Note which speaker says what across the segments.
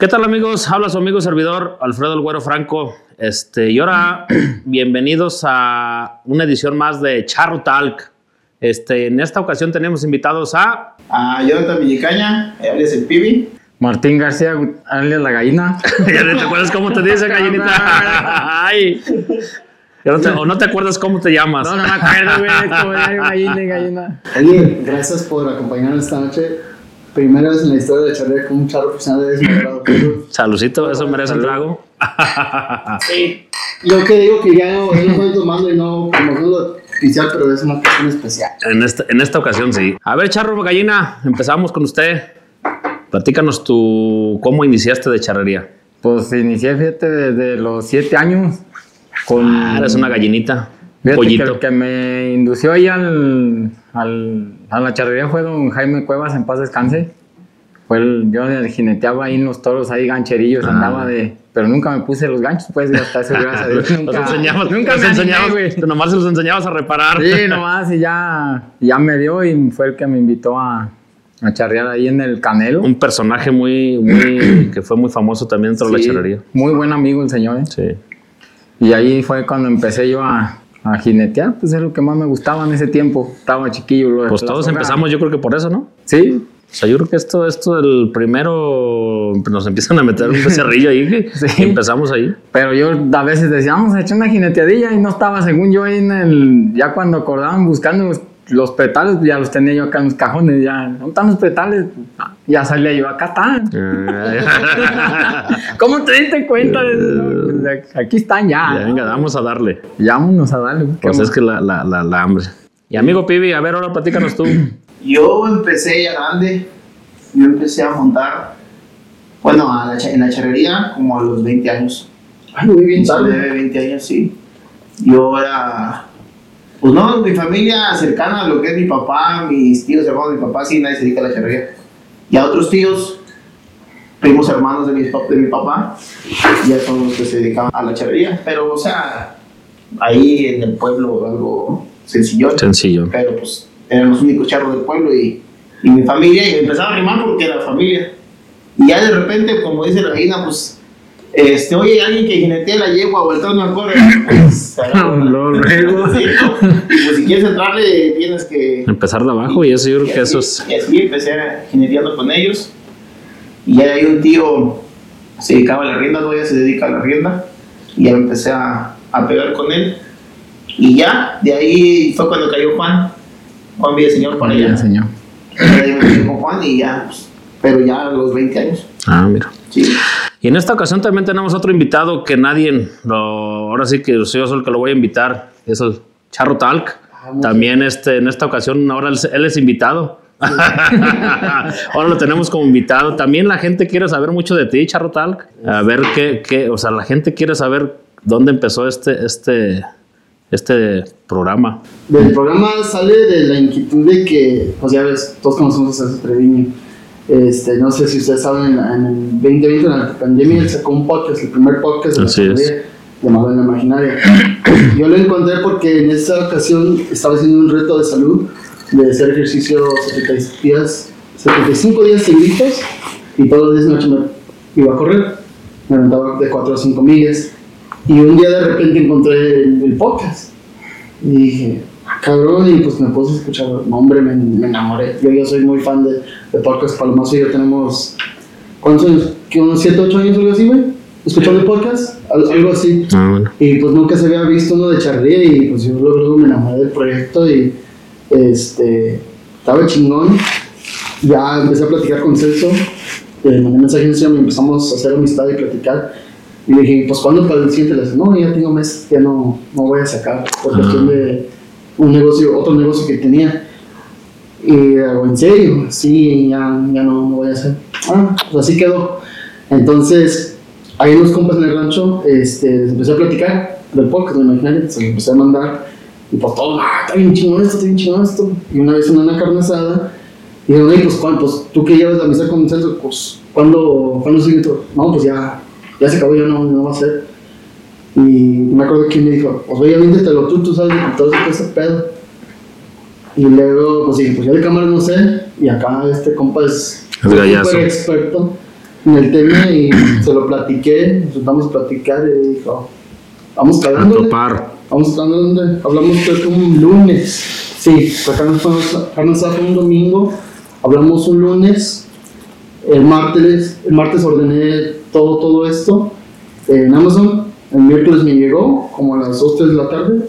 Speaker 1: ¿Qué tal amigos? Habla su amigo servidor Alfredo El Güero Franco. Este, y ahora, bienvenidos a una edición más de Charro Talk. Este, en esta ocasión tenemos invitados a...
Speaker 2: A Jonathan Villicaña, alias el Pibi.
Speaker 3: Martín García, alias la gallina.
Speaker 1: ¿Te acuerdas cómo te dice gallinita? Ay. No te, ¿O no te acuerdas cómo te llamas?
Speaker 3: No, no me acuerdo, güey. Como gallina y gallina.
Speaker 4: Oye, gracias por acompañarnos esta noche. Primera vez en la historia de charlar con un charro profesional de desmadrado.
Speaker 1: Salucito, eso merece el trago.
Speaker 4: sí. Yo que digo que ya no, no estoy tomando y no como no oficial, pero es una ocasión especial.
Speaker 1: En esta, en esta ocasión sí. A ver, Charro Gallina, empezamos con usted. Platícanos tú, ¿cómo iniciaste de charrería?
Speaker 3: Pues inicié, fíjate, desde los siete años.
Speaker 1: Con, ah, eres una gallinita.
Speaker 3: Fíjate que el que me indució ahí al, al, a la charrería fue don Jaime Cuevas, en paz descanse. Fue el, yo jineteaba ahí en los toros, ahí gancherillos, ah. andaba de... Pero nunca me puse los ganchos, pues, hasta eso, gracias a Dios. Nunca,
Speaker 1: los enseñabas, nunca los me enseñabas, güey. Nomás se los enseñabas a reparar.
Speaker 3: Sí, nomás, y ya, ya me dio y fue el que me invitó a, a charrear ahí en el Canelo.
Speaker 1: Un personaje muy, muy, que fue muy famoso también dentro de la charrería.
Speaker 3: Muy buen amigo el señor, ¿eh?
Speaker 1: Sí.
Speaker 3: Y ahí fue cuando empecé yo a, a jinetear, pues es lo que más me gustaba en ese tiempo. Estaba chiquillo.
Speaker 1: Pues todos empezamos, yo creo que por eso, ¿no?
Speaker 3: Sí.
Speaker 1: O sea, yo creo que esto, esto del primero nos empiezan a meter un becerrillo ahí, sí. empezamos ahí.
Speaker 3: Pero yo a veces decía, vamos a echar una jineteadilla y no estaba, según yo, ahí en el, ya cuando acordaban buscando los petales ya los tenía yo acá en los cajones, ya, ¿dónde están los petales? Ya salía yo, acá están. ¿Cómo te diste cuenta? De Aquí están ya.
Speaker 1: ya venga, vamos a darle.
Speaker 3: Ya vámonos a darle.
Speaker 1: Pues es que la, la, la, hambre. Y amigo Pibi, a ver, ahora platícanos tú.
Speaker 2: Yo empecé ya grande, yo empecé a montar, bueno, a la, en la charrería como a los 20 años.
Speaker 4: Ay, muy bien,
Speaker 2: ¿sabes? 20 años, sí. Yo era pues no, mi familia cercana a lo que es mi papá, mis tíos hermanos de mi papá, sí, nadie se dedica a la charrería. Y a otros tíos, primos hermanos de mi, de mi papá, ya son los que se dedicaban a la charrería. Pero, o sea, ahí en el pueblo algo sencillo.
Speaker 1: Sencillo.
Speaker 2: Pero pues eran los únicos charros del pueblo y, y mi familia, y empezaba a rimar porque era familia. Y ya de repente, como dice la reina, pues este, oye, alguien que jinetea la yegua o el trono al corre. Pues,
Speaker 3: luego.
Speaker 2: pues si quieres entrarle, tienes que.
Speaker 1: Empezar de abajo y eso yo creo que eso es.
Speaker 2: Y así empecé jineteando con ellos. Y ya hay un tío se dedicaba a la rienda, todavía se dedica a la rienda. Y ya empecé a, a pegar con él. Y ya, de ahí fue cuando cayó Juan. Juan Villaseñor para allá.
Speaker 3: Señor.
Speaker 2: Y me con Juan y ya, pues, pero ya a los 20 años.
Speaker 1: Ah, mira.
Speaker 2: Sí.
Speaker 1: Y en esta ocasión también tenemos otro invitado que nadie, ahora sí que soy yo soy el que lo voy a invitar, es el Charro Talk. Ah, también este, en esta ocasión, ahora él, es invitado. ahora lo tenemos como invitado. También la gente quiere saber mucho de ti, Charro Talk. A ver qué, qué, o sea, la gente quiere saber dónde empezó este, este, este programa.
Speaker 4: El programa sale de la inquietud de que, pues ya ves, todos conocemos a ese Treviño este, no sé si ustedes saben, en el 2020, en la pandemia, él sacó un podcast, el primer podcast de la pandemia, llamado En la Imaginaria. Yo lo encontré porque en esta ocasión estaba haciendo un reto de salud, de hacer ejercicio 70 días, 75 días seguidos, y todos los días noche me iba a correr. Me aventaba de 4 a 5 millas. Y un día de repente encontré el, el podcast. Y dije, cabrón, y pues me puse a escuchar, no, hombre, me, me enamoré. Yo, yo soy muy fan de, de podcast Palomazo y yo tenemos, ¿cuántos años? ¿Qué, unos 7, 8 años, algo así, güey? Escuchando el podcast, algo así.
Speaker 1: Ah, bueno.
Speaker 4: Y pues nunca se había visto uno de charrería y pues yo luego, me enamoré del proyecto y este, estaba chingón. Ya empecé a platicar con Celso, le mandé mensaje en empezamos a hacer amistad y platicar. Y le dije, pues ¿cuándo para el siguiente? Le dije, no, ya tengo meses que no, no voy a sacar por cuestión de un negocio, otro negocio que tenía. Y hago, ¿en serio? Sí, ya, ya no, no voy a hacer. Ah, pues así quedó. Entonces, hay unos compas en el rancho, este, les empecé a platicar del podcast, me imaginé, se lo empecé a mandar. Y por todo, ah, está bien chingón esto, está bien chingón esto. Y una vez en una carne asada, y dijeron, pues, pues tú que llevas la misa con Celso, pues, ¿cuándo, ¿cuándo sigue todo? No, pues ya, ya se acabó, ya no, no va a ser. Y me acuerdo que me dijo, pues oye, lo tú, tú sabes de todo ese pedo. Y luego, pues dije, pues yo de cámara no sé, y acá este compa es
Speaker 1: súper
Speaker 4: experto. en el tema y se lo platiqué, nos sentamos a platicar y dijo, vamos cagándole.
Speaker 1: topar.
Speaker 4: Vamos a dónde? Hablamos creo que un lunes. Sí, acá nos fuimos- un domingo. Hablamos un lunes. El martes, el martes ordené todo, todo esto en Amazon. El miércoles me llegó, como a las 2, 3 de la tarde.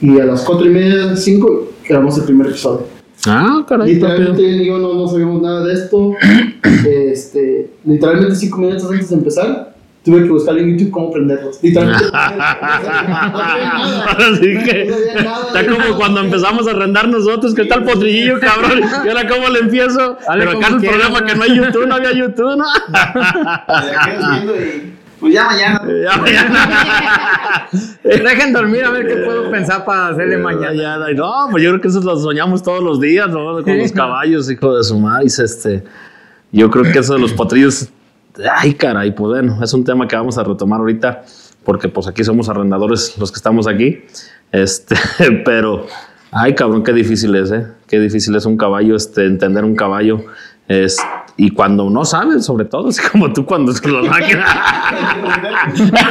Speaker 4: Y a las 4 y media, 5, grabamos el primer episodio.
Speaker 1: Ah, caray.
Speaker 4: Literalmente él y yo no, no sabíamos nada de esto. este, literalmente 5 minutos antes de empezar, tuve que buscar en YouTube cómo prenderlos. Literalmente.
Speaker 1: Ahora sí que está como cuando empezamos a arrendar nosotros, que está el potrillo, cabrón. Y ahora cómo le empiezo. Pero acá el problema que no hay YouTube, no había YouTube, ¿no?
Speaker 2: Pues ya mañana.
Speaker 1: Ya, mañana.
Speaker 3: Dejen dormir a ver qué puedo pensar para hacerle mañana.
Speaker 1: Ya, ya, no, pues yo creo que eso lo soñamos todos los días, ¿no? Con los caballos, hijo de su madre. Este, yo creo que eso de los potrillos, ay, caray, pues bueno, es un tema que vamos a retomar ahorita, porque pues aquí somos arrendadores los que estamos aquí. Este, pero, ay, cabrón, qué difícil es, ¿eh? Qué difícil es un caballo, este, entender un caballo. Es, y cuando no sabes, sobre todo, así como tú cuando es la máquina.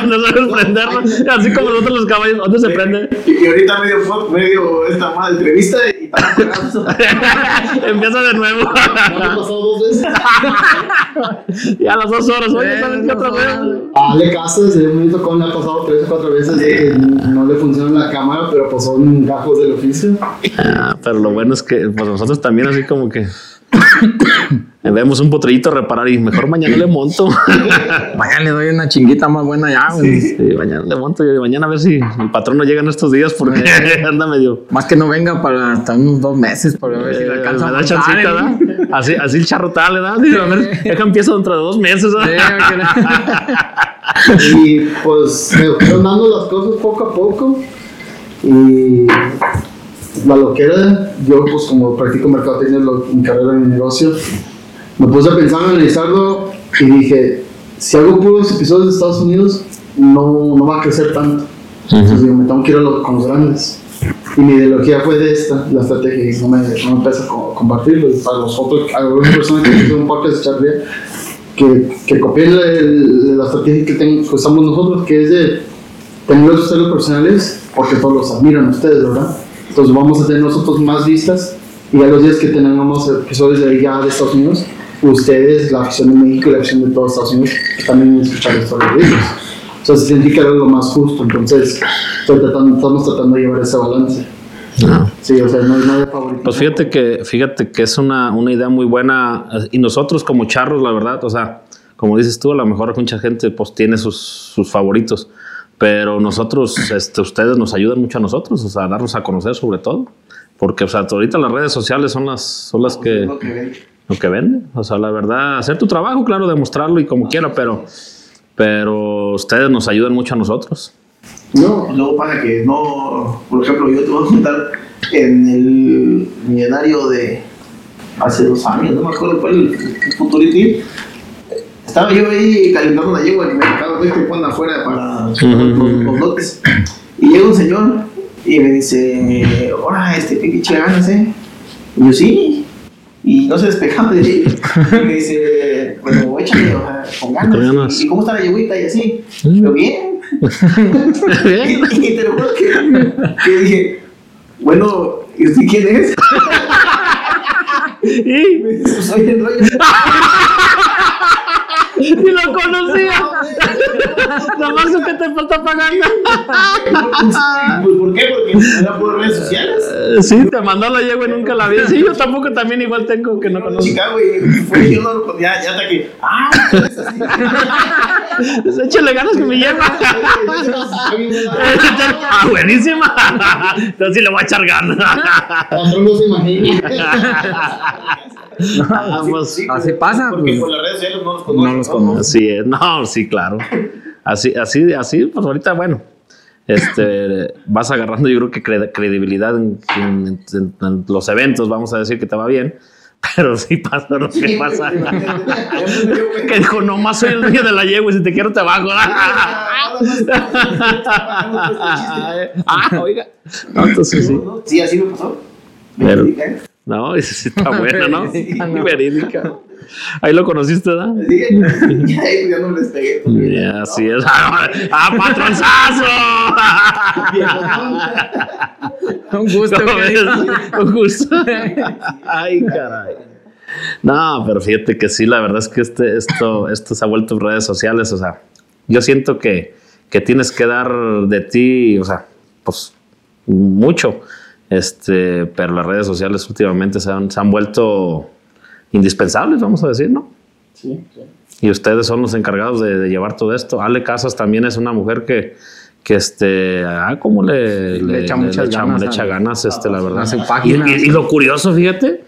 Speaker 1: no sabes prenderlo. Así como nosotros los caballos, ¿dónde se prende?
Speaker 2: Y ahorita medio, medio esta mala entrevista y.
Speaker 1: Empieza de nuevo.
Speaker 4: Me ha pasado dos veces.
Speaker 1: y a las dos horas, oye, ¿sabes qué otra vez?
Speaker 4: A Ale Casas, de un con le ha pasado tres o cuatro veces que no le funciona la cámara, pero pues son gajos del oficio.
Speaker 1: Ah, pero lo bueno es que pues nosotros también así como que vemos un potrillito reparar y mejor mañana le monto.
Speaker 3: Mañana le doy una chinguita más buena ya, güey.
Speaker 1: Sí, mañana le monto y mañana a ver si el patrón no llega en estos días porque anda medio...
Speaker 3: Más que no venga para hasta unos dos meses para ver si le
Speaker 1: Eh,
Speaker 3: alcanza
Speaker 1: me
Speaker 3: a
Speaker 1: da
Speaker 3: montar,
Speaker 1: chancita,
Speaker 3: ¿eh?
Speaker 1: ¿verdad? Así, así el charrotal, ¿verdad? Digo, a ver, deja empiezo dentro de dos meses, ¿verdad?
Speaker 3: Sí,
Speaker 4: Y pues se fueron dando las cosas poco a poco. Y la loquera, yo pues como practico mercadotecnia mi carrera en mi negocio, me puse a pensar, a analizarlo y dije, si hago puros episodios de Estados Unidos, no, no va a crecer tanto. Entonces digo, me tengo que ir a lo- con los grandes. Y mi ideología fue de esta, la estrategia, y no me, no me pesa co- compartirlo. Para los otros, algunas personas que hicieron un podcast de charla, que, que copien la, la estrategia que, ten- que usamos nosotros, que es de tener los ustedes profesionales, porque todos los admiran ustedes, ¿verdad? Entonces vamos a tener nosotros más vistas, y a los días que tengamos episodios de ya de Estados Unidos, ustedes, la afición de México y la afición de todos Estados Unidos, también escuchar la historia de ellos. Entonces sentí que era lo más justo, entonces estoy tratando, estamos tratando de llevar ese balance.
Speaker 1: No.
Speaker 4: Sí, o sea, no, hay favorito.
Speaker 1: Pues fíjate que, fíjate que es una, una idea muy buena y nosotros como charros, la verdad, o sea, como dices tú, a lo mejor mucha gente pues tiene sus, sus favoritos, pero nosotros, este, ustedes nos ayudan mucho a nosotros, o sea, a darnos a conocer sobre todo, porque o sea, ahorita las redes sociales son las, son las que,
Speaker 2: Lo que
Speaker 1: lo que venden, o sea, la verdad, hacer tu trabajo, claro, demostrarlo y como quiera, pero, pero ustedes nos ayudan mucho a nosotros.
Speaker 4: No,
Speaker 2: luego pasa que no, por ejemplo, yo te voy a contar en el millonario de hace dos años, no me acuerdo cuál, el Futurity. Estaba yo ahí calentando la yegua en el mercado, ves que ponen afuera para los, los lotes. Y llega un señor y me dice, hola, este, qué pinche ganas, eh. Y yo, sí. Y no se despejaba de ahí. Y me dice, bueno, échale, o sea, con ganas.
Speaker 1: Con ganas.
Speaker 2: ¿Y cómo está la yeguita? Y así. Yo, bien. Y, y te lo juro que, que dije, bueno, ¿y usted quién es?
Speaker 1: y,
Speaker 2: Me dice, "Pues soy el dueño.
Speaker 1: Y lo conocía, nomás lo que te falta pagando.
Speaker 2: Pues, ¿Por qué? Porque era por redes sociales.
Speaker 1: Eh, Sí, te mandó la yegua y nunca la vi. Sí, yo tampoco también igual tengo que no conozco.
Speaker 2: Chicago y fue yo no lo ya, ya hasta que, ah, es así.
Speaker 1: Pues échale ganas que me yegua. ah, buenísima. Entonces sí le voy a echar ganas.
Speaker 4: No se imagina.
Speaker 1: Ah, pues,
Speaker 2: Sí,
Speaker 3: Así pasa,
Speaker 2: Porque
Speaker 3: pues.
Speaker 2: por las redes sociales no los conozco.
Speaker 3: No los conozco.
Speaker 1: Así es, no, sí, claro. Así, así, así, pues ahorita, bueno, este, vas agarrando, yo creo que cre- credibilidad en, en- en- en los eventos, vamos a decir que te va bien, pero sí pasa lo que pasa. que dijo, nomás soy el dueño de la yegua y si te quiero te bajo. ah, oiga. No, entonces sí.
Speaker 2: Sí, así me pasó.
Speaker 1: Pero-. No, esa sí está buena, ¿no?
Speaker 3: ¿no?
Speaker 1: Verídica. Ahí lo conociste, ¿verdad?
Speaker 2: Sí, ya, ahí ya no les pegué.
Speaker 1: Ya, así es. ¡Ah, patronzazo!
Speaker 3: Un gusto.
Speaker 1: Un gusto. Ay, caray. No, pero fíjate que sí, la verdad es que este, esto, esto se ha vuelto redes sociales. O sea, yo siento que, que tienes que dar de ti, o sea, pues mucho. Este, pero las redes sociales últimamente se han, se han vuelto indispensables, vamos a decir, ¿no?
Speaker 4: Sí, sí.
Speaker 1: Y ustedes son los encargados de, de llevar todo esto. Ale Casas también es una mujer que, que este, ah, como le,
Speaker 3: Le echa muchas ganas
Speaker 1: le echa ganas, este, la verdad.
Speaker 3: a su
Speaker 1: Y,
Speaker 3: página.
Speaker 1: y- y lo curioso, fíjate,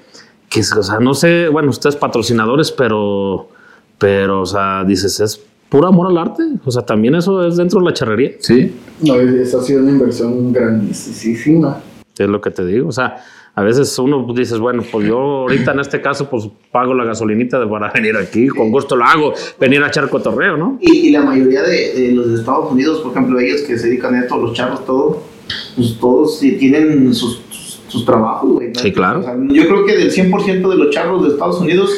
Speaker 1: que, o sea, no sé, bueno, ustedes patrocinadores, pero, pero, o sea, dices, es puro amor al arte. O sea, también eso es dentro de la charrería.
Speaker 3: Sí.
Speaker 4: No, esa ha sido una inversión grandísima.
Speaker 1: Es lo que te digo. O sea, a veces uno pues, dices, bueno, pues yo ahorita en este caso, pues pago la gasolinita de- para venir aquí, con gusto lo hago, venir a echar cotorreo, ¿no?
Speaker 2: Y, y la mayoría de, de los de Estados Unidos, por ejemplo, ellos que se dedican a esto, los charros, todo, pues todos tienen sus, sus, trabajos, güey. ¿no?
Speaker 1: Sí, claro.
Speaker 2: O sea, yo creo que del 100% de los charros de Estados Unidos,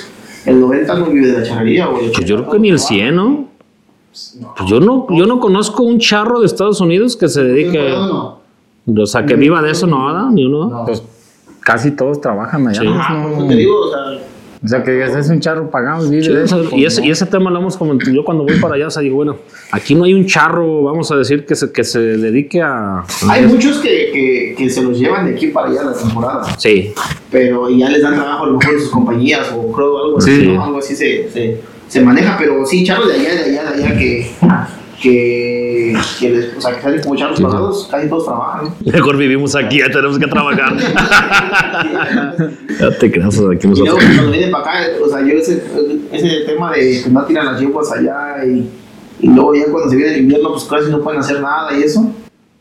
Speaker 2: el 90% no vive de la charrería, güey.
Speaker 1: Pues yo creo que ni el 100, ¿no? Pues yo no, yo no conozco un charro de Estados Unidos que se dedique,
Speaker 4: No,
Speaker 1: o sea, que viva de eso, no, ¿verdad? Ni uno.
Speaker 4: no.
Speaker 3: Pues casi todos trabajan allá.
Speaker 1: Sí.
Speaker 3: pues,
Speaker 2: por
Speaker 3: no-
Speaker 2: eso te digo, o sea,
Speaker 3: O sea, que digas, es un charro pagado, vive
Speaker 1: Sí,
Speaker 3: eso. pues,
Speaker 1: y, ese,
Speaker 3: no.
Speaker 1: y ese tema lo hemos comentado. Yo cuando voy para allá, o sea, digo, bueno, aquí no hay un charro, vamos a decir, que se, que se dedique a.
Speaker 2: hay muchos que, que, que se los llevan de aquí para allá la temporada,
Speaker 1: Sí,
Speaker 2: pero ya les dan trabajo a lo mejor en sus compañías o creo algo así,
Speaker 1: Sí.
Speaker 2: ¿no? algo así se, se, se maneja, pero sí, charros de allá, de allá, de allá que, que, que les, o sea, que salen como charros pagados, casi todos trabajan.
Speaker 1: mejor vivimos aquí, ya tenemos que trabajar. ya te creas, o sea, aquí
Speaker 2: Y luego
Speaker 1: nosotros.
Speaker 2: cuando vienen para acá, o sea, yo ese, ese tema de que no tiran las yeguas allá y, y luego ya cuando se viene el invierno, pues casi no pueden hacer nada y eso.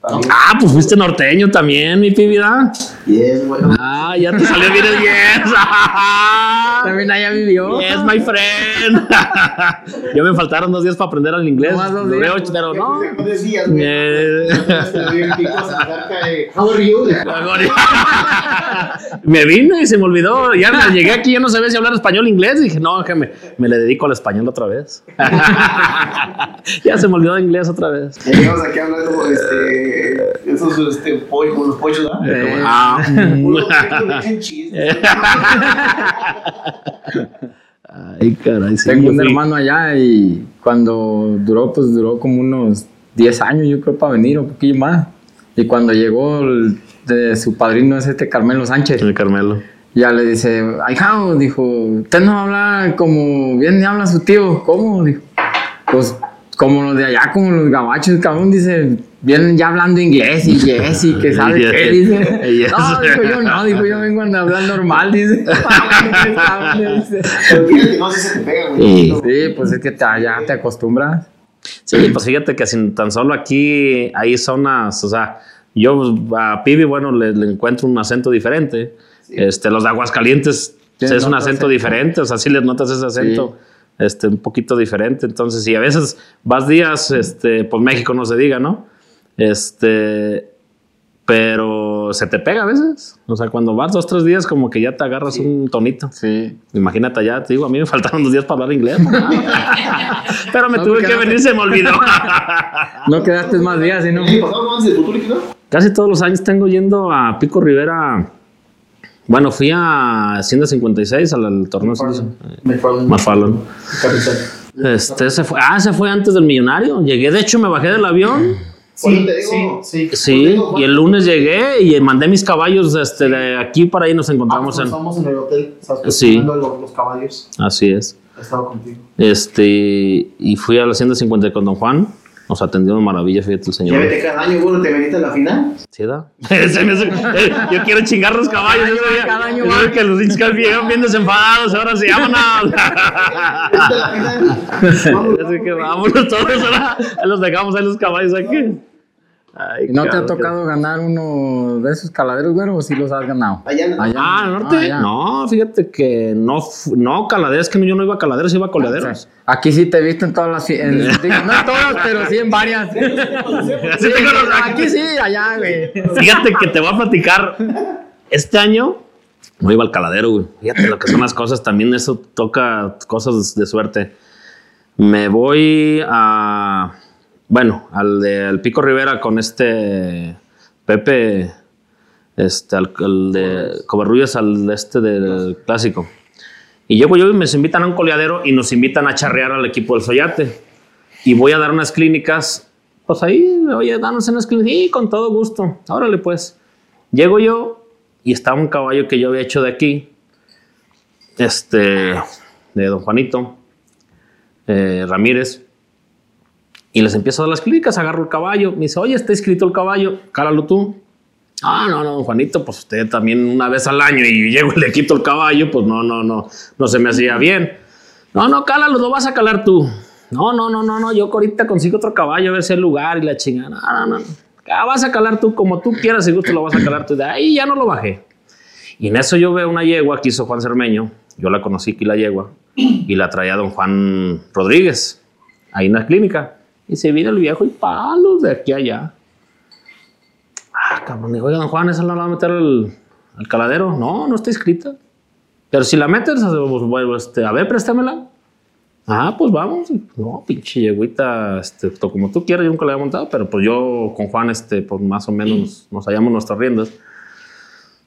Speaker 2: También.
Speaker 1: Ah, pues fuiste norteño también, mi pibida.
Speaker 2: Y es bueno.
Speaker 1: Ah, ya te salió bien el yes.
Speaker 3: También allá vivió.
Speaker 1: Yes, my friend. Yo me faltaron dos días para aprender el inglés.
Speaker 3: Nomás dos días.
Speaker 1: pero no.
Speaker 2: Güey.
Speaker 1: Me vine y se me olvidó. Ya me llegué aquí, ya no sabía si hablar español o inglés. Y dije, no, que me, le dedico al español otra vez. ya se me olvidó el inglés otra vez.
Speaker 2: Llegamos aquí hablando este, esos este, pollos, los pollos.
Speaker 3: Eh,
Speaker 1: Ah,
Speaker 2: and cheese.
Speaker 1: Ay, caray, sí.
Speaker 3: Tengo un
Speaker 1: fui-
Speaker 3: hermano allá y cuando duró, pues duró como unos 10 años, yo creo, para venir, un poquillo más. Y cuando llegó el- de su padrino es este Carmelo Sánchez,
Speaker 1: El Carmelo.
Speaker 3: ya le dice, ahijado, dijo, usted no habla como bien habla su tío, ¿cómo? Dijo, pues como los de allá, como los gabachos, cabrón, dice, vienen ya hablando inglés y yes y que sabe
Speaker 1: Yes.
Speaker 3: qué, dice.
Speaker 1: Yes.
Speaker 3: No, dijo yo no, dijo yo vengo a hablar normal, dice. Dice.
Speaker 2: Pero fíjate, no sé si se te pega, güey.
Speaker 1: Sí.
Speaker 3: Sí, pues es que te, ya te acostumbras.
Speaker 1: Sí, pues fíjate que sin tan solo aquí hay zonas, o sea, yo a Pibi, bueno, le, le encuentro un acento diferente. Este, los de Aguascalientes es un acento
Speaker 3: acento.
Speaker 1: diferente, o sea, sí les notas ese acento. Este, un poquito diferente, entonces, si a veces vas días, este, pues México no se diga, ¿no? Este, pero se te pega a veces, o sea, cuando vas dos, tres días, como que ya te agarras un tonito.
Speaker 3: Sí.
Speaker 1: Imagínate allá, te digo, a mí me faltaron dos días para hablar inglés. ¿no? Pero me
Speaker 3: No,
Speaker 1: tuve que venir, se me olvidó.
Speaker 3: No quedaste más días, sino.
Speaker 1: Casi todos los años tengo yendo a Pico Rivera. Bueno, fui a Hacienda 56 al, al torneo.
Speaker 4: Carrizal.
Speaker 1: Este, ese fue, ah, ese fue antes del millonario. Llegué, de hecho, me bajé del avión.
Speaker 2: Sí, te digo.
Speaker 4: sí, sí.
Speaker 1: Sí, y el lunes llegué y mandé mis caballos este, de aquí para ahí nos encontramos en.
Speaker 4: Estamos en el hotel. Estás
Speaker 1: Sí.
Speaker 4: los, los caballos.
Speaker 1: Así es.
Speaker 4: Estaba contigo.
Speaker 1: Este, y fui a la Hacienda 50 con Don Juan. Nos atendió de maravilla, fíjate el
Speaker 2: Ya
Speaker 1: señor.
Speaker 2: vete cada año, bueno, te veniste a la final.
Speaker 1: ¿Sí da? Se me hace- eh, yo quiero chingar los caballos.
Speaker 3: cada año va.
Speaker 1: creo que los hinchas llegan bien desenfadados. Ahora sí, vámonos.
Speaker 2: Vete a
Speaker 1: Así que vámonos todos. Ahora los dejamos ahí los caballos aquí. Ay,
Speaker 3: ¿No te ha tocado ganar uno de esos caladeros, güero, o sí los has ganado?
Speaker 2: Allá en-
Speaker 3: Allá.
Speaker 1: Ah, ¿al norte?
Speaker 3: allá.
Speaker 1: no, fíjate que no, no, caladeros, que yo no iba a caladeros, iba a coleaderos.
Speaker 3: Aquí sí te he visto en todas las. fi- en- digo, no en todas, pero sí en varias.
Speaker 1: Sí,
Speaker 3: Sí,
Speaker 1: pero
Speaker 3: aquí sí, allá, güey.
Speaker 1: Fíjate que te voy a platicar. Este año No iba al caladero, güey. Fíjate lo que son las cosas. También eso toca cosas de suerte. Me voy a. Bueno, al de al Pico Rivera con este Pepe. Este, al, al de Covarrubias, al este del clásico. Y llego yo y me invitan a un coleadero y nos invitan a charrear al equipo del Soyate. Y voy a dar unas clínicas. Pues ahí, oye, danos unas clínicas. Y con todo gusto. Órale, pues. Llego yo y estaba un caballo que yo había hecho de aquí. Este, de don Juanito eh, Ramírez. Y les empiezo a dar las clínicas, agarro el caballo. Me dice, oye, está escrito el caballo, cálalo tú. Ah, no, no, don Juanito, pues usted también una vez al año y llego y le quito el caballo, pues no, no, no, no se me hacía bien. No, no, cálalo, lo vas a calar tú. No, no, no, no, no, yo ahorita consigo otro caballo a ver si hay lugar y la chingada. No, no, no. Ah, vas a calar tú como tú quieras, si gusto lo vas a calar tú. De ahí ya no lo bajé. Y en eso yo veo una yegua que hizo Juan Cermeño. Yo la conocí aquí, la yegua, y la traía don Juan Rodríguez, ahí en la clínica. Y se viene el viejo y palos de aquí a allá. Ah, cabrón, digo, oiga, don Juan, ¿esa no la va a meter al, al caladero? No, no está escrita. Pero si la metes, pues, bueno, este, a ver, préstamela. Ah, pues vamos. No, pinche yeguita, este, como tú quieras, yo nunca la había montado, pero pues yo con Juan, este, pues más o menos nos hallamos nuestras riendas.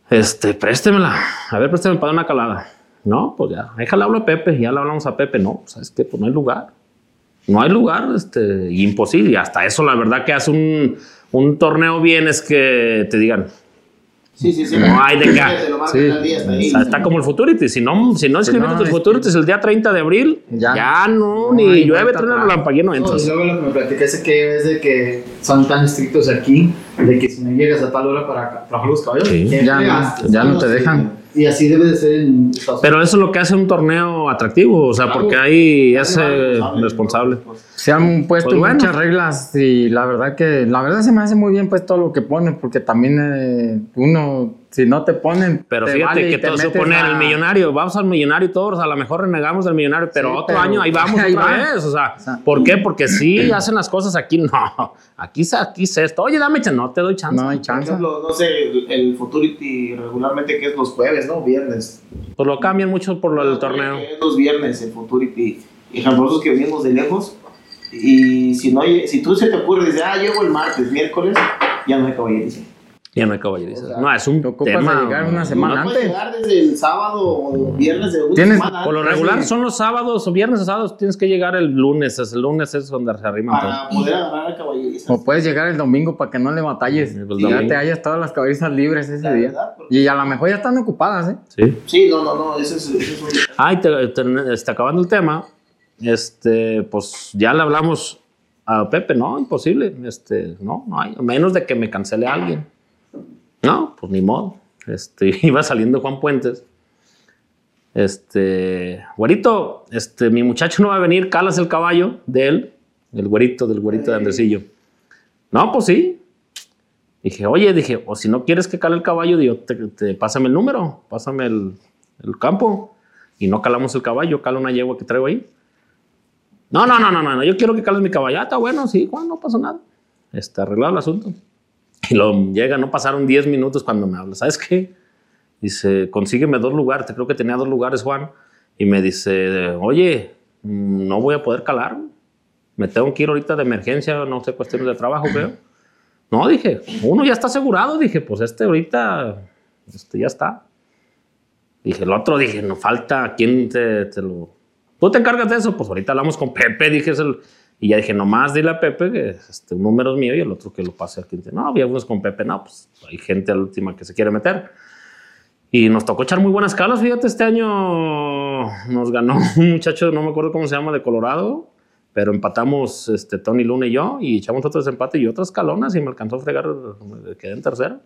Speaker 1: Este, préstemela. A ver, présteme para una calada. No, pues ya, déjale hablo a Pepe, ya le hablamos a Pepe. No, ¿sabes qué? Pues no hay lugar. No hay lugar, este, imposible. Y hasta eso, la verdad que hace un, un torneo bien es que te digan,
Speaker 2: Sí, sí, sí.
Speaker 1: No hay de
Speaker 2: marcan
Speaker 3: Sí.
Speaker 1: o sea, está como el Futurity. Si no, si no escribiste
Speaker 3: no,
Speaker 1: tus
Speaker 3: es-
Speaker 1: Futurities el día 30 de abril, ya,
Speaker 3: Ya-
Speaker 1: no,
Speaker 3: no
Speaker 1: ni llueve, trae el
Speaker 3: atrás.
Speaker 1: relampagueo, no
Speaker 4: No, y
Speaker 1: entras.
Speaker 4: luego lo que me platicaste que es de que son tan estrictos aquí, de que si no llegas a tal hora para trabajar los caballos,
Speaker 1: Sí.
Speaker 3: Ya ya no te dejan.
Speaker 4: Y así debe de ser en Estados
Speaker 1: Pero eso es lo que hace un torneo atractivo, o sea, porque ahí es responsable.
Speaker 3: Se han puesto
Speaker 1: Pues bueno.
Speaker 3: muchas reglas y la verdad que la verdad se me hace muy bien pues todo lo que ponen porque también eh, uno si no te ponen
Speaker 1: Pero
Speaker 3: te
Speaker 1: fíjate
Speaker 3: vale y
Speaker 1: que
Speaker 3: te
Speaker 1: todo se
Speaker 3: a-
Speaker 1: el millonario. Vamos al millonario todos. A lo mejor renegamos del millonario, pero
Speaker 3: Sí,
Speaker 1: otro
Speaker 3: pero
Speaker 1: año ahí vamos
Speaker 3: ahí
Speaker 1: otra
Speaker 3: va.
Speaker 1: vez. O sea,
Speaker 3: O sea,
Speaker 1: ¿por qué? Porque sí hacen las cosas aquí. No, aquí, se- aquí es esto. Oye, dame chance. No te doy chance.
Speaker 3: no hay
Speaker 2: Por
Speaker 3: chance
Speaker 2: ejemplo, no sé, el, el Futurity regularmente que es los jueves, ¿no? Viernes.
Speaker 1: Pues lo cambian mucho por lo del torneo.
Speaker 2: Los viernes el Futurity. Y ejemplosos que venimos de lejos. Y si no hay- si tú se te ocurre, dices, ah, llego el martes, miércoles, ya no hay caballeriza.
Speaker 1: Ya no hay caballeriza.
Speaker 2: O sea,
Speaker 1: No, es un
Speaker 3: te
Speaker 1: tema.
Speaker 3: de llegar una semana
Speaker 2: No puedes
Speaker 3: antes.
Speaker 2: llegar desde el sábado o viernes de una
Speaker 3: Tienes-
Speaker 2: semana
Speaker 1: Por lo regular son los sábados o viernes o sábados. Tienes que llegar el lunes. Es el lunes es donde se arriman
Speaker 2: para poder agarrar a caballeriza.
Speaker 3: o puedes llegar el domingo para que no le batalles
Speaker 1: Sí,
Speaker 3: y ya te hayas todas las cabezas libres ese día
Speaker 2: porque-
Speaker 3: y a lo mejor ya están ocupadas ¿eh?
Speaker 1: Sí.
Speaker 2: Sí, no, no, no, eso es, eso es un...
Speaker 1: Ay, te, te- este, acabando el tema, este, pues ya le hablamos a Pepe, no, imposible, este, no, no hay, a menos de que me cancele alguien. No, pues ni modo. Este, iba saliendo Juan Puentes. Este, güerito, este, mi muchacho no va a venir, calas el caballo de él, el güerito, del güerito de Andresillo. No, pues sí. Dije, oye, dije, o si no quieres que cale el caballo, digo, te, te- pásame el número, pásame el, el campo. Y no calamos el caballo, cala una yegua que traigo ahí. No, no, no, no, no, no, yo quiero que cales mi caballo. Ah, está bueno, sí, Juan, no pasa nada. Está arreglado el asunto. Y lo llega, no pasaron 10 minutos cuando me habla. ¿Sabes qué? Dice, consígueme dos lugares. Creo que tenía dos lugares, Juan. Y me dice, oye, mm, no voy a poder calar. Me tengo que ir ahorita de emergencia, no sé, cuestiones de trabajo, creo. No, dije, uno ya está asegurado. Dije, pues este ahorita, este ya está. Dije, el otro, dije, no falta, ¿quién te, te lo...? ¿Tú te encargas de eso? Pues ahorita hablamos con Pepe, dije, es el... Y ya dije, nomás dile a Pepe que este, un número es mío y el otro que lo pase al cliente. No, ya fuimos con Pepe, no, pues hay gente a la última que se quiere meter. Y nos tocó echar muy buenas calas, fíjate, este año nos ganó un muchacho, no me acuerdo cómo se llama, de Colorado, pero empatamos este, Tony Luna y yo, y echamos otros empates y otras calonas y me alcanzó a fregar, quedé en tercera.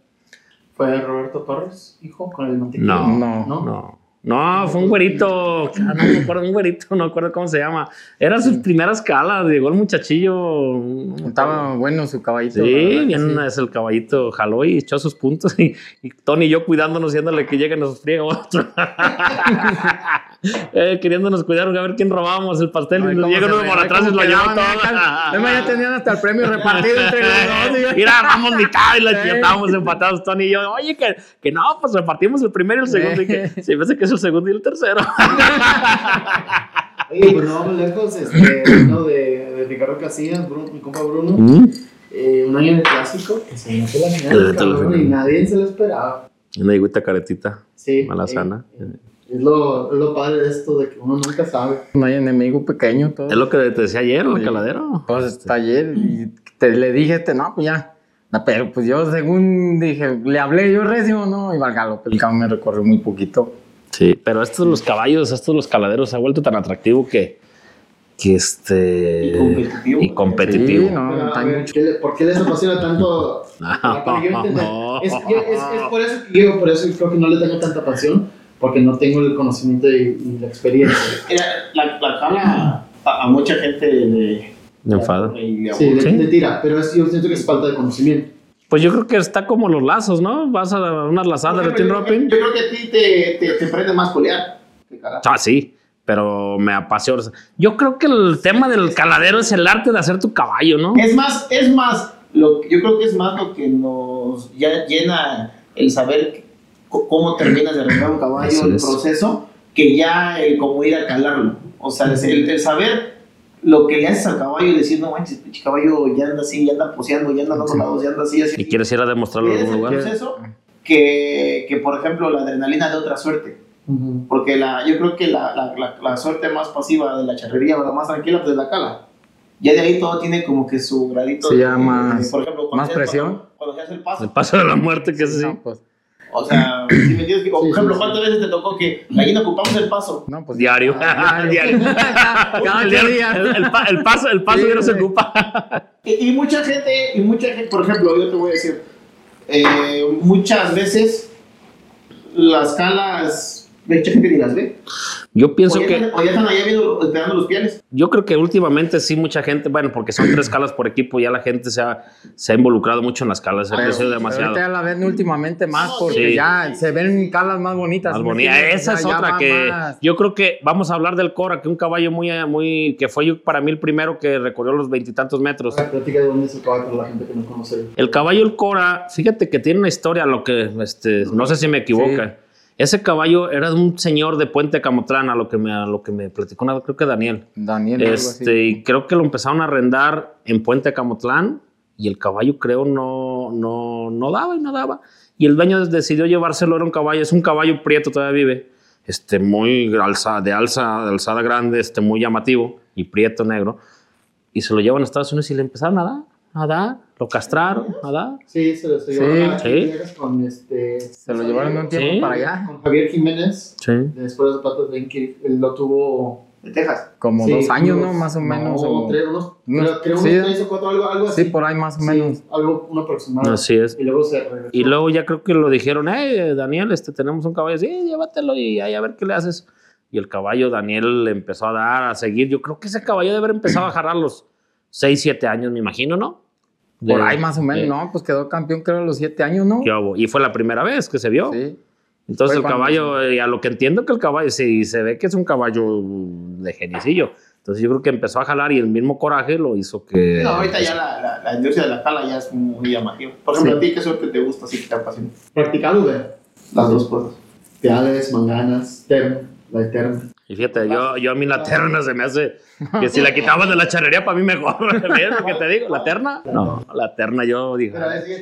Speaker 4: ¿Fue Roberto Torres, hijo, con el mantequilla?
Speaker 1: No,
Speaker 3: No.
Speaker 4: ¿No?
Speaker 1: No. No, fue un güerito, ah, no me acuerdo, un güerito, no me acuerdo cómo se llama. Era sus primeras calas, llegó el muchachillo.
Speaker 3: estaba bueno su caballito
Speaker 1: Sí, bien
Speaker 3: sí.
Speaker 1: es el caballito, jaló y echó sus puntos. Y, y Tony y yo cuidándonos, yéndole que llegue nos friega otro. Eh, queriéndonos cuidar, a ver quién robábamos el pastel.
Speaker 3: Ay,
Speaker 1: y llega uno por atrás y lo
Speaker 3: quedaban,
Speaker 1: todo.
Speaker 3: Además, ya tenían hasta el premio repartido entre los dos. y-
Speaker 1: Mira, vamos mitad y la estábamos empatados, Tony y yo. Oye, que, que no, pues repartimos el primero y el segundo. Y que se me hace que es el segundo y el tercero.
Speaker 4: Oye, pues no vamos lejos, este, uno de, de Ricardo Casillas, Bruno, mi compa Bruno, eh, un año el clásico, que se metió la final, y nadie se lo esperaba.
Speaker 1: Una higuita caretita.
Speaker 4: Sí.
Speaker 1: Malazana.
Speaker 4: eh, eh, es, lo, es lo padre de esto, de que uno nunca sabe.
Speaker 3: No hay enemigo pequeño, todo.
Speaker 1: Es lo que te decía ayer, el caladero.
Speaker 3: Pues está ayer y te, le dije, este, no, pues ya. No, pero pues yo según dije, le hablé yo recio, no, y Valgalo, el cabrón me recorrió muy poquito.
Speaker 1: Sí, pero estos los caballos, estos los caladeros se ha vuelto tan atractivo que, que este
Speaker 2: Y competitivo.
Speaker 1: y competitivo.
Speaker 3: Sí, no,
Speaker 4: Pero, ver. ¿qué le- ¿Por qué les apasiona tanto? entiendo. es, es, es por eso que yo por eso creo que no le tengo tanta pasión, porque no tengo el conocimiento y, y la experiencia.
Speaker 2: La, la a, a mucha gente le,
Speaker 1: Me enfada.
Speaker 2: le
Speaker 4: Sí, le,
Speaker 1: Sí.
Speaker 4: le tira, pero es, yo siento que es falta de conocimiento.
Speaker 1: Pues yo creo que está como los lazos, ¿no? Vas a unas lazadas de team roping.
Speaker 2: Yo creo que a ti te, te, te prende más colear.
Speaker 1: Ah, sí, pero me apasiona. Yo creo que el tema del caladero es el arte de hacer tu caballo, ¿no?
Speaker 2: Es más, es más, lo, yo creo que es más lo que nos ya llena el saber cómo terminas de arreglar un caballo,
Speaker 1: Así
Speaker 2: el
Speaker 1: es.
Speaker 2: proceso, que ya el cómo ir a calarlo. O sea, el, el saber lo que le haces al caballo y decir, no manches, pinche caballo ya anda así, ya anda poseando, ya anda en otros lados, ya anda así, así.
Speaker 1: Y quieres ir a demostrarlo en
Speaker 2: Es
Speaker 1: algún
Speaker 2: el
Speaker 1: lugar.
Speaker 2: proceso que, que, por ejemplo, la adrenalina de otra suerte. Porque la, yo creo que la, la, la, la suerte más pasiva de la charrería o la más tranquila pues es la cala. Ya de ahí todo tiene como que su gradito.
Speaker 3: Sí,
Speaker 2: de-
Speaker 3: ya más-
Speaker 2: por ejemplo, cuando
Speaker 3: más
Speaker 2: se-
Speaker 3: presión.
Speaker 2: Cuando, cuando se hace el paso.
Speaker 1: El paso de la muerte, que es así.
Speaker 3: No, pues,
Speaker 2: O sea, si me entiendes, que- o, por
Speaker 4: Sí,
Speaker 2: ejemplo,
Speaker 4: sí, sí.
Speaker 2: ¿cuántas veces te tocó que ahí no ocupamos el paso?
Speaker 3: no, pues
Speaker 1: Diario. Diario.
Speaker 3: Cada
Speaker 1: El,
Speaker 3: día.
Speaker 1: diario- el- el pa- el paso, el paso
Speaker 3: Sí,
Speaker 1: ya no se ocupa.
Speaker 2: Y, y mucha gente, y mucha gente, por ejemplo, yo te voy a decir, eh, muchas veces las calas, mucha gente ni las ve.
Speaker 1: Yo pienso
Speaker 2: o, ya
Speaker 1: que.
Speaker 2: están, o ya están allá viendo, esperando los pieles.
Speaker 1: Yo creo que últimamente sí mucha gente, bueno, porque son tres calas por equipo, ya la gente se ha, se ha involucrado mucho en las calas, se ha
Speaker 3: Pero-
Speaker 1: crecido demasiado.
Speaker 3: Ahorita ya la ven últimamente más porque
Speaker 1: Sí.
Speaker 3: ya se ven calas más bonitas.
Speaker 1: Más
Speaker 3: ¿sí me
Speaker 1: bonita.
Speaker 3: entiendes?
Speaker 1: Esa es
Speaker 3: ya
Speaker 1: otra que
Speaker 3: más.
Speaker 1: yo creo que vamos a hablar del Cora, que un caballo muy, muy, que fue yo para mí el primero que recorrió los veintitantos metros.
Speaker 4: La plática de dónde es el caballo para la gente que no conoce.
Speaker 1: El caballo el Cora, fíjate que tiene una historia, lo que, este, no sé si me equivoco.
Speaker 3: Sí.
Speaker 1: Ese caballo era de un señor de Puente Camotlán, a lo que me, a lo que me platicó, una- creo que Daniel.
Speaker 3: Daniel.
Speaker 1: Este, y creo que lo empezaron a arrendar en Puente Camotlán y el caballo creo no, no, no daba y no daba. Y el dueño decidió llevárselo, era un caballo, es un caballo prieto, todavía vive, este, muy alza, de, alza, de alzada grande, este, muy llamativo y prieto negro. Y se lo llevan a Estados Unidos y le empezaron a dar, a dar, lo castraron, a dar.
Speaker 4: Sí, se lo
Speaker 3: Sí.
Speaker 4: llevando a
Speaker 1: Sí.
Speaker 4: Villegas con este.
Speaker 3: Se lo llevaron un tiempo
Speaker 1: Sí.
Speaker 3: para allá.
Speaker 4: Con Javier Jiménez,
Speaker 1: Sí.
Speaker 4: de Después de Zapatos de que él lo tuvo.
Speaker 2: De Texas.
Speaker 3: Como
Speaker 4: sí,
Speaker 3: dos años,
Speaker 4: unos-
Speaker 3: ¿no? Más o menos.
Speaker 4: No,
Speaker 3: o-
Speaker 4: tres, unos,
Speaker 3: unos-
Speaker 4: creo,
Speaker 3: sí.
Speaker 4: unos tres o cuatro, algo, algo así.
Speaker 3: Sí, por ahí más o
Speaker 4: Sí,
Speaker 3: menos.
Speaker 4: algo, uno aproximado.
Speaker 1: Así es.
Speaker 4: Y luego se regresó.
Speaker 1: Y luego ya creo que lo dijeron, hey, Daniel, este, tenemos un caballo, sí, llévatelo y ahí a ver qué le haces. Y el caballo Daniel le empezó a dar, a seguir. Yo creo que ese caballo debe haber empezado a jalar a los 6, 7 años, me imagino, ¿no?
Speaker 3: Por
Speaker 1: De-
Speaker 3: ahí más o menos,
Speaker 1: de-
Speaker 3: no, pues quedó campeón creo a los siete años, ¿no?
Speaker 1: Y fue la primera vez que se vio.
Speaker 3: Sí.
Speaker 1: Entonces
Speaker 3: Fue
Speaker 1: el caballo, eh, a lo que entiendo que el caballo, sí, se ve que es un caballo de geniecillo. Entonces yo creo que empezó a jalar y el mismo coraje lo hizo que...
Speaker 2: No, ahorita ya la, la, la industria de la cala ya es muy llamativa. Por ejemplo,
Speaker 1: Sí.
Speaker 2: a ti, ¿qué suerte te gusta así que te apasiona?
Speaker 4: Practicar Uber.
Speaker 2: Las dos cosas.
Speaker 4: Peales, manganas, termo, la eterna.
Speaker 1: Y fíjate, yo, yo a mí la terna se me hace que si la quitabas de la charrería para mí mejor. ¿Ves lo que te digo? ¿La terna? No, la terna yo dije.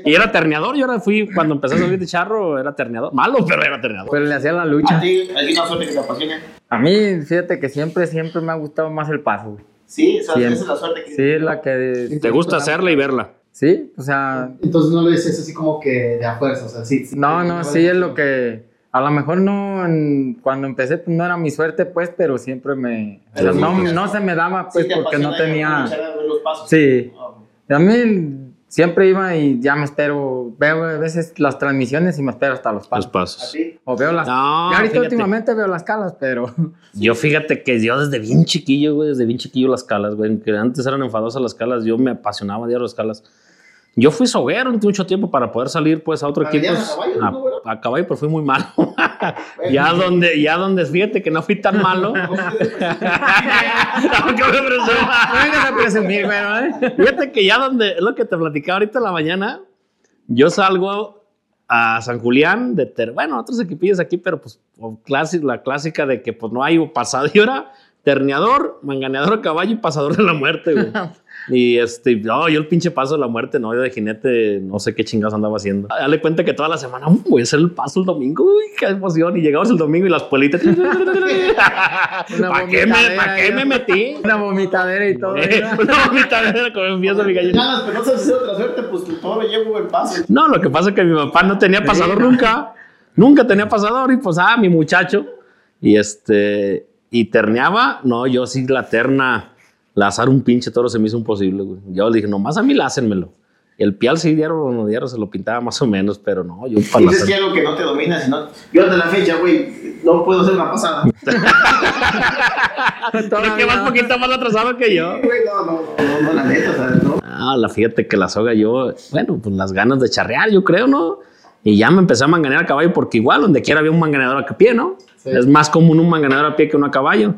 Speaker 1: Y era terneador, yo ahora fui, cuando empecé a salir de charro, era terneador. Malo, pero era terneador.
Speaker 3: Pero le hacía la
Speaker 2: A
Speaker 3: lucha.
Speaker 2: ti, ¿hay una suerte que te apasione?
Speaker 3: A mí, fíjate que siempre, siempre me ha gustado más el paso.
Speaker 2: Sí, esa,
Speaker 3: Siempre.
Speaker 2: esa es la suerte que...
Speaker 3: Sí, es la que...
Speaker 1: Te gusta hacerla y verla.
Speaker 3: Sí, o sea,
Speaker 4: Entonces no lo dices así como que de a fuerza, o sea, sí.
Speaker 3: no, no, sí es lo que... A lo mejor no, en- cuando empecé pues no era mi suerte pues, pero siempre me...
Speaker 1: Pero
Speaker 3: no,
Speaker 1: sí,
Speaker 3: no se me daba
Speaker 2: Sí
Speaker 3: pues
Speaker 2: te
Speaker 3: porque no tenía...
Speaker 2: los pasos.
Speaker 3: Sí.
Speaker 2: Ah,
Speaker 3: A mí siempre iba y ya me espero, veo a veces las transmisiones y me espero hasta los
Speaker 1: Los
Speaker 3: pasos.
Speaker 2: ¿A
Speaker 1: pasos.
Speaker 3: O veo las...
Speaker 1: No,
Speaker 3: ya ahorita
Speaker 1: fíjate.
Speaker 3: últimamente veo las calas, pero...
Speaker 1: Yo fíjate que yo desde bien chiquillo, güey, desde bien chiquillo las calas, güey, que antes eran enfadosas las calas, yo me apasionaba diario las calas. Yo fui soguero mucho tiempo para poder salir pues a otro
Speaker 2: ¿Para
Speaker 1: equipo.
Speaker 2: lidiar a caballo, no,
Speaker 1: A, a caballo, pero fui muy malo. ya donde, ya donde, fíjate que no fui tan malo. no,
Speaker 3: vengas a presumir, ¿eh?
Speaker 1: Fíjate que ya donde, es lo que te platicaba ahorita en la mañana, yo salgo a San Julián de ter, bueno, otros equipillos aquí, pero pues la clásica de que pues no hay pasadora, terneador, manganeador a caballo y pasador de la muerte, güey. Y este, no, yo el pinche paso de la muerte, no, yo de jinete, no sé qué chingados andaba haciendo. Dale cuenta que toda la semana, "Uh, voy a hacer el paso el domingo, uy, qué emoción. Y llegamos el domingo y las puelitas. ¿Para qué, me, ¿pa' qué
Speaker 3: ya.
Speaker 1: me metí?
Speaker 3: Una vomitadera y todo.
Speaker 1: Eh. Una vomitadera como empieza mi gallina.
Speaker 2: Pero no sabes hacer otra suerte, pues que todo lo llevo en paso.
Speaker 1: No, lo que pasa es que mi papá no tenía pasador nunca. Nunca tenía pasador y pues, ah, mi muchacho. Y este, y terneaba. No, yo sí la terna, lazar un pinche toro se me hizo imposible, güey. Yo le dije, nomás a mí lácenmelo. Y el pial sí, diario, no, diario se lo pintaba más o menos, pero no, yo para
Speaker 2: Dices que algo que no te domina, sino. Yo hasta la fecha, güey, no puedo hacer una pasada.
Speaker 1: Creo que vas poquito más atrasado que yo.
Speaker 2: Güey, no, no, no, no, la neta, sea, no.
Speaker 1: Ah, la fíjate que la soga yo, bueno, pues las ganas de charrear, yo creo, ¿no? Y ya me empecé a manganear a caballo porque igual donde quiera había un manganeador a pie, ¿no?
Speaker 4: Sí.
Speaker 1: Es más común un manganeador a pie que uno a caballo.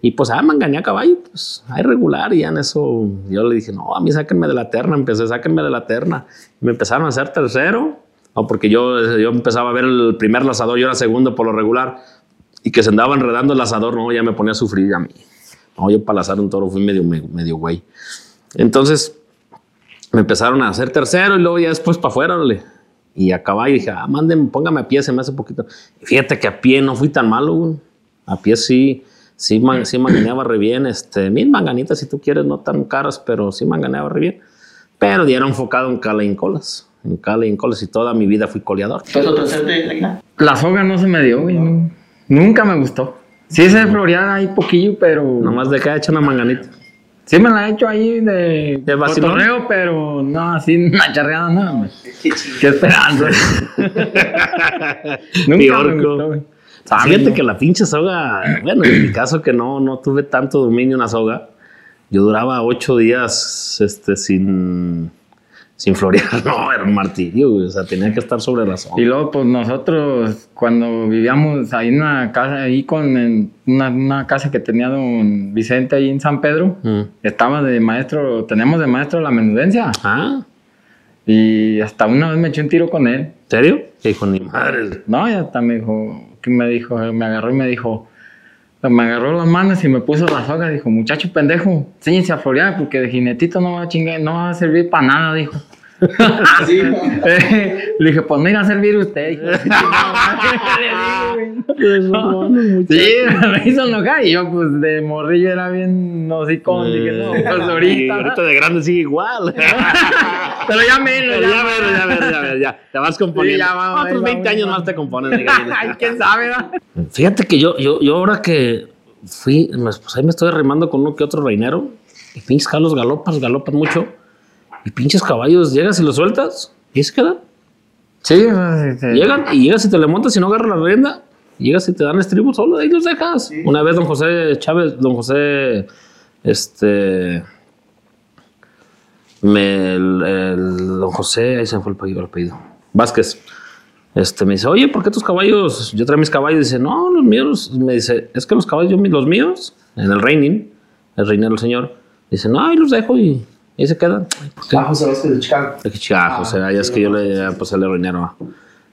Speaker 1: Y pues, ah, manganeé a caballo, pues, hay regular. Y ya en eso yo le dije, no, a mí sáquenme de la terna. Empecé, sáquenme de la terna. Y me empezaron a hacer tercero. O porque yo, yo empezaba a ver el primer lazador, yo era segundo por lo regular. Y que se andaba enredando el lazador, no, ya me ponía a sufrir a mí. No, yo para lazar un toro fui medio, medio güey. Entonces, me empezaron a hacer tercero y luego ya después para afuera, órale. Y a caballo dije, ah, manden, póngame a pie, se me hace poquito. Y fíjate que a pie no fui tan malo, güey. A pie sí, sí, man- sí manganeaba re bien. Este, mil manganitas si tú quieres, no tan caras, pero sí manganeaba re bien. Pero ya era enfocado en cala y en colas. En cala y en colas y toda mi vida fui coleador.
Speaker 3: La soga no se me dio, güey. no. Nunca me gustó. Sí sé florear ahí poquillo, pero...
Speaker 1: Nomás de que ha hecho una manganita.
Speaker 3: Sí me la he hecho ahí de...
Speaker 1: ¿De
Speaker 3: pero no, así una charreada, no, güey.
Speaker 2: Qué
Speaker 3: esperanza. Nunca me
Speaker 1: Piorco.
Speaker 3: gustó, güey.
Speaker 1: Fíjate que la pinche soga, bueno, en mi caso que no, no tuve tanto dominio en la soga, yo duraba ocho días este, sin, sin florear. No, era un martirio. O sea, tenía que estar sobre la soga.
Speaker 3: Y luego, pues nosotros, cuando vivíamos ahí en una casa, ahí con en una, una casa que tenía don Vicente ahí en San Pedro,
Speaker 1: Mm.
Speaker 3: estaba de maestro, tenemos de maestro la menudencia.
Speaker 1: Ah,
Speaker 3: Y hasta una vez me eché un tiro con él.
Speaker 1: ¿en serio? Que dijo, ni madre.
Speaker 3: No, y hasta me dijo, que me dijo, me agarró y me dijo, me agarró las manos y me puso la soga. Dijo, muchacho pendejo, enséñese a florear porque de jinetito no va a chingar, no va a servir para nada, dijo.
Speaker 2: Sí,
Speaker 3: Le dije, pues irá a servir usted. Sí, me hizo enojar y yo pues de morrillo era bien hocicón. Dije, no, pues
Speaker 1: Y
Speaker 3: ahorita.
Speaker 1: ahorita de grande sigue igual.
Speaker 3: Pero ya menos, ya,
Speaker 1: ya ver, ya ver, ya ver, ya. Te vas componiendo.
Speaker 3: Sí, ya va,
Speaker 1: Otros
Speaker 3: ahí
Speaker 1: 20
Speaker 3: vamos,
Speaker 1: años
Speaker 3: va.
Speaker 1: más te compones.
Speaker 3: Ay, quién sabe, ¿verdad?
Speaker 1: Fíjate que yo, yo, yo ahora que fui, pues ahí me estoy arrimando con uno que otro reinero. Y pinches calos galopas, galopan mucho. Y pinches caballos, llegas y los sueltas y ahí se quedan.
Speaker 3: Sí,
Speaker 1: Llegan y llegas y te le montas y no agarras la rienda. Llegas y te dan estribo solo, ahí los dejas. Una vez don José Chávez, don José, este, me, el, el- don José, ahí se me fue el apellido, el apellido, Vázquez, este, me dice, oye, ¿por qué tus caballos? Yo traigo mis caballos, dice, no, los míos, me dice, es que los caballos, yo, los míos, en el reining, el reinero, el señor, dice, no, ahí los dejo y ahí se quedan.
Speaker 2: Ah, José Vázquez de Chicago.
Speaker 1: De Chicago, o sea, ya es que yo le pues el reinero a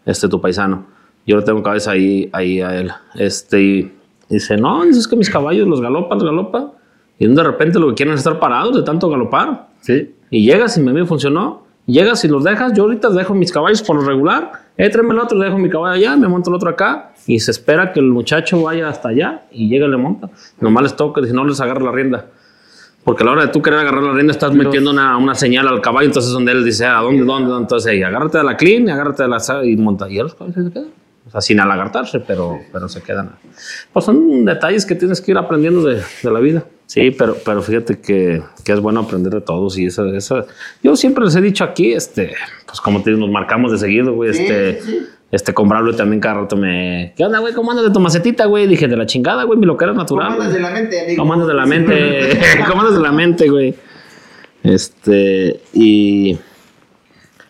Speaker 1: este tu paisano. Yo le tengo cabeza ahí, ahí a él. Este, y dice, no, dice, es que mis caballos los galopan, los galopa. Y de repente lo que quieren es estar parados de tanto galopar.
Speaker 3: Sí.
Speaker 1: Y llegas y me funcionó. Llegas y los dejas. Yo ahorita dejo mis caballos por lo regular. Eh, tráeme el otro, dejo mi caballo allá, me monto el otro acá. Y se espera que el muchacho vaya hasta allá y llega y le monta. Nomás les toca, dice, no les agarra la rienda. Porque a la hora de tú querer agarrar la rienda estás metiendo una, una señal al caballo, entonces donde él dice, ¿a dónde, dónde? dónde? Entonces ahí, agárrate de la clean, agárrate de la y monta. Y los caballos se quedan. O sea, sin alagartarse, pero, pero se quedan. Pues son detalles que tienes que ir aprendiendo de, de la vida. Sí, pero, pero fíjate que, que es bueno aprender de todos y esa, esa, yo siempre les he dicho aquí, este, pues como te digo, nos marcamos de seguido, güey,
Speaker 2: Sí,
Speaker 1: este,
Speaker 2: sí.
Speaker 1: Este, con Braulio también cada rato me, ¿qué onda, güey? ¿Cómo andas de tu macetita, güey? Dije, de la chingada, güey, mi loquera
Speaker 2: ¿Cómo
Speaker 1: natural.
Speaker 2: andas
Speaker 1: güey.
Speaker 2: de la mente, amigo?
Speaker 1: ¿Cómo andas de la mente? ¿Cómo andas de la mente, güey? Este, y,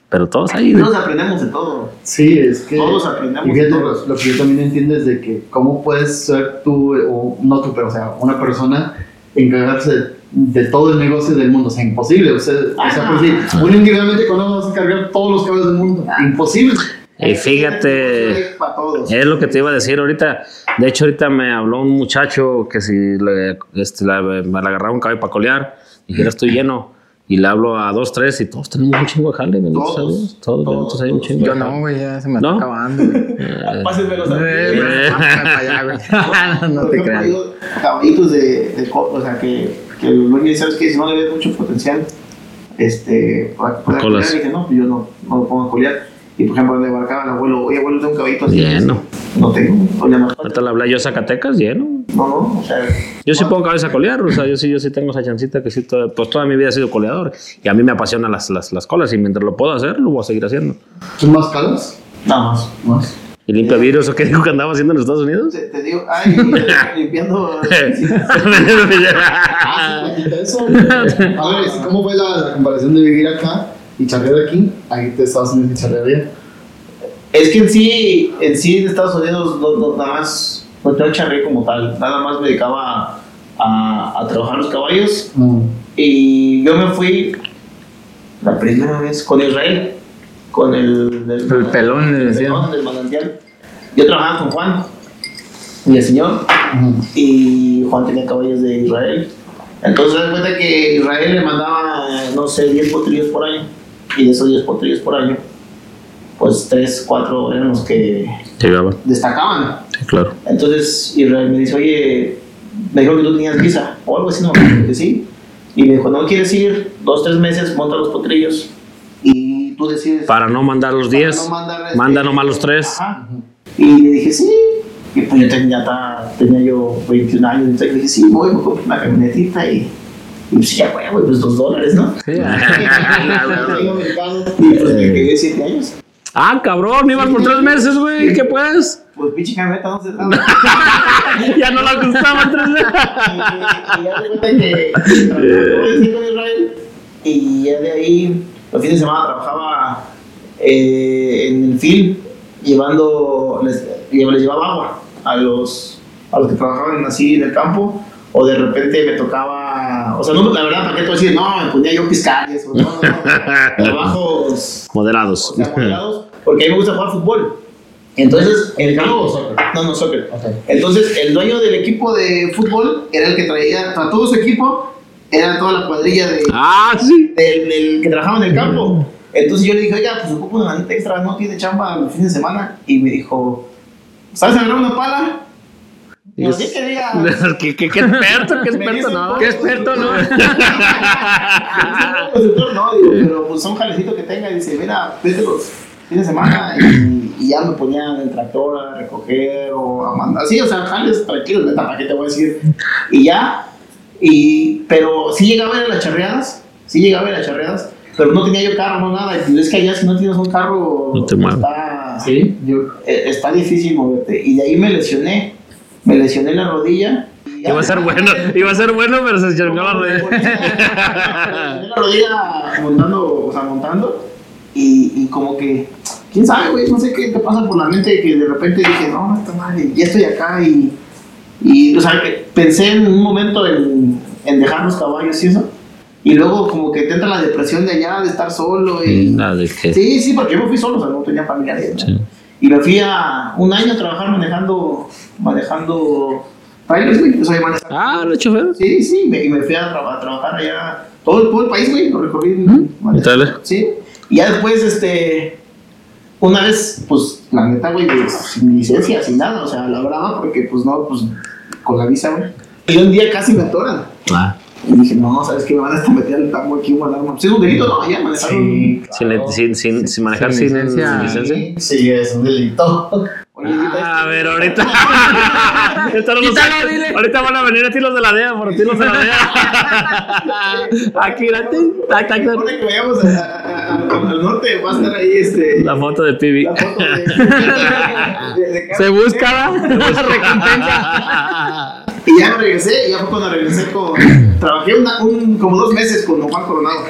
Speaker 1: Pero todos ahí.
Speaker 2: Todos aprendemos de todo.
Speaker 4: Sí, es que.
Speaker 2: Todos aprendemos
Speaker 4: fíjate,
Speaker 2: todos.
Speaker 4: lo que yo también entiendo es de que, ¿cómo puedes ser tú, o no tú, pero o sea, una persona encargarse de, de todo el negocio del mundo? O sea, imposible. O sea, o sea por decir, uno individualmente, ¿cómo vas a cargar todos los caballos del mundo? Imposible.
Speaker 1: Y fíjate,
Speaker 2: Para
Speaker 1: es lo que te iba a decir ahorita. De hecho, ahorita me habló un muchacho que si le, este, la- me le agarraba un caballo para colear, dijera estoy lleno. Y le hablo a dos, tres y todos tenemos un chingo de jale,
Speaker 2: Todos.
Speaker 1: Dios. Todos,
Speaker 2: Todos,
Speaker 1: hay un chingo
Speaker 3: Yo no, güey, ya se me
Speaker 1: ¿No?
Speaker 3: está acabando.
Speaker 2: Pásenmelos a.
Speaker 3: Eh,
Speaker 1: Eh.
Speaker 3: güey, para güey. No te creas.
Speaker 2: digo, caballitos de, de o sea, que, que el dueño dice, ¿sabes qué? Si no le ves mucho potencial, este, para
Speaker 1: Colas.
Speaker 2: colear, dije, no, pues yo no, no lo pongo a colear. Y por ejemplo, le marcaba al abuelo, oye, abuelo, tengo un caballito así.
Speaker 1: Lleno.
Speaker 2: No tengo. O le marcaba,
Speaker 1: Ahorita le hablé yo a Zacatecas, lleno.
Speaker 2: no, no, o sea.
Speaker 1: Yo sí pongo cabeza a colear, o sea, yo sí, yo sí tengo esa chancita que sí, toda- pues toda mi vida he sido coleador. Y a mí me apasionan las, las, las colas y mientras lo puedo hacer, lo voy a seguir haciendo.
Speaker 4: ¿Son más caras?
Speaker 2: Nada más.
Speaker 4: Más.
Speaker 1: ¿Y limpia virus o qué dijo que andaba haciendo en Estados Unidos?
Speaker 2: Te, te digo, ay, limpiando.
Speaker 4: Ah, sí, te eso. A ver, ¿y ¿cómo fue la, la comparación de vivir acá y charrear aquí? Ahí te Estados Unidos y charrear allá.
Speaker 2: Es que en sí, en sí en Estados Unidos no, no- nada más, no te charré como tal, nada más me dedicaba a, a trabajar los caballos
Speaker 4: No.
Speaker 2: y yo me fui la primera vez con Israel, con el, del-
Speaker 3: El pelón,
Speaker 2: el del manantial. Yo trabajaba con Juan y el señor y Juan tenía caballos de Israel. Entonces, da cuenta que Israel le mandaba, no sé, 10 potrillos por año. Y de esos 10 potrillos por año, pues 3, 4 eran los que
Speaker 1: Llegaba,
Speaker 2: destacaban.
Speaker 1: sí, claro.
Speaker 2: Entonces Israel me dice, oye, me dijo que tú tenías visa o algo así, no, que sí. Y me dijo, no quieres ir dos, tres meses, monta los potrillos y tú decides.
Speaker 1: Para no mandar los
Speaker 2: para
Speaker 1: 10,
Speaker 2: no este,
Speaker 1: manda nomás los 3.
Speaker 2: Ajá. Y le dije, sí. Y pues yo tenía, tenía yo 21 años, entonces le dije, sí, voy, me compro una camionetita y, y pues ya, güey, güey, pues dos dólares, ¿no?
Speaker 3: Sí,
Speaker 2: y pues me quedé 7 años.
Speaker 1: Ah, cabrón, ibas por 3 meses, güey, ¿qué pues?
Speaker 2: Pues pinche camioneta, no se traba.
Speaker 1: ya no la gustaban 3 meses.
Speaker 2: y ya de ahí los fines de semana trabajaba eh, en el film llevando les, les llevaba agua a los a los que trabajaban así en el campo o de repente me tocaba o sea no la verdad para qué a decir no me ponía yo a piscar y eso no, no, no. trabajos
Speaker 1: Moderados.
Speaker 2: o sea, moderados, porque a mí me gusta jugar fútbol entonces el
Speaker 4: ¿Americano o soccer?
Speaker 2: no no soccer entonces, el dueño del equipo de fútbol era el que traía, para todo su equipo, era toda la cuadrilla de,
Speaker 1: Ah, sí.
Speaker 2: del, del que trabajaba en el campo. Entonces yo le dije, oiga, pues ocupo una manita extra, no tiene chamba el fin de semana. Y me dijo, ¿sabes agarrar una pala? Y yo, sí que diga.
Speaker 1: ¿Qué, qué, qué experto, qué experto, no.
Speaker 2: "Qué experto, no". No, pero pues son jalecitos que tenga. Y dice, mira, vete los fines de semana. Y, y ya me ponían en el tractor a recoger o a mandar. Sí, o sea, jales tranquilos, neta, ¿para qué te voy a decir? Y ya. Y, pero sí llegaba a ver las charreadas. Sí llegaba a ver las charreadas. Pero no tenía yo carro, no nada. Y es que allá si no tienes un carro,
Speaker 1: No te
Speaker 2: está,
Speaker 4: Sí, yo.
Speaker 2: eh, está difícil moverte. Y de ahí me lesioné. Me lesioné la rodilla.
Speaker 1: Iba a ser bueno, iba a ser bueno, pero se chingó la
Speaker 2: me
Speaker 1: rodilla.
Speaker 2: lesioné la rodilla montando, o sea, montando. Y, y como que, quién sabe, güey, no sé qué te pasa por la mente que de repente dije, no, esta madre, ya estoy acá y, y o sea, que pensé en un momento en, en dejar los caballos y eso. Y luego como que te entra la depresión de allá, de estar solo y...
Speaker 1: Nada de que.
Speaker 2: Sí, sí, porque yo me fui solo, o sea, no tenía familiares. ¿no?
Speaker 1: Sí.
Speaker 2: Y me fui a un año a trabajar manejando, manejando trailers, güey. O sea, manejando.
Speaker 1: Ah, lo chofer.
Speaker 2: Sí, sí, me- y me fui a, tra- a trabajar allá, todo, el- todo el país, güey, lo recorrí.
Speaker 1: ¿Y tal?
Speaker 2: Sí. Y ya después, este, una vez, pues, la neta, güey, sin licencia, sin nada, o sea, la brava, porque, pues, no, pues, con la visa, güey. Y un día casi me atoran.
Speaker 1: Ah,
Speaker 2: Y dije, no, ¿sabes qué? Me van a hasta meter al tambo aquí, una alarma. Pues es un delito, ¿no? Allá manejar un-
Speaker 1: sin, le- sin, sin, sin manejar
Speaker 3: Sin
Speaker 1: sin,
Speaker 3: licencia.
Speaker 1: sin licencia.
Speaker 4: Sí, es un delito.
Speaker 2: Oye,
Speaker 1: Ah, a ver, ahorita. Esto no lo sé. ahorita van a venir a ti los de la DEA, por ti los de la DEA. Aquí, tin, tac,
Speaker 2: que vayamos a- a- a- al norte, va a estar ahí este.
Speaker 1: La foto de Pibi.
Speaker 2: la foto de. de- de- de-
Speaker 3: Se busca,
Speaker 1: Recompensa.
Speaker 2: Y ya me regresé, y ya fue cuando regresé con. Trabajé una- un, como dos meses con don Juan Coronado.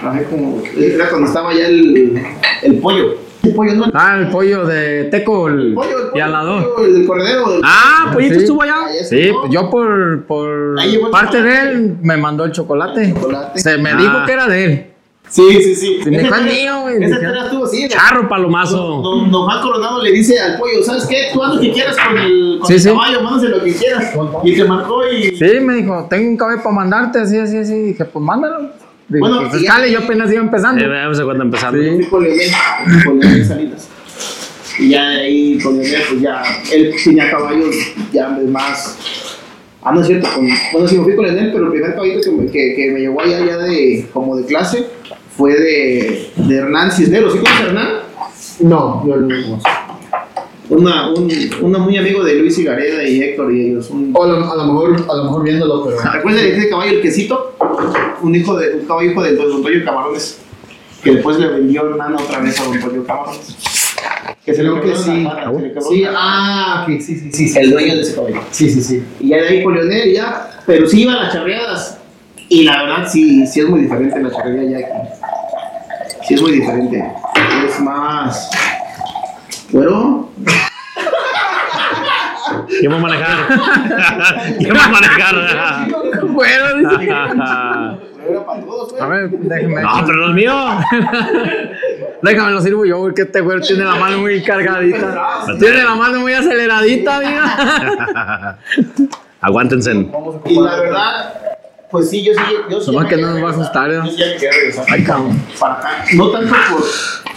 Speaker 2: Trabajé como. Era cuando estaba ya el, el pollo. El pollo, ¿no?
Speaker 3: Ah, el pollo de Teco, el
Speaker 2: pollo, el pollo, el pollo, el del corredero. el-
Speaker 1: Ah, Pollito
Speaker 3: Sí.
Speaker 1: estuvo allá.
Speaker 3: Sí, pues yo por, por parte de él me mandó el chocolate.
Speaker 2: Chocolate.
Speaker 3: Se me
Speaker 1: Ah.
Speaker 3: dijo que era de él.
Speaker 2: Sí, sí, sí.
Speaker 3: Me
Speaker 2: Esa
Speaker 3: fue el mío, güey.
Speaker 2: Esa historia estuvo así.
Speaker 1: Charro palomazo.
Speaker 2: don, don Juan Coronado le dice al pollo, ¿sabes qué? Tú haz lo que quieras con el, con
Speaker 3: Sí,
Speaker 2: el
Speaker 3: sí.
Speaker 2: caballo, mándase lo que quieras. Y te marcó y...
Speaker 3: Sí, me dijo, tengo un cabello para mandarte, así, así, así. Dije, pues mándalo. Dije,
Speaker 2: Bueno,
Speaker 3: pues
Speaker 2: ya-
Speaker 3: escale, yo apenas iba empezando.
Speaker 1: Eh, veamos de cuándo empezando.
Speaker 3: Sí.
Speaker 2: Fui con Leonel, con Leonel Salinas. Y ya de ahí con Leonel, pues ya, él tenía caballos ya más... Ah, no es cierto, con, bueno, sí me fui con Leonel, pero el primer caballito que me, que, que me llevó allá ya de, como de clase fue de, de Hernán Cisneros. ¿Sí conoces a Hernán?
Speaker 4: No, yo no.
Speaker 2: Una, un, uno muy amigo de Luis Igareda y Héctor y ellos. Un,
Speaker 4: O a lo, a lo mejor, a lo mejor viéndolo, pero.
Speaker 2: ¿Recuerdas de ese caballo, el quesito? Un hijo de, un caballo hijo de Don Toyo Camarones. Que después le vendió Hernán otra vez a Don Toyo Camarones. Que se
Speaker 4: Creo que sí.
Speaker 2: se le
Speaker 4: Sí, ah, ok, sí, sí, sí. sí.
Speaker 2: El dueño de ese caballo.
Speaker 4: Sí, sí, sí.
Speaker 2: Y ya de ahí con Leonel y ya. Pero sí iba a las charreadas. Y la verdad sí, sí es muy diferente la charrería ya aquí. Sí es muy diferente. Es más... Bueno,
Speaker 1: ¿Quién va a manejar? ¿Quién va a manejar?
Speaker 3: Bueno, dice. A ver, déjame.
Speaker 1: No, pero no es mío.
Speaker 3: Déjame lo sirvo yo, porque este güey tiene la mano muy cargadita. Tiene la mano muy aceleradita, mira.
Speaker 1: Aguántense.
Speaker 2: Y la verdad, pues sí, yo sí, yo sí.
Speaker 3: Nomás que no nos va a asustar. ¿no?
Speaker 2: Yo sí regresar.
Speaker 3: Ay, cabrón.
Speaker 2: Para acá. No tanto por,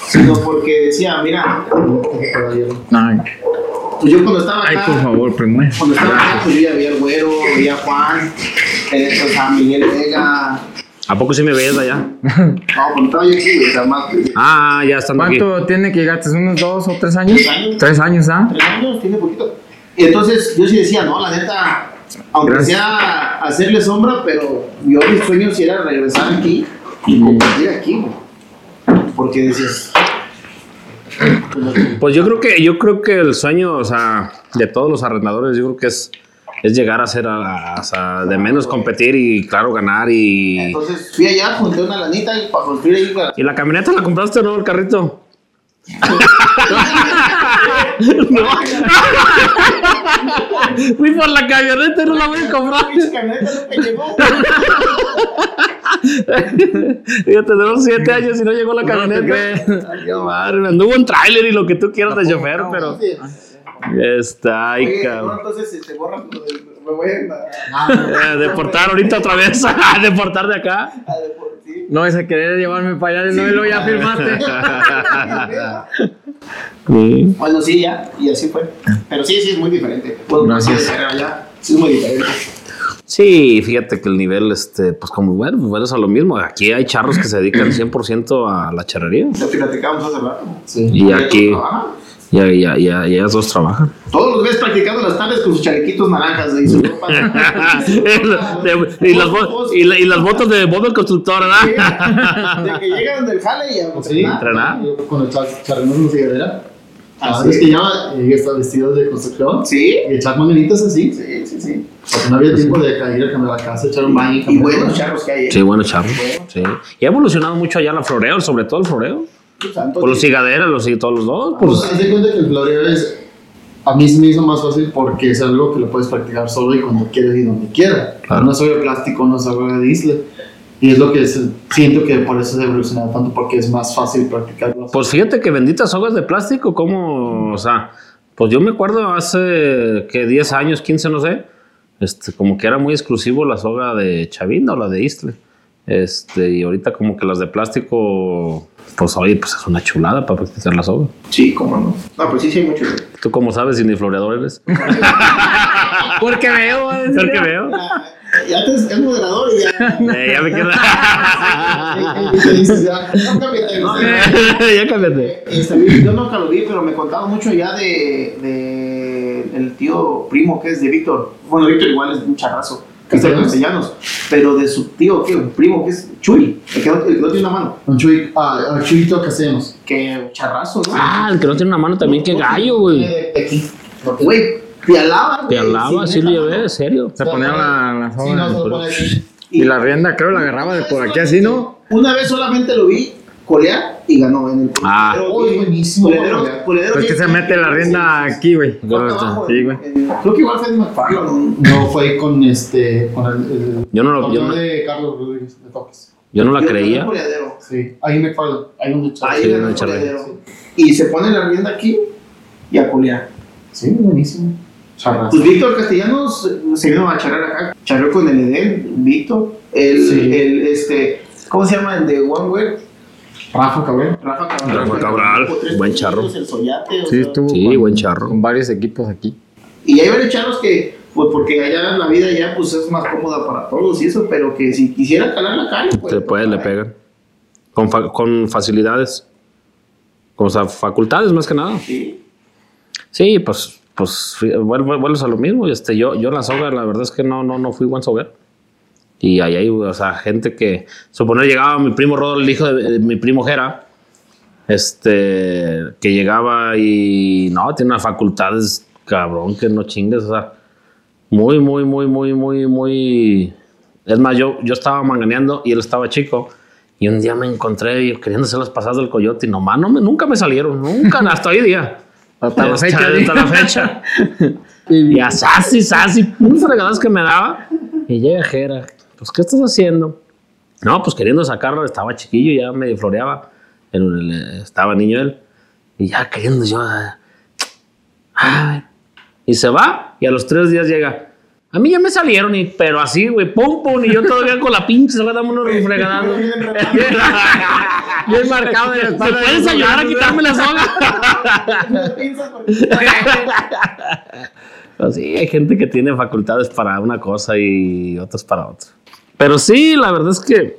Speaker 2: sino porque decía, mira,
Speaker 3: Ay,
Speaker 2: pues yo cuando estaba
Speaker 3: ay,
Speaker 2: acá,
Speaker 3: por favor, primo.
Speaker 2: cuando estaba acá, pues yo ya veía al güero, veía a Juan, eh, o sea, Miguel Vega.
Speaker 1: ¿A poco sí me ves allá?
Speaker 2: No, cuando estaba yo aquí, o sea, más
Speaker 1: Ah, ya están aquí.
Speaker 3: ¿Cuánto tiene que llegaste? ¿Unos dos o tres años?
Speaker 2: Tres años.
Speaker 3: Tres años, ¿ah?
Speaker 2: tres años, tiene poquito. Y entonces yo sí decía, no, la neta, aunque
Speaker 3: Gracias.
Speaker 2: sea hacerle sombra, pero yo mis sueños sí era regresar aquí y competir aquí, güey. Porque decías,
Speaker 1: Pues yo creo que yo creo que el sueño, o sea, de todos los arrendadores, yo creo que es es llegar a ser a- a- o sea, de menos competir y claro ganar y
Speaker 2: entonces fui allá, junté una lanita y para construir ahí la-
Speaker 1: y la camioneta la compraste o no el carrito. no. Fui por la camioneta y no la voy a comprar. Fíjate, tenemos siete años y no llegó la
Speaker 3: No te
Speaker 1: camioneta. qué madre, me anduvo en tráiler y lo que tú quieras de chofer, pero está ay,
Speaker 2: Oye,
Speaker 1: cabrón.
Speaker 2: no, entonces este, borra lo del- me voy a,
Speaker 1: Eh, deportar ahorita otra vez. deportar de acá.
Speaker 2: a.
Speaker 3: No, ese querer llevarme para allá, no, y lo ya firmaste.
Speaker 1: Sí.
Speaker 2: Bueno, sí, ya, y así fue. Pero sí, sí, es muy diferente. Bueno,
Speaker 3: Gracias.
Speaker 2: ya, sí es muy diferente.
Speaker 1: Sí, fíjate que el nivel, este, pues como bueno, pues bueno, es a lo mismo. Aquí hay charros que se dedican 100% a la charrería.
Speaker 2: Lo que platicábamos hace rato.
Speaker 4: Sí.
Speaker 1: Y aquí, ya, ya, ya, ya ellas dos trabajan.
Speaker 2: Todos los ves practicando las tardes con sus chalequitos naranjas y su ropa.
Speaker 1: Y, las y, la- y las botas de Bob el constructor, ¿verdad?
Speaker 2: De que llegan del jale y a
Speaker 4: Sí,
Speaker 1: ¿Entrenar?
Speaker 4: Yo Con el char charrenos en cigarrera.
Speaker 2: Ah,
Speaker 4: Ah,
Speaker 2: sí.
Speaker 4: es que ya ella está vestido de construcción.
Speaker 2: Sí,
Speaker 4: Y echar manganitas así.
Speaker 2: sí, sí, sí.
Speaker 4: Porque no había tiempo de caer a cambiar la casa, echar un baño.
Speaker 2: Y buenos charros que hay, ¿eh?
Speaker 1: Sí, bueno, charro. Sí. Y ha evolucionado mucho allá la floreo, sobre todo el floreo. Por los cigaderas, los y todos los dos.
Speaker 4: Pues,
Speaker 1: Pues,
Speaker 4: haz de cuenta que el floreo es. A mí se me hizo más fácil porque es algo que lo puedes practicar solo y cuando quieres y donde quieras.
Speaker 1: Claro.
Speaker 4: No es algo de plástico, no es algo de isla. Y es lo que es- siento que por eso se ha evolucionado tanto, porque es más fácil practicarlo.
Speaker 1: pues fíjate que benditas sogas de plástico, como, o sea, pues yo me acuerdo hace que 10 años, 15, no sé, este, como que era muy exclusivo la soga de Chavinda o la de Istle. Este, y ahorita como que las de plástico, pues oye, pues es una chulada para practicar la soga.
Speaker 2: Sí, cómo no. No, pues sí, sí hay mucho.
Speaker 1: ¿Tú cómo sabes si ni floreador eres?
Speaker 3: Porque veo, va a decir.
Speaker 1: ¿Por qué veo?
Speaker 2: Ah, Ya te es moderador y ya.
Speaker 1: Eh, ya me queda.
Speaker 4: Ya,
Speaker 2: No, cámbiate, no,
Speaker 1: ya cámbiate.
Speaker 2: Este, yo nunca lo vi, pero me contaban mucho ya de, de el tío primo que es de Víctor. Bueno, Víctor igual es un charrazo,
Speaker 4: ¿Castellanos?
Speaker 2: castellanos. Pero de su tío, ¿qué? Un primo que es Chuy, el que no, el que no tiene una mano.
Speaker 4: Un Chuy, ah, ah, Chuyito Castellanos.
Speaker 2: Que charrazo, ¿no?
Speaker 1: Ah, el que no tiene una mano también, qué gallo, güey.
Speaker 2: Güey, te alaba.
Speaker 1: Te alaba, sí lo llevé, en serio.
Speaker 3: Se ponía la, la
Speaker 4: Sí, no, se lo
Speaker 3: soga.
Speaker 4: pone aquí.
Speaker 3: Y la rienda creo la agarraba de por aquí así, ¿no?
Speaker 2: Una vez solamente lo vi colear y ganó en el
Speaker 1: Ah.
Speaker 4: Uy, buenísimo,
Speaker 2: coledero-
Speaker 4: colear.
Speaker 2: coledero
Speaker 3: Pues que se mete la rienda aquí, güey. Sí, güey.
Speaker 2: en- Creo que igual fue en McFarland.
Speaker 4: No fue con este. Con el. el
Speaker 1: Yo no lo- yo no-
Speaker 4: de Carlos Rodríguez de toques.
Speaker 1: Yo no la
Speaker 2: Yo-
Speaker 1: creía.
Speaker 4: Sí, ahí en McFarland. Ahí donde echaba.
Speaker 2: Ahí
Speaker 1: Sí,
Speaker 2: coledero. Y se pone la rienda aquí y a colear.
Speaker 4: Sí, buenísimo. Charras.
Speaker 2: Pues Víctor Castellanos eh, se vino a charlar acá. Charló con el Edén, Víctor. El,
Speaker 4: Sí.
Speaker 2: el, este, ¿cómo se llama? El de One Way.
Speaker 4: Rafa Cabrera.
Speaker 2: Rafa Cabral.
Speaker 1: Rafa Cabral, buen charro.
Speaker 2: El Soyate,
Speaker 3: Sí, estuvo
Speaker 1: Sí,
Speaker 3: con,
Speaker 1: buen charro.
Speaker 3: con varios equipos aquí.
Speaker 2: Y hay varios charros que, pues porque allá la vida ya pues es más cómoda para todos y eso, pero que si quisiera calar la calle, pues.
Speaker 1: Se puede, le pegan. Con, fa- con facilidades. Con facultades más que nada.
Speaker 2: Sí.
Speaker 1: Sí, pues, pues vuelves a lo mismo. Este, yo, yo en la soga, la verdad es que no, no, no fui buen soguero. Y ahí hay, o sea, gente que, suponer, llegaba mi primo Rodolfo, el hijo de, de mi primo Jera, este, que llegaba y, no, tiene unas facultades, cabrón, que no chingues, o sea, muy, muy, muy, muy, muy, muy... Es más, yo, yo estaba manganeando y él estaba chico. Y un día me encontré yo queriendo hacer las pasadas del coyote y nomás no me, nunca me salieron, nunca, hasta hoy día.
Speaker 3: Hasta la fecha.
Speaker 1: hasta la fecha. y a sasi, sasi, unas que me daba. Y llega Jera, pues, ¿qué estás haciendo? No, pues queriendo sacarlo, estaba chiquillo, ya medio floreaba. El- el- estaba niño él. Y ya queriendo yo. ah, ah, y se va, y a los tres días llega. A mí ya me salieron, y, pero así, güey, pum, pum, y yo todavía con la pinche cerrada, dame unos fregadazos.
Speaker 3: Bien marcado de la
Speaker 1: ¿Me
Speaker 3: espalda.
Speaker 1: puedes ayudar a quitarme la soga? Pues sí, hay gente que tiene facultades para una cosa y otras para otra. Pero sí, la verdad es que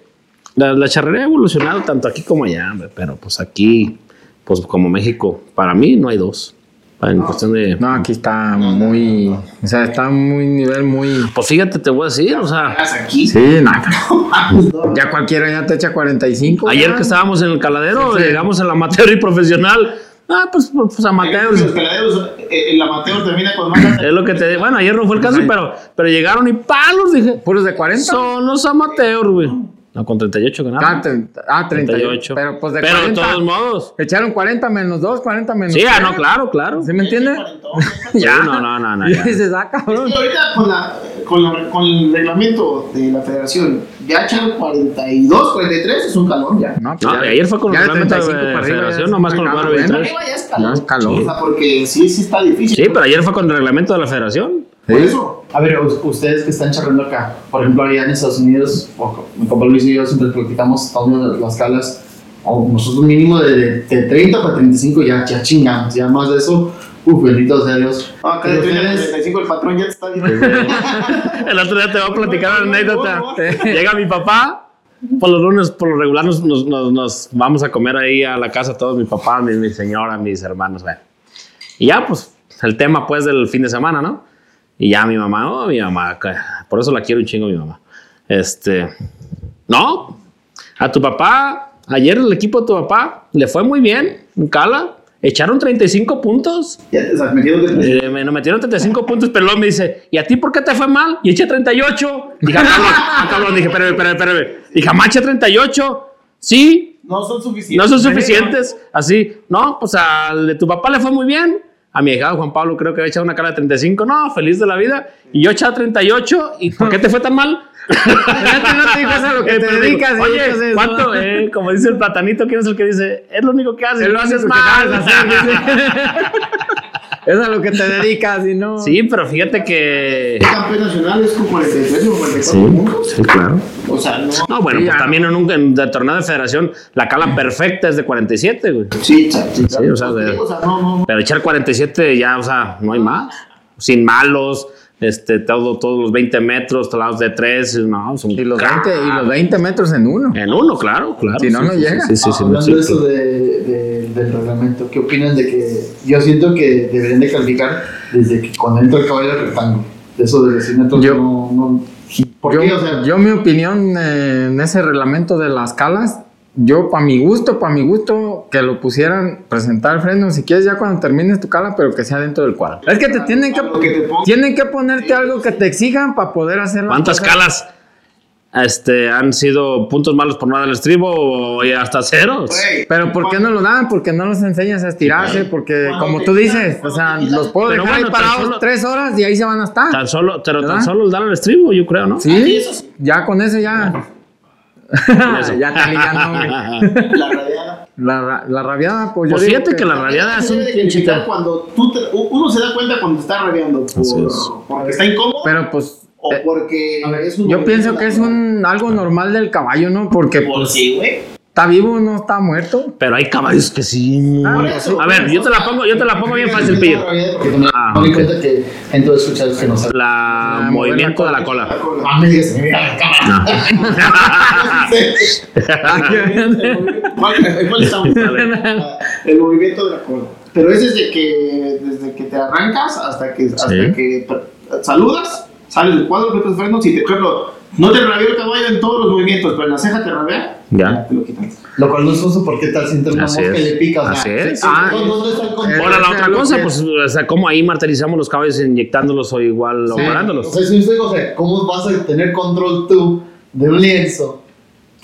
Speaker 1: la, la charrería ha evolucionado tanto aquí como allá, pero pues aquí, pues como México, para mí no hay dos. En cuestión de...
Speaker 3: No, aquí está muy. O sea, está muy nivel muy.
Speaker 1: Pues fíjate, te voy a decir, o sea,
Speaker 2: aquí.
Speaker 3: Sí, no. Ya cualquiera ya te echa 45.
Speaker 1: ayer que estábamos en el caladero,
Speaker 3: Sí, sí.
Speaker 1: llegamos al amateur y profesional. Ah, pues, pues amateur.
Speaker 2: Los peladeros, el amateur termina con más.
Speaker 1: Es lo que te digo. Bueno, ayer no fue el caso, pero, pero llegaron y palos, dije.
Speaker 3: Puros de 40.
Speaker 1: Son los amateurs, güey. No, con 38 ganaron.
Speaker 3: Ah, ah, 38. Pero pues de
Speaker 1: Pero
Speaker 3: 40.
Speaker 1: de todos modos.
Speaker 3: Echaron 40 menos 2, 40 menos
Speaker 1: Sí, ah, no, claro, claro.
Speaker 3: ¿Sí me entiendes?
Speaker 1: Ya. no, no, no, no.
Speaker 3: Y
Speaker 1: ya.
Speaker 3: ah, cabrón.
Speaker 2: Y ahorita con, la, con, la, con el reglamento de la federación, ya echaron 42, 43, es un calón ya.
Speaker 3: No, pues
Speaker 1: No,
Speaker 3: ya-
Speaker 1: ayer fue con
Speaker 3: ya
Speaker 1: el
Speaker 3: de
Speaker 1: reglamento de
Speaker 3: 35 para arriba,
Speaker 1: federación, nomás con el
Speaker 3: muy
Speaker 1: cuadro
Speaker 3: caro,
Speaker 1: 23.
Speaker 2: Arriba ya es
Speaker 3: Ya
Speaker 2: calón.
Speaker 3: es calor.
Speaker 2: O sea, porque sí, sí está difícil.
Speaker 1: Sí, pero ayer fue con el reglamento de la federación.
Speaker 2: Por eso.
Speaker 4: A ver, ustedes que están charlando acá, por ejemplo, allá en Estados Unidos, o co- mi compa Luis y yo siempre platicamos todas las calas, o nosotros mínimo de, de 30 para 35 ya, ya chingamos, ya más de eso, uff, bendito sea Dios.
Speaker 2: No, acá de
Speaker 4: Pero
Speaker 2: 30 a
Speaker 4: ustedes-
Speaker 2: 35 el patrón ya te está viendo.
Speaker 1: El otro día te voy a platicar una anécdota. Llega mi papá. Por los lunes, por lo regular, nos, nos- nos- nos vamos a comer ahí a la casa todos, mi papá, mi, mi señora, mis hermanos. bueno. Y ya, pues, el tema, pues, del fin de semana, ¿no? Y ya mi mamá, oh, mi mamá, por eso la quiero un chingo mi mamá. Este, no, a tu papá, ayer el equipo de tu papá le fue muy bien, en Cala, echaron 35 puntos.
Speaker 2: Ya estás metiendo que
Speaker 1: Eh, me metieron 35 puntos, pero luego me dice, ¿y a ti por qué te fue mal? Y eché 38. Dije, ah, cabrón, ah, cabrón, dije, espérame, espérame, espérame. Dije, jamás eché 38. Sí,
Speaker 2: no son suficientes.
Speaker 1: no son suficientes. Así, no, pues al de tu papá le fue muy bien. A mi hija Juan Pablo creo que había echado una cara de 35. No, feliz de la vida. Y yo echaba 38. ¿Y por qué te fue tan mal?
Speaker 3: No te digo eso a lo que
Speaker 1: Eh,
Speaker 3: te dedicas.
Speaker 1: digo, Oye. ¿cuánto? Eh, como dice el platanito, ¿quién es el que dice? Es lo único que haces.
Speaker 3: Es
Speaker 1: lo haces mal.
Speaker 3: hacer. Es a lo que te dedicas y no.
Speaker 1: Sí, pero fíjate que.
Speaker 2: El campeón nacional es con 43 o 44 puntos.
Speaker 1: sí, claro.
Speaker 2: O sea, no.
Speaker 1: No, bueno,
Speaker 3: Sí,
Speaker 1: pues también en un en el torneo de federación la cala perfecta es de 47, güey.
Speaker 2: Sí, sí, sí.
Speaker 1: Sí, o sea, de-
Speaker 2: o sea, no, no.
Speaker 1: Pero echar 47 ya, o sea, no hay más. Sin malos, este, todo, todos los 20 metros, lados de 3, no, son
Speaker 3: Y los,
Speaker 1: crack.
Speaker 3: 20, y los 20 metros en uno.
Speaker 1: En uno, claro, claro.
Speaker 3: Si no,
Speaker 1: sí,
Speaker 3: no
Speaker 1: sí,
Speaker 3: llega.
Speaker 1: Sí, sí, sí,
Speaker 4: Hablando
Speaker 1: sí,
Speaker 4: de
Speaker 1: sí.
Speaker 4: eso de, de- del reglamento, ¿qué opinan de que yo siento que deberían de calificar desde que cuando entra el caballo al rectángulo? De eso de los 100 metros
Speaker 3: Yo-
Speaker 4: no, no. ¿Por
Speaker 3: yo,
Speaker 4: qué? O sea,
Speaker 3: yo mi opinión eh, en ese reglamento de las calas, yo para mi gusto, para mi gusto, que lo pusieran, presentar el freno, si quieres ya cuando termines tu cala, pero que sea dentro del cuadro. Es que te tienen que,
Speaker 2: Lo que te ponga.
Speaker 3: tienen que ponerte algo que te exijan para poder hacer las
Speaker 1: ¿Cuántas
Speaker 3: cosas.
Speaker 1: calas este, han sido puntos malos por no dar el estribo o y hasta ceros.
Speaker 3: Pero ¿por qué no lo dan? Porque no los enseñas a estirarse, porque
Speaker 2: Cuando
Speaker 3: como tú dices, o sea, los puedo
Speaker 1: Pero
Speaker 3: dejar ahí
Speaker 1: bueno, tan
Speaker 3: parados
Speaker 1: solo-
Speaker 3: tres horas y ahí se van a estar.
Speaker 1: Tan solo, pero tan solo dar el estribo, yo creo, ¿no?
Speaker 3: Sí,
Speaker 2: sí.
Speaker 3: ya con eso ya. ya te alivianó, güey.
Speaker 2: La radiada.
Speaker 3: La, la rabiada, pues yo
Speaker 1: Pues
Speaker 3: digo
Speaker 1: fíjate que la rabiada es un pinche
Speaker 2: cuando tú te- uno se da cuenta cuando te está rabiando
Speaker 1: Así es.
Speaker 2: por, porque está incómodo
Speaker 3: Pero pues
Speaker 2: o
Speaker 3: eh,
Speaker 2: porque es un
Speaker 3: yo pienso que es un algo normal del caballo, ¿no? Porque
Speaker 2: por
Speaker 3: pues,
Speaker 2: sí, güey.
Speaker 3: Está vivo, no está muerto.
Speaker 1: Pero hay caballos que sí.
Speaker 3: Ah,
Speaker 2: eso.
Speaker 1: A ver, yo te la pongo, yo te la pongo bien fácil, pillo. Ah,
Speaker 4: me doy
Speaker 1: ok.
Speaker 4: cuenta que gente va a escuchar que no sabe.
Speaker 1: La
Speaker 3: Ah,
Speaker 1: movimiento de
Speaker 3: la
Speaker 1: la cola.
Speaker 4: Ah, me digas, mira la cámara.
Speaker 2: ¿Cuál, cuál estamos? Ah, El movimiento de la cola. Pero es desde que, desde que te arrancas hasta que, hasta
Speaker 1: Sí.
Speaker 2: que saludas, sales del cuadro, metes frenos y te, por ejemplo, no te rabió el caballo en todos los movimientos, pero en la ceja te rabea,
Speaker 1: Ya.
Speaker 2: te lo quitan.
Speaker 4: Lo cual no es uso porque tal si entra una mosca
Speaker 1: es.
Speaker 4: le pica. O sea,
Speaker 1: Así es.
Speaker 4: sí,
Speaker 3: Ah,
Speaker 4: ¿Dónde está el control?
Speaker 1: Ahora la otra cosa, pues, o sea, ¿cómo ahí martirizamos los caballos inyectándolos o igual
Speaker 4: Sí.
Speaker 1: operándolos?
Speaker 4: O sea, si usted, o sea, ¿cómo vas a tener control tú de un lienzo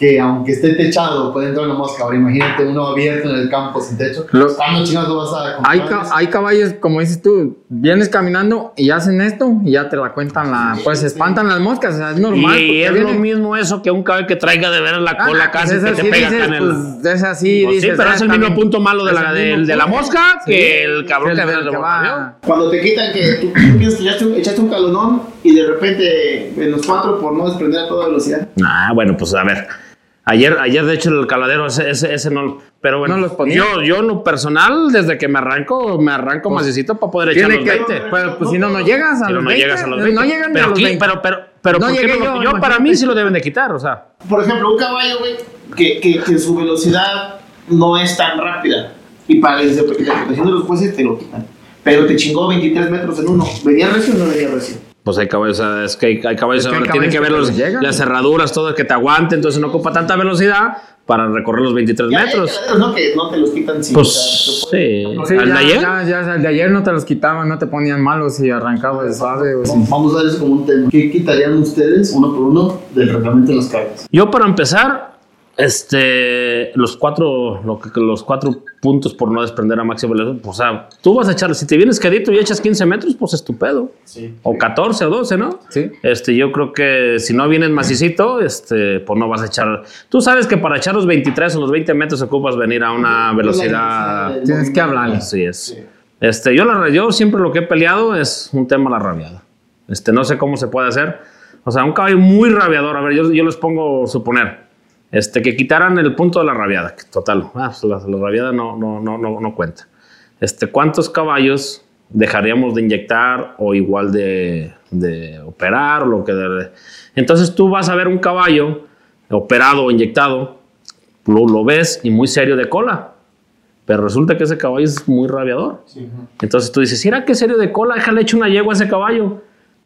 Speaker 4: que aunque esté techado puede entrar una mosca? Ahora imagínate uno abierto en el campo sin techo.
Speaker 3: Lo-
Speaker 4: ¿Cuándo chingados lo vas a
Speaker 3: Hay, ca- hay caballos, como dices tú, vienes caminando y hacen esto y ya te la cuentan la. Pues se espantan las moscas, o sea, es normal.
Speaker 1: Y es
Speaker 3: viene-
Speaker 1: lo mismo eso que un caballo que traiga de ver la
Speaker 3: Ah,
Speaker 1: cola
Speaker 3: pues
Speaker 1: casi
Speaker 3: es
Speaker 1: que
Speaker 3: así,
Speaker 1: te pega
Speaker 3: dices,
Speaker 1: el.
Speaker 3: pues, es así,
Speaker 1: Pues sí, pero
Speaker 3: ah,
Speaker 1: es el mismo punto malo de la,
Speaker 3: el
Speaker 1: de, la mosca
Speaker 3: Sí.
Speaker 1: que el cabrón que
Speaker 3: el- el que va-
Speaker 2: Cuando te quitan que tú, tú piensas que echaste un, echaste un calonón y de repente en los cuatro por no desprender a toda velocidad.
Speaker 1: Ah, bueno, pues a ver. Ayer, ayer de hecho, el caladero, ese, ese, ese no. Pero bueno,
Speaker 3: No los ponía.
Speaker 1: yo, yo en lo personal, desde que me arranco, me arranco macicito para poder echar los
Speaker 3: que,
Speaker 1: 20.
Speaker 3: pero pues si no, no llegas a
Speaker 1: Si no,
Speaker 3: los
Speaker 1: no
Speaker 3: 20.
Speaker 1: llegas a los 20.
Speaker 3: No llegan
Speaker 1: pero,
Speaker 3: a los
Speaker 1: aquí-
Speaker 3: 20.
Speaker 1: pero, pero, pero,
Speaker 3: No
Speaker 1: ¿por qué
Speaker 3: llegué
Speaker 1: no lo-
Speaker 3: yo,
Speaker 1: yo, para mí sí lo deben de quitar, o sea.
Speaker 2: Por ejemplo, un caballo, güey, que, que, que su velocidad no es tan rápida. Y para la interpretación de los jueces te lo quitan. Pero te chingó 23 metros en uno. ¿Venía recio o no venía recio?
Speaker 1: Pues hay caballos, o sea, es que hay, hay caballos,
Speaker 3: Es que hay
Speaker 1: ahora tienen que ver
Speaker 3: caballos
Speaker 1: los-
Speaker 3: llegan.
Speaker 1: las cerraduras, todo que te aguante, entonces no ocupa tanta velocidad para recorrer los 23
Speaker 2: Ya
Speaker 1: metros.
Speaker 2: ¿no? Que no te los quitan sin.
Speaker 1: Pues
Speaker 2: o sea,
Speaker 1: sí.
Speaker 3: Sí,
Speaker 1: ¿Al de
Speaker 3: ya,
Speaker 1: ayer?
Speaker 3: ya, ya, el de ayer no te los quitaban, no te ponían malos y arrancabas de suave o.
Speaker 4: Vamos a ver eso como un tema. ¿Qué quitarían ustedes, uno por uno, del reglamento de los caballos?
Speaker 1: Yo para empezar, este, los cuatro, lo que, los cuatro puntos por no desprender a máxima velocidad, pues, o sea, tú vas a echar, si te vienes quedito y echas 15 metros, pues estupendo.
Speaker 4: Sí.
Speaker 1: O 14 o 12, ¿no?
Speaker 3: Sí.
Speaker 1: Este, yo creo que si no vienes macicito, este, pues no vas a echar. Tú sabes que para echar los 23 o los 20 metros ocupas venir a una velocidad.
Speaker 3: Tienes que hablarles.
Speaker 1: Así es. Este, yo, la, yo siempre lo que he peleado es un tema la rabiada. Este, no sé cómo se puede hacer. O sea, un caballo muy rabiador. A ver, yo, yo les pongo suponer. Este, que quitaran el punto de la rabiada. que Total. Ah, la, la rabiada no, no, no, no, no cuenta. Este, ¿Cuántos caballos dejaríamos de inyectar o igual de, de operar? Lo que de- Entonces tú vas a ver un caballo operado o inyectado, lo, lo ves y muy serio de cola. Pero resulta que ese caballo es muy rabiador. Entonces tú dices, ¿era qué serio de cola? Déjale hecho una yegua a ese caballo.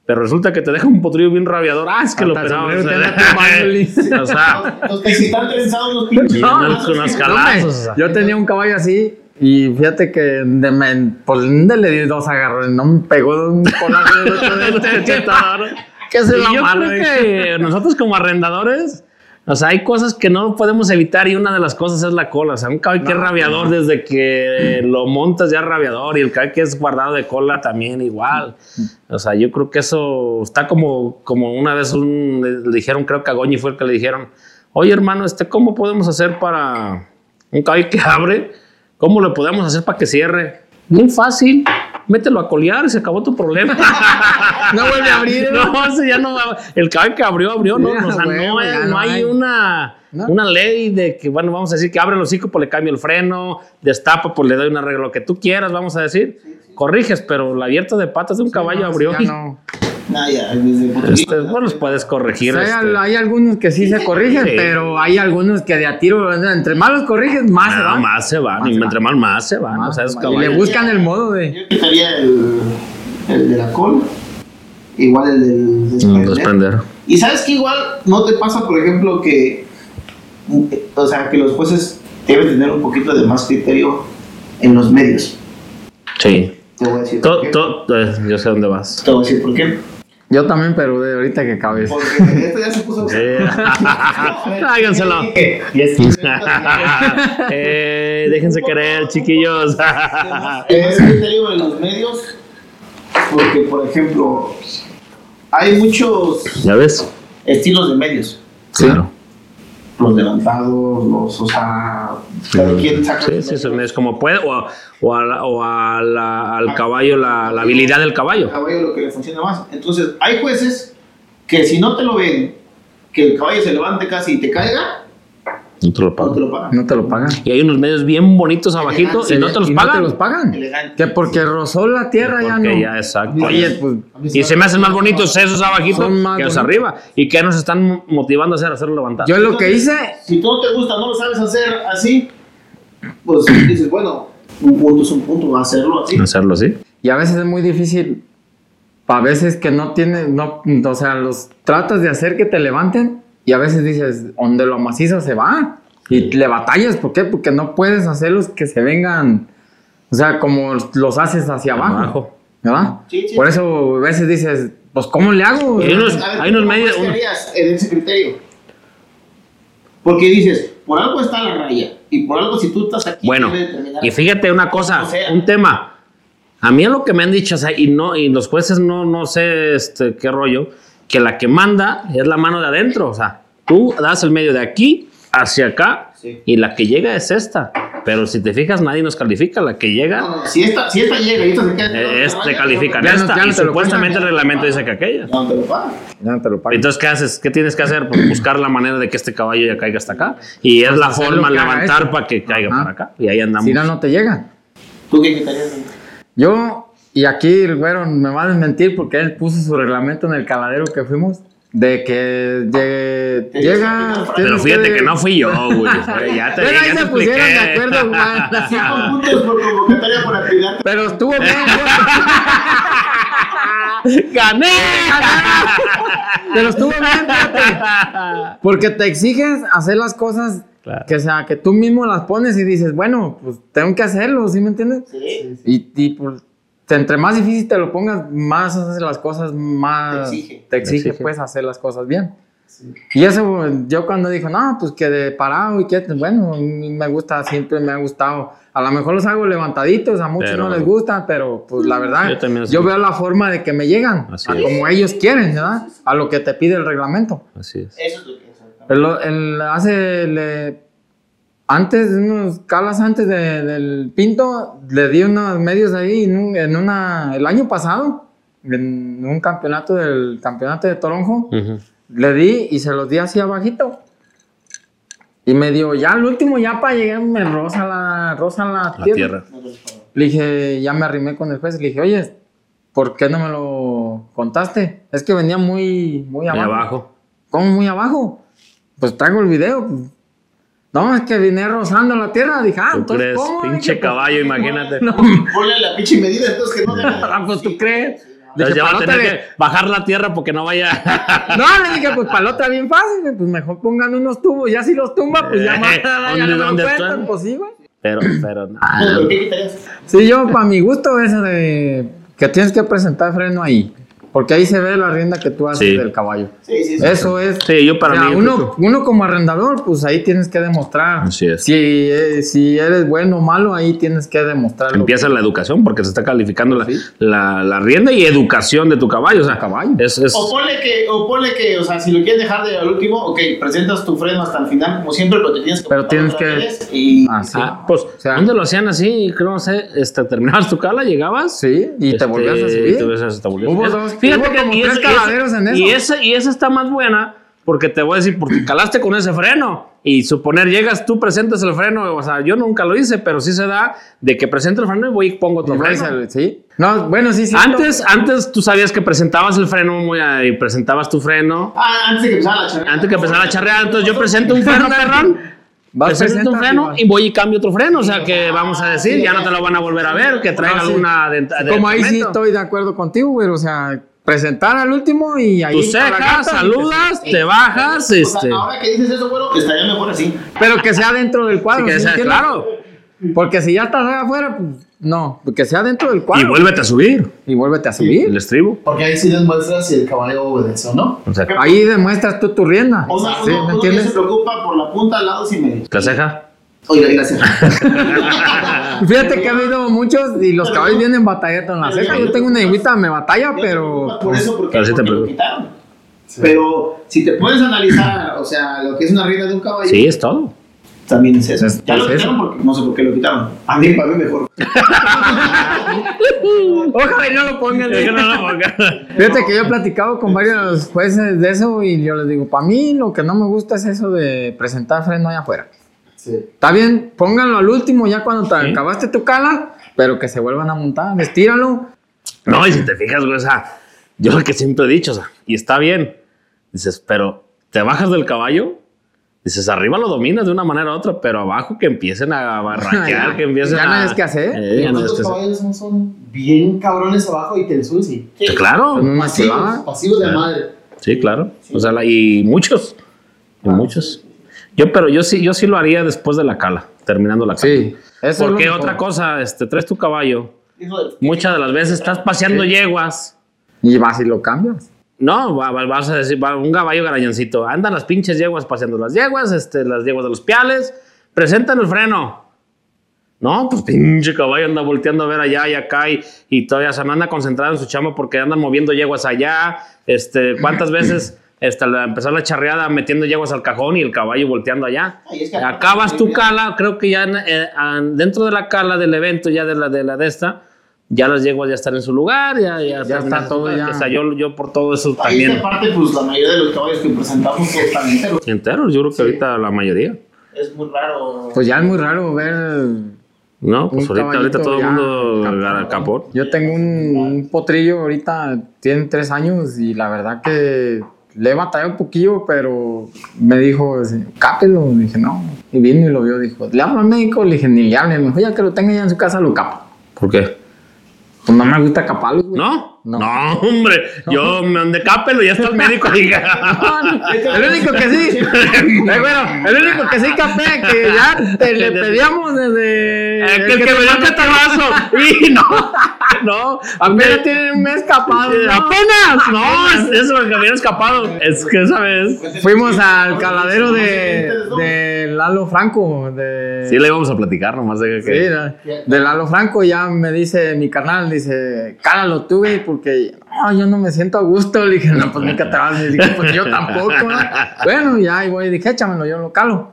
Speaker 1: Pero resulta que te deja un potrillo bien rabiador. Ah, es que lo
Speaker 3: Hasta
Speaker 1: operaba.
Speaker 3: el
Speaker 1: o sea,
Speaker 3: sombrero te anda tumbándole.
Speaker 1: o sea,
Speaker 2: Los- Si están trenzados los pinches.
Speaker 1: No, unos
Speaker 2: sí.
Speaker 1: calazos. o sea.
Speaker 3: Yo tenía un caballo así y fíjate que de me, por donde le di dos agarrones, no me pegó de un otro de este. Que se
Speaker 1: Y
Speaker 3: la
Speaker 1: yo creo que nosotros como arrendadores, o sea, hay cosas que no podemos evitar y una de las cosas es la cola. O sea, un caballo que es rabiador desde que lo montas ya es rabiador y el caballo que es guardado de cola también igual. O sea, yo creo que eso está como, como una vez un, le, le dijeron, creo que a Goñi fue el que le dijeron, oye hermano, este, ¿cómo podemos hacer para un caballo que abre? ¿Cómo lo podemos hacer para que cierre? Muy fácil. Mételo a colear y se acabó tu problema.
Speaker 3: No vuelve a abrir.
Speaker 1: No, ese ya no va. El caballo que abrió, abrió, ¿no? O sea, no,
Speaker 3: ya
Speaker 1: no hay
Speaker 3: hay.
Speaker 1: una,
Speaker 3: ¿No?
Speaker 1: una ley de que, bueno, vamos a decir que abre el hocico, pues le cambio el freno, destapa, pues le doy un arreglo, lo que tú quieras, vamos a decir. Corriges, pero la abierta de patas de un caballo abrió.
Speaker 3: Ya no.
Speaker 2: Ah, ya, desde
Speaker 1: Este, bueno, los puedes corregir.
Speaker 3: O sea, hay,
Speaker 1: este.
Speaker 3: hay algunos que sí se corrigen,
Speaker 1: Sí.
Speaker 3: pero hay algunos que de a tiro, entre más los corriges, más se
Speaker 1: No,
Speaker 3: van.
Speaker 1: más se van,
Speaker 3: Más
Speaker 1: y
Speaker 3: se
Speaker 1: entre
Speaker 3: van.
Speaker 1: más, más se van.
Speaker 3: Más
Speaker 1: o sea,
Speaker 3: se
Speaker 1: es
Speaker 3: van. y le buscan el modo de.
Speaker 2: Yo quitaría el, el de la cola. Igual el del
Speaker 1: Mm,
Speaker 2: desprender.
Speaker 1: desprender.
Speaker 2: Y sabes que igual no te pasa, por ejemplo, que. O sea, que los jueces deben tener un poquito de más criterio en los medios.
Speaker 1: Sí.
Speaker 2: Te voy a decir
Speaker 1: To-
Speaker 2: por qué.
Speaker 1: to- eh, yo sé dónde vas.
Speaker 2: Te voy a decir por qué.
Speaker 3: Yo también, pero de ahorita que cabes.
Speaker 2: Porque esto ya se puso.
Speaker 1: Sí. Eh, déjense querer, chiquillos.
Speaker 2: Es que te digo de los medios, porque por ejemplo, hay muchos
Speaker 1: ¿Ya ves?
Speaker 2: estilos de medios.
Speaker 1: Claro.
Speaker 2: Los levantados, los, o sea, saca
Speaker 1: Sí, sí, es como puede, o, o, a la- o a la- al caballo, la, la habilidad del caballo.
Speaker 2: caballo lo que le funciona más. Entonces, hay jueces que si no te lo ven, que el caballo se levante casi y te caiga,
Speaker 1: No te lo
Speaker 2: no te
Speaker 1: pagan.
Speaker 2: lo pagan.
Speaker 3: No te lo pagan.
Speaker 1: Y hay unos medios bien bonitos abajito y no te los
Speaker 3: ¿Y
Speaker 1: pagan.
Speaker 3: No te los pagan.
Speaker 2: Elegante.
Speaker 3: Que porque rozó la tierra ya no.
Speaker 1: ya, exacto.
Speaker 3: Oye, pues
Speaker 1: Y se me hacen más bonitos esos abajitos
Speaker 3: Son más
Speaker 1: que los
Speaker 3: bonitos.
Speaker 1: arriba. ¿Y que nos están motivando a hacer? A hacerlo levantar.
Speaker 3: yo lo que hice,
Speaker 2: Si tú no te gusta, no lo sabes hacer así, pues dices, bueno, un punto es un punto, va a hacerlo así.
Speaker 1: Hacerlo así.
Speaker 3: y a veces es muy difícil, a veces que no tienes, no, o sea, los tratas de hacer que te levanten y a veces dices, donde lo macizo se va y le batallas, ¿por qué? Porque no puedes hacerlos que se vengan, o sea, como los haces hacia abajo,
Speaker 1: Abajo.
Speaker 3: ¿verdad?
Speaker 2: Sí, sí.
Speaker 3: Por eso a veces dices, pues ¿cómo le hago?
Speaker 1: Hay unos- hay
Speaker 2: ¿tú
Speaker 1: unos
Speaker 2: cómo
Speaker 1: medios-
Speaker 2: en ese criterio? Porque dices, por algo está la raya, y por algo si tú estás aquí,
Speaker 1: Bueno, y fíjate una cosa,
Speaker 2: O sea.
Speaker 1: un tema. A mí es lo que me han dicho, o sea, y no, y los jueces no, no sé este, qué rollo, que la que manda es la mano de adentro. O sea, tú das el medio de aquí hacia acá
Speaker 2: Sí.
Speaker 1: y la que llega es esta. Pero si te fijas, nadie nos califica. La que llega
Speaker 2: No, no, si esta, si esta llega y esta se queda.
Speaker 1: eh, te
Speaker 3: Ya no-
Speaker 1: esta.
Speaker 3: ya no
Speaker 1: y supuestamente el reglamento dice que aquella.
Speaker 2: No te lo pagan.
Speaker 3: Ya no te lo pagan.
Speaker 1: Entonces, ¿qué haces? ¿Qué tienes que hacer? Pues buscar la manera de que este caballo ya caiga hasta acá. Y es la
Speaker 3: hacer
Speaker 1: forma levantar para que caiga
Speaker 3: Ajá.
Speaker 1: para acá. Y ahí andamos.
Speaker 3: si no, no te llegan.
Speaker 2: ¿Tú qué quitarías?
Speaker 3: Yo, y aquí el güero me va a desmentir porque él puso su reglamento en el caladero que fuimos, de que llegue- llega...
Speaker 1: Pero fíjate que no fui yo, güey. Ya te
Speaker 3: Pero ahí
Speaker 1: ya
Speaker 3: se
Speaker 1: te
Speaker 3: pusieron de
Speaker 1: expliqué.
Speaker 3: acuerdo, Juan.
Speaker 2: Cinco puntos por convocatoria por actividad.
Speaker 3: Pero estuvo bien.
Speaker 1: ¡Gané!
Speaker 3: Pero estuvo bien, fíjate. Porque te exiges hacer las cosas
Speaker 1: Claro.
Speaker 3: que sea que tú mismo las pones y dices, bueno, pues tengo que hacerlo, ¿sí me entiendes?
Speaker 2: Sí.
Speaker 3: Y, y pues, entre más difícil te lo pongas, más haces las cosas, más
Speaker 2: Te exige.
Speaker 3: te exige,
Speaker 1: Te exige.
Speaker 3: pues hacer las cosas bien. Y eso, yo cuando dijo, no, pues que de parado y que, bueno, a mí me gusta, siempre me ha gustado. A lo mejor los hago levantaditos, a muchos
Speaker 1: Pero-
Speaker 3: no les gusta, pero pues la verdad,
Speaker 1: Yo
Speaker 3: yo, veo la forma de que me llegan, a como ellos quieren, ¿verdad? A lo que te pide el reglamento.
Speaker 1: Así es.
Speaker 2: Eso es lo que es.
Speaker 3: El, el- hace, le- antes, unos calas antes de- del Pinto, le di unos medios ahí en, un- en una, el año pasado, en un campeonato del campeonato de Toronjo, le di y se los di así abajito. Y me dio, ya al último, ya para llegar, me rosa la, rosa la,
Speaker 1: La
Speaker 3: tierra.
Speaker 1: tierra.
Speaker 3: Le dije, ya me arrimé con el juez, le dije, oye, ¿por qué no me lo contaste? Es que venía muy, muy abajo.
Speaker 1: abajo.
Speaker 3: ¿Cómo muy abajo? Pues traigo el video. Pues. No, es que vine rozando la tierra. Dije, ah,
Speaker 1: ¿Tú
Speaker 3: entonces,
Speaker 1: crees?
Speaker 3: ¿cómo?
Speaker 1: Pinche
Speaker 3: Dije,
Speaker 1: caballo, imagínate.
Speaker 3: No,
Speaker 2: Ponle la pinche medida, entonces que no
Speaker 3: ah, pues tú crees.
Speaker 1: Entonces
Speaker 3: Dije,
Speaker 1: ya va a
Speaker 3: "Palota
Speaker 1: tener que bajar la tierra porque no vaya.
Speaker 3: No, le dije, pues palota bien fácil, pues mejor pongan unos tubos, ya si los tumba, pues ya
Speaker 1: Eh,
Speaker 3: más ya
Speaker 1: ¿dónde-
Speaker 3: no me cuentan,
Speaker 1: están?
Speaker 3: pues sí, güey.
Speaker 1: Pero, pero no.
Speaker 2: ¿Pero qué quitarías?
Speaker 3: Sí, yo, para mi gusto, eso de que tienes que presentar freno ahí, porque ahí se ve la rienda que tú haces
Speaker 1: Sí.
Speaker 3: del caballo.
Speaker 2: Sí, sí, sí.
Speaker 3: Eso es.
Speaker 1: Sí, yo para
Speaker 3: o sea,
Speaker 1: mí,
Speaker 3: uno,
Speaker 1: creo
Speaker 3: uno como arrendador, pues ahí tienes que demostrar.
Speaker 1: Así es.
Speaker 3: Si, eh, si eres bueno o malo, ahí tienes que demostrarlo.
Speaker 1: Empieza la educación porque se está calificando la,
Speaker 3: Sí.
Speaker 1: la, la rienda y educación de tu caballo. O sea,
Speaker 3: caballo.
Speaker 1: Es, es-
Speaker 2: O ponle que, o ponle que, o sea, si lo quieres dejar de al último, ok, presentas tu freno hasta el final, como siempre, pero te tienes que.
Speaker 3: Pero tienes que-
Speaker 2: Y.
Speaker 3: Ah, sí.
Speaker 1: Ah, pues,
Speaker 3: sea-
Speaker 1: ¿dónde lo hacían así? Creo, no sé, este, terminabas tu cala, llegabas.
Speaker 3: Sí, y te
Speaker 1: este,
Speaker 3: volvías a subir.
Speaker 1: te volvías a- te volvías a-
Speaker 3: Hubo dos-
Speaker 1: fíjate que
Speaker 3: como
Speaker 1: y
Speaker 3: tres
Speaker 1: ese-
Speaker 3: caladeros en eso.
Speaker 1: Y esa, y esa está más buena porque te voy a decir, porque calaste con ese freno. Y suponer, llegas, tú presentas el freno. O sea, yo nunca lo hice, pero sí se da de que presento el freno y voy y pongo otro freno.
Speaker 3: Sí. No, bueno, sí, sí.
Speaker 1: Antes, antes tú sabías que presentabas el freno muy a- y presentabas tu freno.
Speaker 2: Ah, antes de que empezara la charreada.
Speaker 1: Antes que empezara a charrear, entonces yo presento un freno, perrón.
Speaker 3: Vas
Speaker 1: Presento un freno y voy y cambio otro freno. O sea que vamos a decir, ya no te lo van a volver a ver, que traiga
Speaker 3: Ah, sí.
Speaker 1: alguna denta-
Speaker 3: Como ahí sí estoy de acuerdo contigo, güey. O sea, presentar al último y ahí.
Speaker 1: Tú cejas, saludas, te bajas,
Speaker 2: O sea,
Speaker 1: este.
Speaker 2: ahora que dices eso, bueno, estaría mejor así.
Speaker 3: Pero que sea dentro del cuadro.
Speaker 1: que
Speaker 3: ¿sí
Speaker 1: sea-
Speaker 3: entiendes?
Speaker 1: claro.
Speaker 3: Porque si ya estás allá afuera, pues no. Que sea dentro del cuadro.
Speaker 1: Y vuélvete a subir
Speaker 3: Y vuélvete a
Speaker 1: el
Speaker 3: subir.
Speaker 1: estribo.
Speaker 4: Porque ahí sí demuestras si el caballo obedece o no.
Speaker 1: O sea,
Speaker 3: Ahí demuestras tú tu rienda.
Speaker 2: O sea,
Speaker 3: ¿Sí?
Speaker 2: uno,
Speaker 3: ¿Me
Speaker 2: uno que se preocupa por la punta, lados y medio.
Speaker 1: la ceja.
Speaker 2: Oiga, gracias.
Speaker 3: Fíjate que ha habido muchos y los caballos vienen batallando en la ceja.
Speaker 2: yo-
Speaker 3: tengo una higuita, me batalla, pero.
Speaker 2: Por eso, porque, lo quitaron. Pero si te puedes analizar, o sea, lo que es una rienda de un caballo,
Speaker 1: Sí, es todo.
Speaker 2: también es eso.
Speaker 3: Es-
Speaker 2: ya lo
Speaker 3: es
Speaker 2: quitaron porque no sé por qué lo quitaron. A mí, para mí mejor.
Speaker 3: Ojalá y no lo pongan.
Speaker 1: No lo ponga.
Speaker 3: Fíjate que yo he platicado con varios jueces de eso y yo les digo, para mí lo que no me gusta es eso de presentar freno allá afuera.
Speaker 4: Sí.
Speaker 3: Está bien, pónganlo al último ya cuando te
Speaker 1: Sí.
Speaker 3: acabaste tu cala, pero que se vuelvan a montar, estíralo.
Speaker 1: No, y si te fijas, güey, o sea, yo lo que siempre he dicho, o sea, y está bien. Dices, pero te bajas del caballo, dices, arriba lo dominas de una manera u otra, pero abajo que empiecen a barraquear, que empiecen
Speaker 3: Ya
Speaker 1: a.
Speaker 3: no hayas que hacer.
Speaker 1: Eh, ya no
Speaker 4: Los
Speaker 1: que hacer.
Speaker 4: caballos son, son bien cabrones abajo y te
Speaker 1: Sí, Claro,
Speaker 4: pasivos, pasivos de
Speaker 1: Claro.
Speaker 4: madre.
Speaker 1: sí, claro. O sea, la- y muchos, y muchos. Yo, pero yo sí, yo sí lo haría después de la cala, terminando la cala.
Speaker 3: Sí, eso
Speaker 1: Porque otra cosa, este, traes tu caballo, muchas de las veces estás paseando yeguas.
Speaker 3: Y vas y lo cambias.
Speaker 1: No, va- va- vas a decir, va un caballo garañoncito. Andan las pinches yeguas paseando las yeguas, este, las yeguas de los piales. Presentan el freno. No, pues pinche caballo anda volteando a ver allá y acá y, y todavía se anda concentrado en su chamba porque andan moviendo yeguas allá. Este, ¿cuántas veces este, la- empezó la charreada metiendo yeguas al cajón y el caballo volteando allá?
Speaker 2: Ay, es que-
Speaker 1: Acabas tu cala, creo que ya eh, an- dentro de la cala del evento, ya de la de la de esta, ya las yeguas ya están en su lugar, ya, ya,
Speaker 3: Ya está todo
Speaker 1: lugar.
Speaker 3: ya.
Speaker 1: O sea, yo, yo por todo eso
Speaker 2: Ahí
Speaker 1: también.
Speaker 2: esta parte, pues la mayoría de los caballos que presentamos pues, están enteros.
Speaker 1: Enteros, yo creo que ahorita la mayoría.
Speaker 2: Es muy raro.
Speaker 3: Pues ya es muy raro ver.
Speaker 1: No, pues ahorita, ahorita todo el mundo agarra capón.
Speaker 3: Yo tengo un, un potrillo ahorita, tiene tres años y la verdad que le he batallado un poquillo, pero me dijo, cápelo. Dije, no. Y vino y lo vio, dijo, le hablo al médico. Le dije, ni le hable. Me dijo, ya que lo tenga ya en su casa, lo capo.
Speaker 1: ¿Por qué?
Speaker 3: Pues no me gusta caparlos, güey.
Speaker 1: ¿No?
Speaker 3: No.
Speaker 1: No, hombre. Yo me donde cápelo y ya está el médico. diga.
Speaker 3: El único que sí, eh, bueno, el único que sí capé, que ya te le pedíamos desde.
Speaker 1: Eh, el que me dio el catarazo. Y no. No.
Speaker 3: Apenas tiene un mes capado. ¿no?
Speaker 1: Apenas. No, es eso que me había escapado. Es que esa vez.
Speaker 3: Fuimos al caladero de, de Lalo Franco. De,
Speaker 1: Sí, le íbamos a platicar nomás de
Speaker 3: Sí,
Speaker 1: que.
Speaker 3: de, de Lalo Franco ya me dice mi carnal, dice, cálalo güey, porque no, yo no me siento a gusto. Le dije, no, pues nunca te vas. Le dije, pues yo tampoco. ¿no? Bueno, ya, ahí voy, dije, échamelo, yo lo calo.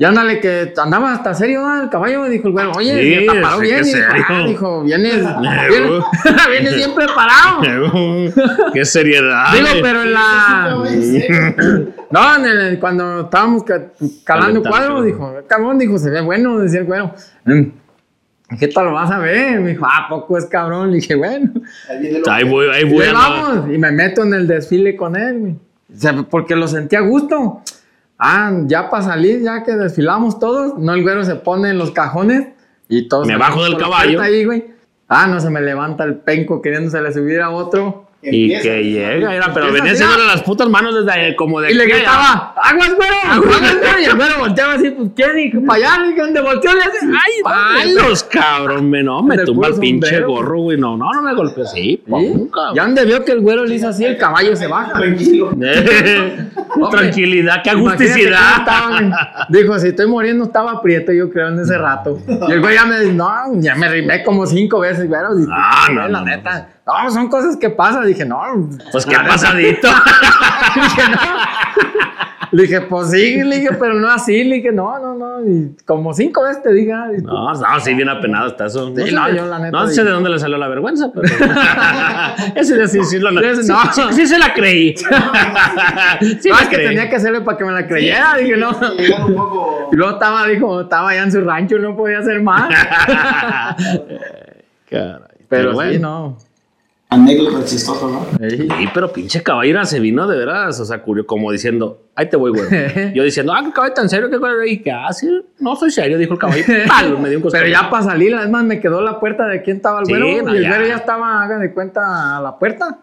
Speaker 3: Y ándale, que andaba hasta serio ¿no? el caballo. Dijo el güero, oye,
Speaker 1: Sí,
Speaker 3: está parado
Speaker 1: sí,
Speaker 3: bien. Y dijo. "Ah", dijo, vienes, vienes, vienes bien preparado.
Speaker 1: Qué seriedad.
Speaker 3: Digo, pero en la. No, en el- cuando estábamos ca- calando
Speaker 1: Calentando,
Speaker 3: cuadro,
Speaker 1: sí.
Speaker 3: dijo, cabrón, dijo, se ve bueno, decía el güero. "Mm, ¿Qué tal lo vas a ver? Me dijo, ¿a poco es cabrón? Le dije, bueno.
Speaker 2: Ahí
Speaker 1: voy, ahí
Speaker 3: Y
Speaker 1: voy. a-
Speaker 3: vamos, y me meto en el desfile con él, güey. O sea, porque lo sentí a gusto. Ah, ya para salir, ya que desfilamos todos, no el güero se pone en los cajones y todos.
Speaker 1: Me bajo del caballo.
Speaker 3: Ahí, güey. Ah, no se me levanta el penco queriéndosele subir a otro.
Speaker 1: Y que llega, era, pero venía
Speaker 3: así,
Speaker 1: haciéndole las putas manos desde ahí, como de
Speaker 3: Y le gritaba, aguas, güero, aguas, güero. Y el güero volteaba así, pues, ¿quién? Y para allá, dije, ¿dónde volteó? Le hace, ay,
Speaker 1: Palos, cabrón, me no, me tumba el pinche
Speaker 3: sombrero.
Speaker 1: gorro, güey. No, no, no me golpeó así, cabrón.
Speaker 3: Ya donde vio que el güero le hizo así, el caballo se baja.
Speaker 2: Tranquilo.
Speaker 1: Eh, Tranquilidad, qué agusticidad.
Speaker 3: Dijo, si estoy muriendo, estaba aprieto, yo creo, en ese rato. Y el güey ya me dice, no, ya me rimé como cinco veces, güero. Y,
Speaker 1: Ah, no,
Speaker 3: la neta. No, son cosas que pasan. Dije, no.
Speaker 1: Pues qué pasadito.
Speaker 3: dije, no. Le dije, pues sí, le dije, pero no así. Le dije, no, no, no. Y como cinco veces te dije, y-
Speaker 1: No, no, sí, bien apenado está eso.
Speaker 3: Sí,
Speaker 1: sé
Speaker 3: no,
Speaker 1: de-
Speaker 3: yo la neta
Speaker 1: No sé de dónde le salió la vergüenza, pero. Ese sí, sí, lo, sí,
Speaker 3: no.
Speaker 1: sí, sí se la creí. sí,
Speaker 3: no,
Speaker 1: la
Speaker 3: es que
Speaker 1: creí.
Speaker 3: tenía que hacerle para que me la creyera. Dije, no.
Speaker 2: Llegar un poco.
Speaker 3: Y luego estaba, dijo, estaba allá en su rancho, no podía hacer más.
Speaker 1: Caray.
Speaker 3: Pero
Speaker 1: bueno.
Speaker 3: sí, no.
Speaker 2: Anécdota chistosa, ¿no?
Speaker 3: Sí.
Speaker 1: Pero pinche caballera se vino de veras, o sea, curio, como diciendo, ahí te voy, güey. Yo diciendo, ah, qué caballo tan serio, qué güey. Y que, ah, sí, no soy serio, dijo el caballo. Palo, me dio un coscorrón.
Speaker 3: Pero ya para salir, además me quedó la puerta de quién estaba el
Speaker 1: Sí,
Speaker 3: güero.
Speaker 1: no,
Speaker 3: y el
Speaker 1: ya.
Speaker 3: güero ya estaba, hagan de cuenta, a la puerta.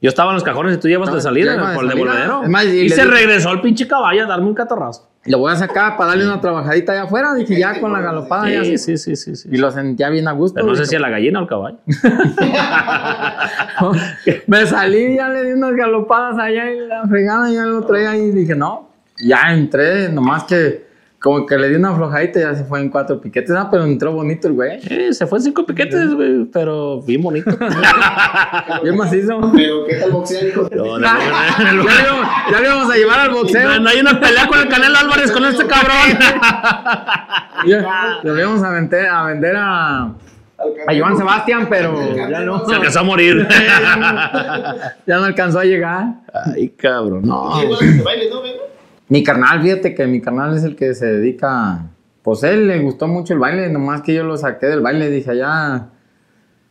Speaker 1: Yo estaba en los cajones y tú llevas de salida
Speaker 3: ya
Speaker 1: por el devolvedero.
Speaker 3: Es más, y
Speaker 1: se regresó el pinche caballo a darme un catorrazo.
Speaker 3: Lo voy a sacar para darle una trabajadita allá afuera. Dije, ya con la galopada ya
Speaker 1: Sí,
Speaker 3: sí.
Speaker 1: sí, sí, sí, sí.
Speaker 3: Y lo sentía bien a gusto.
Speaker 1: Pero no sé si a la gallina o al caballo.
Speaker 3: Me salí, ya le di unas galopadas allá y la fregada ya lo traía y dije, no, ya entré, nomás que como que le di una aflojadita y ya se fue en cuatro piquetes, ah, pero entró bonito el güey.
Speaker 1: Eh, se fue en cinco piquetes, güey, pero bien bonito.
Speaker 3: Bien macizo.
Speaker 2: Pero, ¿qué tal boxear, hijo?
Speaker 1: No, no, no,
Speaker 3: ya,
Speaker 1: no,
Speaker 3: le íbamos, ya le íbamos a llevar al boxeo.
Speaker 1: no, no hay una pelea con el Canelo Álvarez con este cabrón.
Speaker 3: Lo íbamos a vender a, vender a, a Joan Sebastián, pero ya no.
Speaker 1: Se empezó a morir.
Speaker 3: ya no alcanzó a llegar.
Speaker 1: Ay, cabrón. No.
Speaker 2: Baile, ¿no?
Speaker 3: Mi carnal, fíjate que mi carnal es el que se dedica. Pues él le gustó mucho el baile, nomás que yo lo saqué del baile, dije allá.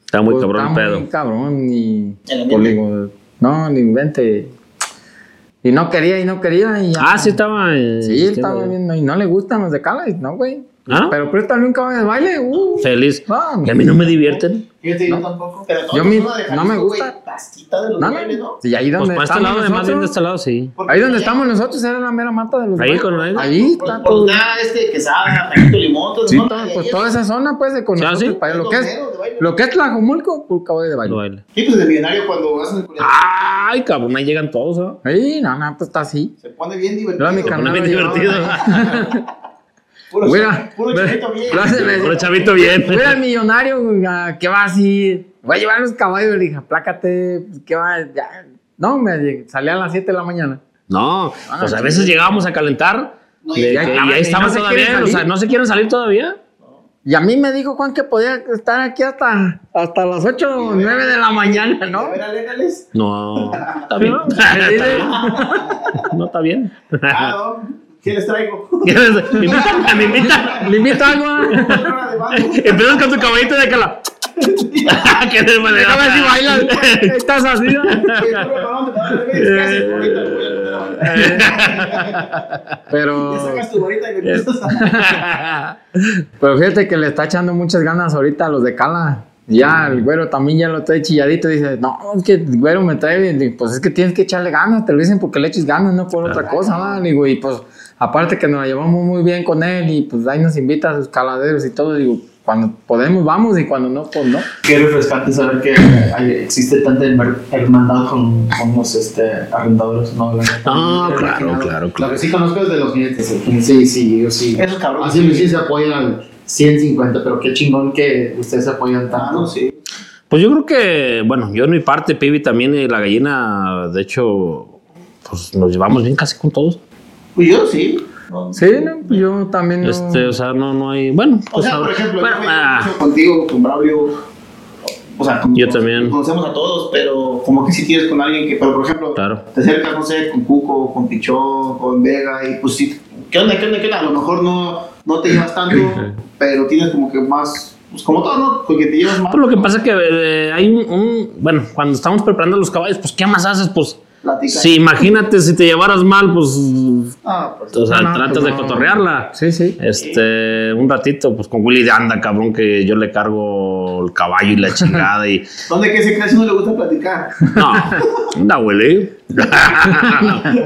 Speaker 1: Está muy
Speaker 3: pues,
Speaker 1: cabrón el
Speaker 3: está
Speaker 1: pedo.
Speaker 3: Muy cabrón y.
Speaker 2: El
Speaker 3: pues, no, ni invente. Y no quería y no quería y ya.
Speaker 1: Ah, sí estaba. eh,
Speaker 3: Sí, él estaba viendo y no le gustan los de Cala, y no, güey.
Speaker 1: ¿Ah?
Speaker 3: Pero préstale un caballo de baile, uh.
Speaker 1: Feliz.
Speaker 3: No,
Speaker 1: Y a mí no me divierten.
Speaker 2: Fíjate, yo tampoco. Pero
Speaker 3: Yo mi- no me gusta.
Speaker 2: Pastita de los
Speaker 3: No,
Speaker 2: bailes, ¿no?
Speaker 3: Sí, ahí
Speaker 1: Pues
Speaker 3: donde
Speaker 1: para este
Speaker 3: estamos
Speaker 1: lado, además bien de
Speaker 3: nosotros.
Speaker 1: este lado, sí.
Speaker 3: Ahí donde estamos nosotros era la mera mata de los
Speaker 1: Ahí con el-
Speaker 3: Ahí
Speaker 2: Por-
Speaker 3: está
Speaker 2: por
Speaker 3: todo.
Speaker 2: nada, este, quesada, taquito limón, todo,
Speaker 3: Sí,
Speaker 2: ¿no?
Speaker 3: todo,
Speaker 2: Ahí
Speaker 3: pues
Speaker 2: es-
Speaker 3: toda esa zona, pues, de con
Speaker 1: Sí,
Speaker 3: nosotros,
Speaker 1: sí.
Speaker 3: para lo que es, lo que es Tlajomulco, por caballo de baile.
Speaker 2: Sí, pues de millonario cuando hacen el culiacán,
Speaker 1: Ay, cabrón, ahí llegan todos, ¿no?
Speaker 3: Ahí, no, no, pues está así.
Speaker 2: se pone bien divertido.
Speaker 3: Mi
Speaker 1: Pone bien divertido.
Speaker 2: Puro,
Speaker 3: Mira,
Speaker 2: puro chavito bien.
Speaker 3: me-
Speaker 1: Puro chavito bien.
Speaker 3: Fuera el millonario, ¿qué va así? Voy a llevar los caballos, le dije, aplácate, pues, ¿qué va? Ya. No, me lleg- salí a las 7 de la mañana.
Speaker 1: No,
Speaker 3: Ah,
Speaker 1: pues a veces llegábamos a calentar.
Speaker 2: No, y
Speaker 1: que- y ahí estaban
Speaker 3: no
Speaker 1: todavía. O sea, no se quieren salir todavía.
Speaker 3: Y a mí me dijo Juan que podía estar aquí hasta, hasta las 8 o 9 de la mañana, ¿no?
Speaker 2: A ver.
Speaker 1: No, está bien.
Speaker 3: No,
Speaker 1: Está bien.
Speaker 2: Ah. ¿Qué les traigo?
Speaker 1: Me invitan, me invitan.
Speaker 3: Ah.
Speaker 2: De banco.
Speaker 1: Empiezas con tu caballito de cala. que de manera.
Speaker 3: Déjame ver si bailas. Estás así,
Speaker 2: te.
Speaker 3: Pero,
Speaker 2: Ya sacas tu varita y me empiezas a...
Speaker 3: pero fíjate que le está echando muchas ganas ahorita a los de Cala. Ya, el güero también ya lo trae chilladito. Dice, no, es que el güero me trae. Digo, Pues es que tienes que echarle ganas. Te lo dicen porque le eches ganas, no por otra cosa, ¿va? Digo, y pues, aparte que nos la llevamos muy bien con él y pues ahí nos invita a sus caladeros y todo. Digo, cuando podemos, vamos y cuando no, pues no.
Speaker 4: Qué refrescante saber que hay- existe tanta herma- hermandad con, con los este, arrendadores. No, la neta.
Speaker 1: No,
Speaker 4: Me
Speaker 1: claro, claro, claro.
Speaker 4: Lo que sí conozco es de los jinetes. el- Sí, sí, yo sí.
Speaker 2: Esos cabrones.
Speaker 4: Así sí se apoyan al 150, pero qué chingón que ustedes se apoyan
Speaker 2: Ah,
Speaker 4: tanto.
Speaker 2: no, sí.
Speaker 1: Pues yo creo que, bueno, yo en mi parte, Pibi también y la gallina, de hecho, pues nos llevamos bien casi con todos.
Speaker 2: Pues yo sí. No.
Speaker 3: Sí, no, pues yo también. no-
Speaker 1: Este, o sea, no, no hay. Bueno,
Speaker 2: O
Speaker 1: pues
Speaker 2: sea, por
Speaker 1: ahora-
Speaker 2: ejemplo,
Speaker 1: bueno,
Speaker 2: yo
Speaker 1: ah,
Speaker 2: contigo, con Braulio. O sea, como-
Speaker 1: Yo también.
Speaker 2: Conocemos a todos, pero como que si tienes con alguien que, pero por ejemplo,
Speaker 1: Claro.
Speaker 2: te acercas, no sé, con Cuco, con Pichón, con Vega, y pues sí, ¿qué onda, qué onda, qué onda? A lo mejor no, no te llevas tanto, pero tienes como que más, pues como todo, ¿no? Porque te llevas más.
Speaker 1: Pues lo que pasa es que eh, hay un, un- Bueno, cuando estamos preparando los caballos, pues ¿qué más haces? Pues.
Speaker 2: Platicar.
Speaker 1: Sí, imagínate si te llevaras mal, pues.
Speaker 2: Ah, pues,
Speaker 1: O sea,
Speaker 3: No,
Speaker 1: tratas
Speaker 3: pues
Speaker 1: de cotorrearla.
Speaker 3: Sí, sí.
Speaker 1: Este, un ratito, pues con Willy de anda, cabrón, que yo le cargo el caballo y la chingada y.
Speaker 2: ¿Dónde que se cree si no le gusta platicar?
Speaker 1: No, anda, Willy.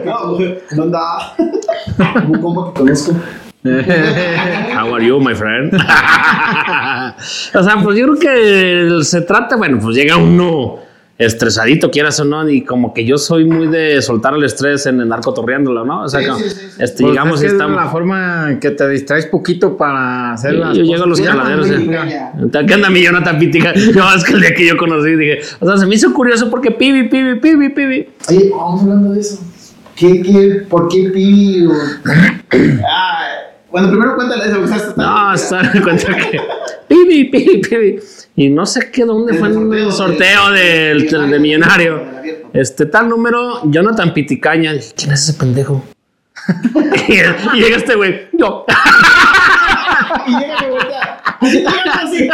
Speaker 2: no, no anda.
Speaker 4: Un compa que conozco.
Speaker 1: How are you, my friend? o sea, pues yo creo que se trata, bueno, pues llega uno estresadito, quieras o no, y como que yo soy muy de soltar el estrés en andar cotorreándolo, ¿no? O sea,
Speaker 2: Sí,
Speaker 1: como,
Speaker 2: sí, sí, sí.
Speaker 1: este,
Speaker 3: Pues
Speaker 1: llegamos
Speaker 3: es
Speaker 1: y
Speaker 3: que es
Speaker 1: estamos.
Speaker 3: la forma que te distraes poquito para hacer
Speaker 1: Yo,
Speaker 3: las
Speaker 1: yo llego a los caladeros. ¿Qué anda mi Jonathan Pitica? No, es que el día que yo conocí dije, o sea, se me hizo curioso porque pibi, pibi, pibi, pibi.
Speaker 4: Oye, vamos hablando de eso. ¿Qué, qué, ¿Por qué Pibi?
Speaker 2: Ah, bueno, primero cuéntale eso, que estás
Speaker 1: No, hasta me cuenta que pibi, pibi, pibi. Y no sé qué, dónde fue el sorteo del, del- de millonario. Este tal número, Jonathan Piticaña. Dije, ¿Quién es ese pendejo? y, y llega este güey, yo.
Speaker 2: Y llega voltea. Así, así,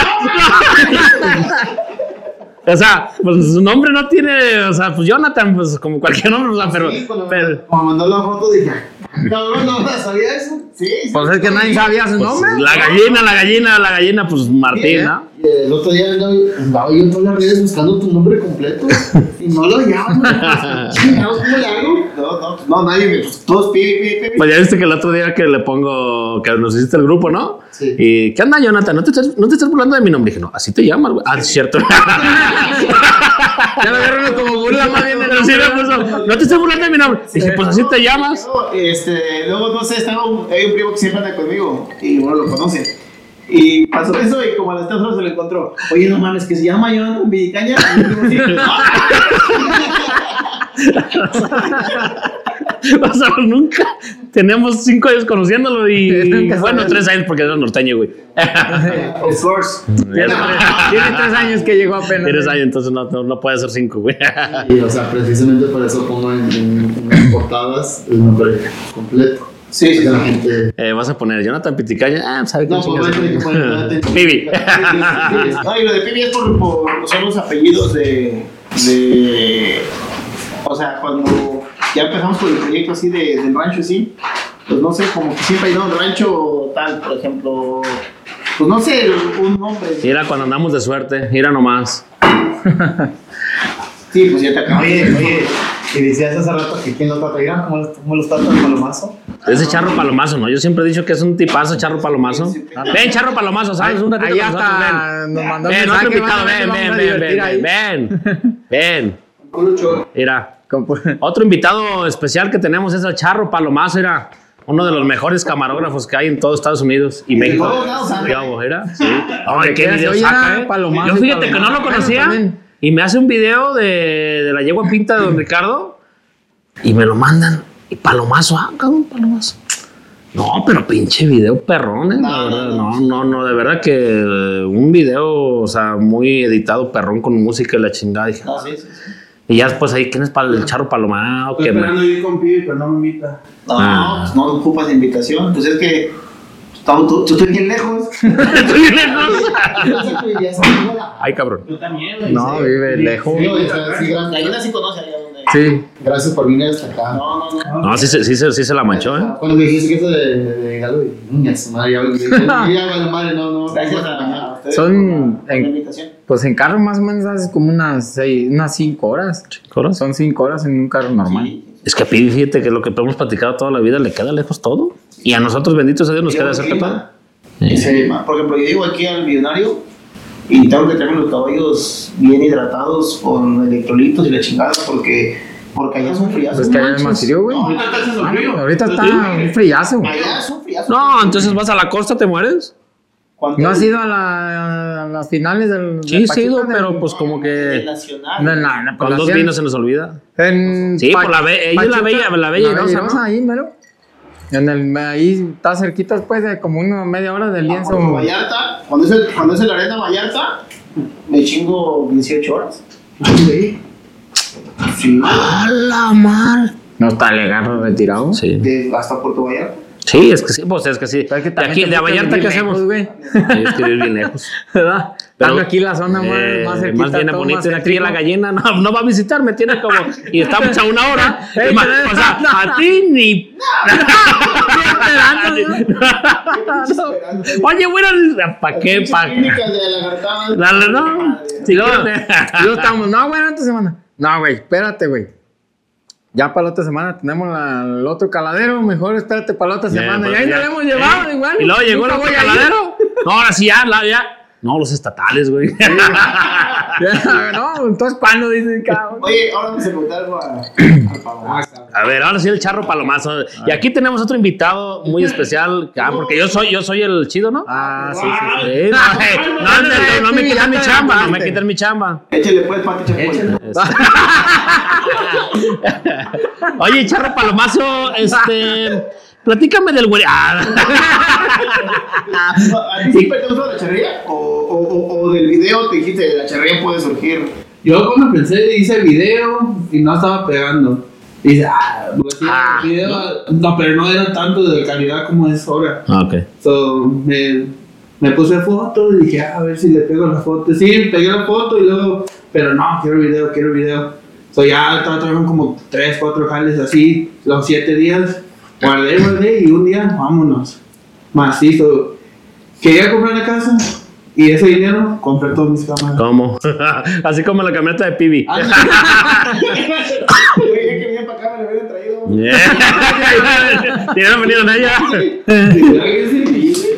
Speaker 1: O sea, pues su nombre no tiene, o sea, pues Jonathan, pues como cualquier nombre, o sea, pero,
Speaker 2: Sí, cuando,
Speaker 1: pero
Speaker 2: cuando mandó la foto dije, Cabrón, no sabía eso. Sí, sí.
Speaker 3: Pues es que nadie sabía su
Speaker 1: Pues,
Speaker 3: nombre.
Speaker 1: la gallina, la gallina, la gallina, pues Martín, ¿no?
Speaker 4: Y el otro día andaba yo en todas las redes buscando tu nombre completo y no lo llamo. ¿cómo le hago?
Speaker 2: No, no, no, nadie me. Pues, todos pibi, pibi, pibi.
Speaker 1: Pues ya viste que el otro día que le pongo, que nos hiciste el grupo, ¿no?
Speaker 4: Sí.
Speaker 1: Y, ¿qué onda, Jonathan? ¿No te estás, no te estás burlando de mi nombre? Dije, no, así te llamas, güey. Ah, es cierto.
Speaker 3: Ya lo agarraron como burla más bien
Speaker 1: sí
Speaker 3: nombre.
Speaker 1: me puso, no te estás burlando de mi nombre. Dije, pues así te llamas.
Speaker 2: Luego, este, luego, no sé, estaba un, hay un primo que siempre anda conmigo y uno lo conoce. Y pasó eso y como a las tres horas se lo encontró. Oye, no mames, que se llama Jonathan Villicaña.
Speaker 1: Sea, nunca. Tenemos cinco años conociéndolo y. Bueno, tres años porque era norteño, güey.
Speaker 2: Of course.
Speaker 3: Tiene tres años que llegó apenas.
Speaker 1: Tienes años, entonces no, no, no puede ser cinco, güey.
Speaker 4: Y, o sea, precisamente por eso pongo en, en, en las portadas el nombre completo.
Speaker 2: Sí, sí,
Speaker 4: la gente.
Speaker 1: Eh, vas a poner Jonathan Piticaña. Ah, sabe
Speaker 2: No, pues no hay que poner-
Speaker 1: Pibi.
Speaker 2: No, y lo de Pibi es por, por son los apellidos de, de. O sea, cuando ya empezamos con el proyecto así de, del rancho, así, pues no sé, como que siempre hay un rancho tal, por ejemplo. Pues no sé, un nombre.
Speaker 1: Mira, cuando andamos de suerte, mira nomás.
Speaker 2: Sí, pues ya te acabas.
Speaker 5: Oye, oye, y decías hace rato que quién lo trata, ¿Vieron cómo, cómo los trata el palomazo?
Speaker 1: Ese charro palomazo, ¿no? Yo siempre he dicho que es un tipazo, charro palomazo. Ven, charro palomazo, ¿sabes? Un ratito
Speaker 3: Ahí
Speaker 1: con nosotros, ven.
Speaker 3: nos mandó
Speaker 1: Ven, otro invitado, ven, ven, ven, ven, ven, ven. Mira, otro invitado especial que tenemos es el charro palomazo, era uno de los mejores camarógrafos que hay en todo Estados Unidos y México.
Speaker 2: todos lados, ¿sabes?
Speaker 1: ¿Qué hago, era? Sí. Ay, qué
Speaker 3: quieras,
Speaker 1: video
Speaker 3: oye,
Speaker 1: saca,
Speaker 3: era
Speaker 1: eh.
Speaker 3: palomazo
Speaker 1: Yo fíjate que no lo conocía y me hace un video de, de la yegua pinta de don Ricardo y me lo mandan. Y palomazo, ah, cabrón, palomazo. No, pero pinche video perrón, eh, la
Speaker 2: No,
Speaker 1: verdad.
Speaker 2: no,
Speaker 1: No, no, no, de verdad que eh, un video, o sea, muy editado, perrón, con música y la chingada. Dije,
Speaker 2: No, sí, sí, sí.
Speaker 1: Y ya después ahí, ¿quién es para el charro palomado?
Speaker 5: Estoy
Speaker 1: ¿Qué
Speaker 5: esperando ir con Pibi, pero no me invita.
Speaker 2: No,
Speaker 1: Ah.
Speaker 2: pues no ocupas invitación. Pues es que tú estás bien lejos.
Speaker 1: Estoy lejos.
Speaker 4: Yo sé que vivías en Angola.
Speaker 1: Ay, cabrón.
Speaker 5: Yo también.
Speaker 3: No, vive lejos.
Speaker 4: Sí, sí, gracias,
Speaker 2: Gallina sí conoce allá donde.
Speaker 3: Sí.
Speaker 4: gracias por venir hasta acá.
Speaker 2: No, no, no.
Speaker 1: No, sí, se- sí, se- sí se la manchó, ¿eh?
Speaker 4: Cuando me dijiste que eso de, de Galo, y niña, su madre, ya vale, ya vale madre, no, no.
Speaker 2: Gracias
Speaker 4: no,
Speaker 2: a, ustedes
Speaker 3: Son-
Speaker 2: invitación.
Speaker 3: Pues en carro más o menos haces como unas seis, unas cinco horas.
Speaker 1: ¿Coros?
Speaker 3: Son cinco horas en un carro normal.
Speaker 2: Sí.
Speaker 1: Es que a Pibi, fíjate que lo que hemos platicado toda la vida le queda lejos todo. Y a nosotros, benditos a Dios, nos queda cerca todo.
Speaker 2: Ese, por ejemplo, yo llego aquí al millonario y tengo que tener los caballos bien hidratados con electrolitos y la chingada porque, porque allá son friazos.
Speaker 3: Pues que allá es más frío, güey.
Speaker 5: Ahorita está frío.
Speaker 3: Ahorita está un frillazo. güey.
Speaker 2: Allá son friazos.
Speaker 1: No, entonces vas a la costa, te mueres.
Speaker 2: ¿Cuánto?
Speaker 3: ¿No has ido a, la- a las finales del.
Speaker 1: Sí,
Speaker 3: del
Speaker 1: sí, he ido,
Speaker 3: Pachuca,
Speaker 1: pero
Speaker 3: del-
Speaker 1: pues como
Speaker 2: El
Speaker 1: que
Speaker 2: nacional.
Speaker 3: No, no, no,
Speaker 1: con
Speaker 3: pues
Speaker 1: dos
Speaker 3: la
Speaker 1: vinos se nos olvida.
Speaker 3: En
Speaker 1: Sí,
Speaker 3: Pa-
Speaker 1: por la es la bella- la bella irosa, ¿no?
Speaker 3: ahí, mero. En el, ahí está cerquita después de como una media hora del
Speaker 2: Ah,
Speaker 3: lienzo.
Speaker 2: porque Vallarta, cuando es, el, cuando es el arena Vallarta, me chingo 18 horas. Sí,
Speaker 1: ¡A la mar!
Speaker 3: No está legal retirado.
Speaker 1: Sí.
Speaker 2: de, hasta Puerto Vallarta.
Speaker 1: Sí, es que sí, pues es que sí.
Speaker 3: Pero es que
Speaker 1: De aquí, de Vallarta, ¿qué
Speaker 3: lejos,
Speaker 1: hacemos?
Speaker 3: güey?
Speaker 1: Sí, es que ir bien lejos.
Speaker 3: ¿Verdad?
Speaker 1: Pero,
Speaker 3: aquí la zona más,
Speaker 1: Eh,
Speaker 3: más cerquita.
Speaker 1: más bien
Speaker 3: más
Speaker 1: y aquí la gallina no, no va a visitarme, tiene como. Y estamos a una hora.
Speaker 3: Ey,
Speaker 1: más, o sea, a ti ni. Oye, bueno, ¿para qué? Pa...
Speaker 2: Clínicas de lagartadas.
Speaker 1: Dale, no. Sí,
Speaker 3: Luego, estamos, no, güey, esta semana. No, güey, espérate, güey. Ya para la otra semana tenemos la- el otro caladero. Mejor espérate para la otra semana.
Speaker 1: pues,
Speaker 3: y ahí
Speaker 1: ya.
Speaker 3: nos lo hemos llevado,
Speaker 1: Eh,
Speaker 3: igual.
Speaker 1: Y luego llegó el otro caladero. No, ahora sí, ya, la- ya. No, los estatales, güey.
Speaker 3: Ya, no, entonces, ¿cuándo dicen, cabrón?
Speaker 2: Oye, ahora vamos a preguntar algo a, al pavo.
Speaker 1: A ver, ahora sí el charro palomazo. Y aquí tenemos otro invitado muy especial. Ah, porque yo soy, yo soy el chido, ¿no?
Speaker 3: Ah, sí, sí, sí.
Speaker 1: Sí, no, eh, no, no, no, no me quitan mi chamba, no me quitan mi chamba.
Speaker 2: Échale pues, Pati Chapoy.
Speaker 1: Oye, charro palomazo, este. Platícame del güey. Ah.
Speaker 2: ¿A ti siempre te gustó la charrería? ¿O, o, o, o del video te dijiste de la charrería puede surgir?
Speaker 5: Yo cuando pensé, hice video y no estaba pegando. Y dice, ah, pues
Speaker 1: Ah.
Speaker 5: el video, no, pero no era tanto de calidad como es ahora.
Speaker 1: Ah, Ok.
Speaker 5: So, me, me puse foto y dije, "Ah, a ver si le pego la foto. Sí, pegué la foto y luego, pero no, quiero video, quiero video. So, ya estaba trabajando como 3, 4 jales así, los 7 días. Guardé, guardé y un día, vámonos. Macizo. Quería comprar una casa y ese dinero compré todos mis cámaras.
Speaker 1: ¿Cómo? Así como la camioneta de Pibi.
Speaker 2: Me lo hubieran
Speaker 1: venido en ella.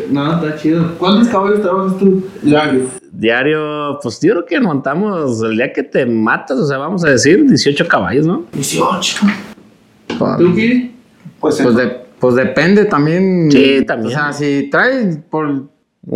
Speaker 5: No, está chido. ¿Cuántos caballos trabajas tú? Diario.
Speaker 1: Diario, pues yo creo que montamos el día que te matas, o sea, vamos a decir 18 caballos, ¿no?
Speaker 2: 18.
Speaker 5: ¿Tú, Kiri?
Speaker 2: Pues,
Speaker 3: Pues, de- pues depende también.
Speaker 1: Sí, también.
Speaker 3: O sea, si traes por.
Speaker 1: Un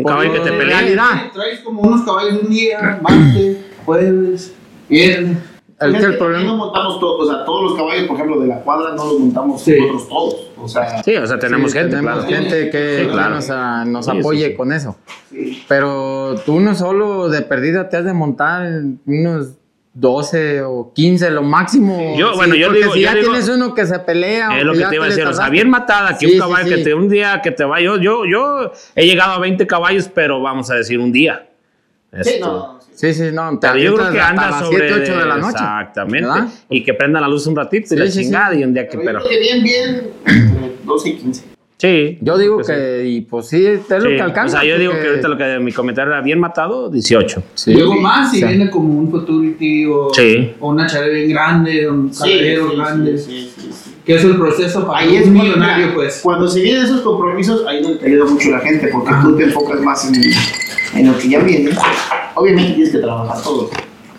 Speaker 3: por
Speaker 1: caballo que te pelee.
Speaker 3: realidad.
Speaker 5: Traes como unos caballos un día, martes, jueves, viernes.
Speaker 3: El, el
Speaker 2: Aquí no
Speaker 3: problema.
Speaker 2: montamos todos, o sea, todos los caballos, por ejemplo, de la cuadra no los montamos
Speaker 5: Sí.
Speaker 2: nosotros todos. O sea,
Speaker 1: Sí, o sea, tenemos
Speaker 3: Sí,
Speaker 1: gente,
Speaker 3: tenemos
Speaker 1: claro.
Speaker 3: gente que,
Speaker 1: Sí, claro.
Speaker 3: nos, ah, nos
Speaker 1: Sí, sí,
Speaker 3: apoye
Speaker 1: sí.
Speaker 3: con eso.
Speaker 2: sí.
Speaker 3: Pero tú no solo de perdida te has de montar unos 12 o 15 lo máximo.
Speaker 1: Yo, bueno, yo
Speaker 3: porque
Speaker 1: digo-
Speaker 3: si
Speaker 1: yo
Speaker 3: ya
Speaker 1: digo-
Speaker 3: tienes uno que se pelea.
Speaker 1: Es lo que te iba a decir, o sea, bien matada, que
Speaker 3: Sí,
Speaker 1: un
Speaker 3: sí,
Speaker 1: caballo
Speaker 3: sí.
Speaker 1: que te, un día que te va, yo, yo, yo he llegado a 20 caballos, pero vamos a decir un día.
Speaker 2: Sí,
Speaker 1: Este,
Speaker 2: no, sí.
Speaker 3: Sí, sí, no. Te
Speaker 1: Pero yo creo que anda sobre
Speaker 3: 7, 8 de la noche.
Speaker 1: Exactamente.
Speaker 3: ¿verdad?
Speaker 1: Y que prenda la luz un ratito y la
Speaker 3: Sí, sí, sí.
Speaker 1: chingada y un día que
Speaker 2: Pero, bien, bien, entre 12 y 15.
Speaker 1: Sí.
Speaker 3: Yo digo
Speaker 1: pues sí.
Speaker 3: que, y pues sí, es lo que alcanza.
Speaker 1: O sea, yo digo que ahorita lo que mi comentario era bien matado, 18.
Speaker 3: Sí.
Speaker 5: Luego más si
Speaker 3: Sí.
Speaker 5: viene como un Futurity o,
Speaker 1: Sí.
Speaker 5: o una chave bien grande, un
Speaker 2: Sí,
Speaker 5: carrero
Speaker 2: sí,
Speaker 5: grande.
Speaker 2: sí, sí, sí.
Speaker 5: Que es el proceso para
Speaker 2: Ahí es
Speaker 5: un
Speaker 2: cuando-
Speaker 5: millonario, pues.
Speaker 2: Cuando se vienen esos compromisos, ahí donde te ayuda mucho la gente, porque tú te enfocas más en, en lo que ya viene. Obviamente tienes que trabajar todo,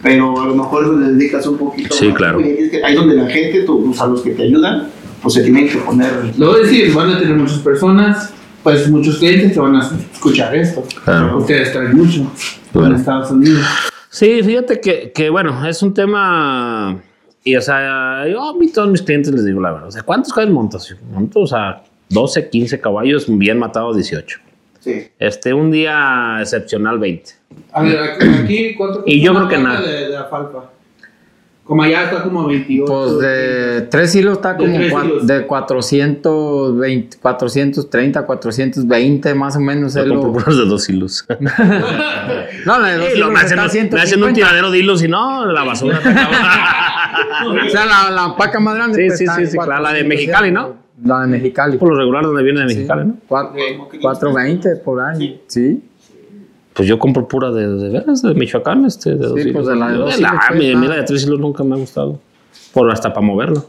Speaker 2: pero a lo mejor eso le dedicas un poquito.
Speaker 1: Sí,
Speaker 2: más
Speaker 1: claro.
Speaker 2: y que- ahí es donde la gente, tú, o sea, los que te ayudan, pues se tienen que poner.
Speaker 5: Luego decir, van a tener muchas personas, pues muchos clientes que van a escuchar esto.
Speaker 1: Claro.
Speaker 5: Ustedes traen mucho
Speaker 1: Claro.
Speaker 5: en Estados Unidos.
Speaker 1: Sí, fíjate que, que, bueno, es un tema. Y, o sea, yo a mí todos mis clientes les digo la verdad. O sea, ¿cuántos caballos montas? O sea, 12, 15 caballos, bien matados 18.
Speaker 2: Sí.
Speaker 1: Este, un día excepcional 20.
Speaker 5: A ver, aquí, ¿cuánto
Speaker 1: Y yo creo que nada.
Speaker 5: De, de alfalfa? Como allá está como 28.
Speaker 3: Pues de 3 hilos está
Speaker 5: De
Speaker 3: como
Speaker 5: tres
Speaker 3: cua-
Speaker 5: hilos.
Speaker 3: de 420, 430, 420 más o menos.
Speaker 1: Yo compro puros de dos hilos.
Speaker 3: No, la de dos
Speaker 1: Sí, lo-
Speaker 3: hilos
Speaker 1: me, hacen,
Speaker 3: está
Speaker 1: un- me hacen un
Speaker 3: 150.
Speaker 1: tiradero de hilos y no, la basura. te acaba.
Speaker 3: O sea, la, la paca más grande.
Speaker 1: Sí,
Speaker 3: pues,
Speaker 1: sí,
Speaker 3: está
Speaker 1: sí, sí, claro, la de
Speaker 3: 400,
Speaker 1: Mexicali, ¿no?
Speaker 3: La de Mexicali.
Speaker 1: Por lo regular, donde viene de Mexicali, ¿no?
Speaker 3: Cuatro-
Speaker 2: Ok.
Speaker 3: 420 por ahí. Sí.
Speaker 1: Pues yo compro pura de, de veras, de Michoacán, este, de dos
Speaker 3: Sí,
Speaker 1: hilos.
Speaker 3: pues de la de dos
Speaker 1: la-
Speaker 3: hilos, pues,
Speaker 1: mira, de tres hilos nunca me ha gustado. Por hasta para moverlo.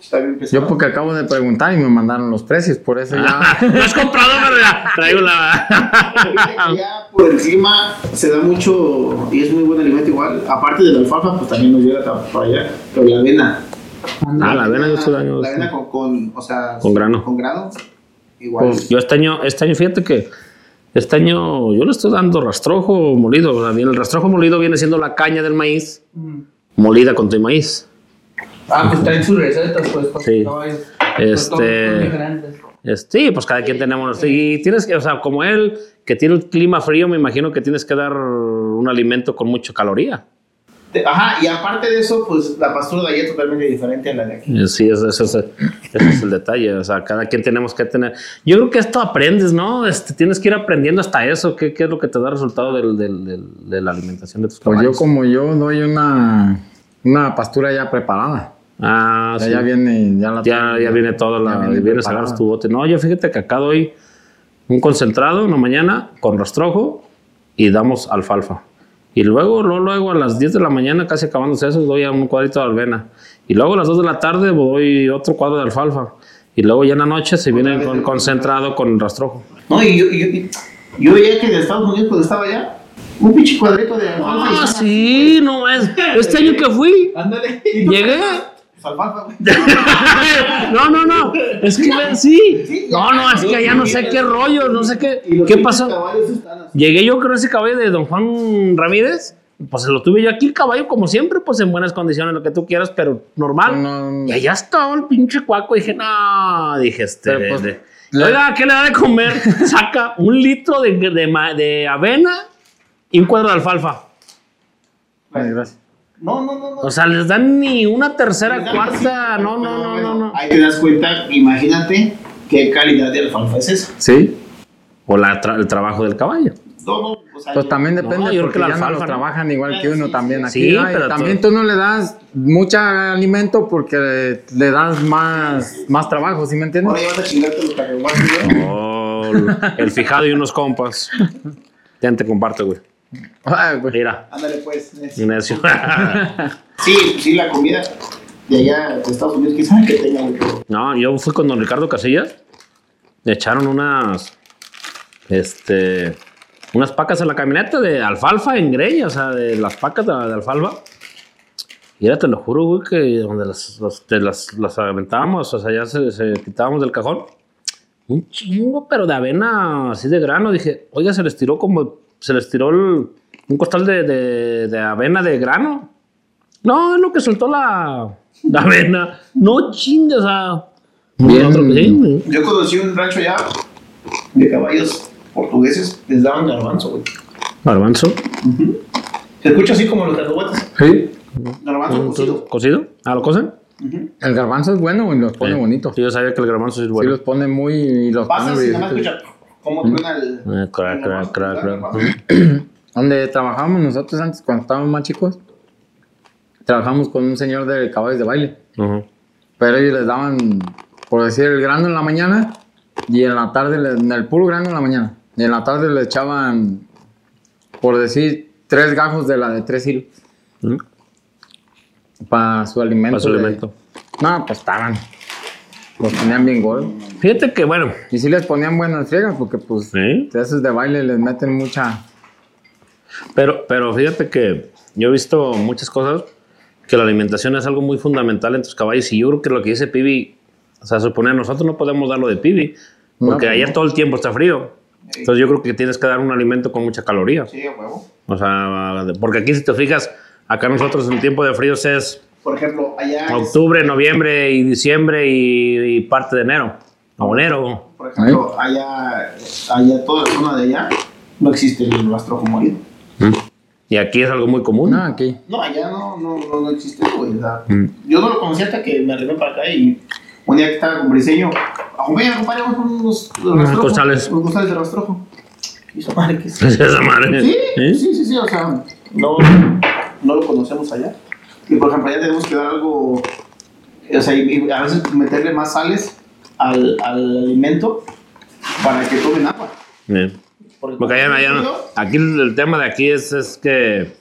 Speaker 2: Está bien pesado.
Speaker 3: Yo porque acabo de preguntar y me mandaron los precios, por eso ya.
Speaker 1: no has comprado, pero ya traigo la.
Speaker 2: Ya por el clima se da mucho y es muy buen alimento igual. Aparte de la alfalfa, pues también nos llega para allá. Pero la avena.
Speaker 1: Ah, la avena yo estoy daño.
Speaker 2: La avena con, con, o sea,
Speaker 1: Con grano.
Speaker 2: Con grano. Igual.
Speaker 1: Yo este año, este año, fíjate que este año yo le estoy dando rastrojo molido. O sea, el rastrojo molido viene siendo la caña del maíz molida con tu maíz.
Speaker 5: Ah, pues traen sus recetas, pues,
Speaker 1: Sí.
Speaker 5: caballos.
Speaker 1: Este-
Speaker 5: Pues, todos son diferentes.
Speaker 1: Es- Sí, pues cada quien tenemos. Y tienes que, o sea, como él, que tiene un clima frío, me imagino que tienes que dar un alimento con mucha caloría.
Speaker 2: Ajá, y aparte de eso, pues la pastura de allá es totalmente diferente a la de aquí.
Speaker 1: Sí, ese, ese- ese- ese es el detalle. O sea, cada quien tenemos que tener. Yo creo que esto aprendes, ¿no? Este, tienes que ir aprendiendo hasta eso. ¿Qué, qué es lo que te da resultado del, del- del- de la alimentación de tus
Speaker 3: Pues yo
Speaker 1: caballos?
Speaker 3: como yo doy una, una pastura ya preparada.
Speaker 1: Ah,
Speaker 3: Ya,
Speaker 1: sí.
Speaker 3: ya viene, ya la
Speaker 1: Ya, ya viene toda la.
Speaker 3: ya viene
Speaker 1: vienes, agarras tu bote. No, yo fíjate que acá doy un concentrado en la mañana con rastrojo y damos alfalfa. Y luego, luego, luego a las 10 de la mañana, casi acabándose eso, doy a un cuadrito de albena. Y luego a las 2 de la tarde doy otro cuadro de alfalfa. Y luego ya en la noche se viene con
Speaker 2: el
Speaker 1: concentrado con rastrojo.
Speaker 2: No, y yo, yo, yo veía que en Estados Unidos, cuando estaba allá, un pinche cuadrito de alfalfa.
Speaker 1: Ah, sí, no es. Este año que fui, llegué.
Speaker 2: Güey.
Speaker 1: No, no, no. Es que sí. No, no, es que allá no sé qué rollo, no sé qué. ¿Qué pasó? Llegué yo creo ese caballo de don Juan Ramírez. Pues lo tuve yo aquí, el caballo, como siempre, pues en buenas condiciones, lo que tú quieras, pero normal.
Speaker 3: No,
Speaker 1: Y allá estaba el pinche cuaco. Y dije, no, dije, este.
Speaker 3: Pues,
Speaker 1: de-
Speaker 3: le-
Speaker 1: Oiga, ¿qué le da de comer? Saca un litro de, de, de avena y un cuadro de alfalfa.
Speaker 3: Ay, gracias.
Speaker 2: No, no, no. no.
Speaker 1: O sea, les dan ni una tercera, cuarta. No, no, no, no, no.
Speaker 2: Ahí te das cuenta, imagínate qué calidad de alfalfa es esa.
Speaker 3: Sí.
Speaker 1: O la tra- el trabajo del caballo.
Speaker 2: gustó, ¿no? O sea,
Speaker 3: Pues
Speaker 2: yo-
Speaker 3: también depende,
Speaker 1: yo creo
Speaker 3: porque
Speaker 1: que la
Speaker 3: ya no
Speaker 1: alfalfa,
Speaker 3: los
Speaker 1: ¿no?
Speaker 3: trabajan igual que uno
Speaker 2: sí,
Speaker 3: también
Speaker 2: sí.
Speaker 3: aquí.
Speaker 1: Sí, pero
Speaker 3: también tú no le das mucha alimento porque le das más, más trabajo, ¿sí me entiendes?
Speaker 2: Ahora ya vas a chingarte los cacahuates, ¿no?
Speaker 1: Oh, el fijado y unos compas. Ya te comparto, güey.
Speaker 3: Ay, güey.
Speaker 1: Mira,
Speaker 2: Ándale, pues. necio. Sí, sí, la comida de allá de Estados Unidos, quién sabe que tenga,
Speaker 1: No, yo fui con don Ricardo Casillas. Le echaron unas. Este. Unas pacas en la camioneta de alfalfa en greña, o sea, de las pacas de, de alfalfa. Y era, te lo juro, güey, que donde las, las, te las, las aventábamos, o sea, ya se, se quitábamos del cajón. Un chingo, pero de avena así de grano. Dije, oiga, se les tiró como. Se les tiró el- un costal de, de, de avena de grano. No, es lo que soltó la, la avena. No chingue, o sea.
Speaker 3: Bien.
Speaker 1: otro- sí,
Speaker 2: Yo conocí un rancho allá de caballos portugueses, les daban garbanzo, güey.
Speaker 1: Garbanzo.
Speaker 2: Se escucha así como los cacahuates.
Speaker 3: Sí.
Speaker 2: Garbanzo cocido.
Speaker 1: ¿Cocido? ¿Ah, lo cocen?
Speaker 3: El garbanzo es bueno y los pone
Speaker 1: Sí.
Speaker 3: bonitos.
Speaker 1: Sí, yo sabía que el garbanzo es
Speaker 3: Sí,
Speaker 1: bueno.
Speaker 3: los pone muy. y los pone
Speaker 2: Pasas y nada más escucha cómo truena el.
Speaker 1: Eh, crack, crack, crack, crack.
Speaker 3: Donde trabajábamos nosotros antes, cuando estábamos más chicos, trabajamos con un señor de caballos de baile. Pero ellos les daban, por decir, el grano en la mañana y en la tarde, en el puro grano en la mañana. Y en la tarde le echaban, por decir, tres gajos de la de tres hilos
Speaker 1: Mm.
Speaker 3: para su alimento.
Speaker 1: Para su
Speaker 3: de-
Speaker 1: alimento.
Speaker 3: No, pues estaban. Los ponían bien gordos.
Speaker 1: Fíjate que, bueno,
Speaker 3: Y sí les ponían buenas friegas porque, pues,
Speaker 1: Sí.
Speaker 3: de esos de baile les meten mucha.
Speaker 1: pero, pero fíjate que yo he visto muchas cosas que la alimentación es algo muy fundamental en tus caballos y yo creo que lo que dice Pibi, o sea, supone nosotros no podemos dar lo de Pibi,
Speaker 3: No,
Speaker 1: porque
Speaker 3: pues
Speaker 1: ayer
Speaker 3: no.
Speaker 1: todo el tiempo está frío. Entonces yo creo que tienes que dar un alimento con mucha caloría.
Speaker 2: Sí, a huevo.
Speaker 1: O sea, porque aquí si te fijas, acá nosotros en tiempo de fríos es
Speaker 2: Por ejemplo, allá. es-
Speaker 1: octubre, noviembre y diciembre y, y parte de enero. O enero.
Speaker 2: Por ejemplo, allá, allá, toda la zona de allá, no existe el rastrojo molido.
Speaker 1: Y aquí es algo muy común.
Speaker 3: No, aquí.
Speaker 2: No, allá no, no, no, no existe, güey. o sea,
Speaker 1: Mm.
Speaker 2: Yo no lo conocía hasta que me arribé para acá y un día que estaba con Briseño, acompaña, acompaña unos, unos,
Speaker 1: costales.
Speaker 2: Unos costales de rastrojo. Y su madre, ¿qué es?
Speaker 1: Esa madre.
Speaker 2: Sí,
Speaker 1: ¿Eh?
Speaker 2: sí, sí, sí, o sea, no, no lo conocemos allá. Y por ejemplo, allá tenemos que dar algo, o sea, y, y a veces meterle más sales al, al alimento para que tomen agua.
Speaker 1: Bien. Porque allá, allá no- aquí el, tema de aquí es, es que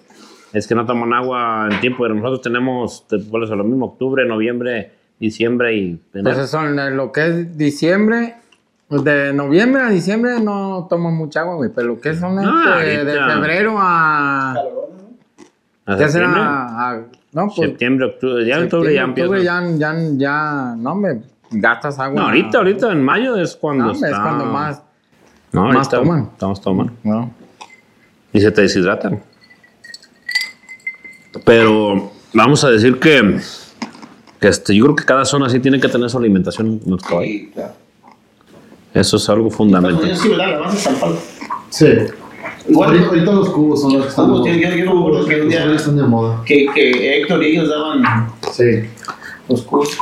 Speaker 1: es que no toman agua en tiempo, pero nosotros tenemos, te vuelves a lo mismo, octubre, noviembre, diciembre y.
Speaker 3: Entonces son eh, lo que es diciembre, pues, de noviembre a diciembre no tomo mucha agua, güey, pero lo que son
Speaker 1: No,
Speaker 3: este, de febrero a...
Speaker 1: ¿A
Speaker 3: ¿Qué será? A- no, pues...
Speaker 1: septiembre, octubre, ya en octubre ya empieza.
Speaker 3: octubre ya, ya, ya, no me gastas agua.
Speaker 1: No, ahorita, ahorita en mayo es cuando
Speaker 3: No,
Speaker 1: está-
Speaker 3: es cuando más...
Speaker 1: no,
Speaker 3: más toman.
Speaker 1: Estamos tomando.
Speaker 3: No.
Speaker 1: Y se te deshidratan. Pero vamos a decir que, que este, yo creo que cada zona sí tiene que tener su alimentación en los caballos.
Speaker 2: Sí, claro.
Speaker 1: Eso es algo fundamental.
Speaker 2: Sí, Igual,
Speaker 4: ahorita, ahorita los cubos son los que están
Speaker 2: yo- yo- me acuerdo que un
Speaker 4: Los
Speaker 2: día-
Speaker 4: cubos están de moda.
Speaker 2: que, que Héctor y ellos daban
Speaker 4: Sí.
Speaker 2: los cubos.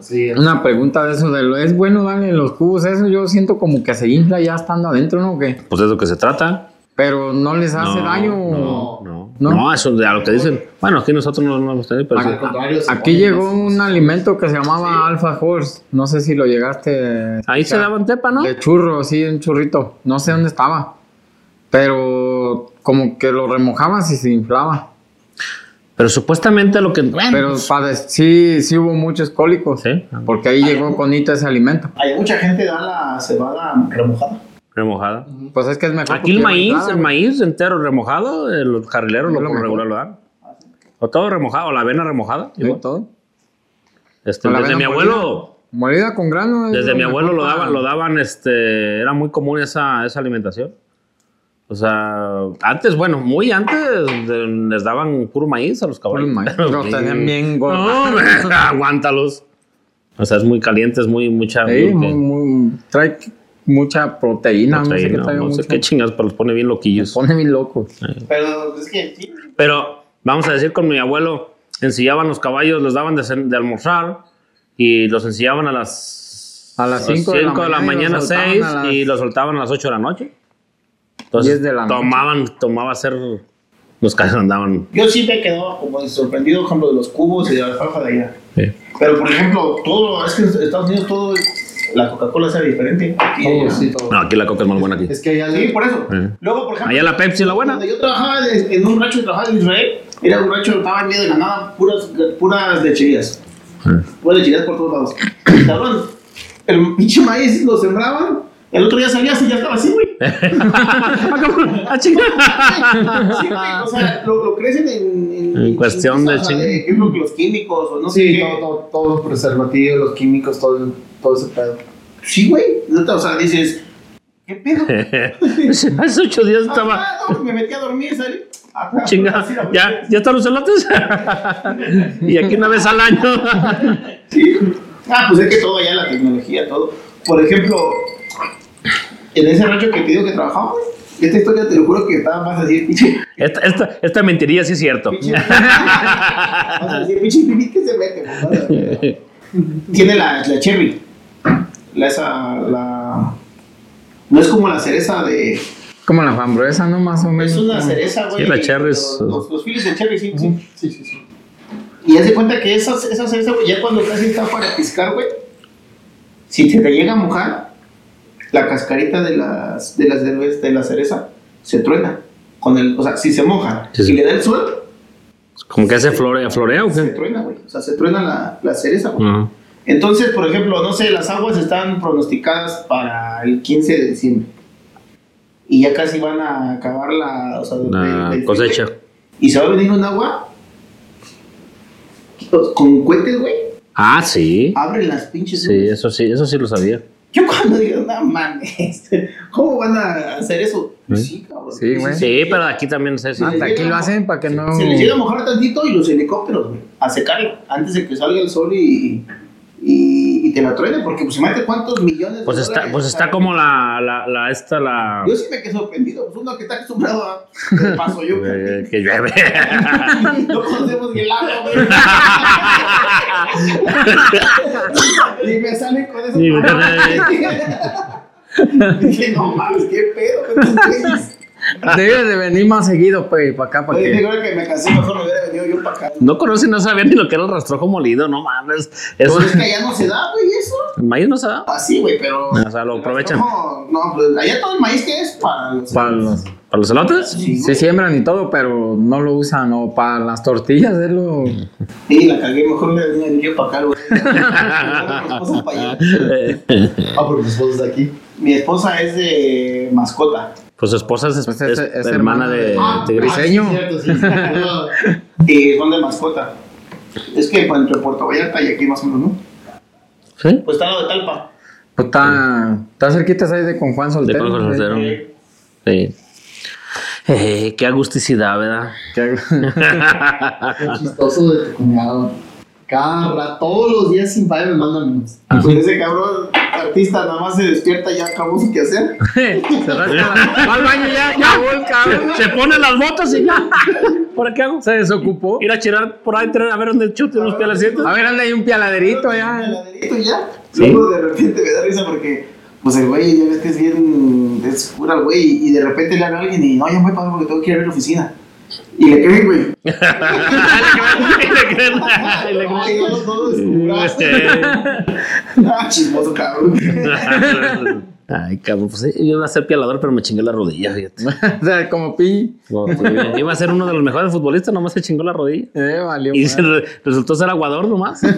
Speaker 4: Sí.
Speaker 3: Una pregunta de eso, de lo, ¿es bueno darle los cubos? Eso yo siento como que se infla ya estando adentro, ¿no? ¿Qué?
Speaker 1: Pues es lo que se trata.
Speaker 3: Pero no les hace
Speaker 1: No,
Speaker 3: daño.
Speaker 1: No, no,
Speaker 3: ¿No?
Speaker 1: no. eso de a lo que dicen. Bueno, aquí nosotros no, no hemos tenido, pero sí.
Speaker 4: Se
Speaker 3: Aquí llegó un alimento que se llamaba Alpha Horse. No sé si lo llegaste.
Speaker 1: Ahí se
Speaker 3: escuchar.
Speaker 1: daban tepa, ¿no?
Speaker 3: De churro, sí, un churrito. No sé dónde estaba. Pero como que lo remojabas y se inflaba.
Speaker 1: Pero supuestamente lo que. Bueno,
Speaker 3: Pero
Speaker 1: pues,
Speaker 3: padre, sí, sí hubo muchos cólicos.
Speaker 1: Sí.
Speaker 3: Porque ahí llegó conito ese alimento.
Speaker 2: Hay mucha gente da la cebada remojada.
Speaker 1: remojada.
Speaker 3: Pues es que es mejor.
Speaker 1: Aquí el maíz, el maíz entero remojado, los carrileros lo
Speaker 3: lo
Speaker 1: por regular lo dan. O todo remojado, o la avena remojada.
Speaker 3: Sí,
Speaker 1: igual.
Speaker 3: todo.
Speaker 1: Este, desde mi abuelo,
Speaker 3: Molida con grano. es
Speaker 1: desde mi abuelo lo daban, lo daban, este, era muy común esa, esa alimentación. O sea, antes, bueno, muy antes de- les daban puro maíz a los caballos.
Speaker 3: maíz. Los tenían bien gordos.
Speaker 1: No, aguántalos. O sea, es muy caliente, es muy, mucha.
Speaker 3: Sí,
Speaker 1: muy-
Speaker 3: trae mucha proteína, no sé
Speaker 1: proteína,
Speaker 3: qué
Speaker 1: no sé qué chingas, pero los pone bien loquillos.
Speaker 3: pone bien loco.
Speaker 2: Pero es que.
Speaker 1: Pero vamos a decir con mi abuelo, ensillaban los caballos, los daban de, cen- de almorzar y los ensillaban a las
Speaker 3: A las cinco de la
Speaker 1: de la
Speaker 3: mañana y
Speaker 1: mañana,
Speaker 3: los soltaban
Speaker 1: 6
Speaker 3: a las-
Speaker 1: y los soltaban a las 8 de la noche. Entonces,
Speaker 3: 10 de la noche.
Speaker 1: tomaban, tomaba hacer. Los calles andaban.
Speaker 2: Yo sí me quedaba como sorprendido, por ejemplo, de los cubos y de la alfalfa de allá.
Speaker 1: Sí.
Speaker 2: Pero, por ejemplo, todo, es que en Estados Unidos todo, la Coca-Cola sabe diferente. Aquí,
Speaker 4: sí, todo.
Speaker 1: No, aquí la coca es más buena aquí.
Speaker 4: Es que allá
Speaker 2: Sí, por eso.
Speaker 1: Eh.
Speaker 2: Luego, por ejemplo,
Speaker 1: Allá la Pepsi es la buena.
Speaker 2: Yo trabajaba en un rancho que trabajaba en Israel, era un rancho que estaba en medio de la nada, puras, puras lecherías.
Speaker 1: Eh.
Speaker 2: Puras lecherías por todos lados. Cabrón, el pinche maíz lo sembraban, el otro día salías y ya estaba así, güey.
Speaker 1: Ah, chinga.
Speaker 2: Sí, güey, o sea, lo, lo crecen en, en,
Speaker 1: En cuestión chinga.
Speaker 2: de, ¿qué es lo que los químicos o no sé
Speaker 4: Sí,
Speaker 2: qué.
Speaker 4: todo, todo, todos los preservativos, los químicos, todo, todo ese pedo.
Speaker 2: Sí, güey. O sea, dices, ¿qué pedo?
Speaker 1: Hace ocho días estaba.
Speaker 2: Ah, no, me metí a dormir, salí. Acá,
Speaker 1: Chinga, ¿ya, ¿ya están los elotes? y aquí una vez al año.
Speaker 2: Sí. Ah, pues es que todo allá, la tecnología, todo. Por ejemplo, en ese rancho que te digo que trabajaba, güey, esta historia te lo juro que estaba más así, pinche.
Speaker 1: Esta, esta, esta mentiría sí es cierto.
Speaker 2: pinche vas a decir, pinche que se. Tiene la, la cherry. La esa, la. No es como la cereza de.
Speaker 3: Como la frambuesa, ¿no? Más o menos.
Speaker 2: Es una cereza, güey.
Speaker 1: Sí, la cherry es-
Speaker 2: Los, los, filis de cherry, sí, sí.
Speaker 4: Sí, sí, sí.
Speaker 2: Y haz de cuenta que esa, esa cereza, güey, ya cuando casi está para piscar, güey, si te, te llega a mojar, la cascarita de las, de las de la cereza se truena. Con el, o sea, si se moja
Speaker 1: Sí, sí.
Speaker 2: y le da el sol,
Speaker 1: Como que hace florea, florea o
Speaker 2: se
Speaker 1: qué?
Speaker 2: truena, güey. O sea, se truena la, la cereza, güey. Entonces, por ejemplo, no sé, las aguas están pronosticadas para el 15 de diciembre. Y ya casi van a acabar la, o sea,
Speaker 1: La cosecha.
Speaker 2: Y se va a venir un agua con cohetes, güey.
Speaker 1: Ah, sí.
Speaker 2: Abren las pinches.
Speaker 1: Sí, eso sí, eso sí lo sabía.
Speaker 2: Yo cuando digo, no mames, ¿cómo van a hacer eso? Sí, cabrón.
Speaker 3: Sí, güey.
Speaker 1: Sí, pero aquí también sé. sí.
Speaker 3: Hasta aquí lo hacen para que no.
Speaker 2: Se les llega a mojar tantito y los helicópteros, güey, a secarlo antes de que salga el sol y, y, y te la truene, porque pues imagínate cuántos millones de
Speaker 1: Pues está,
Speaker 2: dólares
Speaker 1: pues está como la, la, la esta, la.
Speaker 2: Yo sí me quedé sorprendido, pues uno que está acostumbrado a de paso yo.
Speaker 1: eh, que llueve.
Speaker 2: No conocemos ni el agua, güey. y me salen con eso. Dije, no mames, qué pedo, con estos güeyes.
Speaker 3: Debe de venir más seguido, pues, para acá, para
Speaker 2: Oye,
Speaker 3: que.
Speaker 2: que me casé, mejor me hubiera venido yo para acá.
Speaker 1: No conoce, no sabía ni lo que era el rastrojo molido, no mames. Eso
Speaker 2: Pues es que allá no se da, güey, eso.
Speaker 1: el maíz no se da.
Speaker 2: Así, güey, pero.
Speaker 1: O sea, lo aprovechan.
Speaker 2: No, no, pues allá todo el maíz que es para los.
Speaker 3: Para los.
Speaker 1: ¿Para los elotes?
Speaker 2: Sí,
Speaker 3: Se siembran y todo, pero no lo usan. O para las tortillas, es lo.
Speaker 2: Sí, la cagué, mejor me venía yo para acá, güey. Mi esposa para allá.
Speaker 4: Ah, porque tu esposa está aquí.
Speaker 2: Mi esposa es de mascota.
Speaker 1: Pues su esposa es,
Speaker 3: Pues
Speaker 1: es-
Speaker 3: es-
Speaker 1: es
Speaker 3: es
Speaker 1: hermana
Speaker 3: hermana
Speaker 1: de,
Speaker 3: de-
Speaker 2: Ah,
Speaker 1: de Gris.
Speaker 3: Diseño.
Speaker 4: sí, cierto, sí.
Speaker 2: Y son de mascota. Es que pues, entre Puerto Vallarta y aquí más o menos, ¿no?
Speaker 1: ¿Sí?
Speaker 2: Pues está lo de Talpa.
Speaker 3: Pues está. Está cerquita ahí de con Juan Soltero.
Speaker 1: Juan Soltero.
Speaker 2: Eh,
Speaker 1: Sí. Eh, qué agusticidad, ¿verdad?
Speaker 3: Que-
Speaker 4: Qué chistoso de tu cuñado. Cada rato, todos los días sin falta me mandan memes.
Speaker 2: Pues ese cabrón artista nada más se despierta y ya acabó su quehacer.
Speaker 3: Se rasca Va al baño ya, ya volca.
Speaker 1: Se pone las botas y ya. ¿Por qué hago?
Speaker 3: Se desocupó.
Speaker 1: Ir a chirar por ahí, a ver dónde chute unos pialecitos.
Speaker 3: A ver, anda ahí un pialaderito ya.
Speaker 2: Heladerito y ya.
Speaker 1: Sí.
Speaker 2: Luego de repente me da risa porque, pues el güey ya ves que es bien, es cura el güey, y de repente le habla a alguien y no, ya me voy para porque tengo que ir a ver la oficina. Y le creen, güey.
Speaker 1: Y le creen. Y le
Speaker 2: Ay, no, no lo descubras.
Speaker 1: creen.
Speaker 2: Ah, chismoso cabrón.
Speaker 1: Ay, cabrón, pues sí, yo iba a ser pialador, pero me chingué la rodilla, fíjate.
Speaker 3: O sea, como pi.
Speaker 1: No, pues, iba a ser uno de los mejores futbolistas, nomás se chingó la rodilla.
Speaker 3: Eh, valió.
Speaker 1: Y se re- resultó ser aguador nomás.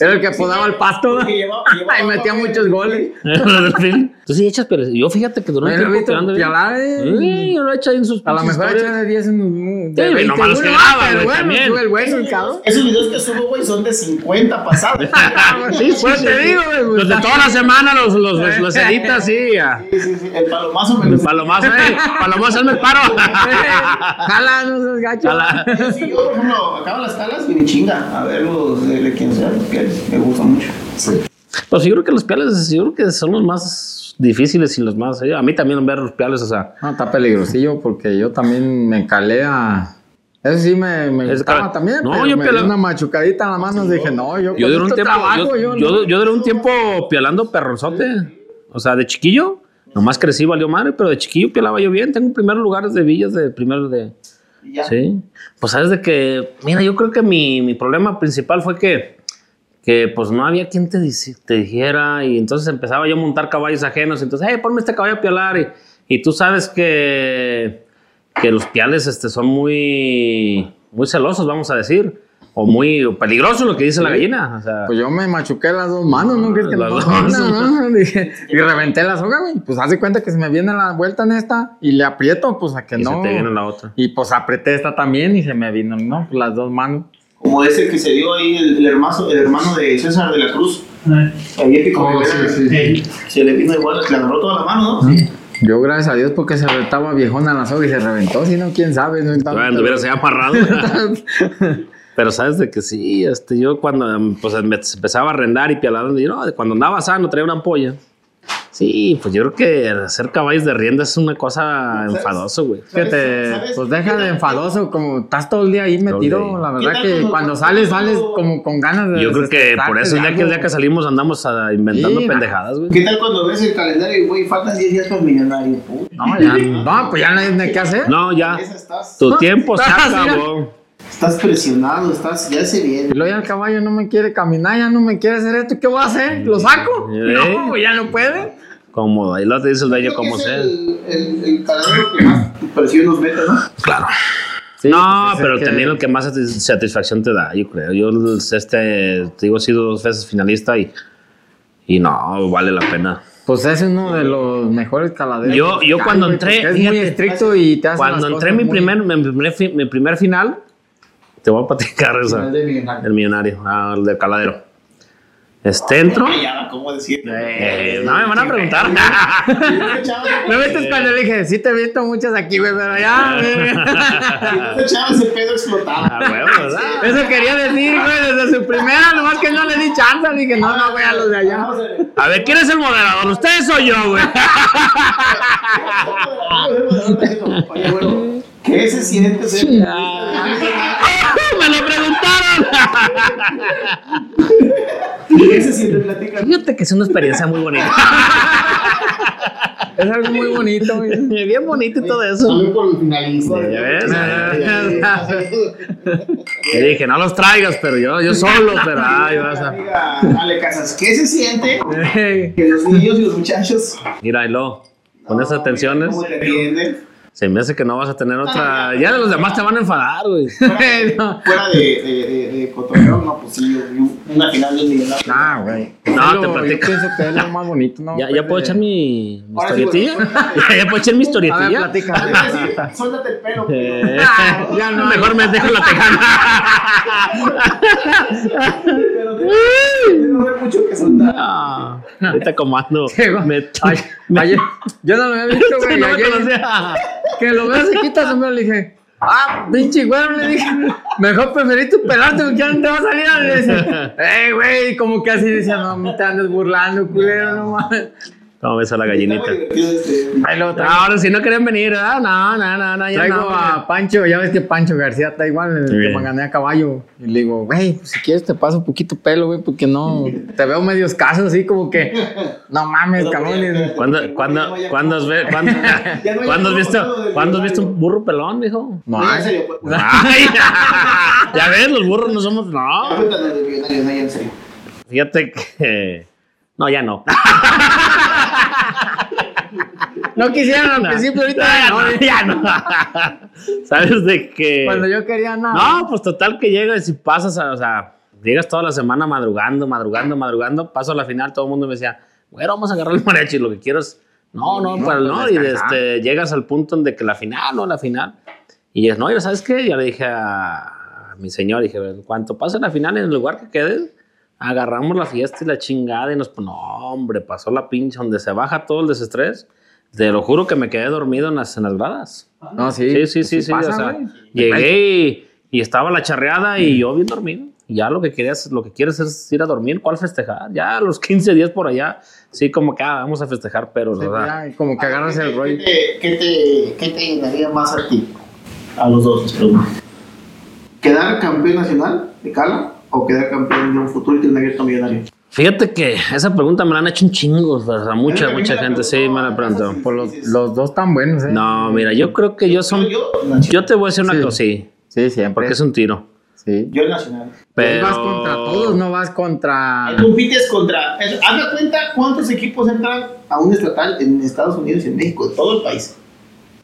Speaker 3: Era el que podaba el pasto.
Speaker 2: Llevaba- llevaba
Speaker 3: Y metía muchos goles.
Speaker 1: Tú sí echas, pero yo fíjate que durante
Speaker 3: Me he
Speaker 1: tiempo
Speaker 3: visto
Speaker 1: bien.
Speaker 3: pialar, eh.
Speaker 1: Sí, yo lo he hecho en sus
Speaker 3: A lo mejor echa de 10 en un. De
Speaker 1: Sí,
Speaker 3: 20
Speaker 1: nomás los que
Speaker 3: pero
Speaker 1: güey, también.
Speaker 3: el el cabrón.
Speaker 2: Esos videos que subo, güey, son de 50 pasados.
Speaker 1: Sí,
Speaker 3: Pues
Speaker 1: sí,
Speaker 3: te
Speaker 1: sí.
Speaker 3: digo, güey,
Speaker 1: Los de
Speaker 3: pues,
Speaker 1: toda la semana los, los, los, los editas, sí. ya.
Speaker 2: Sí, sí, sí. El palomazo me
Speaker 1: El
Speaker 2: lo
Speaker 1: palomazo, eh. Palomazo, hazme el paro.
Speaker 3: Jala, no seas gacho.
Speaker 1: Jala.
Speaker 2: Sí, yo, por ejemplo, acabo las talas y me chinga a ver los de, quien sea. Me gusta mucho.
Speaker 1: Pues yo creo que los piales, yo creo que son los más difíciles y los más. eh, A mí también ver los piales, o sea.
Speaker 3: No, está peligrosillo porque yo también me calé a. Eso sí me, me
Speaker 1: Es
Speaker 3: gustaba
Speaker 1: cal-
Speaker 3: también.
Speaker 1: No,
Speaker 3: pero
Speaker 1: yo
Speaker 3: me dio una machucadita en la mano. Dije, no, yo,
Speaker 1: Yo duré un tiempo,
Speaker 3: trabajo,
Speaker 1: yo,
Speaker 3: yo,
Speaker 1: yo,
Speaker 3: no.
Speaker 1: yo duré un tiempo pialando perronzote. O sea, de chiquillo, Nomás crecí, valió madre, pero de chiquillo pialaba yo bien. Tengo primeros lugares de villas de primero de.
Speaker 2: Ya.
Speaker 1: Sí. Pues sabes de que, mira, yo creo que mi, mi problema principal fue que, que pues no había quien te, te dijera y entonces empezaba yo a montar caballos ajenos. Entonces, hey, ponme este caballo a pialar. Y, y tú sabes que, que los piales este, son muy, muy celosos, vamos a decir. O muy peligrosos, lo que dice la gallina. O sea,
Speaker 3: Pues yo me machuqué las dos manos, ¿no? ¿Crees que
Speaker 1: Las dos.
Speaker 3: No, no, dije, y reventé la soga, güey. Pues haz de cuenta que se me viene la vuelta en esta y le aprieto, pues a que
Speaker 1: y
Speaker 3: no.
Speaker 1: se te viene la otra.
Speaker 3: Y pues apreté esta también y se me vino, ¿no? Pues las dos manos.
Speaker 2: Como ese que se dio ahí, el, el hermano, el hermano de César de la Cruz. Ahí en Pico
Speaker 4: Oh,
Speaker 2: Rivera,
Speaker 4: sí, sí.
Speaker 2: Se le vino igual, le agarró toda la mano, ¿no?
Speaker 3: Yo, gracias a Dios, porque se retaba viejona la soga y se reventó, si no, quién sabe. No,
Speaker 1: Bueno, tuviera se amarrado. Pero sabes de que sí, este, yo cuando pues, me empezaba a arrendar y pialar, no, cuando andaba sano traía una ampolla. Sí, pues yo creo que hacer caballos de rienda es una cosa enfadoso, güey.
Speaker 3: Fíjate,
Speaker 2: ¿Sabes?
Speaker 3: pues deja de enfadoso, como estás todo el día ahí metido, la
Speaker 2: ¿Qué
Speaker 3: verdad que
Speaker 2: cuando-
Speaker 3: sales, sales como con ganas de
Speaker 1: Yo creo que por eso día que, el día que salimos andamos ah, inventando
Speaker 3: Sí,
Speaker 1: pendejadas, güey.
Speaker 2: ¿Qué tal cuando ves el calendario y, güey, faltan 10 días para millonario?
Speaker 3: No, ya, no, pues ya no hay nada que hacer.
Speaker 1: No, ya, tu tiempo se
Speaker 3: ya.
Speaker 1: acabó.
Speaker 2: Estás presionado, estás, ya se
Speaker 3: Y
Speaker 2: viene.
Speaker 3: luego ya el caballo no me quiere caminar, ya no me quiere hacer esto, ¿qué voy a hacer? ¿Lo saco?
Speaker 1: ¿Eh?
Speaker 3: No, ya no puede.
Speaker 1: Cómodo, ahí lo te dice el dueño como
Speaker 2: es
Speaker 1: sea.
Speaker 2: El, el, el que más presión nos mete, ¿no?
Speaker 1: Claro.
Speaker 3: Sí,
Speaker 1: no,
Speaker 3: pues es
Speaker 1: pero
Speaker 3: que-
Speaker 1: también el que más satis- satisfacción te da, yo creo. Yo, este, te digo, he sido dos veces finalista y, y no, vale la pena.
Speaker 3: Pues es uno de los mejores caladeros.
Speaker 1: Yo- yo cuando entré,
Speaker 3: Es muy estricto y te hace
Speaker 1: Cuando entré mi
Speaker 3: muy-
Speaker 1: primer, mi primer, mi primer final, te voy a platicar esa,
Speaker 2: de millonario.
Speaker 1: el millonario, ah, el de caladero. Este entro.
Speaker 2: Ya, ¿cómo decirlo?
Speaker 1: Eh, no me van a preguntar.
Speaker 3: ¿No viste cuando le dije, sí te he visto muchas aquí, güey, pero ya, güey.
Speaker 2: Echaba ese pedo explotaba.
Speaker 1: Ah, huevo, ¿verdad?
Speaker 3: Eso quería decir, güey, desde su primera, nomás que no le di chance. Dije, no, no, güey, a los de allá.
Speaker 1: A ver, ¿quién es el moderador? ¿Ustedes o yo, güey?
Speaker 2: Oye, ¿qué se siente ser
Speaker 1: ¡Me lo preguntaron!
Speaker 2: ¿Qué se siente platicar?
Speaker 1: Fíjate que es una experiencia muy bonita.
Speaker 3: Es algo muy bonito, güey.
Speaker 1: Bien bonito y todo eso.
Speaker 4: Salud por el finalista.
Speaker 1: ¿Ya ves? Le dije, no los traigas, pero yo, yo solo, pero ay, vas a.
Speaker 2: Amiga Ale Casas, ¿qué se siente que los niños y los muchachos
Speaker 1: luego, con esas tensiones,
Speaker 2: ¿Cómo te atienden?
Speaker 1: Se me hace que no vas a tener otra. Ya los demás te van a enfadar, güey.
Speaker 3: No.
Speaker 2: Fuera de, de, de, de cotorreo, no, pues sí, una final del millonario.
Speaker 3: Ah, güey.
Speaker 1: No,
Speaker 3: Es
Speaker 1: te
Speaker 3: lo-
Speaker 1: platico.
Speaker 3: Yo pienso que es lo más bonito, ¿no?
Speaker 1: ¿Ya, ya puedo
Speaker 3: de-
Speaker 1: echar mi, mi
Speaker 2: sí,
Speaker 1: historietilla?
Speaker 2: bueno.
Speaker 1: ¿Ya, puedo echar mi
Speaker 3: A ver,
Speaker 1: historietilla?
Speaker 3: platica.
Speaker 2: A decir, Suéltate el pelo.
Speaker 1: Eh,
Speaker 3: Ya no.
Speaker 1: Mejor me dejo la tejana.
Speaker 2: Pero debe haber mucho que soltar.
Speaker 1: Ah, ahorita como ando.
Speaker 3: Llegó.
Speaker 1: Me,
Speaker 3: Ay, ayer- yo no lo había visto, güey.
Speaker 1: no me.
Speaker 3: Que lo veo se quita su sombrero, le dije, ah, pinche güero, le dije, mejor preferí tu pelarte porque ya no te va a salir. Le dice, ey, güey, como que así decía, no, me te andas burlando, culero, no mames.
Speaker 1: ¿Cómo ves a la gallinita?
Speaker 2: este.
Speaker 3: Ahí lo traigo.
Speaker 1: ahora si no querían venir, ¿verdad? No, no, no, no, ya
Speaker 3: Traigo
Speaker 1: no.
Speaker 3: a Pancho, ya ves que Pancho García está igual, el que
Speaker 1: bien.
Speaker 3: me gané a caballo. Y le digo, güey, pues, si quieres te paso un poquito pelo, güey, porque no, te veo medio escaso, así como que, no mames, cabrón.
Speaker 1: ¿Cuándo, cuándo, cuándo has, ve- cuándo,
Speaker 2: Ya no hay
Speaker 1: ¿cuándo has visto, ¿cuándo has visto un burro pelón, mijo?
Speaker 3: No,
Speaker 2: No, en
Speaker 3: ay,
Speaker 2: serio, pues,
Speaker 1: Ay, ya ves, los burros no somos. No. Fíjate que. No, ya no.
Speaker 3: No quisieron al principio, ahorita
Speaker 1: ya
Speaker 3: no,
Speaker 1: no, ya no. ¿Sabes de que.?
Speaker 3: Cuando yo quería nada.
Speaker 1: No, pues total que llegas y pasas, a- o sea, llegas toda la semana madrugando, madrugando, madrugando, paso a la final, todo el mundo me decía, bueno, vamos a agarrar el mariachi, lo que quieras. No, no,
Speaker 3: No,
Speaker 1: para el
Speaker 3: pues
Speaker 1: no, y este, llegas al punto en de que la final, no, la final. Y es, no, y ¿sabes qué? Yo le dije a, mi señor, dije, en cuanto pase la final en el lugar que quedes, agarramos la fiesta y la chingada y nos, no, hombre, pasó la pinche, donde se baja todo el desestrés. Te lo juro que me quedé dormido en las, en las gradas.
Speaker 3: No, sí.
Speaker 1: Sí, sí, sí, sí.
Speaker 3: pasa,
Speaker 1: o sea,
Speaker 3: güey.
Speaker 1: llegué y, y estaba la charreada y yo bien dormido. Y Ya lo que querías, lo que quieres es ir a dormir, ¿cuál festejar? Ya a los 15 días por allá, sí, como que ah, vamos a festejar, pero
Speaker 3: Sí, ya, como que agarras el rollo.
Speaker 2: ¿Qué te, qué, te, ¿Qué te llenaría más a ti? A los dos, les pregunto. ¿Quedar campeón nacional de Cala o quedar campeón de un futuro y tener abierto millonario?
Speaker 1: Fíjate que esa pregunta me la han hecho un chingo, o sea, mucha, mucha gente, sí, me la.
Speaker 3: Pues los, los dos tan buenos, ¿eh?
Speaker 1: No, mira, yo creo que yo son.
Speaker 2: Yo,
Speaker 1: te voy a decir una
Speaker 3: Sí.
Speaker 1: cosa, sí,
Speaker 3: Sí, siempre.
Speaker 1: porque es un tiro.
Speaker 3: Sí.
Speaker 2: Yo el nacional.
Speaker 1: Pero.
Speaker 3: Vas contra todos, no vas contra...
Speaker 2: Compites contra. Haz cuenta cuántos equipos entran a un estatal en Estados Unidos y en México, de todo el país.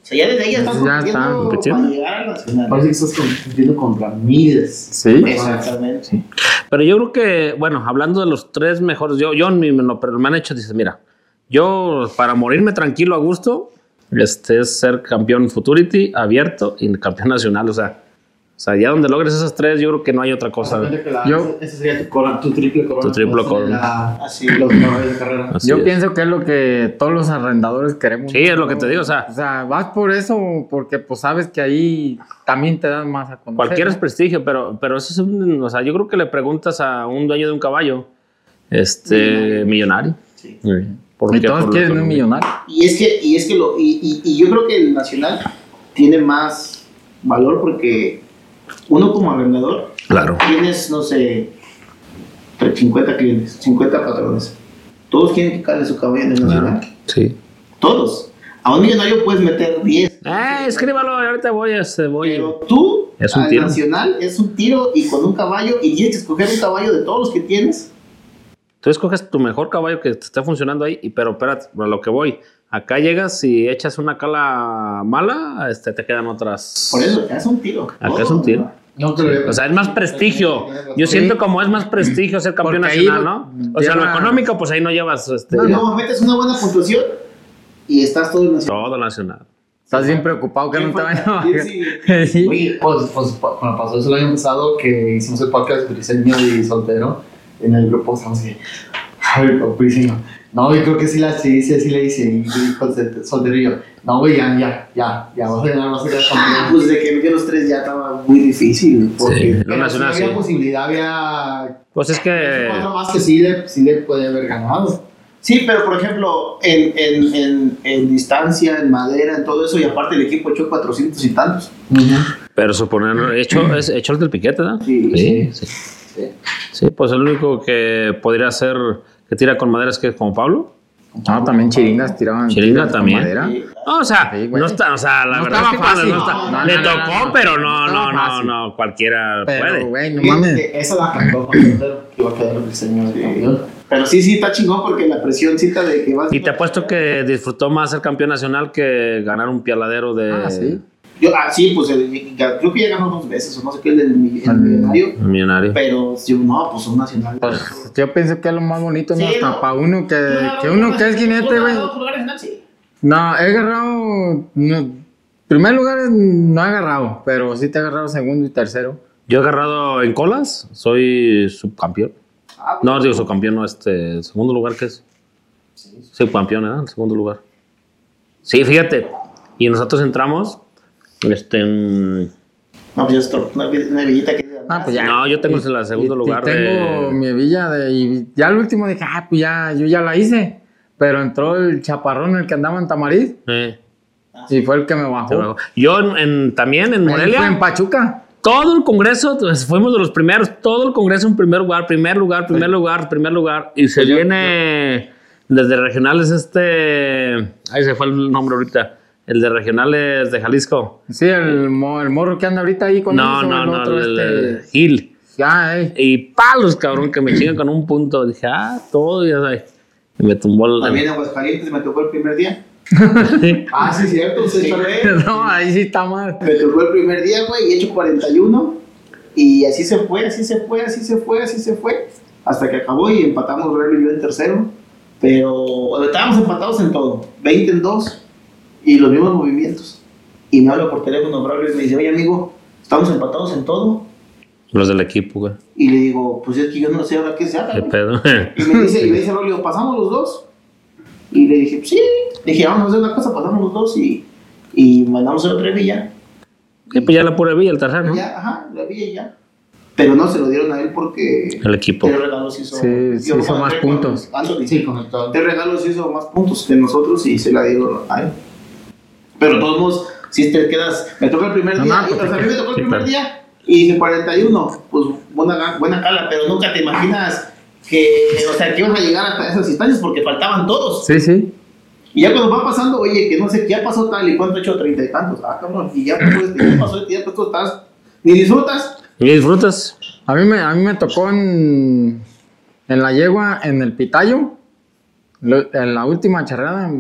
Speaker 2: O sea, ya desde ahí ya estás
Speaker 3: Ya están
Speaker 2: compitiendo
Speaker 1: compitiendo.
Speaker 2: para llegar al nacional.
Speaker 4: Parece que estás compitiendo contra miles.
Speaker 3: Sí.
Speaker 2: Exactamente.
Speaker 1: Pero yo creo que, bueno, hablando de los tres mejores, yo, yo ni me, lo- pero me han hecho, dices, mira, yo para morirme tranquilo a gusto, este es ser campeón Futurity, abierto y campeón nacional. O sea, o sea, ya donde logres esas tres, yo creo que no hay otra cosa.
Speaker 4: La-
Speaker 3: Yo-
Speaker 4: ese sería tu, corona, tu triple corona.
Speaker 1: Tu triple corona.
Speaker 4: la-
Speaker 2: Así.
Speaker 4: Los mejores de carrera.
Speaker 1: Así
Speaker 3: Yo
Speaker 1: es.
Speaker 3: pienso que es lo que todos los arrendadores queremos.
Speaker 1: Sí, es lo que te digo, o sea.
Speaker 3: O sea, vas por eso porque pues sabes que ahí también te dan más a conocer.
Speaker 1: Cualquiera es prestigio, pero, pero eso es un, o sea, yo creo que le preguntas a un dueño de un caballo, este, millonario.
Speaker 2: Sí.
Speaker 1: Porque
Speaker 3: Y todos
Speaker 1: por
Speaker 3: quieren un millonario.
Speaker 2: Y es que, y es que lo, y, y, y yo creo que el nacional tiene más valor porque uno como arrendador
Speaker 1: Claro.
Speaker 2: tienes, no sé, 50 clientes, 50 patrones. Todos quieren que cale su caballo en el nacional.
Speaker 1: Sí.
Speaker 2: Todos. A un millonario puedes meter 10.
Speaker 1: Eh, escríbalo, ahorita voy, este, voy.
Speaker 2: Pero tú,
Speaker 1: Es un
Speaker 2: al
Speaker 1: tiro.
Speaker 2: nacional, es un tiro y con un caballo, y tienes que escoger un caballo de todos los que tienes.
Speaker 1: Tú escoges tu mejor caballo que te esté funcionando ahí, y, pero espérate, a lo que voy. Acá llegas y echas una cala mala, este, te quedan otras.
Speaker 2: Por eso, acá es un tiro.
Speaker 1: Acá es un tiro.
Speaker 4: No creo.
Speaker 1: O sea, es más prestigio. Yo siento como es más prestigio ser campeón
Speaker 3: Porque
Speaker 1: nacional, ¿no? O sea, lo económico, pues ahí no llevas este,
Speaker 2: Y luego metes una buena puntuación y estás todo nacional.
Speaker 1: todo nacional.
Speaker 3: Estás bien preocupado que
Speaker 2: ¿Quién
Speaker 3: no te vayan a. Sí.
Speaker 4: Oye, pues, pues cuando pasó eso el año pasado que hicimos el podcast Briseño y Soltero, en el grupo estamos que, a ver, con Briseño, no, yo creo que sí la sí, sí, sí le hice, y dijo Sol- Soltero y yo, no, güey, ya, ya, ya, ya, vas a ganar, a quedar
Speaker 2: Ah, pues de que metió los tres ya estaba muy difícil. Porque
Speaker 1: Sí.
Speaker 4: Sí
Speaker 1: nacional,
Speaker 4: había
Speaker 1: sí.
Speaker 4: posibilidad, había
Speaker 1: Pues es que.
Speaker 4: cuatro más que sí le, sí le puede haber ganado.
Speaker 2: Sí, pero por ejemplo, en, en, en, en distancia, en madera, en todo eso, y aparte el equipo echó 400 y tantos.
Speaker 1: Pero suponer, hecho, es hecho el del piquete, ¿no?
Speaker 2: Sí,
Speaker 1: sí. Sí, Sí, pues el único que podría ser que tira con madera es que como Pablo.
Speaker 3: No, también chiringas tiraban.
Speaker 1: Chiringa
Speaker 3: con
Speaker 1: también.
Speaker 3: madera.
Speaker 1: No, o sea,
Speaker 3: Sí,
Speaker 1: no está, o sea, la
Speaker 3: No
Speaker 1: verdad es
Speaker 3: estaba
Speaker 1: que cuando
Speaker 3: fácil.
Speaker 1: no está,
Speaker 2: No, no,
Speaker 1: le tocó,
Speaker 3: no, no.
Speaker 1: pero no,
Speaker 3: No
Speaker 1: no, no, cualquiera
Speaker 3: Pero,
Speaker 1: puede.
Speaker 3: güey, no mames.
Speaker 4: Esa la cantó con Soltero, que iba a quedar Briseño de campeón.
Speaker 2: Pero sí, sí, está chingón porque la presioncita de que vas.
Speaker 1: Y te apuesto que disfrutó más ser campeón nacional que ganar un pialadero de
Speaker 3: Ah, sí.
Speaker 2: Yo, ah, sí, pues el- ya- creo que ya ganó dos veces, o no sé qué, el el
Speaker 3: El-
Speaker 2: millonario.
Speaker 1: un millonario.
Speaker 2: Pero yo, no, pues un nacional.
Speaker 3: Pues yo pienso que es lo más bonito, ¿no?
Speaker 2: Sí,
Speaker 3: Hasta
Speaker 2: ¿no?
Speaker 3: para uno que,
Speaker 2: Claro,
Speaker 3: que uno
Speaker 2: ¿tú
Speaker 3: que es jinete, güey.
Speaker 2: Sí.
Speaker 3: No, he agarrado. No, primer lugar no he agarrado, pero sí te he agarrado segundo y tercero.
Speaker 1: Yo he agarrado en colas, soy subcampeón.
Speaker 2: Ah,
Speaker 1: No, digo subcampeón, no, este, segundo lugar, ¿qué es? Subcampeón, ¿eh? El segundo lugar. Sí, fíjate. Y nosotros entramos, este, en-
Speaker 2: No, pues ya una, una villita que.
Speaker 3: Ah, pues ya.
Speaker 1: no, yo tengo el segundo
Speaker 3: Y- y
Speaker 1: lugar
Speaker 3: tengo
Speaker 1: de...
Speaker 3: mi hebilla de. Y ya al último dije, ah, pues ya, yo ya la hice. Pero entró el chaparrón, el que andaba en Tamariz,
Speaker 1: Eh,
Speaker 3: y fue el que me bajó.
Speaker 1: yo en, en- también en
Speaker 3: fue en
Speaker 1: Morelia,
Speaker 3: Pachuca.
Speaker 1: todo el congreso, pues, fuimos de los primeros, todo el congreso en primer lugar, primer lugar, primer lugar, primer lugar, y se
Speaker 3: Pues yo-
Speaker 1: viene desde regionales este, ahí se fue el nombre ahorita, el de regionales de Jalisco.
Speaker 3: Sí, el, mo- el morro que anda ahorita ahí con
Speaker 1: No,
Speaker 3: el
Speaker 1: no,
Speaker 3: otro,
Speaker 1: el,
Speaker 3: este.
Speaker 1: el Gil.
Speaker 3: Ya, eh.
Speaker 1: Y palos, cabrón, que me chingan con un punto. Dije, ah, todo, ya sabes. Y me tumbó el.
Speaker 2: También en Aguascalientes me tocó el primer día.
Speaker 4: Ah, sí, cierto.
Speaker 2: Sí.
Speaker 3: No, ahí sí está mal.
Speaker 2: Me tocó el primer día, güey, y he hecho 41. Y así se fue, así se fue, así se fue, así se fue. Hasta que acabó y empatamos Braulio y yo en tercero. Pero estábamos empatados en todo, 20 en 2 y los mismos movimientos. Y me habla por teléfono Braulio y me dice, oye amigo, estamos empatados en todo.
Speaker 1: Los del equipo, güey.
Speaker 2: Y le digo, pues es que yo no sé ahora qué se haga.
Speaker 1: Qué
Speaker 2: güey".
Speaker 1: pedo.
Speaker 2: Y me dice, y me dice Braulio, ¿pasamos los dos? Y le dije, sí. Le dije, vamos a hacer una cosa, pasamos los dos y, y mandamos el otro y ya.
Speaker 1: Sí, pues ya la pura villa, el tercero, ¿no?
Speaker 2: Ya, ajá, la vi y ya. Pero no se lo dieron a él porque
Speaker 1: El equipo.
Speaker 2: el regalo se hizo.
Speaker 3: Sí, sí
Speaker 2: yo
Speaker 3: hizo
Speaker 2: con
Speaker 3: más puntos.
Speaker 2: Anthony.
Speaker 4: Sí, con el todo.
Speaker 2: El regalo se hizo más puntos que nosotros y se la dieron a él. Pero de todos modos, si te quedas. Me tocó el primer
Speaker 3: No,
Speaker 2: día.
Speaker 3: no,
Speaker 2: y,
Speaker 3: pues,
Speaker 2: o sea, a mí me tocó el
Speaker 1: sí,
Speaker 2: primer
Speaker 1: claro.
Speaker 2: día y dije 41. Pues buena, buena cala, pero nunca te imaginas que, o sea, que iban a llegar hasta esas instancias porque faltaban todos.
Speaker 3: Sí, sí.
Speaker 2: Y ya cuando va pasando, oye, que no sé, que ya pasó tal y cuánto he hecho treinta y tantos. Ah, cabrón, y ya pasó ya pasó ya pasó estás. Ni disfrutas.
Speaker 1: ¿Y disfrutas?
Speaker 3: A mí me, a mí me tocó en, en la yegua, en el Pitayo. En la última charrada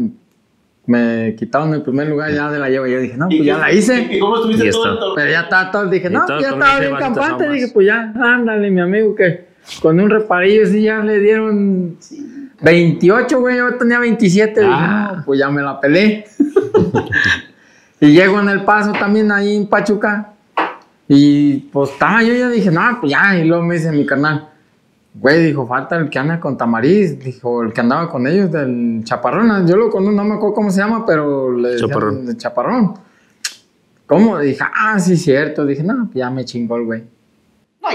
Speaker 3: me quitaron el primer lugar ya de la yegua. Yo dije, no, pues
Speaker 2: ¿Y
Speaker 3: ya la hice.
Speaker 2: ¿Y cómo estuviste
Speaker 1: Y
Speaker 2: todo?
Speaker 3: Pero ya estaba todo, dije, no,
Speaker 1: todo
Speaker 3: ya estaba bien campante. Dije, pues ya, ándale, mi amigo, que con un reparillo sí ya le dieron 28, güey, yo tenía 27. Dije,
Speaker 1: Ah.
Speaker 3: no, pues ya me la pelé. y llego en el paso también ahí en Pachuca. Y pues estaba, yo ya dije, no, pues ya. Y luego me dice mi carnal, güey, dijo, falta el que anda con Tamariz. Dijo, el que andaba con ellos del Chaparrón. Yo lo conozco, no me acuerdo cómo se llama, pero le decían
Speaker 1: Chaparrón.
Speaker 3: de Chaparrón. ¿Cómo? Dije, ah, sí, cierto. Dije, no, pues ya me chingó el güey.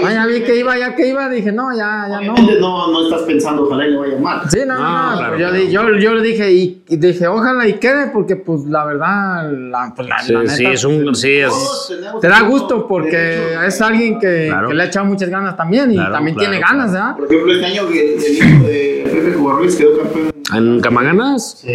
Speaker 2: No, y
Speaker 3: Ah, ya vi que iba, ya que iba. Dije, no, ya, ya no.
Speaker 2: No, no estás pensando, ojalá y le vaya mal.
Speaker 3: Sí, no, no,
Speaker 1: No,
Speaker 3: no,
Speaker 1: claro,
Speaker 3: pues yo,
Speaker 1: claro.
Speaker 3: yo, yo le dije, y, y dije, ojalá y quede, porque pues la verdad, la, pues, la,
Speaker 1: Sí,
Speaker 3: la neta,
Speaker 1: sí, es un. Sí, es.
Speaker 2: Tenemos
Speaker 3: te da gusto porque
Speaker 2: derecho.
Speaker 3: es alguien que,
Speaker 1: Claro.
Speaker 3: que le ha echado muchas ganas también y
Speaker 1: Claro,
Speaker 3: también
Speaker 1: claro,
Speaker 3: tiene
Speaker 1: claro.
Speaker 3: ganas, ¿verdad?
Speaker 2: Por ejemplo, este año que el, hijo de Pepe Cobarruiz quedó campeón.
Speaker 1: ¿En Camaganas?
Speaker 4: Sí.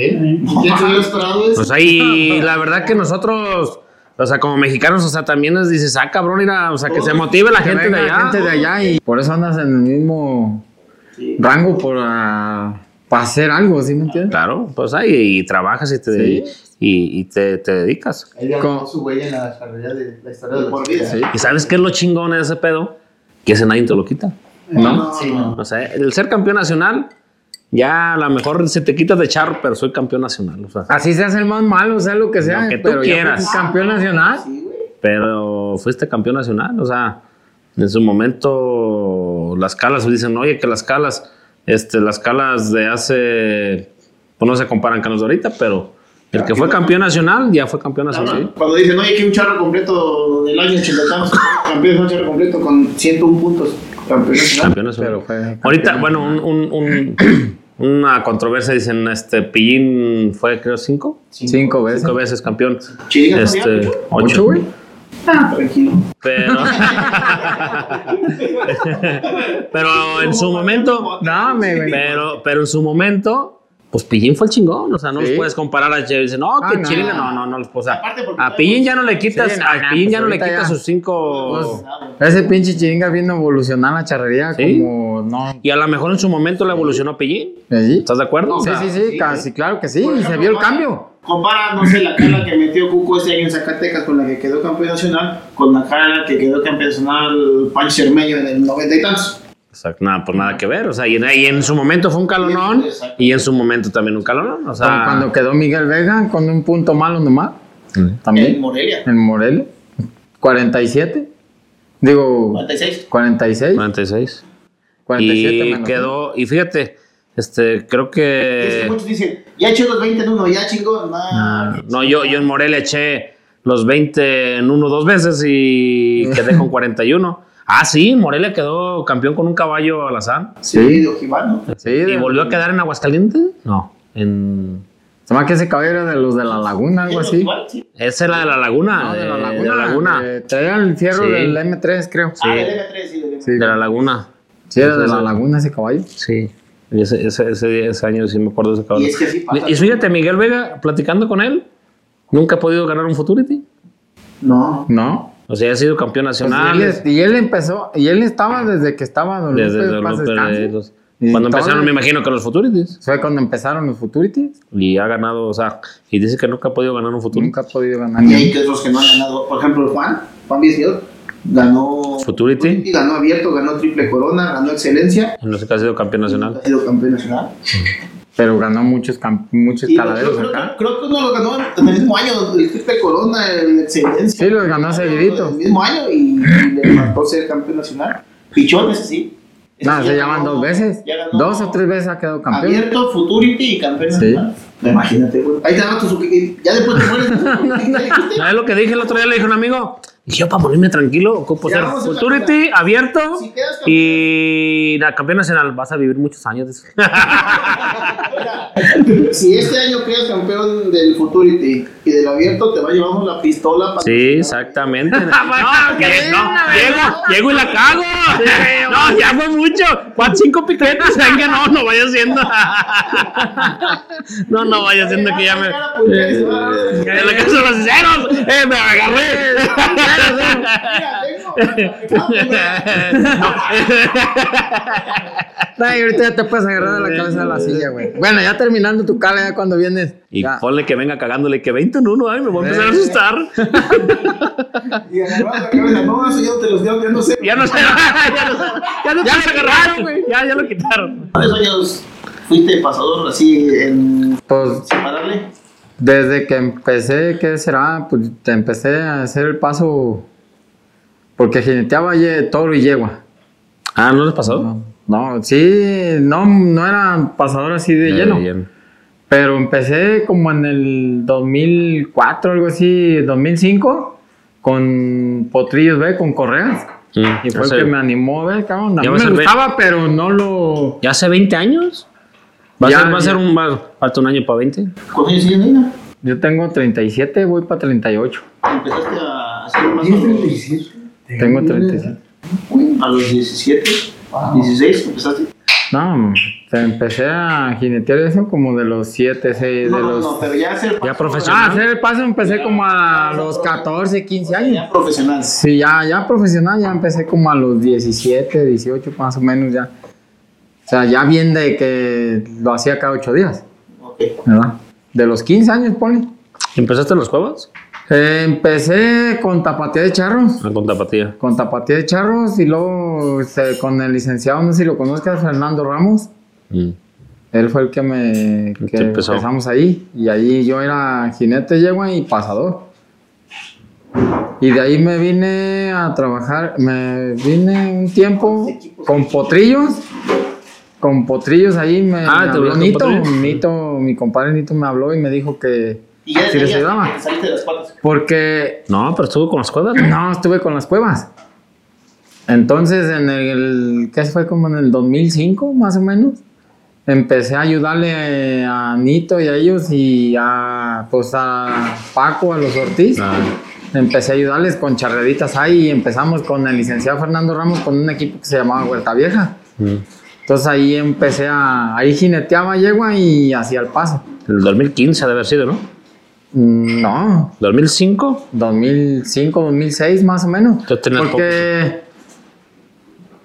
Speaker 4: ¿Quién se hubiera esperado eso?
Speaker 1: Pues ahí, la verdad que nosotros. O sea, como mexicanos, o sea, también les dices, ah, cabrón, mira, o sea, que se motive la gente de allá.
Speaker 3: gente de allá y por eso andas en el mismo
Speaker 2: Sí.
Speaker 3: rango por, ah, para hacer algo, ¿sí me entiendes?
Speaker 1: Claro, pues ahí y trabajas y te,
Speaker 3: Sí.
Speaker 1: y, y te, te dedicas.
Speaker 4: Ahí su huella en la carrera de la historia de
Speaker 2: De por vida.
Speaker 3: Sí.
Speaker 1: ¿Y sabes qué es lo chingón de ese pedo? Que ese nadie te lo quita.
Speaker 3: ¿No?
Speaker 4: Sí, no.
Speaker 1: O sea, el ser campeón nacional, ya a lo mejor se te quita de charro, pero soy campeón nacional. O sea,
Speaker 3: Así se hace el más malo, sea lo que sea,
Speaker 1: Lo que tú
Speaker 3: pero ya
Speaker 1: quieras.
Speaker 3: fuiste campeón nacional.
Speaker 2: Sí, güey.
Speaker 1: pero fuiste campeón nacional. O sea, en su momento las calas dicen, oye, que las calas, este, las calas de hace, pues no se comparan con los de ahorita, pero el que fue campeón nacional ya fue campeón nacional.
Speaker 2: Cuando dicen, oye, que un charro completo del año 80 y tantos, campeón de un charro completo con 101 puntos, Campeón nacional.
Speaker 3: Pero fue
Speaker 1: Ahorita,
Speaker 3: campeón
Speaker 1: bueno, un, un- un- una controversia, dicen, este, Pillín fue, creo, cinco,
Speaker 3: Cinco veces.
Speaker 1: cinco veces campeón.
Speaker 2: Chiringas
Speaker 1: Este,
Speaker 3: ¿Ocho,
Speaker 1: ocho.
Speaker 3: güey?
Speaker 2: Ah, tranquilo.
Speaker 1: Pero, pero en su momento,
Speaker 3: No, me, me-
Speaker 1: Pero, pero en su momento, pues Pillín fue el chingón. O sea, no
Speaker 3: Sí.
Speaker 1: los puedes comparar a Che. Dicen, no,
Speaker 3: Ah,
Speaker 1: que
Speaker 3: no.
Speaker 1: No, no, no. O sea,
Speaker 2: Aparte porque
Speaker 1: a Pillín ya no le quitas,
Speaker 3: Sí,
Speaker 1: a Pillín
Speaker 3: pues
Speaker 1: ya no le quitas
Speaker 3: ya.
Speaker 1: sus cinco.
Speaker 3: Pues, ese pinche chiringa viendo evolucionar la charrería
Speaker 1: Sí.
Speaker 3: como no.
Speaker 1: y a lo mejor en su momento le evolucionó Pillín.
Speaker 3: ¿Sí?
Speaker 1: ¿Estás de acuerdo? O
Speaker 3: Sí,
Speaker 1: sea,
Speaker 3: sí, sí,
Speaker 2: sí,
Speaker 3: casi, claro que sí, y se vio el cambio.
Speaker 2: Compara, no sé, la cara que metió Cuco este año en Zacatecas con la que quedó campeón nacional, con la cara que quedó campeón nacional Pancho Cermeño en el 90 y tantos.
Speaker 1: Exacto, nada, pues nada que ver. O sea, y en, y en su momento fue un calonón
Speaker 2: Exacto.
Speaker 1: y en su momento también un calonón. O
Speaker 3: Como
Speaker 1: sea,
Speaker 3: cuando quedó Miguel Vega con un punto malo nomás.
Speaker 2: En
Speaker 3: También.
Speaker 2: Morelia,
Speaker 3: En Morelia. 47. Digo,
Speaker 2: 46.
Speaker 3: 46.
Speaker 1: 46.
Speaker 3: 47
Speaker 1: Y
Speaker 3: menos
Speaker 1: quedó, y fíjate, este, creo
Speaker 2: Es que
Speaker 1: que.
Speaker 2: muchos dicen, ya eché los 20 en uno, ya chingón. Nah,
Speaker 1: No, yo, yo en Morelia eché los 20 en uno dos veces y quedé con 41. Ah, sí, Morelia quedó campeón con un caballo alazán.
Speaker 2: Sí, de Ojibano.
Speaker 3: Sí,
Speaker 1: ¿Y
Speaker 3: de-
Speaker 1: volvió a quedar en Aguascalientes? No, en...
Speaker 3: Se me que ese caballero era de los de la laguna, algo así.
Speaker 2: Sí.
Speaker 1: Esa era de la laguna.
Speaker 3: No, de la
Speaker 1: de-
Speaker 3: laguna.
Speaker 1: De la laguna.
Speaker 3: eh, traía el fierro
Speaker 1: Sí.
Speaker 3: del M3, creo.
Speaker 2: Ah, del M3, sí, del M3.
Speaker 3: Sí.
Speaker 1: De la laguna.
Speaker 3: Sí, era de
Speaker 1: Sí,
Speaker 3: la
Speaker 1: sí.
Speaker 3: laguna ese caballo.
Speaker 1: Sí. Y ese, ese, ese, ese año sí me acuerdo de ese caballo.
Speaker 2: Y es que así pasa.
Speaker 1: Y fíjate, Miguel Vega, platicando con él, nunca ha podido ganar un Futurity.
Speaker 2: No.
Speaker 3: ¿No?
Speaker 1: O sea, ha sido campeón
Speaker 3: Pues,
Speaker 1: nacional.
Speaker 3: y, él, y él empezó, y él estaba desde que estaba Don
Speaker 1: desde
Speaker 3: descanse.
Speaker 1: los-
Speaker 3: Y
Speaker 1: cuando empezaron, me imagino que los Futurities.
Speaker 3: Fue cuando empezaron los Futurities.
Speaker 1: Y ha ganado, o sea, y dice que nunca ha podido ganar un Futurity.
Speaker 3: Nunca ha podido ganar.
Speaker 2: Y hay que otros que no han ganado. Por ejemplo, Juan, Juan Viesnior, ganó.
Speaker 1: Futurity.
Speaker 2: Ganó abierto, ganó triple corona, ganó excelencia.
Speaker 1: En ese caso ha sido campeón nacional.
Speaker 2: Ha sido campeón nacional.
Speaker 3: Pero ganó muchos, cam- muchos caladeros
Speaker 2: creo,
Speaker 3: acá.
Speaker 2: creo, creo que uno lo ganó en el mismo año, el triple corona, el excelencia.
Speaker 3: Sí, los ganó seguidito.
Speaker 2: El mismo año y, y le faltó ser campeón nacional. Pichón, ese sí.
Speaker 3: No, se llaman
Speaker 2: ganó-
Speaker 3: dos veces.
Speaker 2: ganó
Speaker 3: Dos o tres veces ha quedado campeón.
Speaker 2: Abierto, Futurity y campeón
Speaker 3: Sí.
Speaker 2: nacional. Imagínate, güey. Ahí te va tu. Ya después te mueres.
Speaker 1: ¿Sabes lo que dije el otro día? Le dije a un amigo, Y yo, para ponerme tranquilo, ocupo ser Futurity, abierto
Speaker 2: Si
Speaker 1: y la campeón nacional. Vas a vivir muchos años.
Speaker 2: Si este año quedas campeón del Futurity y del abierto, te va llevamos la pistola para.
Speaker 1: Sí, exactamente. No, que no, llego, llego y la cago. No, ya fue mucho. Cuatro, cinco piquetes. Venga, no, no vaya haciendo. No, no vaya haciendo que ya me. En la casa de los ceros. Eh, me agarré.
Speaker 3: Ay, ahorita ya te puedes agarrar de la cabeza de la silla, güey. Bueno, ya terminando tu cala, ya cuando vienes.
Speaker 1: Y
Speaker 3: ya.
Speaker 1: ponle que venga cagándole que 20 en uno. Ay, me voy a empezar a asustar.
Speaker 2: Y agarraba la cabeza, no, eso yo te los digo, yo no sé.
Speaker 1: Ya no sé. Ya no sé. Ya no
Speaker 3: Ya lo
Speaker 1: agarrar,
Speaker 3: quitaron,
Speaker 1: güey. Ya, ya lo quitaron.
Speaker 2: ¿Cuántos años fuiste pasador así en.
Speaker 3: Pues
Speaker 2: sin pararle?
Speaker 3: Desde que empecé, ¿qué será? Pues te empecé a hacer el paso. Porque jineteaba toro y yegua.
Speaker 1: Ah, ¿no les pasó?
Speaker 3: No, no, sí, no, no era pasador así de lleno. Pero empecé como en el 2004, algo así, 2005, con potrillos, ¿ve? Con correas.
Speaker 1: Mm,
Speaker 3: Y fue el que me animó, ¿ve? Cabrón, a mí me
Speaker 1: ve-
Speaker 3: gustaba, pero no lo...
Speaker 1: ¿Ya hace 20 años? ¿Va,
Speaker 3: Ya,
Speaker 1: a ser, va a
Speaker 3: ya.
Speaker 1: ser un. va- falta un año para 20?
Speaker 2: ¿Cuántos años tienes, Nina?
Speaker 3: Yo tengo 37, voy para 38.
Speaker 2: Empezaste a hacer más
Speaker 4: ¿Tienes 37?
Speaker 3: Tengo 37.
Speaker 2: a los 17, 16 empezaste.
Speaker 3: No, te empecé a jinetear eso como de los 7, 6, de
Speaker 2: No, no,
Speaker 3: los...
Speaker 2: no, pero ya hacer
Speaker 1: Ya
Speaker 3: Ah,
Speaker 1: profesional.
Speaker 3: hacer el paso empecé como a los 14, 15 años.
Speaker 2: Ya profesional.
Speaker 3: Sí, ya, ya profesional, ya empecé como a los 17, 18 más o menos ya. O sea, ya bien de que lo hacía cada 8 días,
Speaker 2: Ok.
Speaker 3: ¿verdad? De los 15 años, pone.
Speaker 1: ¿Empezaste en los juegos?
Speaker 3: Eh, empecé con tapatía de charros.
Speaker 1: Ah, con tapatía.
Speaker 3: Con tapatía de charros y luego este, con el licenciado, no sé si lo conozcas, Fernando Ramos.
Speaker 1: Mm.
Speaker 3: Él fue el que me que empezamos ahí. Y ahí yo era jinete yegua y pasador. Y de ahí me vine a trabajar, me vine un tiempo con potrillos. Con potrillos ahí me,
Speaker 1: Ah,
Speaker 3: me
Speaker 1: ¿te
Speaker 3: habló Nito, mi compadre Nito me habló y me dijo que
Speaker 2: Y ya,
Speaker 3: si
Speaker 2: ya,
Speaker 3: les
Speaker 2: ya
Speaker 3: ayudaba.
Speaker 2: saliste de las patas.
Speaker 3: Porque
Speaker 1: No, pero estuvo con las cuerdas. ¿no?
Speaker 3: no, estuve con las cuevas. Entonces, en el, ¿qué fue? Como en el 2005, más o menos. Empecé a ayudarle a Nito y a ellos y a, pues a Paco, a los Ortiz.
Speaker 1: Ah,
Speaker 3: Empecé a ayudarles con charreritas ahí y empezamos con el licenciado Fernando Ramos con un equipo que se llamaba Huerta Vieja.
Speaker 1: mm.
Speaker 3: Entonces ahí empecé a, ahí jineteaba yegua y hacía el paso.
Speaker 1: El 2015 debe haber sido, ¿no?
Speaker 3: Mm, No,
Speaker 1: ¿2005?
Speaker 3: 2005, 2006 más o menos.
Speaker 1: Tú tenías
Speaker 3: Porque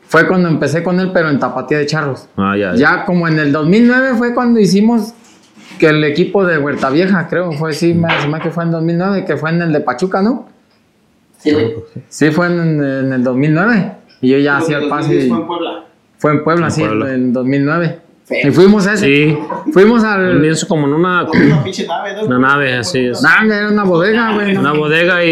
Speaker 3: fue cuando empecé con él, pero en tapatía de charros.
Speaker 1: Ah, ya.
Speaker 3: Ya como en el 2009 fue cuando hicimos que el equipo de Huerta Vieja, creo, fue sí, me hace que fue en 2009, que fue en el de Pachuca, ¿no?
Speaker 2: Sí.
Speaker 3: Sí, fue en, en el 2009. Y yo ya hacía el pase. y-
Speaker 2: Fue en Puebla.
Speaker 3: Fue en Puebla,
Speaker 1: En
Speaker 3: sí,
Speaker 1: Puebla.
Speaker 3: en 2009.
Speaker 2: Feo.
Speaker 3: Y fuimos a ese.
Speaker 1: Sí.
Speaker 3: Fuimos al.
Speaker 1: lienzo como en una,
Speaker 2: una pinche nave, ¿no?
Speaker 1: una nave, así es.
Speaker 3: Nah, era una bodega, güey.
Speaker 1: Una bodega y,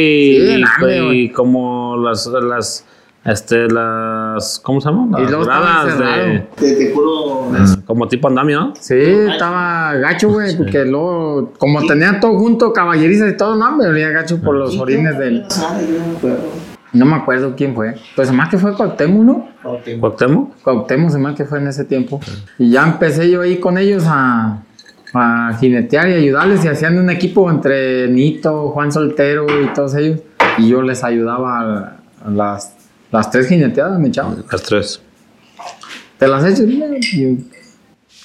Speaker 3: Sí,
Speaker 1: y-
Speaker 3: nave,
Speaker 1: y como las, las, este, las, ¿cómo se llama?
Speaker 3: Y
Speaker 1: Las
Speaker 3: luego estaba
Speaker 1: gradas de.
Speaker 2: Te, te juro.
Speaker 1: como tipo andamio, ¿no?
Speaker 3: Sí, estaba gacho, güey, porque luego, como tenía todo junto, caballerizas y todo, no, me olía gacho por los orines del. No me acuerdo quién fue. Pues más que fue Cuauhtémoc, ¿no?
Speaker 1: Cuauhtémoc.
Speaker 3: Cuauhtémoc, se me que fue en ese tiempo. Y ya empecé yo ahí con ellos a, a jinetear y ayudarles y hacían un equipo entre Nito, Juan Soltero y todos ellos. Y yo les ayudaba a, las, las tres jineteadas, mi chavo.
Speaker 1: Las tres.
Speaker 3: ¿Te las he hecho? Y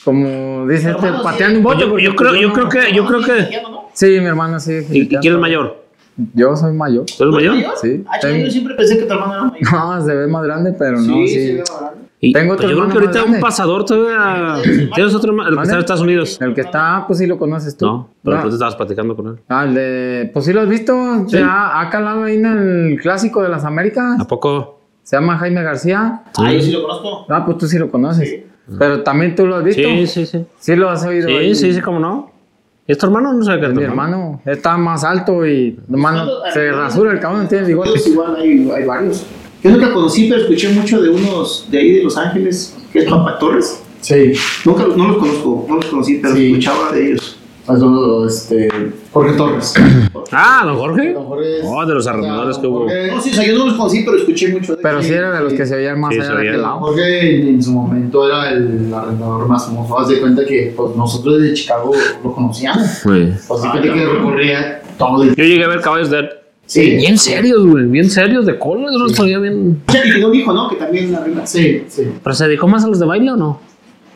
Speaker 3: como dice este,
Speaker 2: Hermano, sí.
Speaker 3: pateando un bote.
Speaker 1: Yo, yo creo, yo
Speaker 3: no-
Speaker 1: creo que, yo creo que.
Speaker 3: Sí, mi hermano sí.
Speaker 1: ¿Y, quién es mayor?
Speaker 3: Yo soy mayor.
Speaker 1: ¿Tú eres mayor?
Speaker 3: Sí.
Speaker 2: Ah,
Speaker 3: Tengo-
Speaker 2: yo siempre pensé que tu hermano era mayor.
Speaker 3: No, se ve más grande, pero no,
Speaker 2: Sí,
Speaker 3: sí.
Speaker 2: sí, sí, grande.
Speaker 1: Y,
Speaker 3: Tengo
Speaker 1: pues
Speaker 3: otro
Speaker 1: yo creo que ahorita
Speaker 3: más
Speaker 1: un
Speaker 3: grande.
Speaker 1: pasador todavía. ¿Tienes otro hermano? El que está en Estados Unidos.
Speaker 3: El que está, pues sí lo conoces tú.
Speaker 1: No, pero
Speaker 3: No.
Speaker 1: tú estabas platicando con él.
Speaker 3: Ah, el de, pues sí lo has visto,
Speaker 1: Sí.
Speaker 3: se ha, ha calado ahí en el clásico de las Américas.
Speaker 1: ¿A poco?
Speaker 3: Se llama Jaime García.
Speaker 2: Ah, yo sí lo conozco.
Speaker 3: Ah, pues tú sí lo conoces. Pero también tú lo has visto.
Speaker 1: Sí, sí, sí.
Speaker 3: Sí lo has oído.
Speaker 1: Sí,
Speaker 3: ahí.
Speaker 1: sí, sí, cómo no. ¿Y es tu hermano? No sé qué es
Speaker 3: Mi
Speaker 1: tu
Speaker 3: hermano está más alto y hermano, se rasura el cabrón, tiene
Speaker 2: igual hay, hay varios. Yo nunca conocí, pero escuché mucho de unos de ahí de Los Ángeles, que es Papa Torres.
Speaker 4: Sí.
Speaker 2: Nunca no los conozco, no los conocí, pero
Speaker 4: Sí.
Speaker 2: escuchaba de ellos.
Speaker 4: Eso, este, Jorge Torres.
Speaker 1: Ah, don Jorge.
Speaker 4: Don Jorge es-
Speaker 1: Oh, de los arrendadores que hubo.
Speaker 4: Jorge-
Speaker 2: No, sí, o sea, yo no los conocí, pero escuché mucho de
Speaker 3: Pero sí era de los que se oían más
Speaker 1: Sí,
Speaker 3: allá
Speaker 1: se
Speaker 3: de aquel lado.
Speaker 4: Jorge en, en su momento era el arrendador más famoso. Haz de cuenta que pues, nosotros de Chicago lo conocíamos.
Speaker 1: Sí.
Speaker 4: Pues de cuenta que recorría todo el...
Speaker 1: Yo llegué a ver caballos de él.
Speaker 4: Sí,
Speaker 1: Bien serios, güey. Bien serios de cola. Yo los traía bien.
Speaker 2: Y tiene un hijo, ¿no? Que también arregla.
Speaker 4: sí, sí.
Speaker 1: Pero se dedicó más a los de baile o no?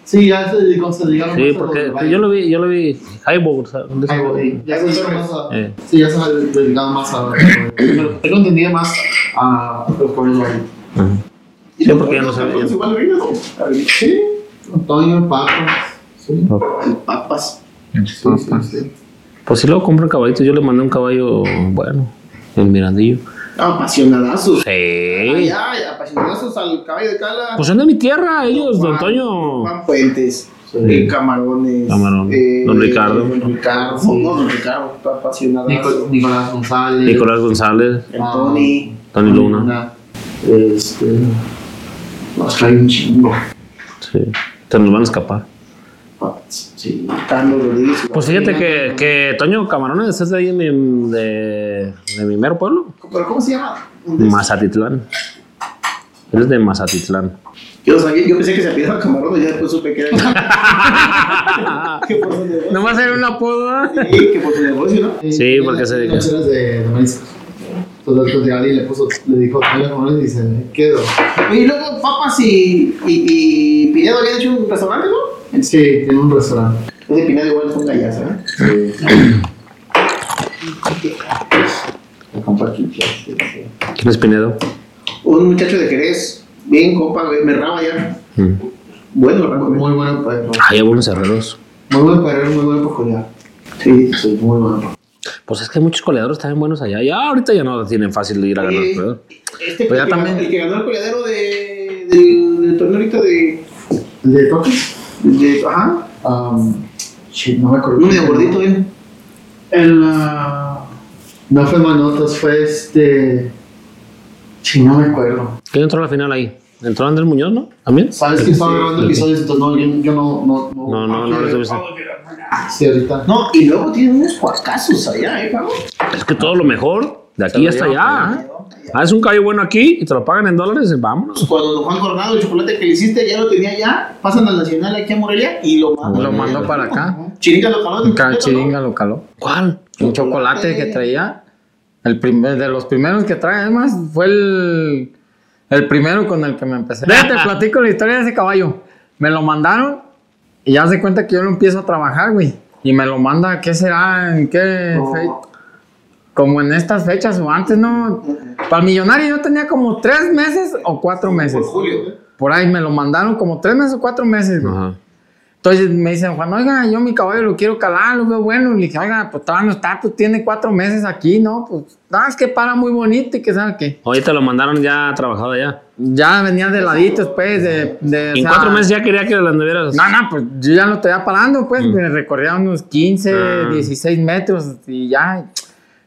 Speaker 4: Sí, ya se dedicó, se dedicaron
Speaker 1: Sí, porque yo lo vi, yo lo vi. Highball, ¿sabes?
Speaker 4: Güey, Ya se más a...
Speaker 1: Eh.
Speaker 4: Sí, ya se dedicaba más a... Tengo entendido más a los.
Speaker 1: Ajá.
Speaker 2: Y
Speaker 1: Sí, porque ya no sabía.
Speaker 4: Sí, Antonio. Sí,
Speaker 2: Papas.
Speaker 4: sí, sí. sí.
Speaker 1: Pues si luego compro un caballito, yo le mandé un caballo bueno, el Mirandillo.
Speaker 2: Apasionadazos.
Speaker 1: Sí.
Speaker 2: Ay, ay, apasionadazos al caballo de cala.
Speaker 1: Pues son de mi tierra, ellos, don
Speaker 2: Juan-
Speaker 1: Antonio.
Speaker 2: Juan Puentes.
Speaker 4: Sí.
Speaker 2: eh, Camarones.
Speaker 1: Camarón.
Speaker 2: eh,
Speaker 1: Don Ricardo.
Speaker 2: Don Ricardo.
Speaker 4: Sí.
Speaker 2: No, don Ricardo. Apasionadazo.
Speaker 4: Nico- Nicolás González.
Speaker 1: Nicolás González,
Speaker 2: El Tony.
Speaker 1: Tony Luna.
Speaker 4: Este. Nos trae un chingo.
Speaker 1: Sí. Te nos van a escapar.
Speaker 2: Sí. Carlos Rodríguez.
Speaker 1: Pues fíjate que, que Toño Camarones es de ahí de mi, de, de mi mero pueblo,
Speaker 2: ¿Pero cómo se llama?
Speaker 1: Mazatitlán. Él es de Mazatitlán.
Speaker 2: Yo sabía, yo pensé que se apellidaba Camarón y ya después supe que era. que por su negocio.
Speaker 3: No va a ser un apodo. ¿eh?
Speaker 2: Sí, que por su negocio, ¿no?
Speaker 1: Sí, porque se dedica.
Speaker 4: De, de mariscos. Entonces, llegó y le puso, le dijo a González y quedo.
Speaker 2: Oye, y luego Papas y, y, y Pinedo habían hecho un restaurante, ¿no?
Speaker 4: Sí, tiene un restaurante.
Speaker 2: Ese Pinedo igual es un gallazo, ¿eh?
Speaker 4: Sí. La compa Chicha, sí, sí.
Speaker 1: ¿Quién es Pinedo?
Speaker 2: Un muchacho de Jerez, bien compa, me raba ya.
Speaker 1: Mm.
Speaker 2: Bueno.
Speaker 4: Muy bueno.
Speaker 1: Ah, ya buenos herreros.
Speaker 4: Muy buen perro, muy bueno peculiar.
Speaker 2: Sí.
Speaker 4: Sí, muy bueno.
Speaker 1: Pues es que hay muchos coleadores también buenos allá. Ya ahorita ya no tienen fácil de ir a ganar.
Speaker 2: Oye,
Speaker 1: pero-
Speaker 2: Este
Speaker 3: Pues ya
Speaker 2: que
Speaker 3: también-
Speaker 2: ganó- el que ganó el coleadero de, del, del torneo ahorita de,
Speaker 4: ¿El de toques?
Speaker 2: De. Ajá.
Speaker 4: Um, shit, no me acuerdo.
Speaker 2: Un medio gordito, ¿eh?
Speaker 4: El. ah, no fue Manotas, fue este. Sí, no me acuerdo.
Speaker 1: ¿Quién entró a la final ahí? ¿Entró Andrés Muñoz, no? ¿También?
Speaker 4: ¿Sabes que estaba grabando episodios? Entonces, no, yo, yo no. No,
Speaker 1: No, no, no lo estuviste.
Speaker 4: Sí, ahorita.
Speaker 2: No, y luego tienen unos cuarcazos allá, ¿eh, cabrón?
Speaker 1: Es que todo lo mejor de aquí hasta allá. Haces un caballo bueno aquí y te lo pagan en dólares, vámonos.
Speaker 2: Cuando don Juan Coronado, el chocolate que le hiciste, ya lo tenía ya, pasan al Nacional aquí a Morelia y lo mandan.
Speaker 3: Lo mandó para acá.
Speaker 2: Chinita lo caló.
Speaker 3: Ca- Chiringa lo caló.
Speaker 1: ¿Cuál?
Speaker 3: Un chocolate que traía. El primer, de los primeros que trae, además, fue el, el primero con el que me empecé. Déjate, platico la historia de ese caballo. Me lo mandaron y ya se cuenta que yo lo empiezo a trabajar, güey. Y me lo manda, ¿qué será? ¿En qué
Speaker 2: No.
Speaker 3: Como en estas fechas o antes, ¿no? Para el millonario yo tenía como tres meses o cuatro meses.
Speaker 2: Julio.
Speaker 3: Por ahí me lo mandaron como tres meses o cuatro meses.
Speaker 1: Ajá.
Speaker 3: Entonces me dicen, Juan, oiga, yo mi caballo lo quiero calar, lo veo bueno. Le dije, oiga, pues todavía no está, pues tiene cuatro meses aquí, ¿no? Pues, no, es que para muy bonito y que sabe qué.
Speaker 1: Oye, te lo mandaron ya trabajado allá.
Speaker 3: Ya venía de laditos, pues, de... de o
Speaker 1: En
Speaker 3: sea,
Speaker 1: cuatro meses ya quería que las anduvieras.
Speaker 3: No, no, pues yo ya lo tenía parando, pues, me recorría unos 15,
Speaker 1: Ah.
Speaker 3: 16 metros y ya.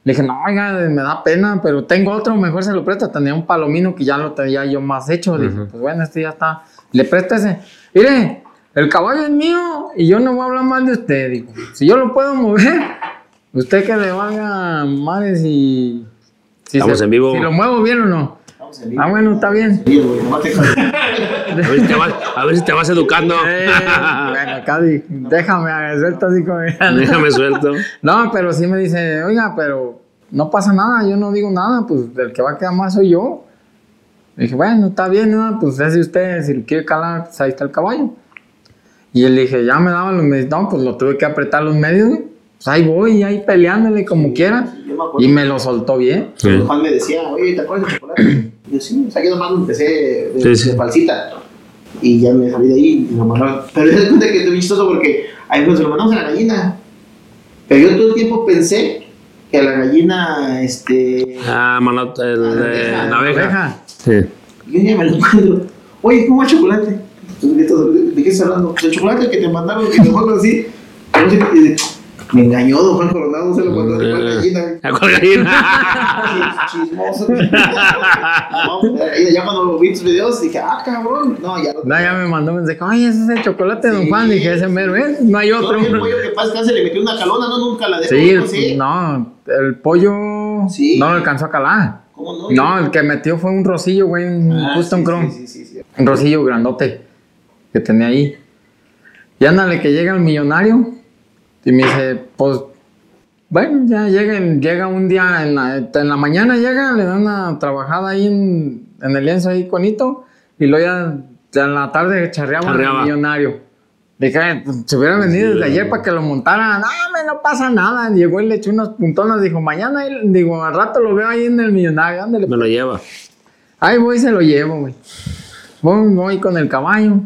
Speaker 3: Le dije, no, oiga, me da pena, pero tengo otro, mejor se lo presto. Tenía un palomino que ya lo tenía yo más hecho. Le dije, pues bueno, este ya está. Le presto ese. Mire, el caballo es mío y yo no voy a hablar mal de usted. Digo, si yo lo puedo mover, usted que le valga mares y. Si
Speaker 1: Estamos en vivo.
Speaker 3: Si lo muevo bien o no.
Speaker 2: Vamos a salir.
Speaker 3: Ah, bueno, está bien.
Speaker 2: Sí, güey, nomás te caló.
Speaker 1: A ver si te vas, a ver si te vas educando.
Speaker 3: Eh, bueno, acá di- déjame, suelto así como.
Speaker 1: Déjame suelto.
Speaker 3: No, pero sí me dice, oiga, pero no pasa nada, yo no digo nada, pues el que va a quedar más soy yo. Le dije, bueno, está bien, ¿no? pues ese usted, si lo quiere calar, pues ahí está el caballo. Y él dije, ya me daban los medios, no, pues lo tuve que apretar los medios, güey. Pues ahí voy, ahí peleándole como quiera.
Speaker 2: Me.
Speaker 3: Y me lo soltó bien.
Speaker 1: Sí.
Speaker 2: Juan me decía, oye, ¿te acuerdas del chocolate? Y yo, sí, o sea, yo nomás lo empecé de,
Speaker 1: Sí, sí.
Speaker 2: de falsita. Y ya me salí de ahí y lo mandaron. Pero es cuenta que estoy chistoso porque ahí pues se lo mandamos a la gallina. Pero yo todo el tiempo pensé que a la gallina, este.
Speaker 1: Ah, Manot, el de
Speaker 2: La
Speaker 1: la abeja.
Speaker 3: Abeja.
Speaker 1: Sí.
Speaker 2: Yo ya me lo encuentro. Oye, ¿cómo va el chocolate? ¿De qué estás- hablando? El chocolate que te mandaron, que te mandaron así. Me engañó Don Juan Coronado, no se lo contó de cuál gallina.
Speaker 1: ¿A cuál gallina?
Speaker 2: Chismoso. ya cuando vi tus videos dije, ah, cabrón. No, ya lo
Speaker 3: No, ya me mandó mensaje, oye, ese es el chocolate de Don Juan. Dije, ese mero es, no hay otro.
Speaker 2: No, el pollo que pasa se le metió una calona, no, nunca la dejó.
Speaker 3: Sí,
Speaker 2: no
Speaker 3: el pollo
Speaker 2: Sí.
Speaker 3: no lo alcanzó a calar.
Speaker 2: ¿Cómo no?
Speaker 3: No, el que metió fue un rosillo, güey, un
Speaker 2: Ah,
Speaker 3: custom
Speaker 2: sí,
Speaker 3: chrome.
Speaker 2: Sí, sí, sí, sí.
Speaker 3: Un rosillo grandote que tenía ahí. Y ándale que llega el millonario y me dice, pues, bueno, ya llega, llega un día, en la, en la mañana llega, le dan una trabajada ahí en, en el lienzo ahí conito y luego ya, en la tarde charreaba el millonario. Dije, "Ay, pues, se hubiera venido desde ayer para que lo montara. No, me no pasa nada. Llegó y le echó unas puntonas. Dijo, mañana, él- digo, al rato lo veo ahí en el millonario. Ándale,
Speaker 1: Me lo lleva.
Speaker 3: Ahí voy y se lo llevo, güey. Voy, voy con el caballo.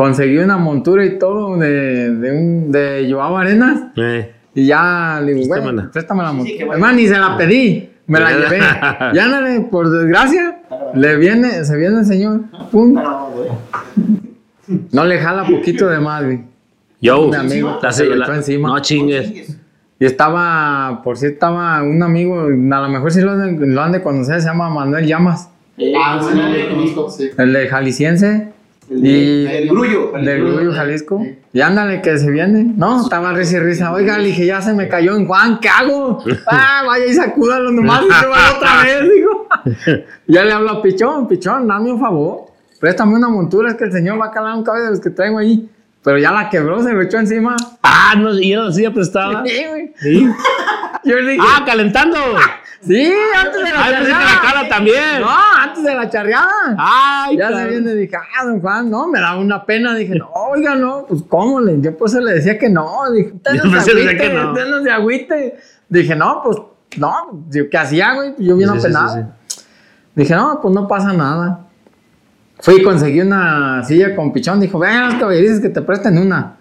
Speaker 3: Conseguí una montura y todo de, de, un, de Joao Arenas.
Speaker 1: Eh.
Speaker 3: Y ya le digo, güey, préstame la
Speaker 2: Sí,
Speaker 3: montura.
Speaker 2: que bueno.
Speaker 3: Además, ni se la pedí. Me la llevé. Ya ándale, por desgracia, le viene, se viene el señor. Pum.
Speaker 2: No, güey.
Speaker 3: No le jala poquito de más, güey.
Speaker 1: Yo,
Speaker 3: Mi amigo,
Speaker 1: la-
Speaker 3: se lo
Speaker 1: la-
Speaker 3: encima.
Speaker 1: no chingues.
Speaker 3: Y estaba, por cierto, estaba un amigo, a lo mejor sí lo han de, lo han de conocer, se llama Manuel Llamas.
Speaker 4: Ah, sí, no lo conozco, sí.
Speaker 3: El de Jalisciense.
Speaker 2: El,
Speaker 3: Y-
Speaker 2: de- el grullo. el
Speaker 3: Del
Speaker 2: grullo.
Speaker 3: Grullo, Jalisco. Y ándale, que se viene. No, estaba risa y risa. Oiga, le dije, ya se me cayó en Juan, ¿qué hago? Ah, vaya y sacúdalo nomás y se va otra vez, digo. ya le hablo a Pichón, Pichón, dame un favor. Préstame una montura, es que el señor va a calar un cabello de los que traigo ahí. Pero ya la quebró, se me echó encima.
Speaker 1: Ah, no, y era así prestada.
Speaker 3: Sí, güey.
Speaker 1: Sí.
Speaker 3: Yo le dije,
Speaker 1: Ah, calentando.
Speaker 3: Sí, antes de la
Speaker 1: Ah,
Speaker 3: charreada.
Speaker 1: la cara también.
Speaker 3: No, antes de la charreada.
Speaker 1: Ay,
Speaker 3: Ya se
Speaker 1: cabrón.
Speaker 3: viene, dije, ah, don Juan, no, me daba una pena. Dije, no, oiga, no, pues cómo le. Yo pues le decía que no. Dije, usted no se
Speaker 1: que
Speaker 3: agüite,
Speaker 1: no.
Speaker 3: se agüite. Dije, no, pues, no, ¿qué hacía, güey? Yo bien
Speaker 1: Sí,
Speaker 3: apenado.
Speaker 1: sí,
Speaker 3: Dije, no, pues no pasa nada. Fui y conseguí una silla con pichón. Dijo, vean los caballerizos que te presten una.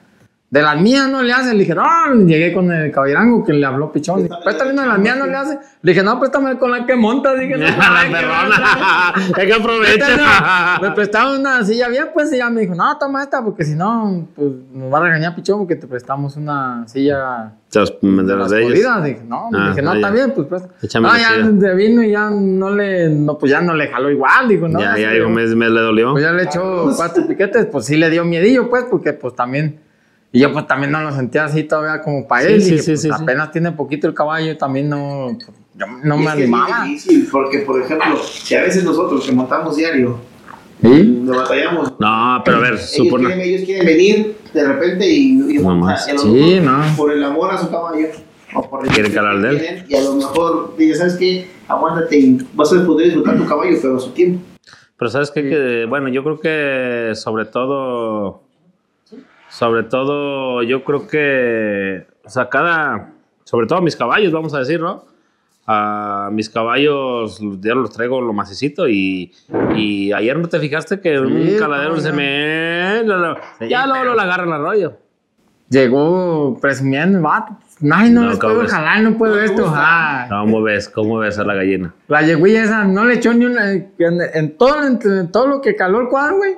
Speaker 3: De las mías no le hace. Le dije, no, llegué con el caballerango que le habló pichón. Préstame una de las mías, no le hace. Le dije, no, préstame con la que monta. Dije, no,
Speaker 1: La. Es que aprovecha.
Speaker 3: no, me prestaron una silla bien, pues y ya me dijo, no, toma esta, porque si no, pues nos va a regañar Pichón porque te prestamos una silla
Speaker 1: De
Speaker 3: las
Speaker 1: de ellos.
Speaker 3: Dije, no,
Speaker 1: Ah,
Speaker 3: dije, no, está
Speaker 1: ya.
Speaker 3: bien, pues presta.
Speaker 1: Échame
Speaker 3: No, ya de vino y ya no le, no, pues ya no le jaló igual, digo, no.
Speaker 1: Ya, ya
Speaker 3: sé,
Speaker 1: digo, me, me le dolió.
Speaker 3: Pues ya le echó cuatro piquetes, pues sí le dio miedillo, pues, porque pues también. Y yo pues también no lo sentía así todavía como para
Speaker 1: Sí,
Speaker 3: él.
Speaker 1: sí,
Speaker 3: dije,
Speaker 1: sí,
Speaker 3: pues,
Speaker 1: sí, sí.
Speaker 3: apenas tiene poquito el caballo, también no, pues, yo no
Speaker 2: Y
Speaker 3: me
Speaker 2: es que es
Speaker 3: animaba.
Speaker 2: difícil, porque, por ejemplo, si a veces nosotros que montamos diario,
Speaker 3: ¿Sí?
Speaker 2: le batallamos.
Speaker 1: No, pero a ver,
Speaker 2: Ellos quieren,
Speaker 1: supone.
Speaker 2: ellos quieren venir de repente y, y y a lo
Speaker 3: Sí, no.
Speaker 2: por el amor a su caballo o por el
Speaker 1: Quieren calar
Speaker 2: que
Speaker 1: de él.
Speaker 2: y a lo mejor dice sabes qué aguántate y vas a poder disfrutar tu caballo pero a su tiempo
Speaker 1: Pero sabes qué? que, bueno, yo creo que sobre todo, sobre todo, yo creo que, o sea, cada, sobre todo mis caballos, vamos a decir, ¿no? A mis caballos ya los traigo lo macicito y, y ayer no te fijaste que un
Speaker 3: Sí,
Speaker 1: caladero
Speaker 3: cómo
Speaker 1: se me...
Speaker 3: Sí,
Speaker 1: ya luego lo agarran al rollo.
Speaker 3: Llegó presumiendo, vato. Ay, no,
Speaker 1: No,
Speaker 3: les
Speaker 1: ¿cómo
Speaker 3: puedo
Speaker 1: ves?
Speaker 3: jalar, no puedo esto. ah.
Speaker 1: ¿Cómo ves? ¿Cómo ves a la gallina?
Speaker 3: La yeguilla esa no le echó ni una. En, en todo, en todo lo que caló el cuadro, güey,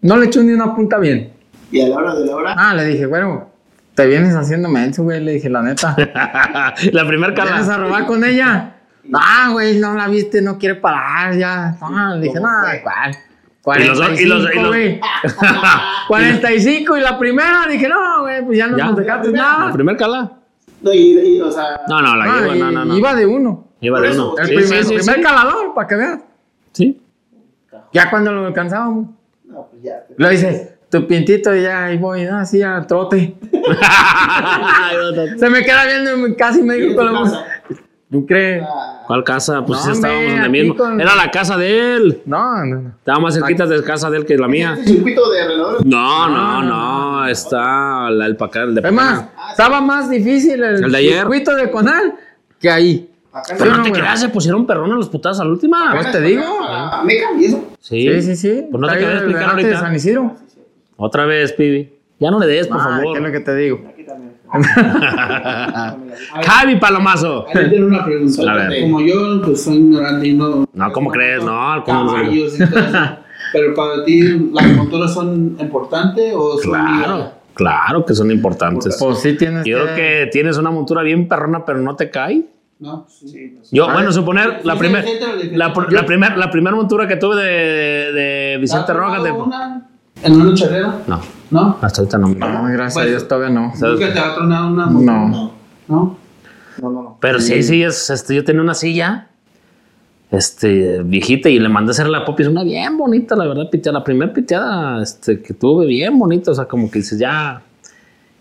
Speaker 3: no le echó ni una punta bien.
Speaker 2: Y a la hora de la hora
Speaker 3: Ah, le dije, bueno, te vienes haciendo menso, güey. Le dije, la neta.
Speaker 1: la primer
Speaker 3: ¿Te vas
Speaker 1: cala.
Speaker 3: a robar con ella? No, güey, no la viste, no quiere parar ya. No, le dije,
Speaker 2: ¿Cómo
Speaker 3: no,
Speaker 2: fue?
Speaker 3: ¿cuál?
Speaker 1: Y los- y los- y
Speaker 3: 45,
Speaker 1: los-
Speaker 3: güey. 45 y la primera, dije, no, güey, pues ya no nos dejaste
Speaker 1: ¿La
Speaker 3: nada.
Speaker 1: primer cala?
Speaker 2: no, y, y, o sea
Speaker 1: No, no, la
Speaker 3: No,
Speaker 1: llevo,
Speaker 3: y-
Speaker 1: no, no, no.
Speaker 3: Iba de uno.
Speaker 1: Iba de
Speaker 2: eso,
Speaker 1: uno.
Speaker 3: El
Speaker 1: Sí,
Speaker 3: primer,
Speaker 1: sí, sí,
Speaker 3: primer
Speaker 1: sí.
Speaker 3: calador, para que veas.
Speaker 1: Sí.
Speaker 3: Ya cuando lo alcanzábamos,
Speaker 2: no pues ya
Speaker 3: lo dice, tu pintito y ya ahí voy, ¿no? así al trote. Se me queda viendo casi me
Speaker 2: ¿Y
Speaker 3: dijo con la
Speaker 2: casa?
Speaker 3: ¿Tú crees?
Speaker 2: Ah,
Speaker 1: ¿Cuál casa? Pues
Speaker 3: No,
Speaker 1: sí, estábamos
Speaker 3: hombre,
Speaker 1: en el mismo.
Speaker 3: con-
Speaker 1: Era la casa de él.
Speaker 3: No, no, no.
Speaker 1: Estaba más cerquita de casa de él que la mía.
Speaker 2: ¿este circuito de alrededor
Speaker 1: No, no,
Speaker 3: No,
Speaker 1: no. Está la, el para el de
Speaker 3: Es más,
Speaker 1: acá.
Speaker 3: estaba más difícil el,
Speaker 1: El de ayer.
Speaker 3: circuito de Conal que ahí.
Speaker 1: Pero
Speaker 3: Sí,
Speaker 1: no te creas, se pusieron perrones los putazos a la última.
Speaker 3: Pues te digo.
Speaker 2: para Meca y eso
Speaker 1: Sí,
Speaker 3: Sí, sí, sí.
Speaker 1: Pues no te quería explicar
Speaker 3: de
Speaker 1: ahorita.
Speaker 3: San Isidro.
Speaker 1: Otra vez, Pibi. Ya no le des, por
Speaker 3: Ah,
Speaker 1: favor.
Speaker 3: ¿Qué es lo que te digo?
Speaker 2: aquí también
Speaker 1: Javi Palomazo.
Speaker 5: Ahí tengo una pregunta.
Speaker 1: A ver.
Speaker 5: Como yo, pues soy ignorante y no.
Speaker 1: No, ¿cómo crees? No, ¿cómo
Speaker 5: eso. Pero para ti, ¿las monturas son importantes o son
Speaker 1: Claro? Claro que son importantes.
Speaker 3: Pues sí tienes
Speaker 1: Yo creo que tienes una montura bien perrona, pero no te cae.
Speaker 5: No, sí. no sé.
Speaker 1: Yo,
Speaker 3: Ah,
Speaker 1: bueno, suponer la
Speaker 5: sí,
Speaker 1: primera
Speaker 5: sí, sí, sí,
Speaker 1: la,
Speaker 5: sí.
Speaker 1: la primer- la primera montura que tuve de, de Vicente
Speaker 5: ¿Has
Speaker 1: Rojas. de-
Speaker 5: una ¿En una charrera?
Speaker 1: No,
Speaker 5: ¿No?
Speaker 1: hasta ahorita no.
Speaker 3: No, gracias a
Speaker 5: Pues-
Speaker 3: Dios todavía no.
Speaker 1: ¿Sabes?
Speaker 5: ¿Nunca te ha tronado una
Speaker 3: No.
Speaker 5: ¿No? ¿No?
Speaker 2: No, no, no.
Speaker 1: Pero sí, sí, es, este, yo tenía una silla, este, viejita, y le mandé a hacer la popis, una bien bonita, la verdad, piteada. La primera piteada, este, que tuve bien bonita, o sea, como que dices, ya.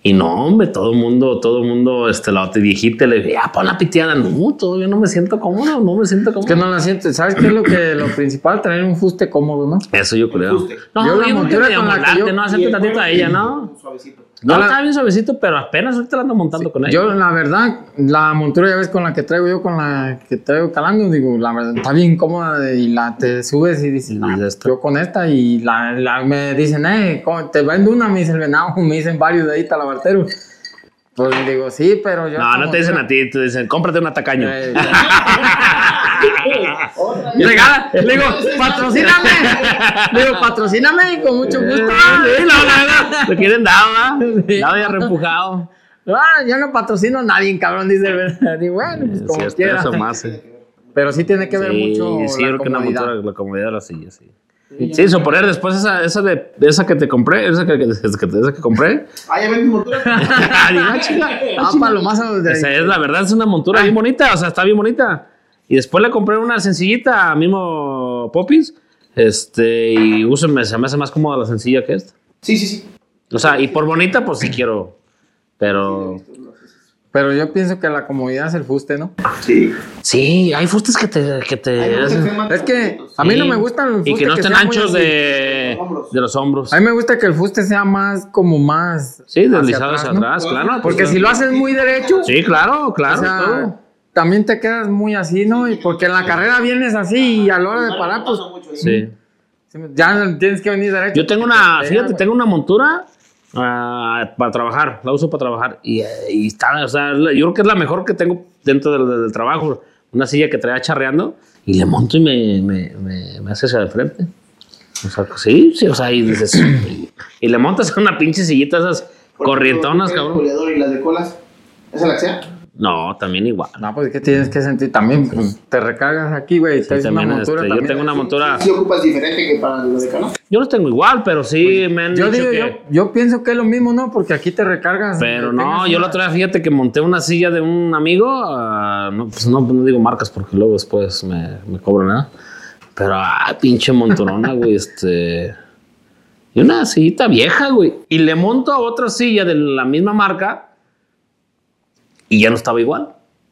Speaker 1: Y no, hombre, todo el mundo, todo el mundo, este, la otra viejita, le dije, ya, pon la piteada. No, todavía no me siento cómodo, no me siento
Speaker 3: Es
Speaker 1: cómodo.
Speaker 3: que no la sientes. ¿Sabes qué es lo que lo principal? Tener un fuste cómodo, ¿no?
Speaker 1: Eso yo creo. No,
Speaker 3: Yo
Speaker 1: yo
Speaker 3: la montura con la que yo-
Speaker 1: no, hacerte tantito a ella, ¿no?
Speaker 2: Suavecito.
Speaker 1: No,
Speaker 3: Yo la-
Speaker 1: está bien suavecito, pero apenas ahorita la ando montando con ella.
Speaker 3: Yo, la verdad, la montura ya ves con la que traigo yo, con la que traigo calando, digo, la verdad, está bien cómoda y la te subes y dices, "No,
Speaker 1: esta".
Speaker 3: yo con esta y la, la- me dicen, eh, ¿cómo te vendo una, me dice el venado, me dicen varios de ahí talabarteros. Pues digo, sí, pero yo.
Speaker 1: no, no te dicen
Speaker 3: montura-
Speaker 1: a ti, te dicen, cómprate una tacaño.
Speaker 3: Eh, regala, le digo, patrocíname. Le digo, patrocíname y con mucho gusto.
Speaker 1: Sí, la verdad, lo quieren dado, ¿ah?
Speaker 3: Sí.
Speaker 1: Dado ya reempujado.
Speaker 3: Ah, yo no patrocino a nadie, cabrón, dice. bueno, pues como
Speaker 1: Sí,
Speaker 3: quiera.
Speaker 1: eso más, sí.
Speaker 3: Pero sí tiene que ver
Speaker 1: Sí,
Speaker 3: mucho
Speaker 1: sí,
Speaker 3: la
Speaker 1: creo que una
Speaker 3: comodidad.
Speaker 1: montura, la comodidad de la silla, sí. Sí, eso poner después esa, esa de esa que te compré, esa que, que- esa que, esa que compré.
Speaker 2: Ah, ya ven mi montura.
Speaker 1: Ah,
Speaker 3: Ah.
Speaker 1: Esa es la verdad, es una montura bien bonita, o sea, está bien bonita. Y después le compré una sencillita, mismo Popis, este, y uso, me, se me hace más cómoda la sencilla que esta.
Speaker 2: Sí, sí, sí.
Speaker 1: O sea, y por bonita, pues sí quiero, pero...
Speaker 3: Pero yo pienso que la comodidad es el fuste, ¿no?
Speaker 2: Sí.
Speaker 1: Sí, hay fustes que te... Que te hacen-
Speaker 3: Es que a mí no me gustan los
Speaker 1: Y
Speaker 3: fustes
Speaker 1: que no estén anchos de,
Speaker 2: Los hombros.
Speaker 1: de los hombros.
Speaker 3: A mí me gusta que el fuste sea más, como más...
Speaker 1: Sí, deslizado hacia
Speaker 3: ¿no?
Speaker 1: atrás, claro.
Speaker 3: Porque
Speaker 1: pues,
Speaker 3: si lo haces muy derecho,
Speaker 1: Sí, claro, claro,
Speaker 3: o sea,
Speaker 1: todo.
Speaker 3: También te quedas muy así, ¿no? Y porque en la carrera vienes así y a la hora de parar, pues
Speaker 1: Sí.
Speaker 3: ya tienes que venir derecho.
Speaker 1: Yo tengo una, fíjate, tengo una montura ah, para trabajar, la uso para trabajar y, y está, o sea, yo creo que es la mejor que tengo dentro del, del trabajo, una silla que traía charreando y le monto y me, me, me, me hace hacia de frente. O sea, sí, sí, o sea, y dices, y, y le montas una pinche sillita esas corrientonas,
Speaker 2: El
Speaker 1: cabrón.
Speaker 2: y las de colas. ¿Esa la que sea?
Speaker 1: No, también igual.
Speaker 3: No, pues que tienes que sentir también, pues, te recargas aquí, güey,
Speaker 1: Sí,
Speaker 3: una montura
Speaker 1: este, yo tengo una montura,
Speaker 2: ¿Sí ocupas diferente que para lo de cano?
Speaker 1: yo los tengo igual, pero sí me han
Speaker 3: Yo
Speaker 1: dicho
Speaker 3: digo,
Speaker 1: que...
Speaker 3: yo, yo pienso que es lo mismo, ¿no? Porque aquí te recargas.
Speaker 1: Pero no, yo la otra vez fíjate que monté una silla de un amigo, no, pues no, no digo marcas porque luego después me, me cobran nada. Pero, ah, pinche monturona, güey, este... Y una sillita vieja, güey. Y le monto a otra silla de la misma marca y ya no estaba igual.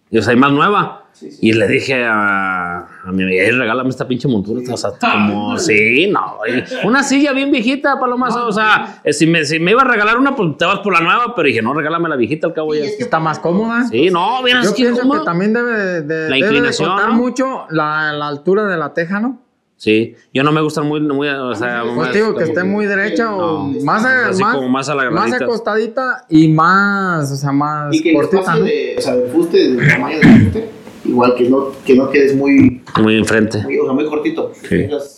Speaker 1: Y, o sea, hay más nueva. Y le dije a, a mi amiga, "Eh, regálame esta pinche montura. O sea, como, sí, no. y Una silla bien viejita, palomazo. O sea, eh, si me, si me iba a regalar una, pues te vas por la nueva. Pero dije, no, regálame la viejita al cabo ya.
Speaker 3: Está más cómoda.
Speaker 1: Sí, no, bien,
Speaker 3: Yo pienso que también debe de, de-
Speaker 1: La
Speaker 3: debe de
Speaker 1: inclinación,
Speaker 3: contar
Speaker 1: ¿no?
Speaker 3: mucho la, la altura de la teja, ¿no?
Speaker 1: Sí, yo no me gustan muy, muy o sea,
Speaker 3: Pues
Speaker 1: más-
Speaker 3: digo que esté muy derecha o
Speaker 1: No,
Speaker 3: más, a-
Speaker 1: así
Speaker 3: más,
Speaker 1: como más
Speaker 3: más
Speaker 1: alargadita.
Speaker 3: acostadita y más, o sea, más
Speaker 2: Y que el
Speaker 3: cortita, ¿no?
Speaker 2: de, o sea, el fuste, del tamaño del fuste, igual que no, que no quedes muy,
Speaker 1: muy enfrente.
Speaker 2: muy, o sea, muy cortito.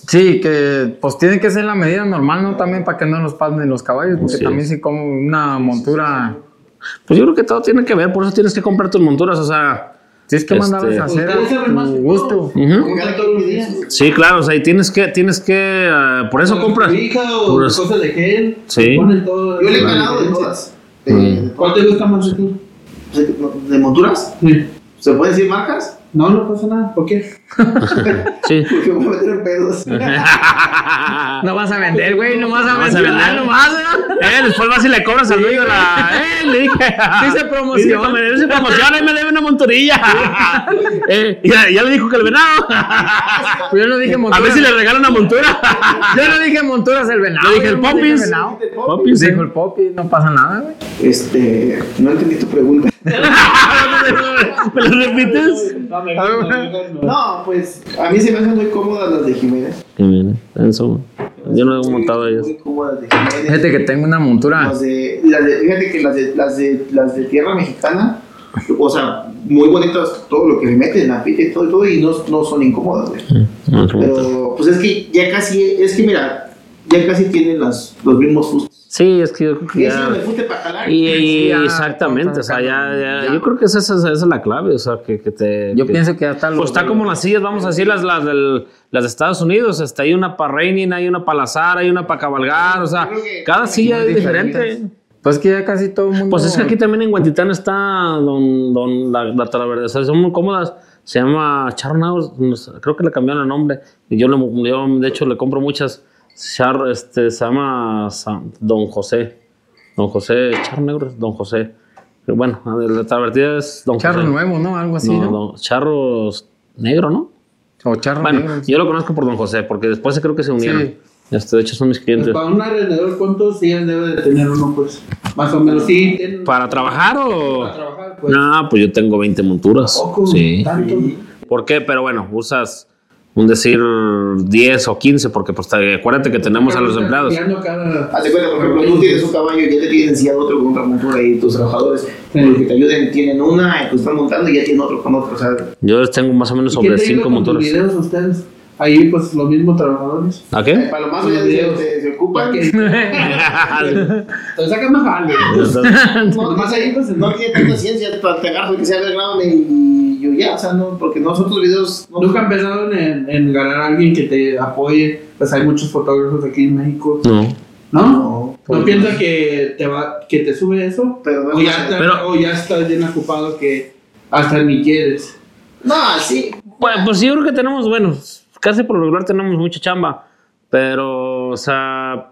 Speaker 1: Sí.
Speaker 3: Que pues tiene que ser la medida normal, ¿no? También para que no nos pasen los caballos, porque
Speaker 1: Sí.
Speaker 3: también si como una montura,
Speaker 1: Pues yo creo que todo tiene que ver, por eso tienes que comprar tus monturas, o sea.
Speaker 3: Tienes que
Speaker 1: Este,
Speaker 3: mandarlas a hacer
Speaker 5: Ustedes saben más
Speaker 3: a tu gusto.
Speaker 2: días.
Speaker 1: Sí, claro, o sea, y tienes que, tienes que, ah, por eso compras.
Speaker 5: Hija o
Speaker 1: puras-
Speaker 5: cosas de gel.
Speaker 1: Sí.
Speaker 5: Ponen todo.
Speaker 2: Yo le he ganado de todas. De,
Speaker 5: ¿Cuál te gusta más a ti?
Speaker 2: de, de monturas.
Speaker 5: Sí.
Speaker 2: ¿Se puede decir marcas?
Speaker 5: No, no pasa nada. ¿Por qué?
Speaker 1: Sí.
Speaker 2: Porque voy a meter en pedos.
Speaker 3: No vas a vender, güey, no vas a
Speaker 1: No vas a
Speaker 3: vender,
Speaker 1: vender.
Speaker 3: nomás, ¿no?
Speaker 1: Eh, después vas y le cobras al dueño la. Eh, le dije.
Speaker 3: Dice promoción.
Speaker 1: Dice, dice promoción, ahí me debe una monturilla. eh, ya, ya le dijo que el venado.
Speaker 3: Pues yo no dije
Speaker 1: A
Speaker 3: monturas.
Speaker 1: ver si le regala una montura.
Speaker 3: Yo no dije monturas el venado.
Speaker 1: Yo dije el
Speaker 3: no
Speaker 1: popis.
Speaker 3: venado.
Speaker 1: Popis.
Speaker 3: Dijo el popis, no pasa nada, güey.
Speaker 2: Este, no entendí tu pregunta.
Speaker 1: ¿Me lo repites?
Speaker 2: No, pues a mí se me hacen muy cómodas las de Jiménez.
Speaker 1: Bien, eso. Yo no he montado ellas.
Speaker 2: Muy cómodas de Jiménez.
Speaker 3: Fíjate que tengo una montura.
Speaker 2: Las de, las de- fíjate que las de, las de, las de tierra mexicana, o sea, muy bonitas, todo lo que le meten, la pita y todo, y todo, y no, no son incómodas, güey. Pero, pues es que ya casi, es que mira, ya casi tienen las, los mismos fustes.
Speaker 1: Sí, es que yo creo que
Speaker 2: Y
Speaker 1: ya.
Speaker 2: para jalar.
Speaker 1: Y, y-
Speaker 3: ya,
Speaker 1: exactamente, o sea, ya, ya-
Speaker 3: ya.
Speaker 1: yo creo que esa, esa- esa es la clave, o sea, que, que te...
Speaker 3: Yo
Speaker 1: que-
Speaker 3: pienso que hasta
Speaker 1: Pues está como las sillas, vamos a decir, las, las, del- las de Estados Unidos, este, hay una para reining, hay una para lazar, hay una para cabalgar, o sea, cada silla es diferente.
Speaker 3: Pues que ya casi todo el mundo.
Speaker 1: Pues es que aquí también en Guantitán está don, don, la, la talavera, o sea, son muy cómodas, se llama Charnaus, creo que le cambiaron el nombre, y yo, le, yo de hecho le compro muchas, Char, este, se llama Don José, Don José, Char Negro, es Don José, Pero bueno, la talavera es Don
Speaker 3: Charro
Speaker 1: José.
Speaker 3: nuevo, ¿no? Algo así,
Speaker 1: No,
Speaker 3: ¿no?
Speaker 1: don- Charros Negro, ¿no?
Speaker 3: O charro
Speaker 1: Bueno,
Speaker 3: negro.
Speaker 1: yo lo conozco por Don José, porque después creo que se unieron.
Speaker 3: Sí.
Speaker 1: Este, de hecho, son mis clientes.
Speaker 5: Para un arrendador, ¿cuántos días debe de tener uno? Pues más o menos. Sí, tienen-
Speaker 1: ¿Para trabajar o...?
Speaker 5: Para trabajar, pues.
Speaker 1: No, pues yo tengo 20 monturas.
Speaker 5: Poco,
Speaker 1: Sí.
Speaker 5: tanto.
Speaker 1: ¿Por qué? Pero bueno, usas un decir 10 o 15, porque pues te- acuérdate que tenemos a los empleados.
Speaker 5: cada-
Speaker 2: Haz de cuenta, por ejemplo, tú tienes un caballo y ya te tienes encima otro con otra montura y tus trabajadores, que te ayuden, tienen una, y tú están montando y ya tienen otro con otro. O sea,
Speaker 1: Yo les tengo más o menos
Speaker 5: ¿Y quién
Speaker 1: sobre
Speaker 5: te ayuda
Speaker 1: 5
Speaker 5: con tus
Speaker 1: monturas.
Speaker 5: videos ustedes? Ahí, pues, los mismos trabajadores.
Speaker 1: ¿A
Speaker 2: el
Speaker 1: qué?
Speaker 2: palomazo ya se, se, se ocupan.
Speaker 5: Te sacan más jale.
Speaker 2: No,
Speaker 5: Nomás ahí, pues,
Speaker 2: no tiene tanta ciencia, te te agarro que sea, grábame y yo ya, o sea, no, porque nosotros videos no,
Speaker 5: Nunca empezaron en, en ganar a alguien que te apoye. Pues hay muchos fotógrafos aquí en México.
Speaker 1: No.
Speaker 5: ¿No?
Speaker 2: No,
Speaker 5: ¿No piensas que te va, que te sube eso?
Speaker 2: pero no,
Speaker 5: O ya,
Speaker 1: Pero-
Speaker 5: o ya estás bien ocupado que hasta ni quieres.
Speaker 2: no, sí,
Speaker 1: Pues, pues sí, yo creo que tenemos, bueno, casi por lo regular tenemos mucha chamba, pero, o sea,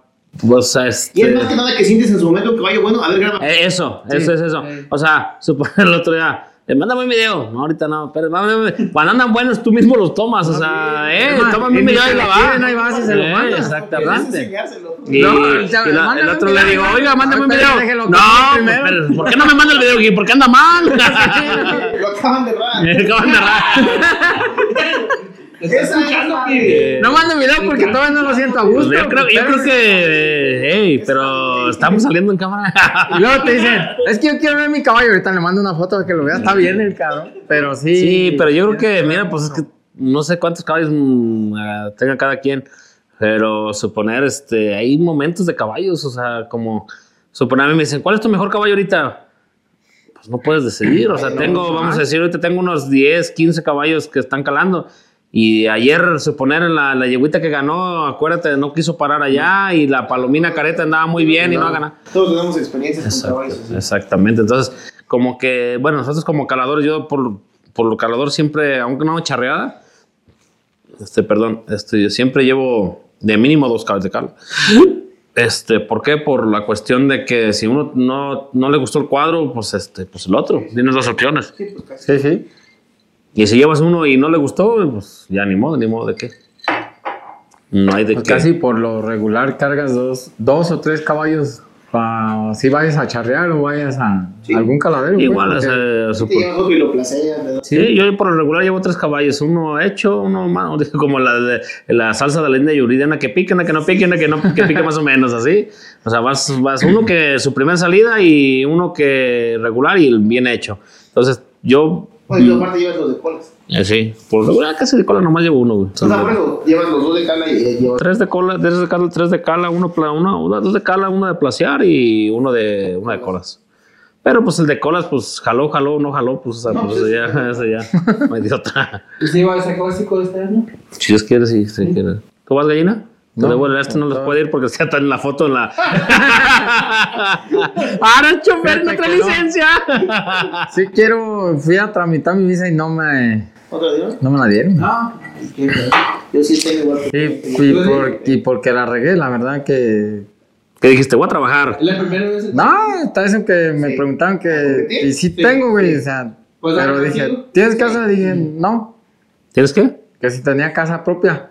Speaker 1: pues, este...
Speaker 2: y es más que nada que sientes en su momento un caballo bueno, a ver, grábame.
Speaker 1: Eh, Eso, eso es eso.
Speaker 5: sí.
Speaker 1: O sea, suponer el otro día, eh, mándame un video. No, ahorita no, pero mándame. Cuando andan buenos, tú mismo los tomas. O sea, eh,
Speaker 3: Ah,
Speaker 1: tómame
Speaker 3: y
Speaker 1: un video y la va.
Speaker 3: quieren, ahí vas y se lo
Speaker 1: Eh.
Speaker 2: Quieres
Speaker 1: Exactamente. Y,
Speaker 3: No,
Speaker 1: y la- el otro le digo, oiga, mándame un video. No,
Speaker 3: primero.
Speaker 1: pero, ¿por qué no me manda el video? ¿Y ¿Por qué anda mal?
Speaker 2: Lo acaban de errar.
Speaker 1: Acaban de errar.
Speaker 3: No mande video porque todavía no lo siento a
Speaker 1: Pues
Speaker 3: gusto.
Speaker 1: yo creo, yo creo que, hey, pero estamos saliendo en cámara.
Speaker 3: Y luego te dicen, es que yo quiero ver mi caballo. Ahorita le mando una foto de que lo vea. Está bien el cabrón. Pero sí.
Speaker 1: Sí, pero yo creo que, mira, pues es que no sé cuántos caballos mm, ah, tenga cada quien, pero suponer, este, hay momentos de caballos, o sea, como, suponer, a mí me dicen, ¿cuál es tu mejor caballo ahorita? Pues no puedes decidir, o sea, tengo, vamos a decir, ahorita tengo unos 10, 15 caballos que están calando. Y ayer, suponer, en la, la yeguita que ganó, acuérdate, no quiso parar allá y la palomina careta andaba muy bien y no ha ganado.
Speaker 2: Todos tenemos experiencias con caballos.
Speaker 1: exactamente. Entonces, como que, bueno, nosotros como caladores, yo por, por lo calador siempre, aunque no charreada, este, perdón, este, yo siempre llevo de mínimo dos caballos de cal. Este, ¿por qué? Por la cuestión de que si uno no, no le gustó el cuadro, pues este, pues el otro. Tienes dos opciones.
Speaker 2: Sí, pues casi.
Speaker 3: Sí, sí.
Speaker 1: Y si llevas uno y no le gustó, pues ya ni modo, ni modo de qué. No hay de
Speaker 3: Pues
Speaker 1: qué.
Speaker 3: casi por lo regular cargas dos, dos o tres caballos para si vayas a charrear o vayas a
Speaker 2: Sí.
Speaker 3: algún caladero.
Speaker 1: Igual, o
Speaker 3: porque-
Speaker 1: sea,
Speaker 2: Sí,
Speaker 1: yo por lo regular llevo tres caballos, uno hecho, uno más, como la de la salsa de la linda yuridia, una que pique, una que no pique, una que no que pique más o menos, así. O sea, vas, vas uno que su primera salida y uno que regular y bien hecho. Entonces, yo,
Speaker 2: Bueno, y tú aparte llevas los de colas.
Speaker 1: eh, sí, por lo casi de cola nomás llevo uno, güey.
Speaker 2: O sea, por eso llevas los dos de cala y eh, llevas.
Speaker 1: Tres de cola, tres de cala, tres de cala, uno, pla- uno, uno- dos de cala, uno de placear y uno de, uno de colas. Pero pues el de colas, pues jaló, jaló, no jaló, pues, o sea, pues eso ya, eso ya, me dio otra.
Speaker 5: ¿Y si va a ese clásico de este año?
Speaker 1: Si Dios quiere, sí, sí quiere. ¿Tú vas gallina? No,
Speaker 3: No.
Speaker 1: bueno, no les puede ir porque se está en la foto en la. Ahora el chofer no trae
Speaker 3: que
Speaker 1: licencia.
Speaker 3: Sí quiero, fui a tramitar mi visa y no me,
Speaker 2: ¿Otra vez?
Speaker 3: no me la dieron.
Speaker 2: Que, Yo sí tengo igual. que-
Speaker 3: Sí, y, por- y porque la regué, la verdad que...
Speaker 1: ¿Qué dijiste? Voy a trabajar.
Speaker 5: Es la primera vez.
Speaker 3: No, está eso que me
Speaker 2: Sí.
Speaker 3: preguntaban que...
Speaker 2: ¿Sí?
Speaker 3: Y sí,
Speaker 5: Sí.
Speaker 3: tengo, güey, o sea...
Speaker 5: Pues,
Speaker 3: pero
Speaker 5: ¿has
Speaker 3: dije? ¿tienes casa? Dije, no,
Speaker 1: ¿Tienes qué?
Speaker 3: que si tenía casa propia.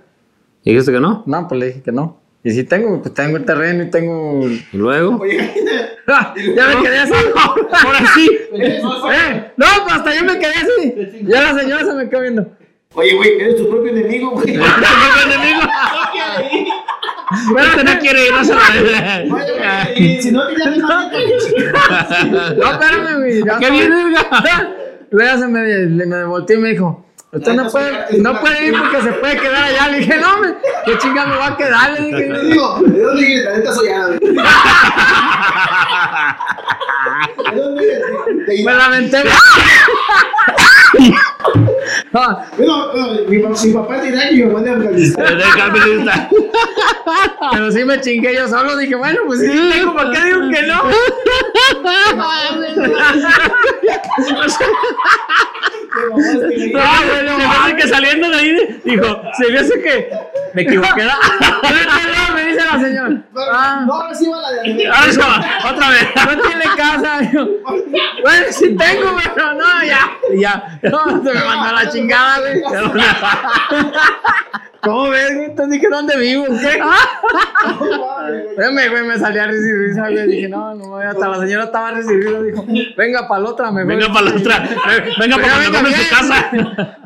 Speaker 1: ¿Dijiste que no?
Speaker 3: No, pues le dije que no. Y sí tengo, pues tengo el terreno y tengo...
Speaker 1: Y luego.
Speaker 2: Oye,
Speaker 3: ¡Ah! ya me quedé así.
Speaker 1: Ahora sí.
Speaker 3: ¡Eh! No, pues hasta yo me quedé así. Ya la señora se me quedó viendo.
Speaker 2: oye, güey, eres tu propio enemigo, güey.
Speaker 1: enemigo. Pero este no quiere ir, no se
Speaker 2: güey, Si no, tienes más
Speaker 3: No, espérame, güey. ya
Speaker 1: ¿Qué viene, verga?
Speaker 3: Luego ya se me, me volteó y me dijo, Usted no puede, no puede ir porque se puede quedar allá. Le dije, no, hombre, qué chinga me va a quedar. Le dije,
Speaker 2: digo, ¿de dónde vienes? La neta soy árabe. ¿De dónde vienes? De
Speaker 3: me
Speaker 2: Irak.
Speaker 3: No,
Speaker 2: mi, pa- mi papá es de Irak y mi mamá es de Afganistán.
Speaker 3: Pero sí me chingué yo solo. Dije, bueno, pues sí, tengo, ¿por qué digo que no?
Speaker 2: Irak.
Speaker 1: No, güey, no, se me hace que saliendo de ahí, dijo, se me hace que me equivoqué. ¿no?
Speaker 3: No, me dice la señora. Ah,
Speaker 2: No reciba la de
Speaker 1: otra vez.
Speaker 3: no tiene casa. Bueno, sí tengo, pero no, ya. Ya. No, se me mandó la chingada, güey. ¿Cómo ves, güey? Entonces dije, ¿dónde vivo? ¿Qué? Espérame, güey, me salí a recibir güey. Dije, no, no, hasta la señora estaba recibiendo. Dijo, venga para la otra, mejor.
Speaker 1: Venga para la otra. Venga para
Speaker 3: Pero
Speaker 1: cuando compre su casa.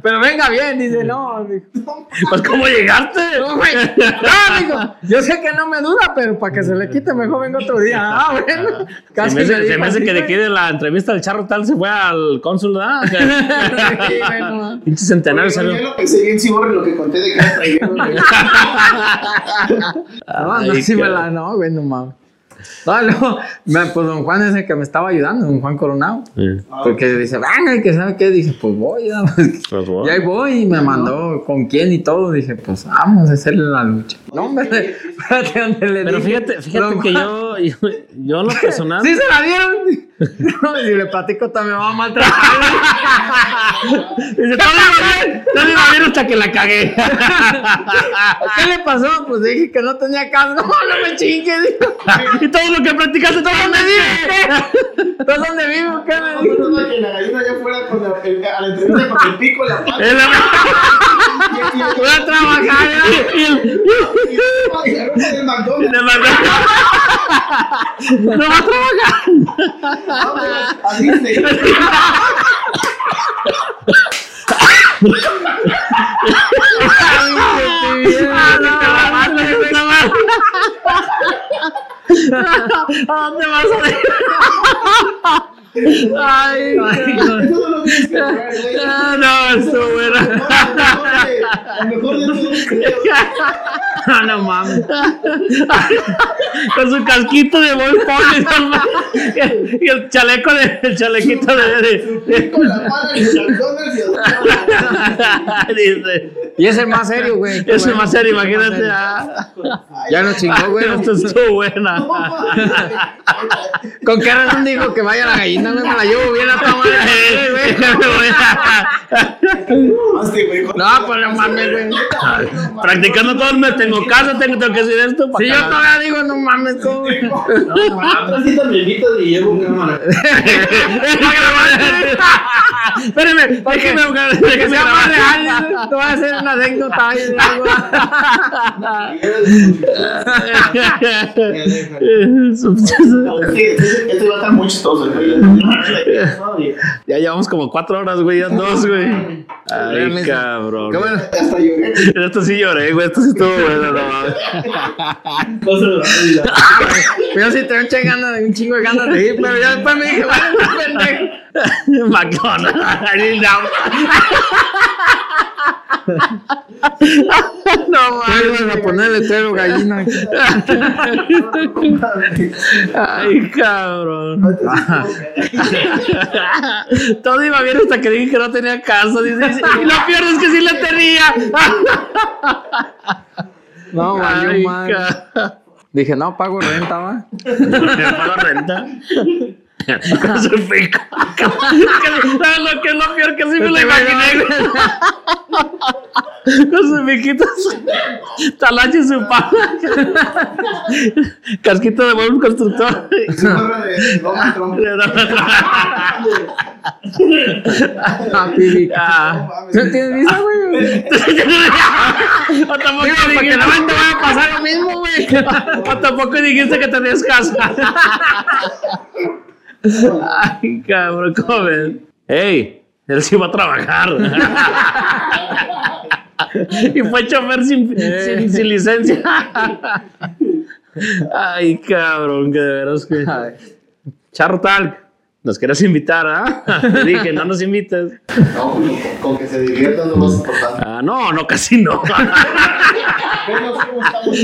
Speaker 3: Pero venga bien, dice, no. Dijo,
Speaker 1: Pues, ¿cómo llegaste?
Speaker 3: no, güey. No, digo, yo sé que no me dura, pero para que se le quite, mejor vengo otro día. Ah, bueno.
Speaker 1: Se me, hace, se
Speaker 3: dijo
Speaker 1: me hace
Speaker 3: así,
Speaker 1: que de aquí de la entrevista del charro tal se fue al cónsul, ¿verdad?
Speaker 3: Sí, bueno.
Speaker 1: Pinche centenario
Speaker 2: Yo
Speaker 1: salió.
Speaker 2: lo pensé bien si borre lo que conté de que güey.
Speaker 3: No, no,
Speaker 1: Ay,
Speaker 3: sí me la, no, güey, no mames. No, luego, me- pues don Juan es el que me estaba ayudando, don Juan Coronado.
Speaker 1: Sí.
Speaker 3: Porque dice, venga, que sabe qué, dije, pues voy, ya.
Speaker 1: Pues, bueno.
Speaker 3: Y ahí voy y me mandó con quién y todo. Dije, pues vamos a hacerle la lucha. No, hombre, espérate donde le
Speaker 1: Pero
Speaker 3: dije,
Speaker 1: fíjate, fíjate que yo, yo, yo lo personal.
Speaker 3: Sí se la dieron. No, y si le platico también me va a maltratar.
Speaker 1: Dice, todo iba bien, todo iba bien hasta que la cagué.
Speaker 3: ¿Qué le pasó? Pues dije que no tenía casa. No, no me chingue. dijo.
Speaker 1: y todo lo que platicaste, todo
Speaker 3: ¿Qué me dije? ¿Tú dónde vivo? ¿Qué me
Speaker 2: No,
Speaker 3: dijo?
Speaker 2: no, no, que la gallina ya fuera con la- el- a la entrevista con el pico la pata.
Speaker 3: Voy a trabajar. ¿eh?
Speaker 1: Y el-
Speaker 2: Y
Speaker 1: No va a trabajar.
Speaker 2: Vámonos a Disney.
Speaker 1: No, te la mamaste, no más. ¿A dónde vas a ir? Ay, no.
Speaker 2: Eso no lo tienes que lograr, güey.
Speaker 1: No, estuvo buena.
Speaker 2: El mejor de.
Speaker 1: Ah, no mames. Con su casquito de Boy Pony y el chaleco de, el chalequito de, de-
Speaker 2: Con la pala y el McDonald's y el-
Speaker 1: dice.
Speaker 3: Y es el más serio, güey.
Speaker 1: Es más serio, imagínate. ah.
Speaker 3: Ya nos chingó, güey.
Speaker 1: Esto estuvo buena.
Speaker 2: No, mames.
Speaker 3: ¿Con qué razón dijo que vaya la gallina? No me la llevo bien a tomar.
Speaker 1: Eh, me
Speaker 2: güey,
Speaker 3: No, pues no mames, güey.
Speaker 1: Practicando todo el mes, tengo casa, tengo, tengo que decir esto.
Speaker 3: Si yo todavía digo, no mames, ¿cómo? güey?
Speaker 5: Otra cita me invitas y llevo cámara.
Speaker 1: Espérenme, déjeme
Speaker 3: Que sea más
Speaker 1: grabar.
Speaker 3: real, te voy a hacer una anécdota ahí de algo.
Speaker 2: Sí, este- Esto iba a estar muy chistoso, güey.
Speaker 1: Ya llevamos como cuatro horas, güey, ya dos, güey. Ay, cabrón.
Speaker 3: Qué bueno.
Speaker 2: Hasta lloré.
Speaker 1: Esto sí lloré, güey, esto sí estuvo bueno, no mames.
Speaker 3: Yo sí tengo un chingo de un chingo de ganas de ir, pero ya después me dije, bueno, no pendejo.
Speaker 1: McDonald's. No
Speaker 3: vas a poner el letrero gallina.
Speaker 1: Ay, cabrón. Todo iba bien hasta que dije que no tenía casa. Dice, dice, y lo peor es que sí la tenía.
Speaker 3: No, valió mal. Dije, no, pago renta, va.
Speaker 1: ¿Me pago renta? Con su pico. ¿Sabes lo que es lo peor que sí me lo imaginé, güey? Con su piquito, su talache y su pala. Casquito de buen constructor.
Speaker 2: Donald Trump.
Speaker 3: Ah.
Speaker 1: Ah.
Speaker 3: ¿No tienes visa, güey?
Speaker 1: O tampoco
Speaker 3: que
Speaker 1: dijiste,
Speaker 3: no te vaya a pasar lo mismo, güey.
Speaker 1: o tampoco dijiste que tenías casa. Ay, cabrón, ¿cómo ves? Ey, él sí va a trabajar. y fue chofer sin, sin, sin licencia. Ay, cabrón, que de veras que. Charro Talk. Nos quieres invitar, ¿ah? Te dije, no nos invites.
Speaker 2: No, con, con que se diviertan es lo más importante.
Speaker 1: Ah, no, no, casi no.
Speaker 2: Vemos cómo estamos.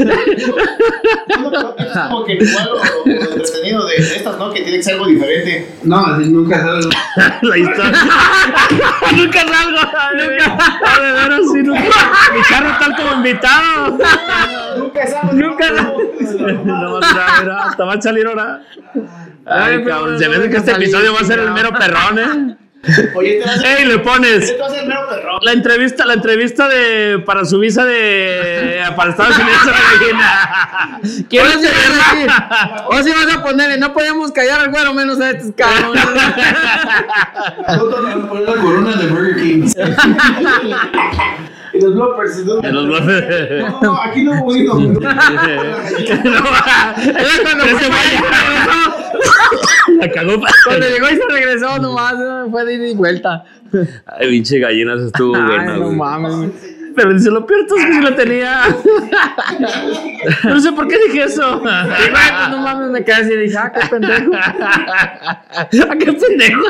Speaker 2: Es como que igual lo, lo entretenido de estas, ¿no? Que tiene que ser algo diferente.
Speaker 5: No, así nunca sabes.
Speaker 1: La historia. nunca salgo. Nunca. Ah, de veras, sí, nunca. Mi carro tal como invitado.
Speaker 2: Nunca sabes.
Speaker 1: Nunca. No, mira, hasta va a salir ahora. Ay, cabrón, se
Speaker 3: no
Speaker 1: que este episodio va a ser el mero perrón, ¿eh?
Speaker 2: Oye, te vas a
Speaker 1: ¡Ey, le pones!
Speaker 2: A mero perrón.
Speaker 1: La entrevista, la entrevista de para su visa de para Estados Unidos a la gallina. ¿Quieres
Speaker 3: Ahora sí vas a decir? O si vas a ponerle, no podemos callar al güero menos a estos cabrones.
Speaker 5: La corona de Burger King.
Speaker 2: Y los bloopers. ¿no?
Speaker 1: En los bloques.
Speaker 2: No, no, aquí no hubo hilo.
Speaker 1: No, ella cuando
Speaker 3: se
Speaker 1: la cagó.
Speaker 3: Cuando llegó y se regresó nomás, ¿no? fue de ida y vuelta.
Speaker 1: Ay, pinche gallinas estuvo
Speaker 3: Ay,
Speaker 1: buena.
Speaker 3: no mames.
Speaker 1: Pero dice, lo peor es que sí la tenía. No sé por qué dije eso.
Speaker 3: Y güey, pues no mames, me quedé así y dije, ah, qué pendejo.
Speaker 1: ¿A qué pendejo?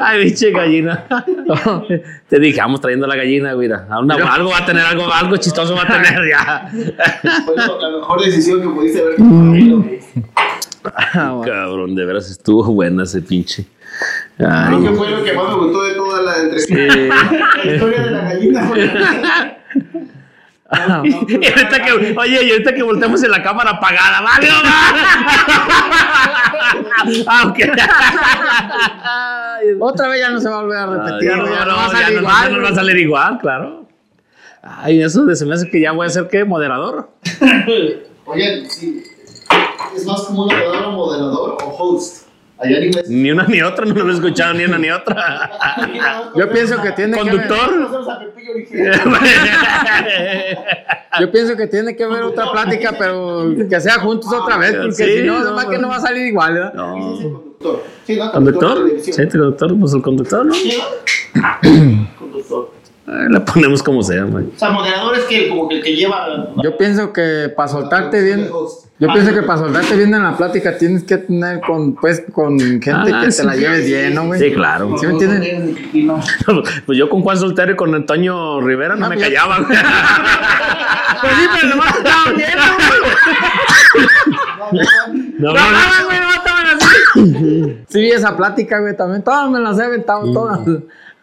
Speaker 1: Ay, pinche gallina. Te dije, vamos trayendo la gallina, güey. A una- algo va a tener, algo, algo chistoso va a tener ya.
Speaker 2: Fue la mejor decisión que pudiste haber tomado.
Speaker 1: Cabrón, de veras estuvo buena ese pinche. Ay.
Speaker 2: Creo que fue lo que más me gustó de toda la entrevista. La historia de la gallina. güey.
Speaker 1: Y ahorita que, oye, y ahorita que volteamos en la cámara apagada, vale, Ah, ok.
Speaker 3: Otra vez ya no se va a volver a repetir.
Speaker 1: Ya no,
Speaker 3: güey,
Speaker 1: ya
Speaker 3: no
Speaker 1: no,
Speaker 3: va a
Speaker 1: ya
Speaker 3: salir
Speaker 1: no,
Speaker 3: igual,
Speaker 1: ya no va a
Speaker 3: güey.
Speaker 1: salir igual, claro. Ay, eso de se me hace que ya voy a ser qué, moderador.
Speaker 2: Oye, sí. Es más un orador, moderador o host. Allá en inglés.
Speaker 1: Ni una ni otra, no lo he escuchado ni una ni otra.
Speaker 3: Yo pienso que tiene que
Speaker 1: Conductor.
Speaker 2: Pepillo Origel.
Speaker 3: Yo pienso que tiene que haber otra plática, pero que sea juntos otra vez, porque
Speaker 1: Sí,
Speaker 3: si no,
Speaker 1: no.
Speaker 3: además que no va a salir igual, ¿verdad?
Speaker 1: No.
Speaker 2: Conductor. Sí, ¿no?
Speaker 1: ¿Conductor? Sí, pues el conductor, ¿no?
Speaker 2: Conductor.
Speaker 1: La ponemos como sea, man.
Speaker 2: O sea, moderador es que como que el que lleva.
Speaker 3: Yo pienso que para soltarte bien, yo pienso que para soltarte bien en la plática tienes que tener con, pues, con gente
Speaker 1: Ah,
Speaker 3: que
Speaker 1: sí.
Speaker 3: te la lleves bien, ¿no, güey?
Speaker 1: Sí, claro.
Speaker 3: ¿Sí me entienden?
Speaker 1: Pues yo con Juan Soltero y con Antonio Rivera no
Speaker 3: Ah,
Speaker 1: me
Speaker 3: pues-
Speaker 1: callaba. güey.
Speaker 3: Pues sí, pero nomás ¿no, güey?
Speaker 1: No,
Speaker 3: No,
Speaker 1: no, no.
Speaker 3: no, güey, nomás estaban así. Sí, esa plática, güey, también.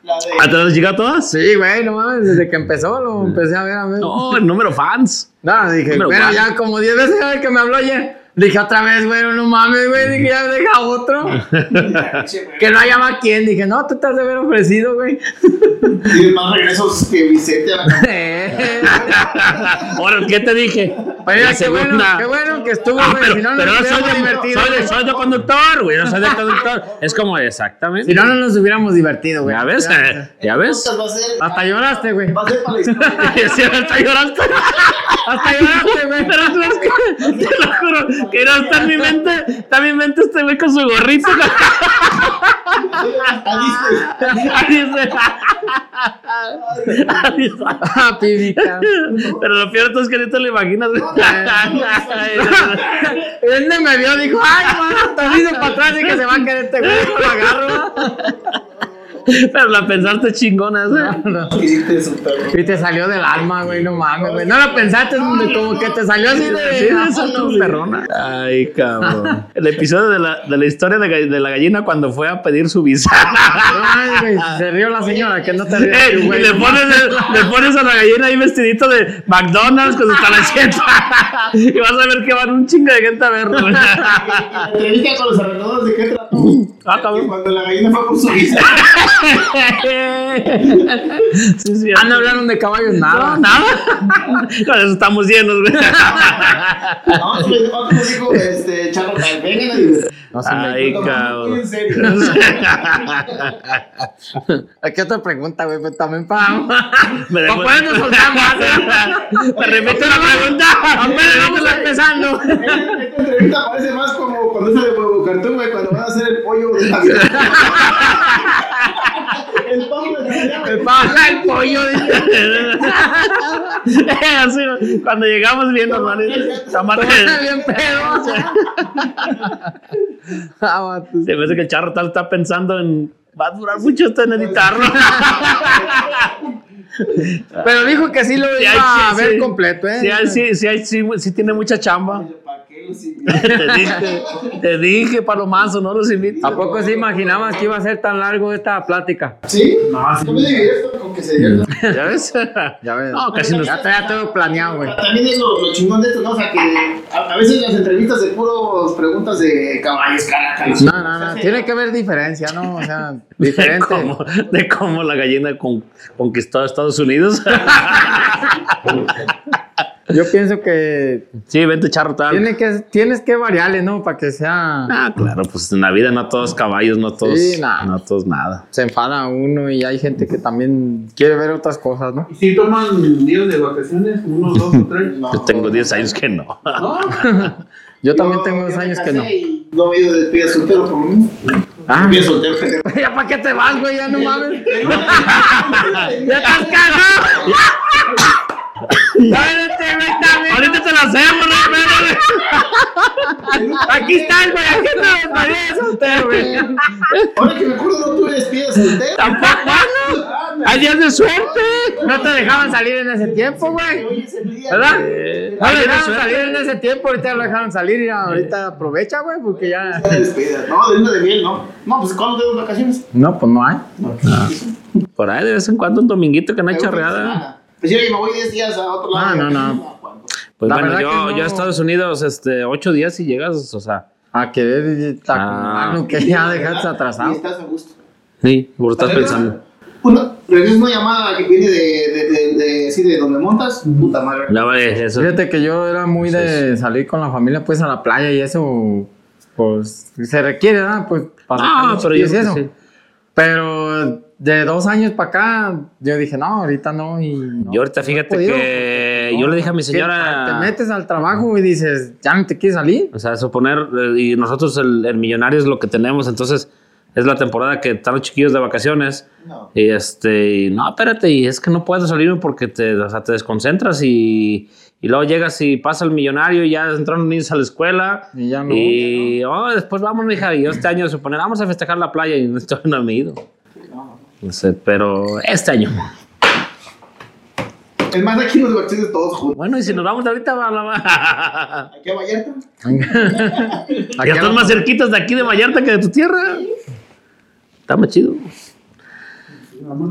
Speaker 2: La de.
Speaker 1: ¿Ah, te las llegado todas?
Speaker 3: Sí, güey, no mames, desde que empezó lo empecé a ver, a ver.
Speaker 1: No, el número fans.
Speaker 3: No, dije,
Speaker 1: Número
Speaker 3: pero ya como 10 veces que me habló ayer. Dije otra vez, güey, no mames, güey. Dije, ya deja otro. que no haya más quien. Dije, no, tú te has de haber ofrecido, güey.
Speaker 2: Tiene más regresos que Vicente a la
Speaker 1: Ahora, ¿qué te dije?
Speaker 3: Pero
Speaker 1: La
Speaker 3: mira, qué bueno, qué bueno que estuvo,
Speaker 1: Ah,
Speaker 3: güey.
Speaker 1: pero,
Speaker 3: si no,
Speaker 1: pero no soy de,
Speaker 3: divertido.
Speaker 1: soy, de, soy de conductor, güey. No soy de conductor. Es como exactamente.
Speaker 3: Si no, no nos hubiéramos divertido, güey.
Speaker 1: ¿Ya ves? ¿Ya ves?
Speaker 2: ser.
Speaker 3: Hasta lloraste, güey.
Speaker 2: Va a ser para la historia.
Speaker 1: Sí, hasta lloraste.
Speaker 3: Hasta lloraste, güey.
Speaker 1: Pero tú es que, te lo juro, que no está en mi mente, está en mi mente este güey con su gorrito. Pero lo peor es que ni te lo imaginas.
Speaker 3: Él me vio, dijo, ay, mano, hasta dice para atrás y que se va a querer este güey. Lo agarro.
Speaker 1: Pero la pensaste chingona,
Speaker 2: eso, perro.
Speaker 3: Y te salió del alma, güey, no mames, güey. No lo pensaste, como que te salió así de.
Speaker 1: Sí,
Speaker 3: ah,
Speaker 1: esa
Speaker 3: no,
Speaker 1: tu perrona. Ay, cabrón. El episodio de la, de la historia de, la gallina cuando fue a pedir su visa.
Speaker 3: Ay, güey, se rió la señora, que no te
Speaker 1: Eh,
Speaker 3: güey.
Speaker 1: y le pones, el- le pones a la gallina ahí vestidito de McDonald's con su talacheta. y vas a ver que van un chingo de gente a verlo. güey.
Speaker 2: La entrevista con los arregladores de qué trató.
Speaker 1: Ah, cabrón.
Speaker 2: Cuando la gallina fue por su visa.
Speaker 1: Sí, sí.
Speaker 3: Ah, no hablaron de caballos, nada.
Speaker 1: No, nada. Con eso estamos llenos, güey.
Speaker 2: No, otro otro nos dijo, este, Charro, vengan a divertir.
Speaker 3: No se me-
Speaker 1: Ay,
Speaker 2: muy
Speaker 1: cabrón.
Speaker 2: en serio.
Speaker 3: Aquí otra pregunta, güey, pues también para.
Speaker 1: Me dejó-
Speaker 3: podernos soltar más.
Speaker 1: Me repite la pregunta.
Speaker 3: Apenas vamos empezando.
Speaker 2: Esta esta entrevista parece más como cuando es de huevo cartón, güey, cuando van a hacer el pollo de Navidad. El pavo.
Speaker 3: El pavo, el pollo!
Speaker 1: Así, cuando llegamos viendo, hermano, Tamara-
Speaker 3: bien pedo. Ah, vato.
Speaker 1: Se me hace que el charro tal está pensando en. Va a durar mucho esto en editarlo.
Speaker 3: Pero dijo que sí lo
Speaker 1: Sí,
Speaker 3: iba
Speaker 1: hay-
Speaker 3: a
Speaker 1: sí,
Speaker 3: ver
Speaker 1: sí.
Speaker 3: completo, ¿eh?
Speaker 1: Sí, sí, sí, hay- sí, sí tiene mucha chamba.
Speaker 2: ¿Para qué los
Speaker 1: te dije, te dije, Palomazo, no los invito.
Speaker 3: ¿A poco se imaginabas que iba a ser tan largo esta plática?
Speaker 4: ¿Sí? No, Yo me divierto con que se.
Speaker 1: ¿Ya ves?
Speaker 3: Ya ves.
Speaker 1: No, casi no.
Speaker 3: Ya todo planeado, güey.
Speaker 2: También es lo, lo chingón de esto, ¿no? O sea, que a, a veces las entrevistas de puros preguntas de caballos, caracas.
Speaker 3: No, no, no. Tiene que haber diferencia, ¿no? O sea,
Speaker 1: De
Speaker 3: diferente.
Speaker 1: cómo, de cómo la gallina con- conquistó a Estados Unidos.
Speaker 3: Yo pienso que
Speaker 1: sí, vente charro tal.
Speaker 3: tiene que tienes que variarle, ¿no? Para que sea.
Speaker 1: Ah, claro, pues en la vida no todos caballos, no todos,
Speaker 3: Sí, nah.
Speaker 1: no todos nada.
Speaker 3: Se enfada uno y hay gente que también quiere ver otras cosas, ¿no?
Speaker 5: ¿Y si toman días de vacaciones? ¿Uno, dos o tres?
Speaker 2: No.
Speaker 1: Yo tengo 10 años que no.
Speaker 5: ¿No?
Speaker 3: Yo también tengo
Speaker 2: yo
Speaker 3: dos
Speaker 2: me
Speaker 3: años que no.
Speaker 2: y No he ido de despedida soltero por lo mismo.
Speaker 3: Ah.
Speaker 2: Despedida soltero.
Speaker 3: ¿Ya para qué te vas, güey? Ya no mames. ¡Ya estás cagado! ¡Ya vete, güey, también!
Speaker 1: Ahorita te la hacemos, no
Speaker 3: Aquí está el güey, aquí está el María de soltero, güey.
Speaker 2: Ahora que me acuerdo, no tuve despedida soltero.
Speaker 1: Hay días de suerte.
Speaker 3: No te dejaban salir en ese tiempo, güey.
Speaker 2: Hoy es el día.
Speaker 3: ¿Verdad?
Speaker 1: Eh,
Speaker 3: No
Speaker 1: hay
Speaker 3: le
Speaker 1: días de
Speaker 3: dejaron
Speaker 1: suerte.
Speaker 3: salir en ese tiempo, ahorita lo dejaron salir y ahorita aprovecha, güey, porque ya.
Speaker 2: No, de luna de miel, no. No, pues ¿cuándo tengo vacaciones?
Speaker 3: No, pues no hay.
Speaker 1: Por ahí de vez en cuando un dominguito que no hay charreada.
Speaker 2: Pues yo me voy 10 días a otro lado.
Speaker 3: Ah, no, no.
Speaker 1: Pues
Speaker 3: La
Speaker 1: bueno, yo,
Speaker 3: no.
Speaker 1: yo a Estados Unidos, este, ocho días y llegas, o sea,
Speaker 3: A querer
Speaker 1: Ah.
Speaker 3: acumular que ya dejaste
Speaker 2: Y
Speaker 3: atrasado.
Speaker 2: estás a gusto.
Speaker 1: sí, por estás pensando.
Speaker 2: Una, regreso una llamada que viene de, de, de, de, sí, de donde montas. Puta madre.
Speaker 1: Eso.
Speaker 3: Fíjate que yo era muy de salir con la familia pues a la playa y eso pues se requiere, ¿verdad? Pues
Speaker 1: Ah, pero yo
Speaker 3: y eso. Pero de dos años para acá yo dije, no, ahorita no. Y no,
Speaker 1: Yo ahorita fíjate que
Speaker 3: porque
Speaker 1: yo le dije a mi señora-
Speaker 3: Te metes al trabajo y dices, ya no te quieres salir.
Speaker 1: O sea, suponer, eh, y nosotros el, el millonario es lo que tenemos, entonces es la temporada que están los chiquillos de vacaciones.
Speaker 2: No.
Speaker 1: Y este, y, no, espérate, y es que no puedo salirme porque te, o sea, te desconcentras y, y luego llegas y pasa el millonario y ya entraron los niños a la escuela.
Speaker 3: Y ya no.
Speaker 1: Y oh, después vamos, mija, y yo este año suponer, vamos a festejar la playa y no estoy no me he ido. No sé, pero este año.
Speaker 2: Es más, aquí nos vacaciones todos juntos.
Speaker 1: Bueno, y si nos vamos de ahorita, va, va, va.
Speaker 2: Aquí a Vallarta.
Speaker 3: Aquí
Speaker 1: ya están
Speaker 3: a-
Speaker 1: más cerquitas de aquí de Vallarta que de tu tierra. Está más chido.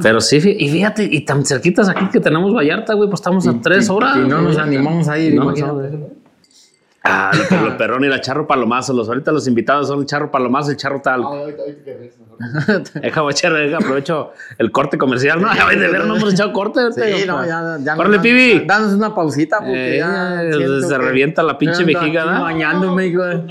Speaker 1: Pero sí, y fíjate, y tan cerquitas aquí que tenemos Vallarta, güey, pues estamos a tres horas.
Speaker 3: Y no nos animamos a ir.
Speaker 1: No. Ah, lo, lo perrón y la charro palomazo. Los, ahorita los invitados son el charro palomazo y el charro tal.
Speaker 4: Ah, ahorita, ahorita que ves, mejor.
Speaker 1: Deja, voy a echar, deja, aprovecho el corte comercial. No, ya de ver, no hemos echado corte.
Speaker 3: Sí, no, ya, ya.
Speaker 1: Pibi.
Speaker 3: Danos una pausita porque
Speaker 1: Eh,
Speaker 3: ya.
Speaker 1: se
Speaker 3: que
Speaker 1: revienta la pinche vejiga, ¿verdad?
Speaker 3: Bañándome, güey.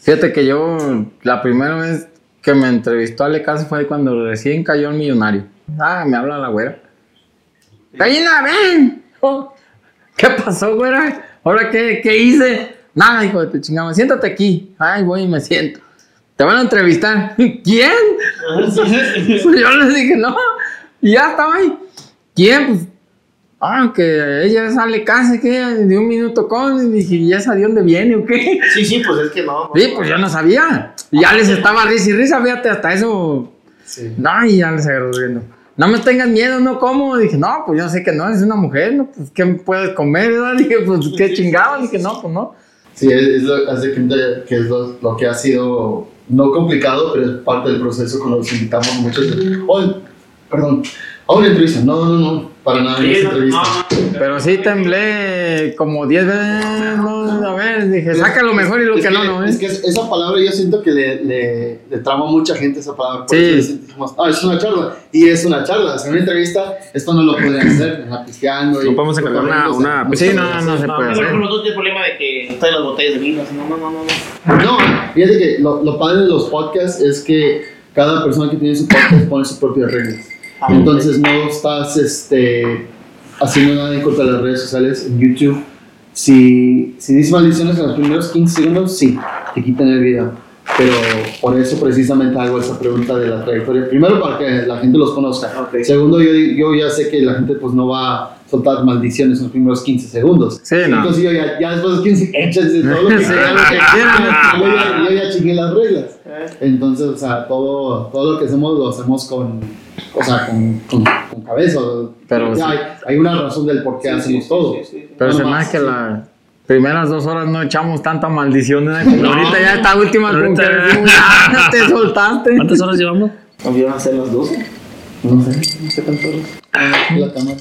Speaker 3: Fíjate que yo, la primera vez que me entrevistó Ale Casa fue cuando recién cayó el millonario. Ah, me habla la güera. ¡Gallina, ven! Oh, ¿Qué pasó, güera? ¿Ahora qué, qué hice? Nada, hijo de tu chingada. Siéntate aquí. Ay, voy y me siento. Te van a entrevistar. ¿Quién? Pues yo les dije, no. Y ya estaba ahí. ¿Quién? Pues, ah, que ella sale casa, que de un minuto con. Y dije, ¿y esa de dónde viene o qué?
Speaker 2: Sí, sí, pues es que no. no.
Speaker 3: Sí, pues yo no sabía. Y ya les estaba risa y risa, fíjate, hasta eso.
Speaker 4: Sí.
Speaker 3: No, y ya les agarró riendo. No me tengan miedo, ¿no? ¿Cómo? Dije, no, pues yo sé que no, es una mujer, ¿no? Pues, ¿qué puedes comer, verdad? Dije, pues, qué chingado. Dije, no, pues no.
Speaker 4: Sí, es, es lo, cuenta que es lo, lo que ha sido, no complicado, pero es parte del proceso cuando los invitamos muchos. de, Oye, perdón, a una entrevista. No, no, no, para nada, no es
Speaker 2: Sí, no,
Speaker 4: entrevista.
Speaker 2: no.
Speaker 3: Pero sí temblé como 10 veces. No, a ver, dije, saca lo mejor y lo
Speaker 4: Es
Speaker 3: que, no, no,
Speaker 4: Es
Speaker 3: ¿eh?
Speaker 4: que es- esa palabra yo siento que le, le, le trama a mucha gente esa palabra. Por
Speaker 3: Sí.
Speaker 4: eso dijimos, ah, es una charla. Y es una charla. Sea, una entrevista, esto no lo pueden hacer, en la pisteando.
Speaker 1: No podemos encargar una- una-
Speaker 4: no
Speaker 3: Sí, no, no, se puede
Speaker 2: pero
Speaker 3: hacer.
Speaker 2: tiene el problema de que traen las botellas de vino. no, no, no. no. No,
Speaker 4: fíjate que lo, lo padre de los podcasts es que cada persona que tiene su podcast pone sus propias reglas.
Speaker 2: Ah,
Speaker 4: Entonces no estás este, haciendo nada en contra de las redes sociales en YouTube. Si, si dices maldiciones en los primeros 15 segundos, sí, te quitan el video. Pero por eso precisamente hago esa pregunta de la trayectoria. Primero, para que la gente los conozca.
Speaker 2: Ok.
Speaker 4: Segundo, yo, yo ya sé que la gente pues no va a soltar maldiciones en los primeros 15 segundos.
Speaker 3: Sí, no.
Speaker 4: Entonces yo ya, ya después de 15 échense todo lo que
Speaker 3: Sí,
Speaker 4: yo, ya, yo ya chingué las reglas. Entonces, o sea, todo, todo lo que hacemos lo hacemos con, o sea, con, con, con cabeza.
Speaker 3: Pero sí.
Speaker 4: hay, hay una razón del por qué hacemos todo.
Speaker 2: sí, sí.
Speaker 3: Pero
Speaker 4: No
Speaker 3: se me que
Speaker 4: sí.
Speaker 3: las primeras dos horas no echamos tanta maldición.
Speaker 1: No.
Speaker 3: ahorita ya esta última con que "Ah, te soltaste.
Speaker 1: ¿Cuántas horas llevamos?
Speaker 2: ¿Volvieron a hacer las 12?
Speaker 4: No sé, no sé cuántas horas. La cámara.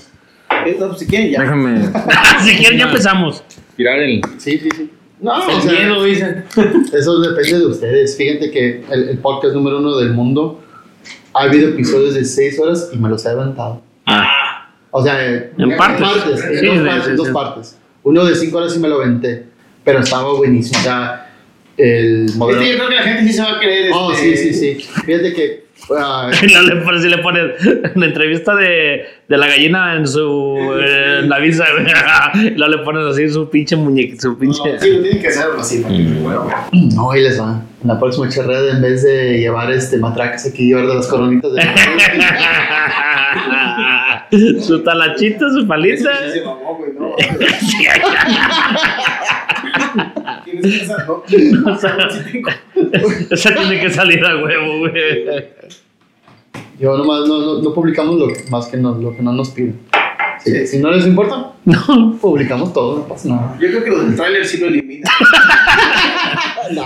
Speaker 2: Eh, no, pues si quieren ya.
Speaker 3: Déjame
Speaker 1: si quieren, ya empezamos.
Speaker 3: tirar el.
Speaker 4: Sí, sí, sí.
Speaker 2: No,
Speaker 4: o sea,
Speaker 1: dicen.
Speaker 4: Eso depende de ustedes. Fíjate que el, el podcast número uno del mundo ha habido episodios de 6 horas y me los he aventado.
Speaker 1: Ah,
Speaker 4: O sea, eh,
Speaker 1: En partes.
Speaker 4: en
Speaker 1: Sí,
Speaker 4: dos partes,
Speaker 1: sí,
Speaker 4: dos
Speaker 1: sí.
Speaker 4: partes. Uno de 5 horas sí me lo aventé, pero estaba buenísimo. O sea, el modelo.
Speaker 2: Este, yo creo que la gente sí se va a creer.
Speaker 4: Oh, sí,
Speaker 2: este,
Speaker 4: sí, sí. Fíjate que. Ah,
Speaker 1: Y no le pones, si le pones una entrevista de, de la gallina en su eh, en la visa, y luego le pones así su pinche muñequito, su
Speaker 2: no,
Speaker 1: pinche.
Speaker 2: sí, lo tienen que así. bueno.
Speaker 4: no, ahí les va. En la próxima charreda, en vez de llevar este matracas aquí, llevar de las coronitas de.
Speaker 1: su talachita, su palita.
Speaker 2: Sí, mamó, güey, no. ¿Quién es esa? No, no, sí tengo.
Speaker 1: Esa tiene que salir a huevo, güey.
Speaker 4: Yo nomás no, no, no publicamos lo que, más que no, lo que no nos piden. Si,
Speaker 2: Sí.
Speaker 4: si no les importa,
Speaker 1: No.
Speaker 4: publicamos todo, no pasa nada.
Speaker 2: Yo creo que los del trailer sí lo eliminan.
Speaker 4: No,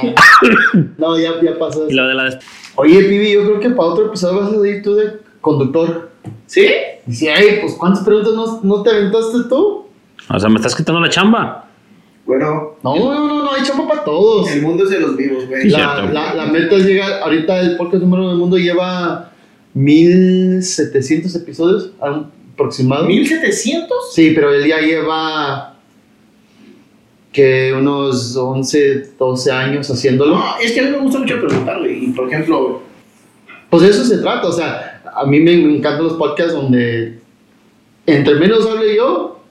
Speaker 4: no ya, ya pasó.
Speaker 1: Y lo de la des-
Speaker 4: Oye, Pibi, yo creo que para otro episodio vas a ir tú de conductor.
Speaker 2: ¿Sí?
Speaker 4: Dice, ay, pues ¿cuántas preguntas no, no te aventaste tú?
Speaker 1: O sea, me estás quitando la chamba.
Speaker 2: Bueno,
Speaker 4: No, no, no, no, hay chamba para todos.
Speaker 2: el mundo es de los vivos, güey.
Speaker 4: La, la, la meta es llegar, ahorita el podcast número uno del mundo lleva 1700 episodios aproximado.
Speaker 2: ¿1700?
Speaker 4: Sí, pero él ya lleva que unos 11, 12 años haciéndolo.
Speaker 2: No, es que a mí me gusta mucho preguntar, güey. Y por ejemplo,
Speaker 4: Pues de eso se trata, o sea, a mí me encantan los podcasts donde entre menos hable yo,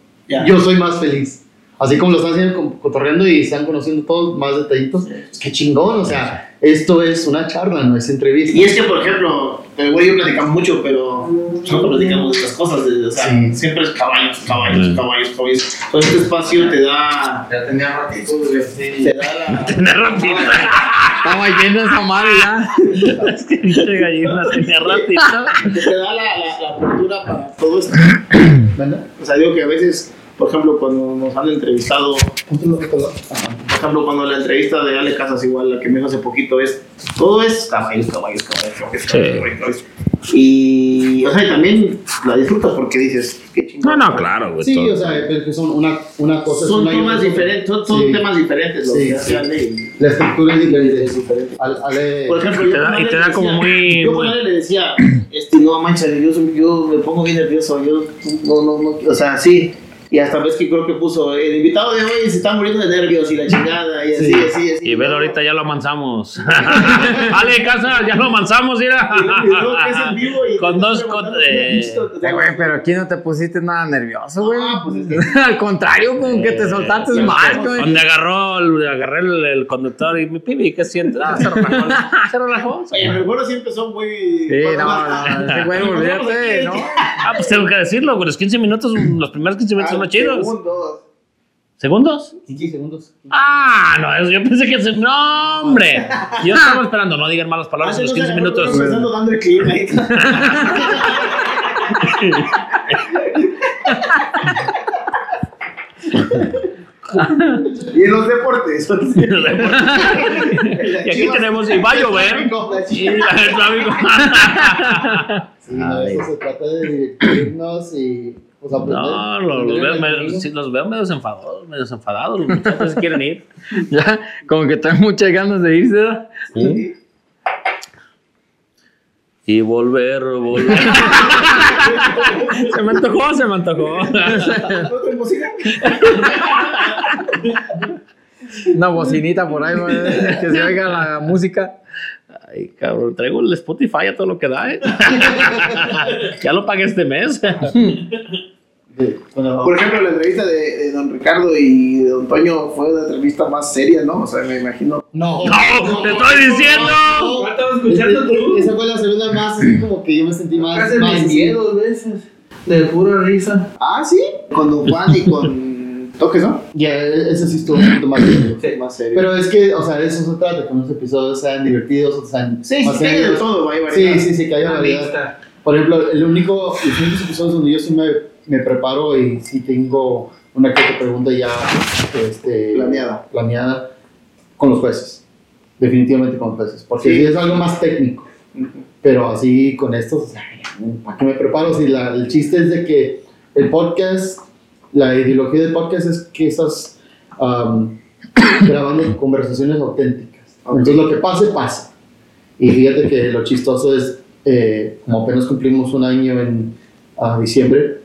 Speaker 4: yo soy más feliz. Así como lo están haciendo cotorreando y están conociendo todos más detallitos. Pues qué chingón, o sea, esto es una charla, no es entrevista.
Speaker 2: Y es que, por ejemplo, el güey y yo platicamos mucho, pero no platicamos de estas cosas. de- o sea,
Speaker 4: Sí.
Speaker 2: siempre es caballos, caballos,
Speaker 1: Mm.
Speaker 2: caballos, caballos. Todo este espacio te da.
Speaker 5: Ya tenía ratito, güey.
Speaker 2: Te da la.
Speaker 1: Tenía ratito.
Speaker 3: Estamos yendo esa madre ya.
Speaker 1: Es que pinche gallina tenía ratito.
Speaker 2: te da la, la, la apertura para todo esto.
Speaker 4: ¿Verdad?
Speaker 2: O sea, digo que a veces, por ejemplo, cuando nos han entrevistado, por ejemplo, cuando la entrevista de Ale Casas, igual, la que me hizo hace poquito, es todo es caballos, caballos, caballos, caballos,
Speaker 1: Sí.
Speaker 2: caballos, caballos. Y, o sea, y también la disfrutas porque dices, qué
Speaker 1: No,
Speaker 2: chingón.
Speaker 1: no, claro, güey.
Speaker 4: Sí,
Speaker 1: todo.
Speaker 4: o sea, pero que son una, una cosa. es
Speaker 2: Son
Speaker 4: una
Speaker 2: temas diferentes, son, son
Speaker 4: Sí.
Speaker 2: temas diferentes lo
Speaker 4: Sí,
Speaker 2: que
Speaker 4: sí.
Speaker 2: Ale.
Speaker 4: La estructura es diferente. Al- Ale,
Speaker 2: Por ejemplo,
Speaker 1: Y te
Speaker 2: yo
Speaker 1: da- y te
Speaker 2: le
Speaker 1: da como
Speaker 2: decía-
Speaker 1: muy-
Speaker 2: Yo con Ale le decía, este, no manches, yo, yo me pongo bien nervioso, yo no, no, no, o sea, sí. Y hasta ves que creo que puso, el invitado de hoy se está muriendo de nervios y la chingada, y así,
Speaker 4: Sí.
Speaker 2: así, así.
Speaker 1: Y ver ahorita ya lo amansamos. Ale, casa, ya lo amansamos, mira. Con dos. Con, eh,
Speaker 3: Eh, güey, pero aquí no te pusiste nada nervioso, güey.
Speaker 2: Ah, pues es que-
Speaker 3: Al contrario, como que te soltaste
Speaker 1: eh,
Speaker 3: más, güey.
Speaker 1: Donde agarró, el- agarré el, el conductor y mi pibi, ¿qué sientes? Ah, se relajó. Se relajó.
Speaker 2: Oye, pero bueno, sí empezó muy.
Speaker 3: Sí,
Speaker 2: bueno,
Speaker 3: no,
Speaker 2: más-
Speaker 3: no, ese güey, olvídate, ¿no?
Speaker 1: Ah, pues tengo que decirlo, güey. Los 15 minutos, los primeros 15 minutos son los chidos.
Speaker 2: Segundos.
Speaker 1: ¿Segundos?
Speaker 4: 15 segundos.
Speaker 1: Ah, no, eso yo pensé que. No, hombre. Yo estaba esperando, no digan malas palabras en los
Speaker 2: no
Speaker 1: 15
Speaker 2: se-
Speaker 1: minutos.
Speaker 2: empezando dando el y en los deportes.
Speaker 1: Y aquí tenemos, y va a llover. Y.
Speaker 4: Sí, no, eso se trata de divertirnos y pues aprender.
Speaker 1: No, los, los veo, medio,
Speaker 4: camino.
Speaker 1: sí, los veo medio enfadados, medio enfadados. Los muchachos quieren ir.
Speaker 3: Ya, como que traen muchas ganas de irse, ¿verdad?
Speaker 1: Y volver, volver. se me antojó, se me antojó.
Speaker 2: ¿No?
Speaker 3: Una bocinita por ahí, que se oiga la música.
Speaker 1: Ay, cabrón, traigo el Spotify a todo lo que da, ¿eh? ya lo pagué este mes.
Speaker 2: Por ejemplo, la entrevista de, de don Ricardo y de don Toño fue una entrevista más seria, ¿no? O sea, me imagino.
Speaker 4: no,
Speaker 1: ¡No! ¡Te estoy diciendo!
Speaker 5: ¿Cuál estaba escuchando tú?
Speaker 4: Esa fue la segunda más, así como que yo me sentí más.
Speaker 5: Casi
Speaker 4: más
Speaker 5: envié dos veces. De pura risa.
Speaker 2: Ah, sí. Con don Juan y con Toques, ¿no?
Speaker 4: Ya, ese sí estuvo un poquito más serio.
Speaker 2: Sí, más serio.
Speaker 4: Pero es que, o sea, de eso se trata, que unos episodios sean divertidos, otros sean
Speaker 2: sí,
Speaker 4: más
Speaker 2: sí, de todo, hay
Speaker 4: Sí,
Speaker 2: variedad.
Speaker 4: sí, sí, que haya variedad. Por ejemplo, el único, los únicos episodios donde yo sí me, me preparo y sí tengo una que pregunta ya este,
Speaker 2: Planeada.
Speaker 4: planeada con los jueces. Definitivamente con jueces. Porque
Speaker 2: Sí.
Speaker 4: sí es algo más técnico. Pero así con estos, o sea, ¿para qué me preparo? Si la- el chiste es de que el podcast, la ideología del podcast es que estás am, grabando conversaciones auténticas. Entonces lo que pase, pasa. Y fíjate que lo chistoso es, eh, como apenas cumplimos un año en diciembre,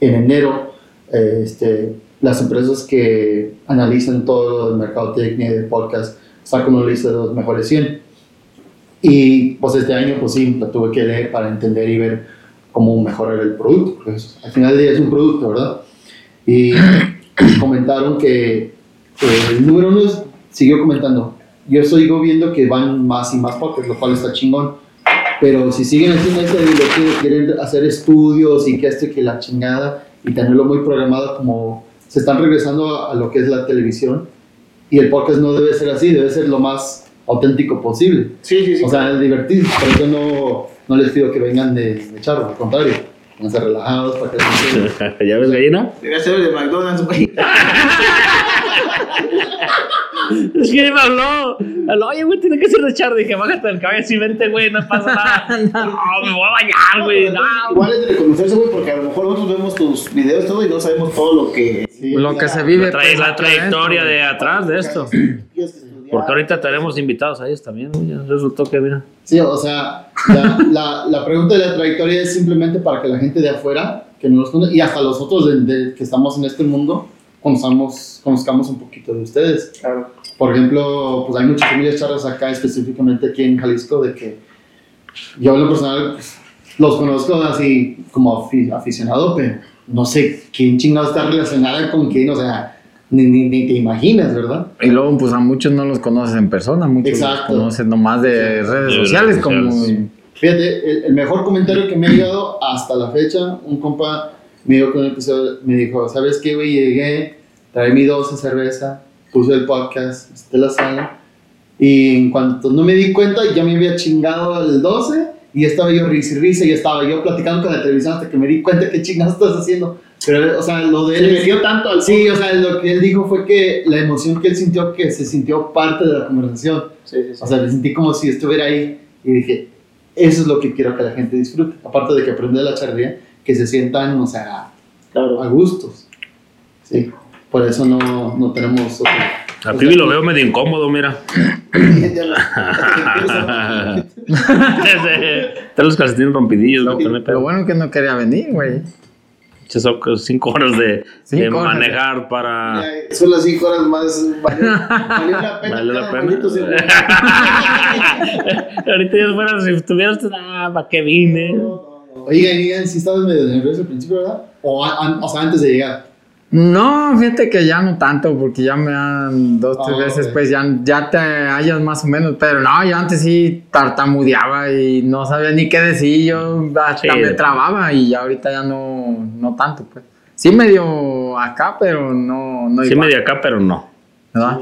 Speaker 4: en enero, eh, este, las empresas que analizan todo el mercadotecnia de podcast sacan una lista de los mejores 100. Y pues este año pues sí, la tuve que leer para entender y ver cómo mejorar el producto. Pues, al final del día es un producto, ¿verdad? Y comentaron que eh, el número uno siguió comentando, yo sigo viendo que van más y más podcasts, lo cual está chingón. Pero si siguen haciendo esa ideología de querer hacer estudios y que esto y que la chingada y tenerlo muy programado como se están regresando a, a lo que es la televisión y el podcast no debe ser así, debe ser lo más auténtico posible.
Speaker 2: Sí, sí, sí.
Speaker 4: O sea, es divertido, por eso no, no les pido que vengan de, de charro, al contrario, van a ser relajados para que
Speaker 1: ¿Ya ves, gallina?
Speaker 2: Debería ser de McDonald's, güey.
Speaker 1: Es que me habló. habló, Oye, güey, tiene que ser de char. Dije, bájate del cabello y vente, güey, no pasa nada. No, me voy a bañar, güey. No.
Speaker 2: Igual es de reconocerse, güey, porque a lo mejor nosotros vemos tus videos todo y no sabemos todo lo que.
Speaker 3: Lo que se vive.
Speaker 1: La, tra-
Speaker 3: pues,
Speaker 1: la trayectoria de atrás de esto. Porque ahorita tenemos invitados a ellos también, güey. Resultó que, mira.
Speaker 4: Sí, o sea, la, la, la pregunta de la trayectoria es simplemente para que la gente de afuera, que no los conoce, y hasta los otros de, de- que estamos en este mundo, conozcamos, conozcamos un poquito de ustedes.
Speaker 2: Claro.
Speaker 4: Por ejemplo, pues hay muchas familias charras acá, específicamente aquí en Jalisco, de que yo en lo personal pues, los conozco así como afi- aficionado, pero no sé quién chingado está relacionada con quién, o sea, ni, ni, ni te imaginas, ¿verdad?
Speaker 3: Y luego, pues a muchos no los conoces en persona, muchos
Speaker 4: Exacto.
Speaker 3: los conoces nomás de redes
Speaker 1: De
Speaker 3: sociales,
Speaker 1: redes
Speaker 3: como
Speaker 1: sociales.
Speaker 4: Fíjate, el, el mejor comentario que me ha llegado hasta la fecha, un compa me dijo, con un episodio, me dijo, ¿sabes qué, güey? Llegué, traí mi 12 cerveza, puse el podcast, de la sala, y en cuanto no me di cuenta, ya me había chingado el 12, y estaba yo risa y risa, y estaba yo platicando con la televisión hasta que me di cuenta qué chingados estás haciendo. Pero, o sea, lo de
Speaker 2: Se
Speaker 4: él...
Speaker 2: metió tanto al
Speaker 4: Sí, o sea, lo que él dijo fue que la emoción que él sintió, que se sintió parte de la conversación.
Speaker 2: Sí, sí, sí.
Speaker 4: O sea, me sentí como si estuviera ahí y dije, eso es lo que quiero que la gente disfrute. Aparte de que aprende de la charrería, que se sientan, o sea,
Speaker 2: claro.
Speaker 4: a gustos. Sí, por eso no, no tenemos otro.
Speaker 1: A Pibi lo veo medio incómodo, mira. Está los calcetines rompidillos, ¿no? Pero,
Speaker 3: Lo bueno que no quería venir, güey.
Speaker 1: Son cinco horas de,
Speaker 3: Cinco
Speaker 1: de
Speaker 3: horas.
Speaker 1: manejar para.
Speaker 2: Son las 5 horas más. Valió, valió la pena.
Speaker 1: Vale la pena. Ahorita ya fuera, si estuvieras, ah, ¿para qué vine?
Speaker 4: Oigan, digan, si estabas medio nervioso al principio, ¿verdad? O, an- o sea, antes de llegar.
Speaker 3: No, fíjate que ya no tanto, porque ya me han dos, tres
Speaker 4: Ah,
Speaker 3: veces,
Speaker 4: ok.
Speaker 3: pues ya, ya te hallas más o menos, pero no, yo antes sí tartamudeaba y no sabía ni qué decir, yo hasta
Speaker 1: Sí.
Speaker 3: me trababa y ya ahorita ya no, no tanto, pues. Sí medio acá, pero no, no
Speaker 1: Sí,
Speaker 3: igual,
Speaker 1: medio acá, pero no.
Speaker 3: ¿Verdad?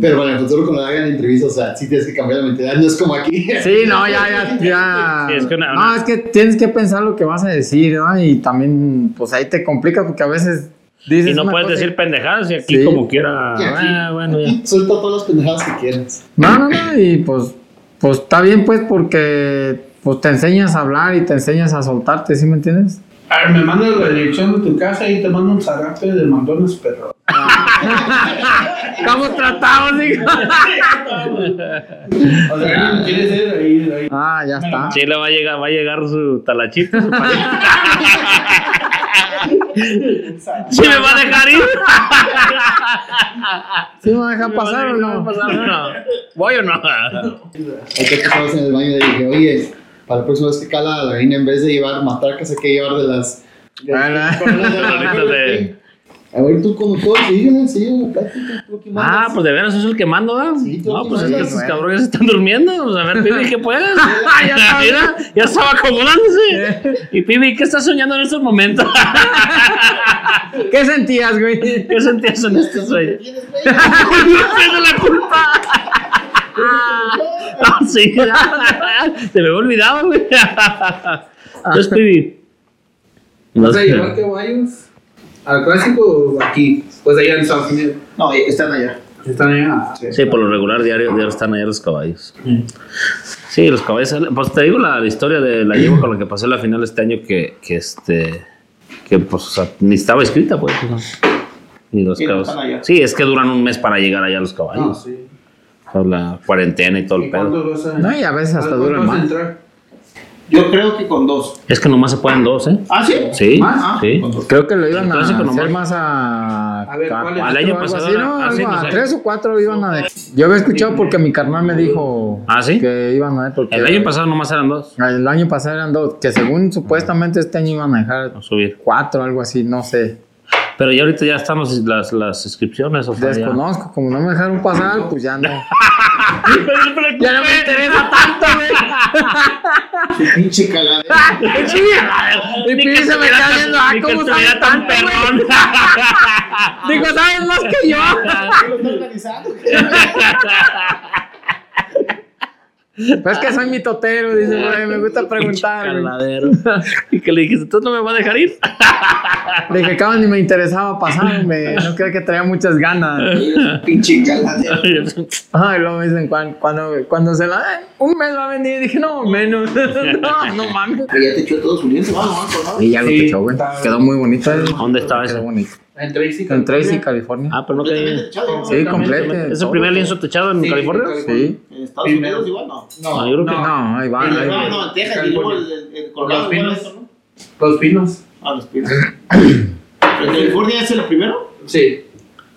Speaker 4: Pero para el futuro, cuando hagan entrevistas, o sea, sí tienes que cambiar la mentalidad. No es como aquí.
Speaker 3: Sí, no, ya, ya, ya.
Speaker 1: Sí, es que una-
Speaker 3: no, es que tienes que pensar lo que vas a decir, ¿no? Y también, pues ahí te complica porque a veces dices.
Speaker 1: Y no puedes
Speaker 3: cosa
Speaker 1: decir pendejadas y aquí
Speaker 3: Sí.
Speaker 1: como quiera.
Speaker 4: Aquí-
Speaker 1: Ah, bueno, ya.
Speaker 4: Suelta todas las pendejadas que quieras.
Speaker 3: No, no, no, y pues, pues está bien, pues, porque pues te enseñas a hablar y te enseñas a soltarte, ¿sí me entiendes?
Speaker 5: A ver, me mandas la dirección de tu casa y te mando un zarape de McDonald's, perro.
Speaker 3: ¿Cómo tratamos, hijo?
Speaker 5: O sea, ¿quieres ir ahí? ahí?
Speaker 3: Ah, ya está.
Speaker 1: Sí, le va a llegar, va a llegar su talachito. Su palito. ¿Sí me va a dejar ir?
Speaker 3: ¿Sí me va a dejar pasar o
Speaker 1: ¿Me va a
Speaker 3: no?
Speaker 1: ¿Voy o no?
Speaker 4: Hay que estabas en el baño y dije, oye, para la próxima vez que cala la gallina, en vez de llevar matracas, hay que llevar de las.
Speaker 1: Rolito de-
Speaker 4: A ver, tú como todo, sígueme, sígueme, plática, tú
Speaker 1: Ah, pues de veras eso es el que mando, ¿verdad?
Speaker 4: Sí,
Speaker 1: no, pues es que estos cabrones están durmiendo. Pues a ver, Pibi, ¿qué puedes? ya, estaba, mira, ya estaba acomodándose. Y Pibi, ¿qué estás soñando en estos momentos?
Speaker 3: ¿Qué sentías, güey?
Speaker 1: ¿Qué sentías en este sueño? no tengo la culpa. Ah, sí, se me había olvidado, güey. Entonces, Pibi. No
Speaker 5: ¿Vas a
Speaker 1: sé.
Speaker 5: llevar caballos al clásico o aquí? Pues allá en Estados Unidos.
Speaker 2: No, están allá.
Speaker 5: Están allá.
Speaker 1: Sí, por lo regular diario, diario están allá los caballos. Sí, los caballos. Pues te digo la, la historia de la yegua con la que pasé la final este año que, que este. Que pues, o sea, ni estaba escrita, pues. Ni los
Speaker 2: Sí,
Speaker 1: caballos. Sí, es que duran un mes para llegar allá los
Speaker 5: Ah,
Speaker 1: caballos.
Speaker 5: sí.
Speaker 1: O sea, la cuarentena y todo
Speaker 5: ¿Y
Speaker 1: el pedo.
Speaker 3: No, y a veces hasta
Speaker 5: ¿cuánto
Speaker 3: duran más.
Speaker 5: entrar?
Speaker 2: Yo creo que con dos.
Speaker 1: Es que nomás se pueden dos, ¿eh?
Speaker 2: ¿Ah, sí?
Speaker 1: Sí,
Speaker 5: ¿Más?
Speaker 2: Ah,
Speaker 1: sí.
Speaker 3: Creo que lo iban a hacer
Speaker 1: nomás.
Speaker 3: más a,
Speaker 5: A ver, ¿cuál es?
Speaker 1: El año pasado
Speaker 3: así, ¿no?
Speaker 1: sí,
Speaker 3: Algo
Speaker 1: no
Speaker 3: a tres o cuatro iban a dejar. Yo había escuchado porque mi carnal me dijo
Speaker 1: ¿Ah, sí?
Speaker 3: que iban a dejar. Porque
Speaker 1: El año pasado nomás eran dos.
Speaker 3: El año pasado eran dos, que según supuestamente este año iban a dejar
Speaker 1: A subir.
Speaker 3: cuatro, algo así, no sé.
Speaker 1: Pero ya ahorita ya están los- las, las inscripciones. O sea, ya.
Speaker 3: Desconozco, como no me dejaron pasar, pues ya no.
Speaker 1: ya no me interesa tanto, güey.
Speaker 2: Pinche caladera.
Speaker 3: Y Pibi se me queda viendo, ah, ¿cómo sabe
Speaker 1: tan perrón.
Speaker 3: Digo, ¿sabes más que yo?
Speaker 2: ¿Lo está organizando?
Speaker 3: Pero es que soy mi totero, dice, me gusta preguntar.
Speaker 1: Caladero. Y que le dijiste, ¿tú no me vas a dejar ir?
Speaker 3: Le dije, cabrón, ni me interesaba pasarme. No creo que traía muchas ganas.
Speaker 2: Pinche caladera.
Speaker 3: Ay, luego me dicen, cuando, cuando, cuando se la den, un mes va a venir. Dije, no, menos. no, no mames.
Speaker 2: Pero ya te echó todo su lienzo, vamos, vamos, vamos.
Speaker 3: Y ya lo
Speaker 5: Sí,
Speaker 3: techó, güey. Quedó muy bonito.
Speaker 1: ¿Dónde estaba
Speaker 3: Quedó
Speaker 1: ese?
Speaker 3: bonito.
Speaker 5: En Tracy,
Speaker 3: En Tracy, California.
Speaker 1: Ah, pero no que.
Speaker 3: Sí, completo.
Speaker 1: ¿Es el primer lienzo techado en
Speaker 5: Sí,
Speaker 1: California?
Speaker 5: en
Speaker 3: Sí.
Speaker 2: En Estados Unidos igual no.
Speaker 1: No, yo creo que no.
Speaker 3: No, ahí va. ahí va.
Speaker 2: No, no, en Texas y luego el, el, el Colorado
Speaker 5: Los
Speaker 2: igual
Speaker 5: Pinos.
Speaker 2: eso, ¿no?
Speaker 5: Los Pinos.
Speaker 2: Ah, los pinos. ¿En California es el primero?
Speaker 5: Sí,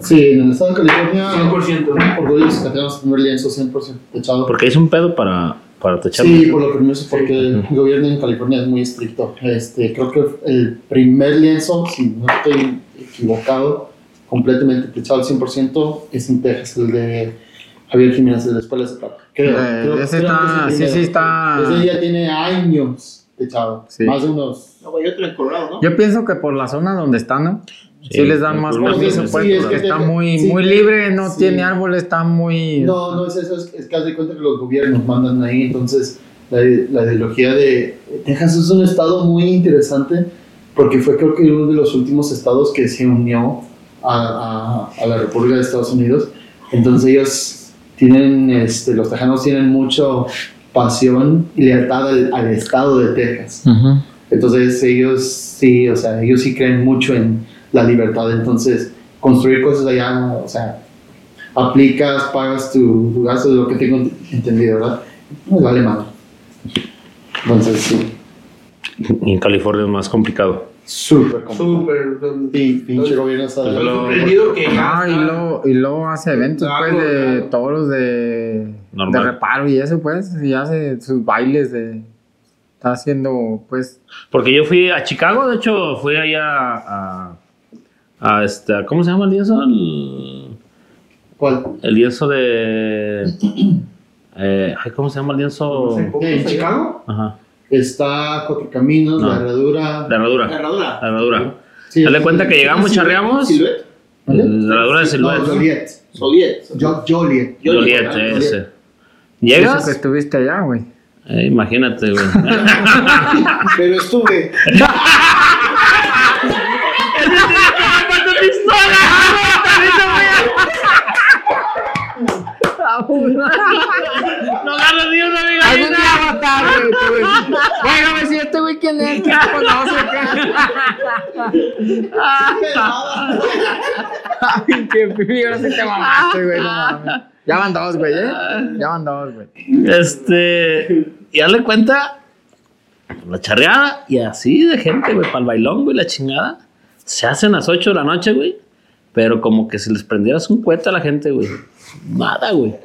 Speaker 4: Sí, en el estado de California,
Speaker 5: 100%.
Speaker 4: por que tenemos el primer lienzo 100% techado.
Speaker 1: Porque es un pedo para, para techar.
Speaker 4: Sí, por lo primero, porque el gobierno en California es muy estricto. Este, creo que el primer lienzo, si no estoy equivocado, completamente techado al 100%, es en Texas, el de Javier Jiménez de la Escuela de Zapato. Creo,
Speaker 3: Eh,
Speaker 4: creo-
Speaker 3: ese
Speaker 4: creo
Speaker 3: está-
Speaker 4: que es
Speaker 3: sí, sí está-
Speaker 4: Ese ya tiene años techado,
Speaker 3: Sí.
Speaker 4: más de unos...
Speaker 2: No, hay otro en Colorado, ¿no?
Speaker 3: Yo pienso que por la zona donde está, ¿no? Sí,
Speaker 1: Sí,
Speaker 3: les dan más permiso,
Speaker 1: es-
Speaker 3: pues,
Speaker 4: sí, es
Speaker 3: porque
Speaker 4: que
Speaker 3: está
Speaker 4: te-
Speaker 3: muy,
Speaker 4: sí,
Speaker 3: muy libre, no
Speaker 4: sí.
Speaker 3: tiene árboles, está muy...
Speaker 4: No, no es eso, es, es que haz de cuenta que los gobiernos mandan ahí, entonces la, la ideología de Texas es un estado muy interesante porque fue creo que uno de los últimos estados que se unió a, a- a la República de Estados Unidos, entonces ellos tienen, este, los tejanos tienen mucho pasión y lealtad al, al estado de Texas.
Speaker 3: Ujú.
Speaker 4: Entonces ellos sí, o sea, ellos sí creen mucho en la libertad. Entonces, construir cosas allá, o sea, aplicas, pagas tu, gasto, de lo que tengo ent- entendido, ¿verdad? Vale madre. Entonces, sí,
Speaker 1: en California es más complicado.
Speaker 4: súper complicado.
Speaker 5: Súper.
Speaker 4: Pinche gobierno
Speaker 5: que
Speaker 3: Ah, y luego, y luego hace eventos, pues, de
Speaker 5: claro.
Speaker 3: toros de,
Speaker 1: Normal.
Speaker 3: de reparo y eso, pues, y hace sus bailes de... Está haciendo, pues...
Speaker 1: Porque yo fui a Chicago, de hecho, fui allá a. a este, ¿Cómo se llama el lienzo? El,
Speaker 4: ¿Cuál?
Speaker 1: el lienzo de. eh, ¿Cómo se llama el lienzo?
Speaker 5: No sé, ¿cómo
Speaker 4: ¿En Chicago?
Speaker 1: Ajá.
Speaker 4: Está Cuatro Caminos,
Speaker 1: No.
Speaker 4: La Herradura.
Speaker 1: La herradura.
Speaker 2: La herradura.
Speaker 1: La herradura.
Speaker 4: Sí,
Speaker 1: Dale cuenta que llegamos, charreamos.
Speaker 2: Silhouette.
Speaker 4: ¿Vale?
Speaker 1: La herradura de
Speaker 4: No,
Speaker 1: Silvestre.
Speaker 4: Joliet.
Speaker 2: Joliet.
Speaker 4: Jo- Joliet.
Speaker 1: Joliet,
Speaker 2: Joliet.
Speaker 1: ese.
Speaker 3: Eso que
Speaker 1: ¿Llegas?
Speaker 3: estuviste allá, güey.
Speaker 1: Eh, imagínate, güey.
Speaker 2: Pero estuve.
Speaker 1: no agarras ni una
Speaker 3: Algún día va a estar, güey. Bueno, ver si este güey quién es, quién lo conoce. Ay, qué pibi, ahora sí te mamaste, güey, no mames. Ya van dos, güey, ¿eh? Ya van dos, güey.
Speaker 1: Este. Y darle cuenta. La charreada y así de gente, güey, para el bailón, güey, la chingada. Se hacen a las 8 de la noche, güey. Pero como que si les prendieras un cohete a la gente, güey. Nada, güey.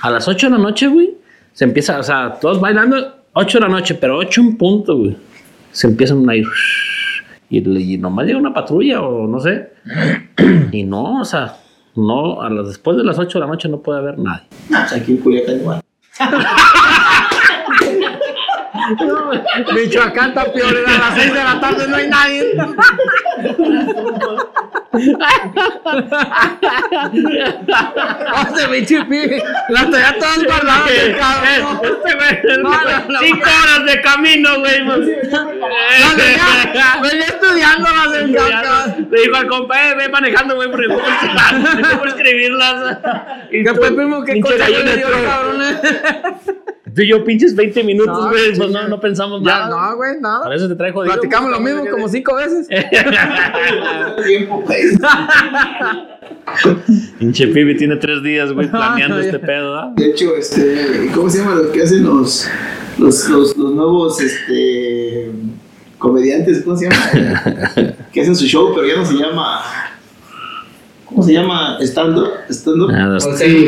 Speaker 1: A las 8 de la noche, güey. Se empieza, o sea, todos bailando 8 de la noche, pero 8 en punto, güey. Se empiezan a ir. Y, y nomás llega una patrulla o no sé. Y no, o sea, no, a las, después de las 8 de la noche no puede haber nadie.
Speaker 2: No, pues aquí en Culiacán igual.
Speaker 3: Michoacán está peor, a las 6 de la tarde no hay nadie. Hace pinche pibe. Las traía todas guardadas el cabrón.
Speaker 1: Este güey,
Speaker 3: No, no,
Speaker 1: cinco horas de camino, güey. pues.
Speaker 3: Venía, venía estudiándolas el cabrón.
Speaker 1: Le dijo al compa, eh, ve manejando, güey, porque por escribirlas. Y
Speaker 3: ¿Qué fue, primo? ¿Qué cosa
Speaker 1: gallina
Speaker 3: le dio cabrón?
Speaker 1: Tú y yo, pinches 20 minutos,
Speaker 3: No,
Speaker 1: güey, pues no, no pensamos
Speaker 3: Ya,
Speaker 1: nada.
Speaker 3: no, güey, nada.
Speaker 1: Para eso te trae jodido.
Speaker 3: Platicamos lo mismo como cinco veces.
Speaker 2: Tiempo, güey.
Speaker 1: Pinche pibe tiene tres días, güey, planeando
Speaker 3: Ay,
Speaker 1: este pedo, ¿ah?
Speaker 2: De hecho, este, ¿cómo se llama lo que hacen los, los, los, los nuevos, este, comediantes? ¿Cómo se llama? que hacen su show, pero ya no se llama, ¿cómo se llama? Stand-up,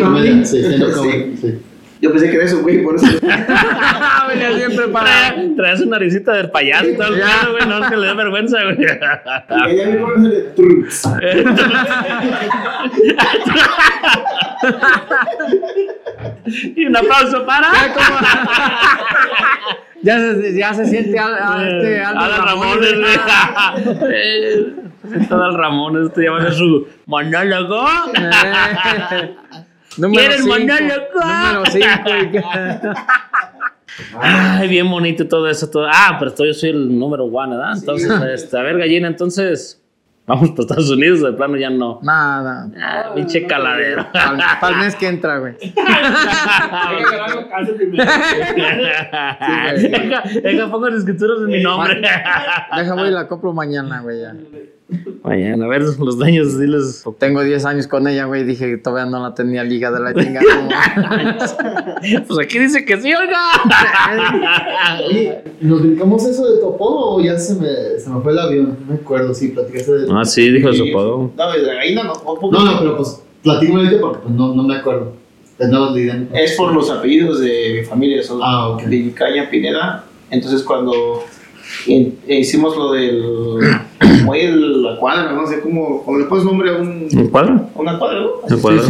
Speaker 2: comedy.
Speaker 4: sí, sí.
Speaker 2: Yo pensé que era eso, güey, por eso.
Speaker 3: Venía bien preparado.
Speaker 1: Trae- Trae su naricita del payaso y todo el
Speaker 3: Ya.
Speaker 1: pedo, güey, no es que le dé vergüenza, güey.
Speaker 2: Y allá mismo me sale trucs.
Speaker 1: y un aplauso para.
Speaker 3: Ya se, ya se siente al, a este Aldo
Speaker 1: Alan Ramones, güey. Eh, Siento al Ramones, este ya va a ser su monólogo.
Speaker 3: Número
Speaker 1: ¿Quieres
Speaker 3: cinco,
Speaker 1: monólogo?
Speaker 3: Número 5.
Speaker 1: Ay, bien bonito todo eso. Todo. Ah, pero esto yo soy el número one, ¿verdad? Entonces, este, a ver, gallina, entonces. Vamos para Estados Unidos, de plano ya no.
Speaker 3: Nada.
Speaker 1: Ah, pinche caladero.
Speaker 3: Para el mes que entra, güey.
Speaker 1: Deja, pongo las escrituras en mi nombre.
Speaker 3: Deja, voy y la compro mañana, güey. ya.
Speaker 1: Mañana, a ver, los dueños, diles.
Speaker 3: Tengo 10 años con ella, güey. Dije que todavía no la tenía liga de la chingada.
Speaker 1: Pues aquí dice que sí, oiga.
Speaker 4: ¿nos brincamos eso de apodo o ya se me, se me fue el avión? No me acuerdo si platicaste de.
Speaker 1: Ah, sí, dijo su apodo.
Speaker 2: No, de la gallina no. un poco-
Speaker 4: No, no, pero pues platícame ahorita porque pues, no, no me acuerdo.
Speaker 2: Es por los apellidos de mi familia, son
Speaker 4: Ah, ok.
Speaker 2: de Caña Pineda. Entonces cuando hicimos lo del como ahí el- la cuadra, no sé cómo, como le pones nombre a, un,
Speaker 1: ¿Un cuadro?
Speaker 2: a una cuadra, ¿no?
Speaker 1: ¿Un cuadro?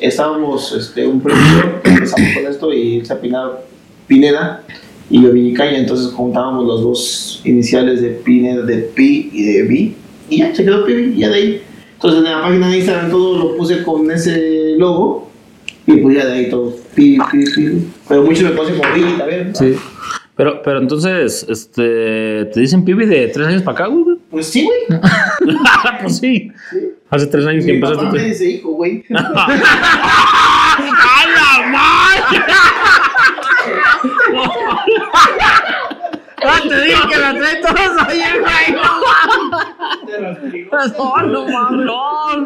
Speaker 2: Estábamos este, un premio, empezamos con esto y se apinaba Pineda y yo Villacaña, entonces juntábamos los dos iniciales de Pineda, de Pi y de Vi, y ya se quedó Pi y ya de ahí. Entonces en la página de Instagram todo lo puse con ese logo y pues ya de ahí todo Pi, Pi, Pi. Pero muchos me conocen como Vi también. ¿no?
Speaker 3: Sí.
Speaker 1: Pero, pero entonces, este, ¿te dicen pibi de tres años para acá, güey?
Speaker 2: Pues sí, güey.
Speaker 1: pues sí. Hace tres años que
Speaker 2: Mi papá
Speaker 1: empezaste.
Speaker 2: me dice hijo, güey.
Speaker 1: ¡A la madre!
Speaker 3: Ah, te dije que la trae todos ayer, güey. No, no mames.
Speaker 1: No,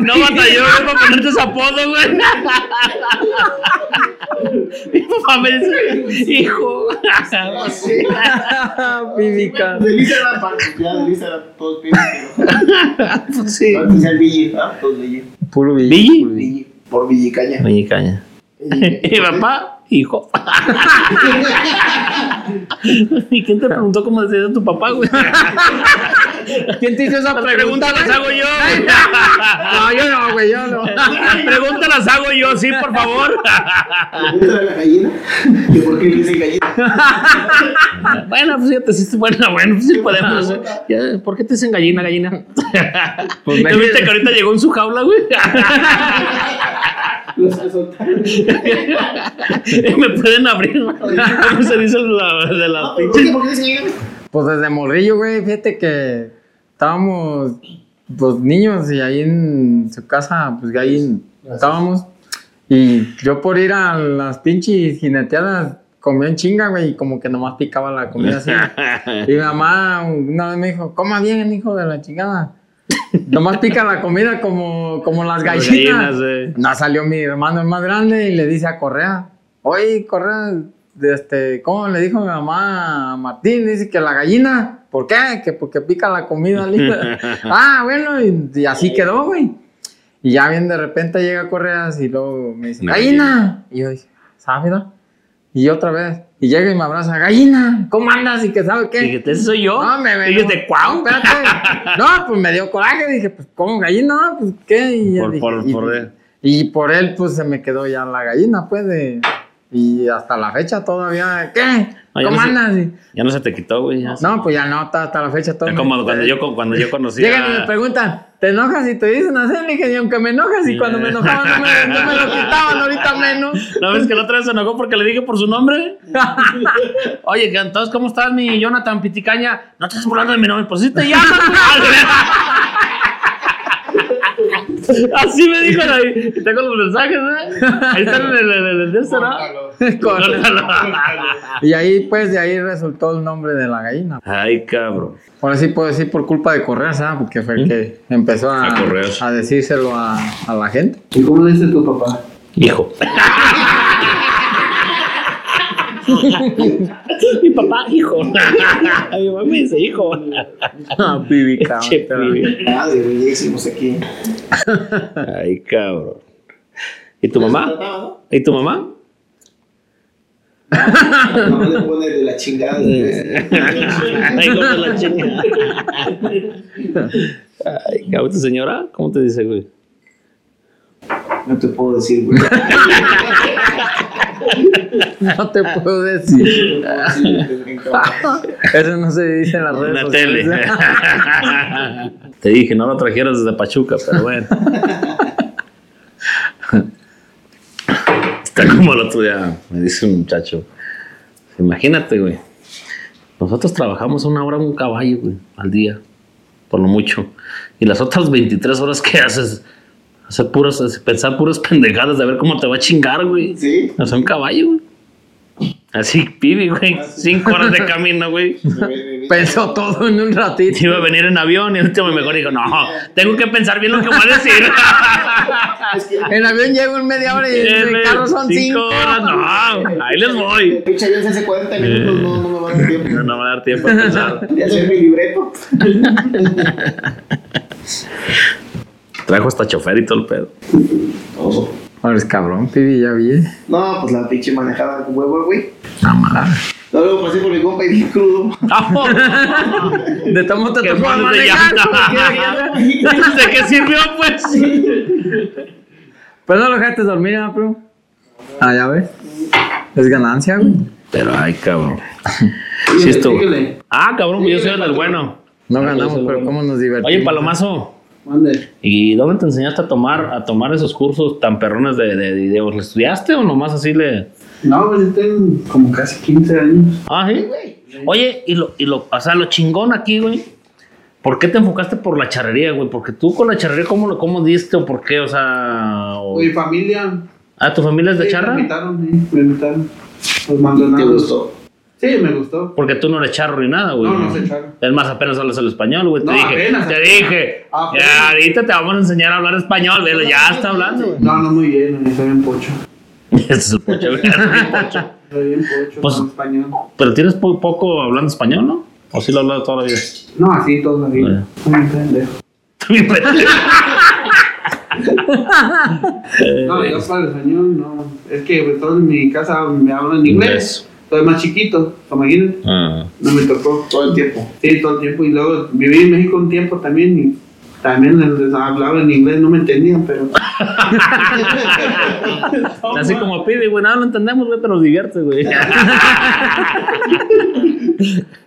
Speaker 1: no batalló para ponerte ese apodo, güey. Mi papá me dice, hijo. Sí.
Speaker 3: Pibica.
Speaker 2: Del Instagram, ya del Instagram todos.
Speaker 1: Pues sí.
Speaker 2: Antes el. Todos Villi.
Speaker 3: Puro.
Speaker 1: Villi,
Speaker 2: Por Villicaña.
Speaker 1: Meñicaña. Y papá, hijo. ¿Y quién te preguntó cómo decía tu papá, güey?
Speaker 3: ¿Quién te hizo esa
Speaker 1: Las
Speaker 3: pregunta?
Speaker 1: preguntas las hago yo. güey.
Speaker 3: No, yo no, güey, yo no.
Speaker 1: Las preguntas las hago yo, sí, por favor.
Speaker 2: Pregúntale a la gallina que por qué le dicen gallina.
Speaker 1: Bueno, pues fíjate, sí, bueno, bueno, pues sí podemos. ¿eh? ¿Por qué te dicen gallina, gallina?
Speaker 3: Pues
Speaker 1: ¿Ya viste que ahorita llegó en su jaula, güey?
Speaker 2: Los que soltaron.
Speaker 1: Me pueden abrir. ¿Cómo se dice la, de las
Speaker 2: ¿Por qué?
Speaker 1: pinches?
Speaker 2: ¿Por qué dicen gallina?
Speaker 3: Pues desde morrillo, güey, fíjate que estábamos, pues niños y ahí en su casa, pues ahí estábamos. Y yo por ir a las pinches jineteadas comía en chinga, güey, y como que nomás picaba la comida así. Y mi mamá una vez me dijo, coma bien, hijo de la chingada. Nomás pica la comida como, como las
Speaker 1: Las
Speaker 3: gallinas.
Speaker 1: gallinas, eh.
Speaker 3: No, salió mi hermano el más grande y le dice a Correa, oye, Correa, este, ¿cómo le dijo mi mamá a Martín? Dice que la gallina, ¿por qué? Que porque pica la comida. ah, bueno, y, y así quedó, güey. Y ya bien de repente llega Correa y luego me dice, gallina. Y yo dije, ¿sabes? no?". Y otra vez, Y llega y me abraza, gallina, ¿cómo andas? ¿Y que sabe qué?
Speaker 1: Dije, ¿ese soy yo?
Speaker 3: No, me me-
Speaker 1: Dije, ¿cuau?
Speaker 3: No, espérate. No, pues me dio coraje. Dije, pues, ¿cómo gallina? Pues, ¿qué? Y, ya
Speaker 1: Por-
Speaker 3: dije,
Speaker 1: por-
Speaker 3: y,
Speaker 1: por él.
Speaker 3: y por él, pues, se me quedó ya la gallina, pues, de... Y hasta la fecha todavía, ¿qué?
Speaker 1: No, ya
Speaker 3: ¿Cómo
Speaker 1: no
Speaker 3: andas?
Speaker 1: Ya no se te quitó, güey.
Speaker 3: No, pues ya no, hasta, hasta la fecha todo. Me-
Speaker 1: como cuando yo, cuando yo conocí
Speaker 3: Llegan y me preguntan, ¿te enojas y te dicen así? Le dije, y aunque me enojas, y cuando me enojaban no me, no me lo quitaban, ahorita menos.
Speaker 1: ¿No ves que la otra vez se enojó porque le dije por su nombre? Oye, entonces, ¿cómo estás, mi Jonathan Piticaña? No te estás burlando de mi nombre, pues sí te llamas. Así me dijo ahí. Tengo los mensajes, ¿eh? Ahí están en el, el, el este, ¿no? Córtalo.
Speaker 3: Y ahí, pues, de ahí resultó el nombre de la gallina.
Speaker 1: Ay, cabrón.
Speaker 3: Ahora sí puedo decir por culpa de Correas, ¿ah? Porque fue el que empezó a,
Speaker 1: A
Speaker 3: a decírselo a, a la gente.
Speaker 5: ¿Y cómo dice tu papá?
Speaker 1: Hijo. Mi papá, hijo. Mi mamá me dice hijo.
Speaker 3: Ah, pibi, cabrón.
Speaker 2: Ya hicimos aquí.
Speaker 1: Ay, cabrón. ¿Y tu mamá? ¿Y tu mamá?
Speaker 2: No le pone de la chingada.
Speaker 1: Ay, de la chingada. Ay, cabrón, ¿tu señora? ¿Cómo te dice, güey?
Speaker 2: No te puedo decir, güey.
Speaker 3: No te puedo decir. Eso no se dice en las
Speaker 1: En
Speaker 3: redes
Speaker 1: la
Speaker 3: sociales.
Speaker 1: tele. Te dije, no lo trajeras desde Pachuca, pero bueno. Está como el otro día, me dice un muchacho. Imagínate, güey. Nosotros trabajamos una hora en un caballo, güey, al día, por lo mucho. Y las otras 23 horas que haces, hacer puras, pensar puras pendejadas de ver cómo te va a chingar, güey.
Speaker 2: Sí.
Speaker 1: O sea, un caballo, güey. Así, pibi, güey. Cinco horas de camino, güey.
Speaker 3: Pensó todo en un ratito.
Speaker 1: Iba a venir en avión y el último mejor dijo, no, tengo que pensar bien lo que voy a decir.
Speaker 3: En avión llego en media hora y en el carro son cinco.
Speaker 1: horas, no, ahí les voy.
Speaker 2: El pinche avión se hace 40 minutos, no, no me va a dar tiempo.
Speaker 1: No, no me va a dar tiempo a pensar.
Speaker 2: De hacer mi libreto.
Speaker 1: Trajo hasta chofer y todo el pedo.
Speaker 2: Todo.
Speaker 3: Ahora es cabrón, pibi, ya vi.
Speaker 2: No, pues la pinche manejada con huevo, güey.
Speaker 1: No, madre.
Speaker 2: No, luego pasé por mi compa y bien crudo.
Speaker 3: De tomo te
Speaker 1: ¿Qué
Speaker 3: tocó
Speaker 1: de
Speaker 3: manejar.
Speaker 1: ¿De qué sirvió, pues?
Speaker 3: Pero no lo dejaste dormir, ¿no, primo? Ah, ya ves. Es ganancia, güey.
Speaker 1: Pero, ay, cabrón. Sí,
Speaker 5: síguele.
Speaker 1: Ah, cabrón, pues yo soy el del bueno.
Speaker 3: No
Speaker 1: Ah,
Speaker 3: ganamos, pero
Speaker 1: bueno.
Speaker 3: cómo nos divertimos.
Speaker 1: Oye, Palomazo. ¿Y dónde te enseñaste a tomar, a tomar esos cursos tan perrones de, de videos? ¿Le estudiaste o nomás así le...?
Speaker 5: No, pues yo tengo como casi 15 años.
Speaker 1: Ah, ¿sí? Oye, y lo, y lo, o sea, lo chingón aquí, güey. ¿Por qué te enfocaste por la charrería, güey? Porque tú con la charrería, ¿cómo, lo- cómo diste o por qué? O sea... o-
Speaker 5: Mi familia.
Speaker 1: Ah, ¿tu familia es de
Speaker 5: sí,
Speaker 1: charra?
Speaker 5: Me invitaron, sí, me invitaron. Los
Speaker 2: ¿Te
Speaker 5: mandonados.
Speaker 2: gustó?
Speaker 5: Sí, me gustó.
Speaker 1: Porque tú no eres charro ni nada, güey.
Speaker 5: No, no soy charro.
Speaker 1: Es más, apenas hablas el español, güey. Te
Speaker 5: No,
Speaker 1: dije,
Speaker 5: apenas.
Speaker 1: te dije.
Speaker 5: Apenas.
Speaker 1: Ya, ahorita te vamos a enseñar a hablar español, velo, ya está hablando, güey.
Speaker 5: No, no muy bien, soy bien pocho.
Speaker 1: Ese es el pocho, güey.
Speaker 5: Bien pocho,
Speaker 1: Pues-
Speaker 5: español.
Speaker 1: Pero tienes po- poco hablando español, ¿no? ¿O sí lo has hablado toda la vida?
Speaker 5: No, así toda la vida. Soy un pendejo. No, yo para el español, no. Es que pues, todos en mi casa me hablan. Inglés. Soy más chiquito, imagínate.
Speaker 1: Ah.
Speaker 5: No me tocó.
Speaker 2: Todo el tiempo.
Speaker 5: Sí, todo el tiempo. Y luego viví en México un tiempo también y también les hablaba en inglés, no me entendían, pero.
Speaker 1: Así como pide, güey, nada lo entendemos, güey, pero nos divierte, güey.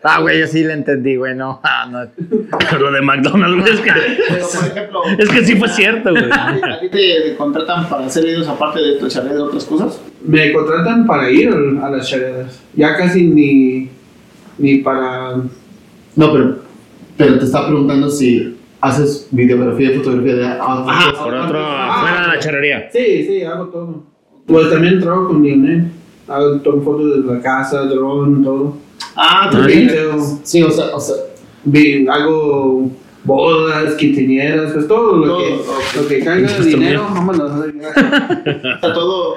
Speaker 3: Ah, güey, yo sí le entendí, güey, no. Ah, no.
Speaker 1: lo de McDonald's, güey, es que,
Speaker 2: Pero, por ejemplo,
Speaker 1: es que sí fue cierto, güey.
Speaker 2: ¿a ti te, te contratan para hacer videos aparte de tu charla de otras cosas?
Speaker 5: Me contratan para ir a las charreadas. Ya casi ni, ni para.
Speaker 4: No, pero, pero te está preguntando si haces videografía y fotografía de. ah,
Speaker 1: Ajá, por otro, fuera de la charrería.
Speaker 5: Sí, sí, hago todo. Pues también trabajo con Lionel. Hago tomo fotos de la casa, dron, todo.
Speaker 2: Ah,
Speaker 1: Ah,
Speaker 5: Video,
Speaker 4: Sí, o sea, o sea,
Speaker 5: vi- hago bodas, quinceañeras, pues todo lo
Speaker 2: Todo,
Speaker 5: que,
Speaker 2: ok.
Speaker 5: lo que caiga de dinero, vámonos.
Speaker 2: Está todo.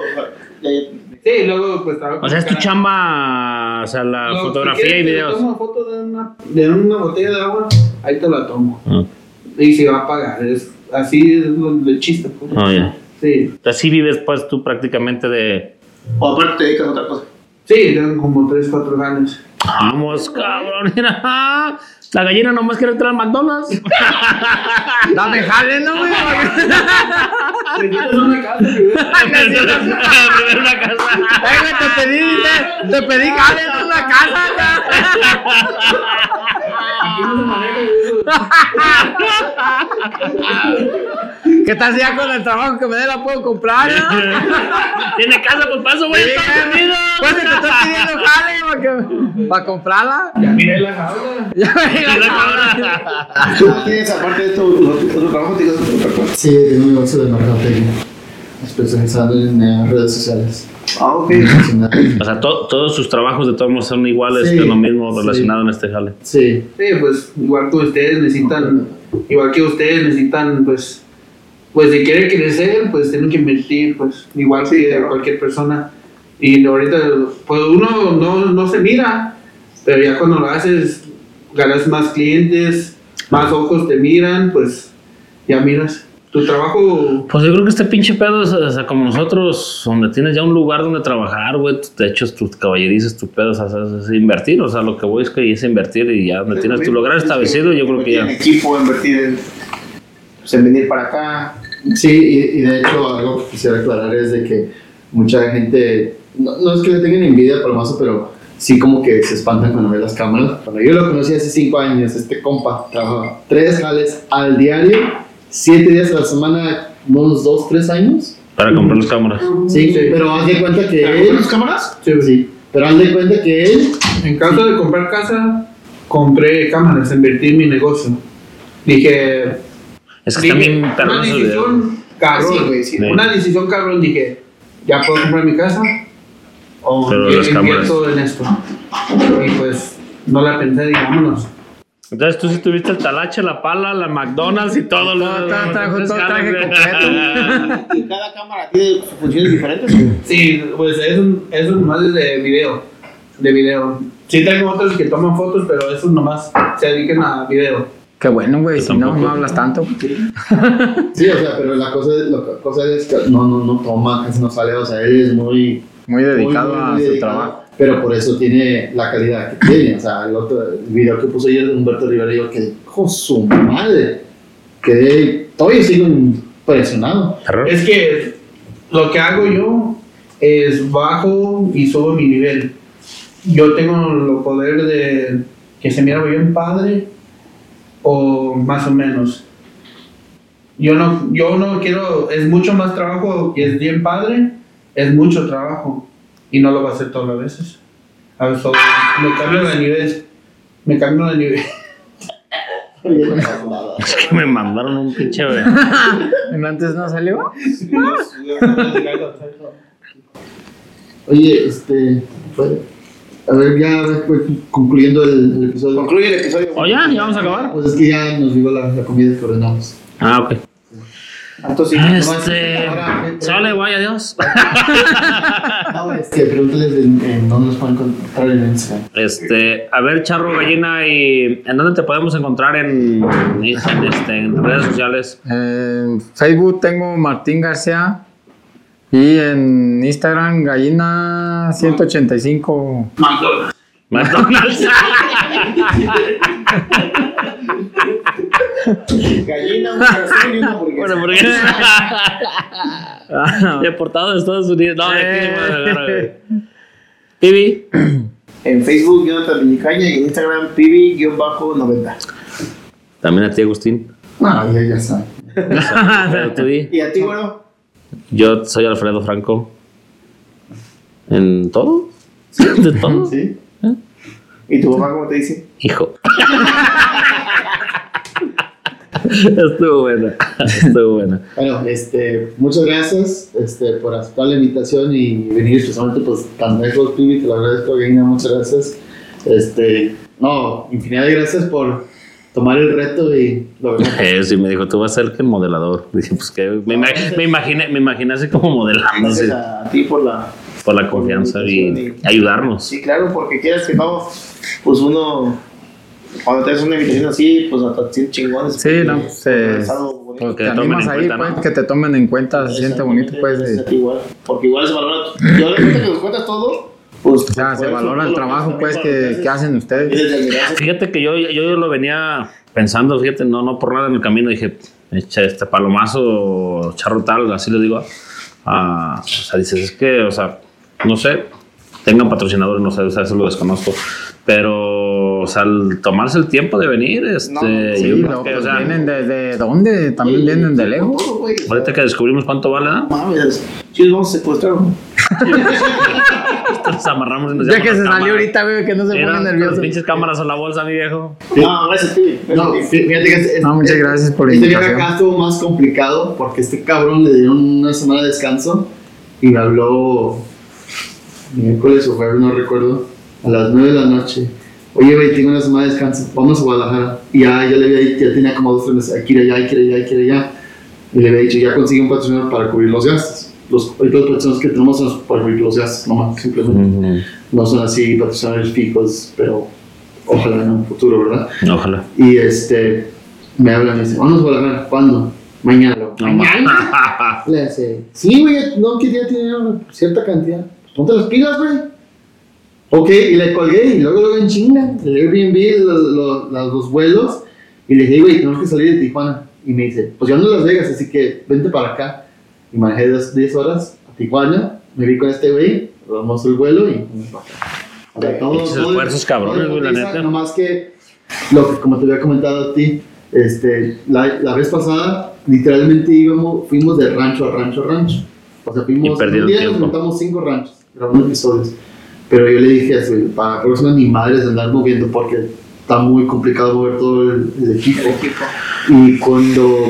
Speaker 5: Sí, luego pues trabajo
Speaker 1: O sea, es tu chamba, o sea, la
Speaker 5: que
Speaker 1: fotografía y
Speaker 5: quieras, te
Speaker 1: videos.
Speaker 5: Tomo foto de una, de una botella de agua, ahí te la tomo.
Speaker 1: Ah,
Speaker 5: Y se va a pagar, es, así es lo chiste. Pues.
Speaker 1: oh, ya.
Speaker 5: Sí.
Speaker 1: Así vives, pues, tú prácticamente de...
Speaker 2: O aparte te dedicas a otra cosa.
Speaker 5: Sí, tengo como 3, 4 ganes.
Speaker 1: Vamos, cabrón. Mira. La gallina nomás quiere entrar al McDonald's.
Speaker 3: Dame jale, ¿no, güey?
Speaker 1: Primero una casa.
Speaker 3: Güey, te pedí, te, te pedí jale en una casa, ¿Qué tal ya con el trabajo que me dé la puedo comprar, no?
Speaker 1: Tiene casa, pues paso, güey. Estados. Unidos.
Speaker 3: Pues te estoy pidiendo jale para, que- para comprarla.
Speaker 5: Ya miré la jaula.
Speaker 3: Ya me
Speaker 1: Y la cabrona.
Speaker 2: ¿Tú tienes aparte de esto otro otro trabajo? ¿Tienes otro trabajo?
Speaker 4: Sí, tengo un negocio de mercadotecnia, especializado en eh, redes sociales.
Speaker 2: Ah, ok.
Speaker 1: O sea, to- todos sus trabajos de todos modos son iguales,
Speaker 4: Sí,
Speaker 1: de lo mismo
Speaker 4: sí.
Speaker 1: relacionado en este jale.
Speaker 4: Sí,
Speaker 5: Sí, pues igual que ustedes necesitan, igual que ustedes necesitan, pues, pues si quieren crecer, pues tienen que invertir, pues, igual
Speaker 2: Sí,
Speaker 5: que
Speaker 2: claro.
Speaker 5: cualquier persona. Y ahorita, pues uno no, no se mira, pero ya cuando lo haces, ganas más clientes, más ojos te miran, pues ya miras. Tu trabajo,
Speaker 1: Pues yo creo que este pinche pedo es, o sea, como nosotros, donde tienes ya un lugar donde trabajar, güey, tus techos, tus caballerizas, tu pedo, o sea, es, es invertir, o sea, lo que voy es que es invertir y ya donde tienes tu lugar establecido, yo creo que
Speaker 2: En
Speaker 1: ya.
Speaker 2: equipo, invertir en, pues, en venir para acá.
Speaker 4: Sí, y, y de hecho algo que quisiera aclarar es de que mucha gente, no, no es que le tengan envidia por mazo, pero sí como que se espantan cuando ven las cámaras. Cuando yo lo conocí hace cinco años, este compa trabajaba tres jales al diario, siete días a la semana, unos dos, tres años.
Speaker 1: Para comprar las cámaras.
Speaker 4: Sí,
Speaker 5: Sí.
Speaker 4: pero haz de cuenta que
Speaker 2: ¿Te
Speaker 4: él...
Speaker 2: las cámaras?
Speaker 5: sí,
Speaker 4: Sí, pero haz de cuenta que él...
Speaker 5: en caso de comprar casa, compré cámaras, invertí en mi negocio. Dije,
Speaker 1: Es que
Speaker 5: Dije,
Speaker 1: también
Speaker 5: una decisión cabrón,
Speaker 2: güey, sí.
Speaker 5: Una decisión cabrón, dije, ya puedo comprar mi casa o
Speaker 1: Pero las
Speaker 5: invierto en esto. Y pues no la pensé, digámonos.
Speaker 1: Entonces tú sí tuviste el talache, la pala, la McDonald's y todo lo
Speaker 3: Todo, todo, todo
Speaker 1: tres
Speaker 3: traje
Speaker 1: jales.
Speaker 2: ¿Y cada cámara tiene funciones diferentes?
Speaker 5: Sí, pues eso nomás es de video. De video. Sí tengo otros que toman fotos, pero esos nomás se dedican a video.
Speaker 3: Qué bueno, güey, si no, no hablas tanto.
Speaker 4: Sí, o sea, pero la cosa, es- la cosa es que no, no, no toma, casi no sale, o sea, él es muy...
Speaker 3: Muy dedicado
Speaker 4: muy, muy
Speaker 3: a su
Speaker 4: dedicado,
Speaker 3: trabajo.
Speaker 4: Pero por eso tiene la calidad que tiene. O sea, el otro el video que puso ayer de Humberto Rivera, yo que con su madre. Quedé, todavía sigo impresionado.
Speaker 5: Es que lo que hago yo es bajo y subo mi nivel. Yo tengo el poder de que se mira bien padre o más o menos. Yo no, yo no quiero, es mucho más trabajo y es bien padre, es mucho trabajo y no lo va a hacer todas las veces. A veces me cambio de nivel, me cambio de nivel.
Speaker 1: Es que me mandaron un pinche.
Speaker 3: ¿Antes no salió?
Speaker 4: Oye, este. A ver, ya pues, concluyendo el, el episodio.
Speaker 2: Concluye el episodio.
Speaker 1: ¿O ya? ¿Ya vamos a acabar?
Speaker 4: Pues es que ya nos llegó la, la comida que ordenamos.
Speaker 1: Ah, ok.
Speaker 2: Entonces,
Speaker 1: Este.
Speaker 4: ahora,
Speaker 1: Sale, vaya adiós.
Speaker 4: No, este, pregúntales en, en dónde nos pueden encontrar en Instagram.
Speaker 1: Este, a ver, Charro Gallina, y ¿en dónde te podemos encontrar en, en, este, en redes sociales?
Speaker 3: En Facebook tengo Martín García y en Instagram Gallina 185.
Speaker 1: McDonald's.
Speaker 2: Gallina, un corazón y una hamburguesa.
Speaker 1: bueno, porque deportado de Estados Unidos. No, de aquí de güey. Pibi.
Speaker 2: En Facebook, Jonathan Villicaña y en Instagram, pibi-90.
Speaker 1: También a ti, Agustín.
Speaker 4: No, ya, ya saben.
Speaker 1: Pero tú di.
Speaker 2: ¿Y a ti, bueno?
Speaker 1: Yo soy Alfredo Franco. ¿En todo? ¿De todo?
Speaker 4: ¿Sí?
Speaker 2: ¿Y tu papá cómo te dice?
Speaker 1: Hijo. Estuvo buena. Estuvo buena.
Speaker 4: Bueno, este, muchas gracias este, por aceptar la invitación y venir especialmente pues, tan lejos, Pibi, te lo agradezco, Gaina, muchas gracias. Este, no, infinidad de gracias por tomar el reto y lograr.
Speaker 1: Eh, sí, me dijo, tú vas a ser el modelador. Dije, pues que me, ima- me imaginé, me imaginé así como modelando
Speaker 2: Gracias a ti por la...
Speaker 1: por la confianza y ayudarnos.
Speaker 2: Sí, claro, porque quieras que no, pues uno, cuando te haces una invitación así, pues hasta te chingones.
Speaker 3: Sí, no, pues, eh,
Speaker 1: Pues
Speaker 3: Te
Speaker 1: que tomen
Speaker 3: animas
Speaker 1: en
Speaker 3: ahí,
Speaker 1: cuenta,
Speaker 3: pues,
Speaker 1: ¿no?
Speaker 3: que te tomen en cuenta, se siente bonito, pues.
Speaker 2: Igual, porque igual se valora. Yo le cuento que nos cuentas todo, Pues,
Speaker 3: O sea, se valora el trabajo pues que, que hacen ustedes.
Speaker 1: Fíjate que yo, yo lo venía pensando, fíjate, no, no por nada en el camino, dije, "Eche, este palomazo, charro tal, así le digo. ah, o sea, dices, es que, o sea, no sé, tengan patrocinadores, no sé, o sea, eso lo desconozco. Pero, o sea, al tomarse el tiempo de venir, este,
Speaker 2: No,
Speaker 3: Sí,
Speaker 1: yo creo
Speaker 3: no,
Speaker 1: que,
Speaker 3: pues
Speaker 1: o sea,
Speaker 3: vienen desde dónde, también vienen de lejos.
Speaker 2: Sea,
Speaker 1: ahorita que descubrimos cuánto vale, ¿eh?
Speaker 2: Mames, si los vamos a secuestrar. ¿no?
Speaker 1: nos amarramos y nos
Speaker 3: Ya que
Speaker 1: las
Speaker 3: se salió ahorita, güey, que no se pone
Speaker 1: las
Speaker 3: nervioso.
Speaker 1: pinches cámaras a la bolsa, mi viejo.
Speaker 2: No, gracias ti.
Speaker 4: No, fí- fíjate que es-
Speaker 3: No, muchas gracias por
Speaker 4: Este viaje acá estuvo más complicado porque este cabrón le dieron una semana de descanso y me habló miércoles o jueves, no recuerdo, a las 9 de la noche. Oye, güey, tengo una semana de descanso, vamos a Guadalajara. Y ya, ya le había dicho, ya tenía como dos meses, hay que ir allá, hay que ir allá, hay que ir allá. Y le había dicho, ya conseguí un patrocinador para cubrir los gastos. Los, los patrocinadores que tenemos son para cubrir los gastos, nomás, simplemente. No son así patrocinadores fijos, pero ojalá en un futuro, ¿verdad?
Speaker 1: Ojalá.
Speaker 4: Y este, me habla y me dice, vamos a Guadalajara, ¿cuándo? Mañana.
Speaker 1: No,
Speaker 4: ¿Mañana? Le dice, sí, güey, no, que ya tiene una cierta cantidad. Pues ponte las pilas, güey. Ok, y le colgué y luego luego en chinga, el Airbnb, los, los, los, los vuelos, y le dije, güey, tenemos que salir de Tijuana. Y me dice, pues yo ando en Las Vegas, así que vente para acá. Y manejé 10 horas a Tijuana, me vi con este güey, tomamos el vuelo y fuimos para acá. O sea, todo-
Speaker 1: Pinches
Speaker 4: todo-
Speaker 1: esfuerzos cabrones, güey, la neta.
Speaker 4: Nomás que, lo que, como te había comentado a ti, este, la, la vez pasada, literalmente íbamos, fuimos de rancho a rancho a rancho. O sea, fuimos,
Speaker 1: Y
Speaker 4: un día nos
Speaker 1: tiempo.
Speaker 4: montamos cinco ranchos, grabando episodios. Pero yo le dije así, para la próxima ni madres de andar moviendo porque está muy complicado mover todo el, el equipo. Y cuando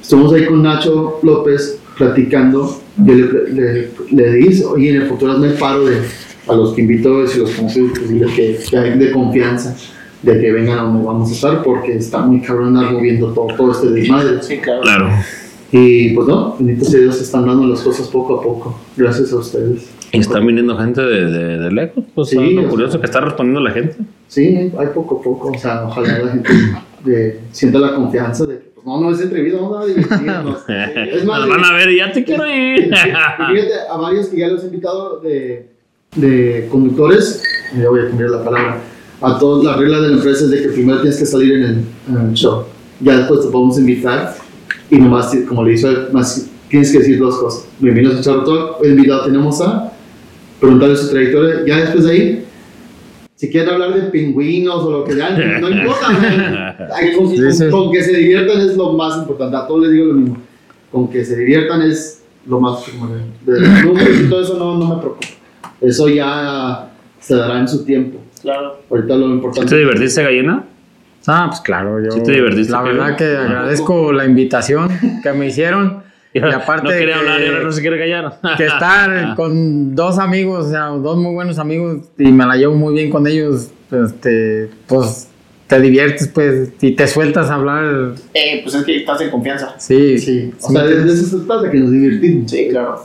Speaker 4: estuvimos ahí con Nacho López platicando, yo le, le, le dije, oye, en el futuro hazme el paro de a los que invito, si los conoces, pues dile que, que hay de confianza, de que vengan a donde vamos a estar, porque está muy cabrón andar moviendo todo, todo este desmadre.
Speaker 2: Sí, claro.
Speaker 1: Claro.
Speaker 4: Y pues no, bendito sea Dios, están dando las cosas poco a poco, gracias a ustedes.
Speaker 1: Y están viniendo gente de, de, de lejos. Pues
Speaker 4: Sí,
Speaker 1: lo
Speaker 4: o sea.
Speaker 1: curioso que está respondiendo la gente.
Speaker 4: Sí, hay poco a poco, o sea, ojalá la gente de, sienta la confianza de que, pues no, no es entrevista, vamos a divertirnos. Es más,
Speaker 1: Nos van a ver ya te quiero ir.
Speaker 4: Fíjate, a varios que ya los he invitado de, de conductores, ya voy a cambiar la palabra, a todos la regla de la empresa es de que primero tienes que salir en el, en el show, ya después te podemos invitar y nomás, como le hizo más tienes que decir dos cosas. Bienvenidos a hoy invitado tenemos a preguntarle su trayectoria, ya después de ahí, si quieren hablar de pingüinos o lo que sea, no importa, man. Ay, con,
Speaker 3: Sí,
Speaker 4: con- que se diviertan es lo más importante, a todos les digo lo mismo, con que se diviertan es lo más primordial. De los números y todo eso no, no me preocupa. Eso ya se dará en su tiempo.
Speaker 2: Claro.
Speaker 4: Ahorita lo
Speaker 1: ¿Sí
Speaker 4: importante
Speaker 1: ¿Te divertiste, gallina?
Speaker 3: Ah, pues claro, yo.
Speaker 1: Sí te divertiste,
Speaker 3: La verdad que agradezco la invitación que me hicieron. Y aparte
Speaker 1: no quería
Speaker 3: que-
Speaker 1: hablar y ahora no se quiere callar.
Speaker 3: que estar con dos amigos, o sea, dos muy buenos amigos y me la llevo muy bien con ellos, este, pues te diviertes, pues, y te sueltas a hablar,
Speaker 2: Eh, pues es que estás en confianza.
Speaker 3: sí,
Speaker 4: Sí, o sea, de, de eso se trata, que nos divertimos.
Speaker 2: Sí, claro.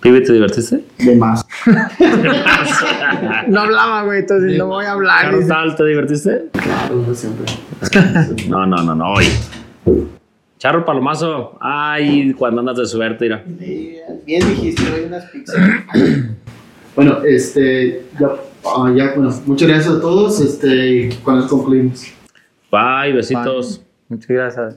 Speaker 1: Pibe, ¿te divertiste?
Speaker 4: De más.
Speaker 3: no hablaba, güey, entonces no voy a hablar.
Speaker 1: Claro, tal, ¿te divertiste?
Speaker 4: Claro, siempre.
Speaker 1: No, no, no, no, oye. Charro Palomazo, ay, cuando andas de suerte, mira.
Speaker 2: Sí, bien dijiste, hay unas pizzas.
Speaker 4: Bueno, este, ya, ah, ya, bueno, muchas gracias a todos, este, y con concluimos.
Speaker 1: Bye, besitos.
Speaker 3: Muchas gracias.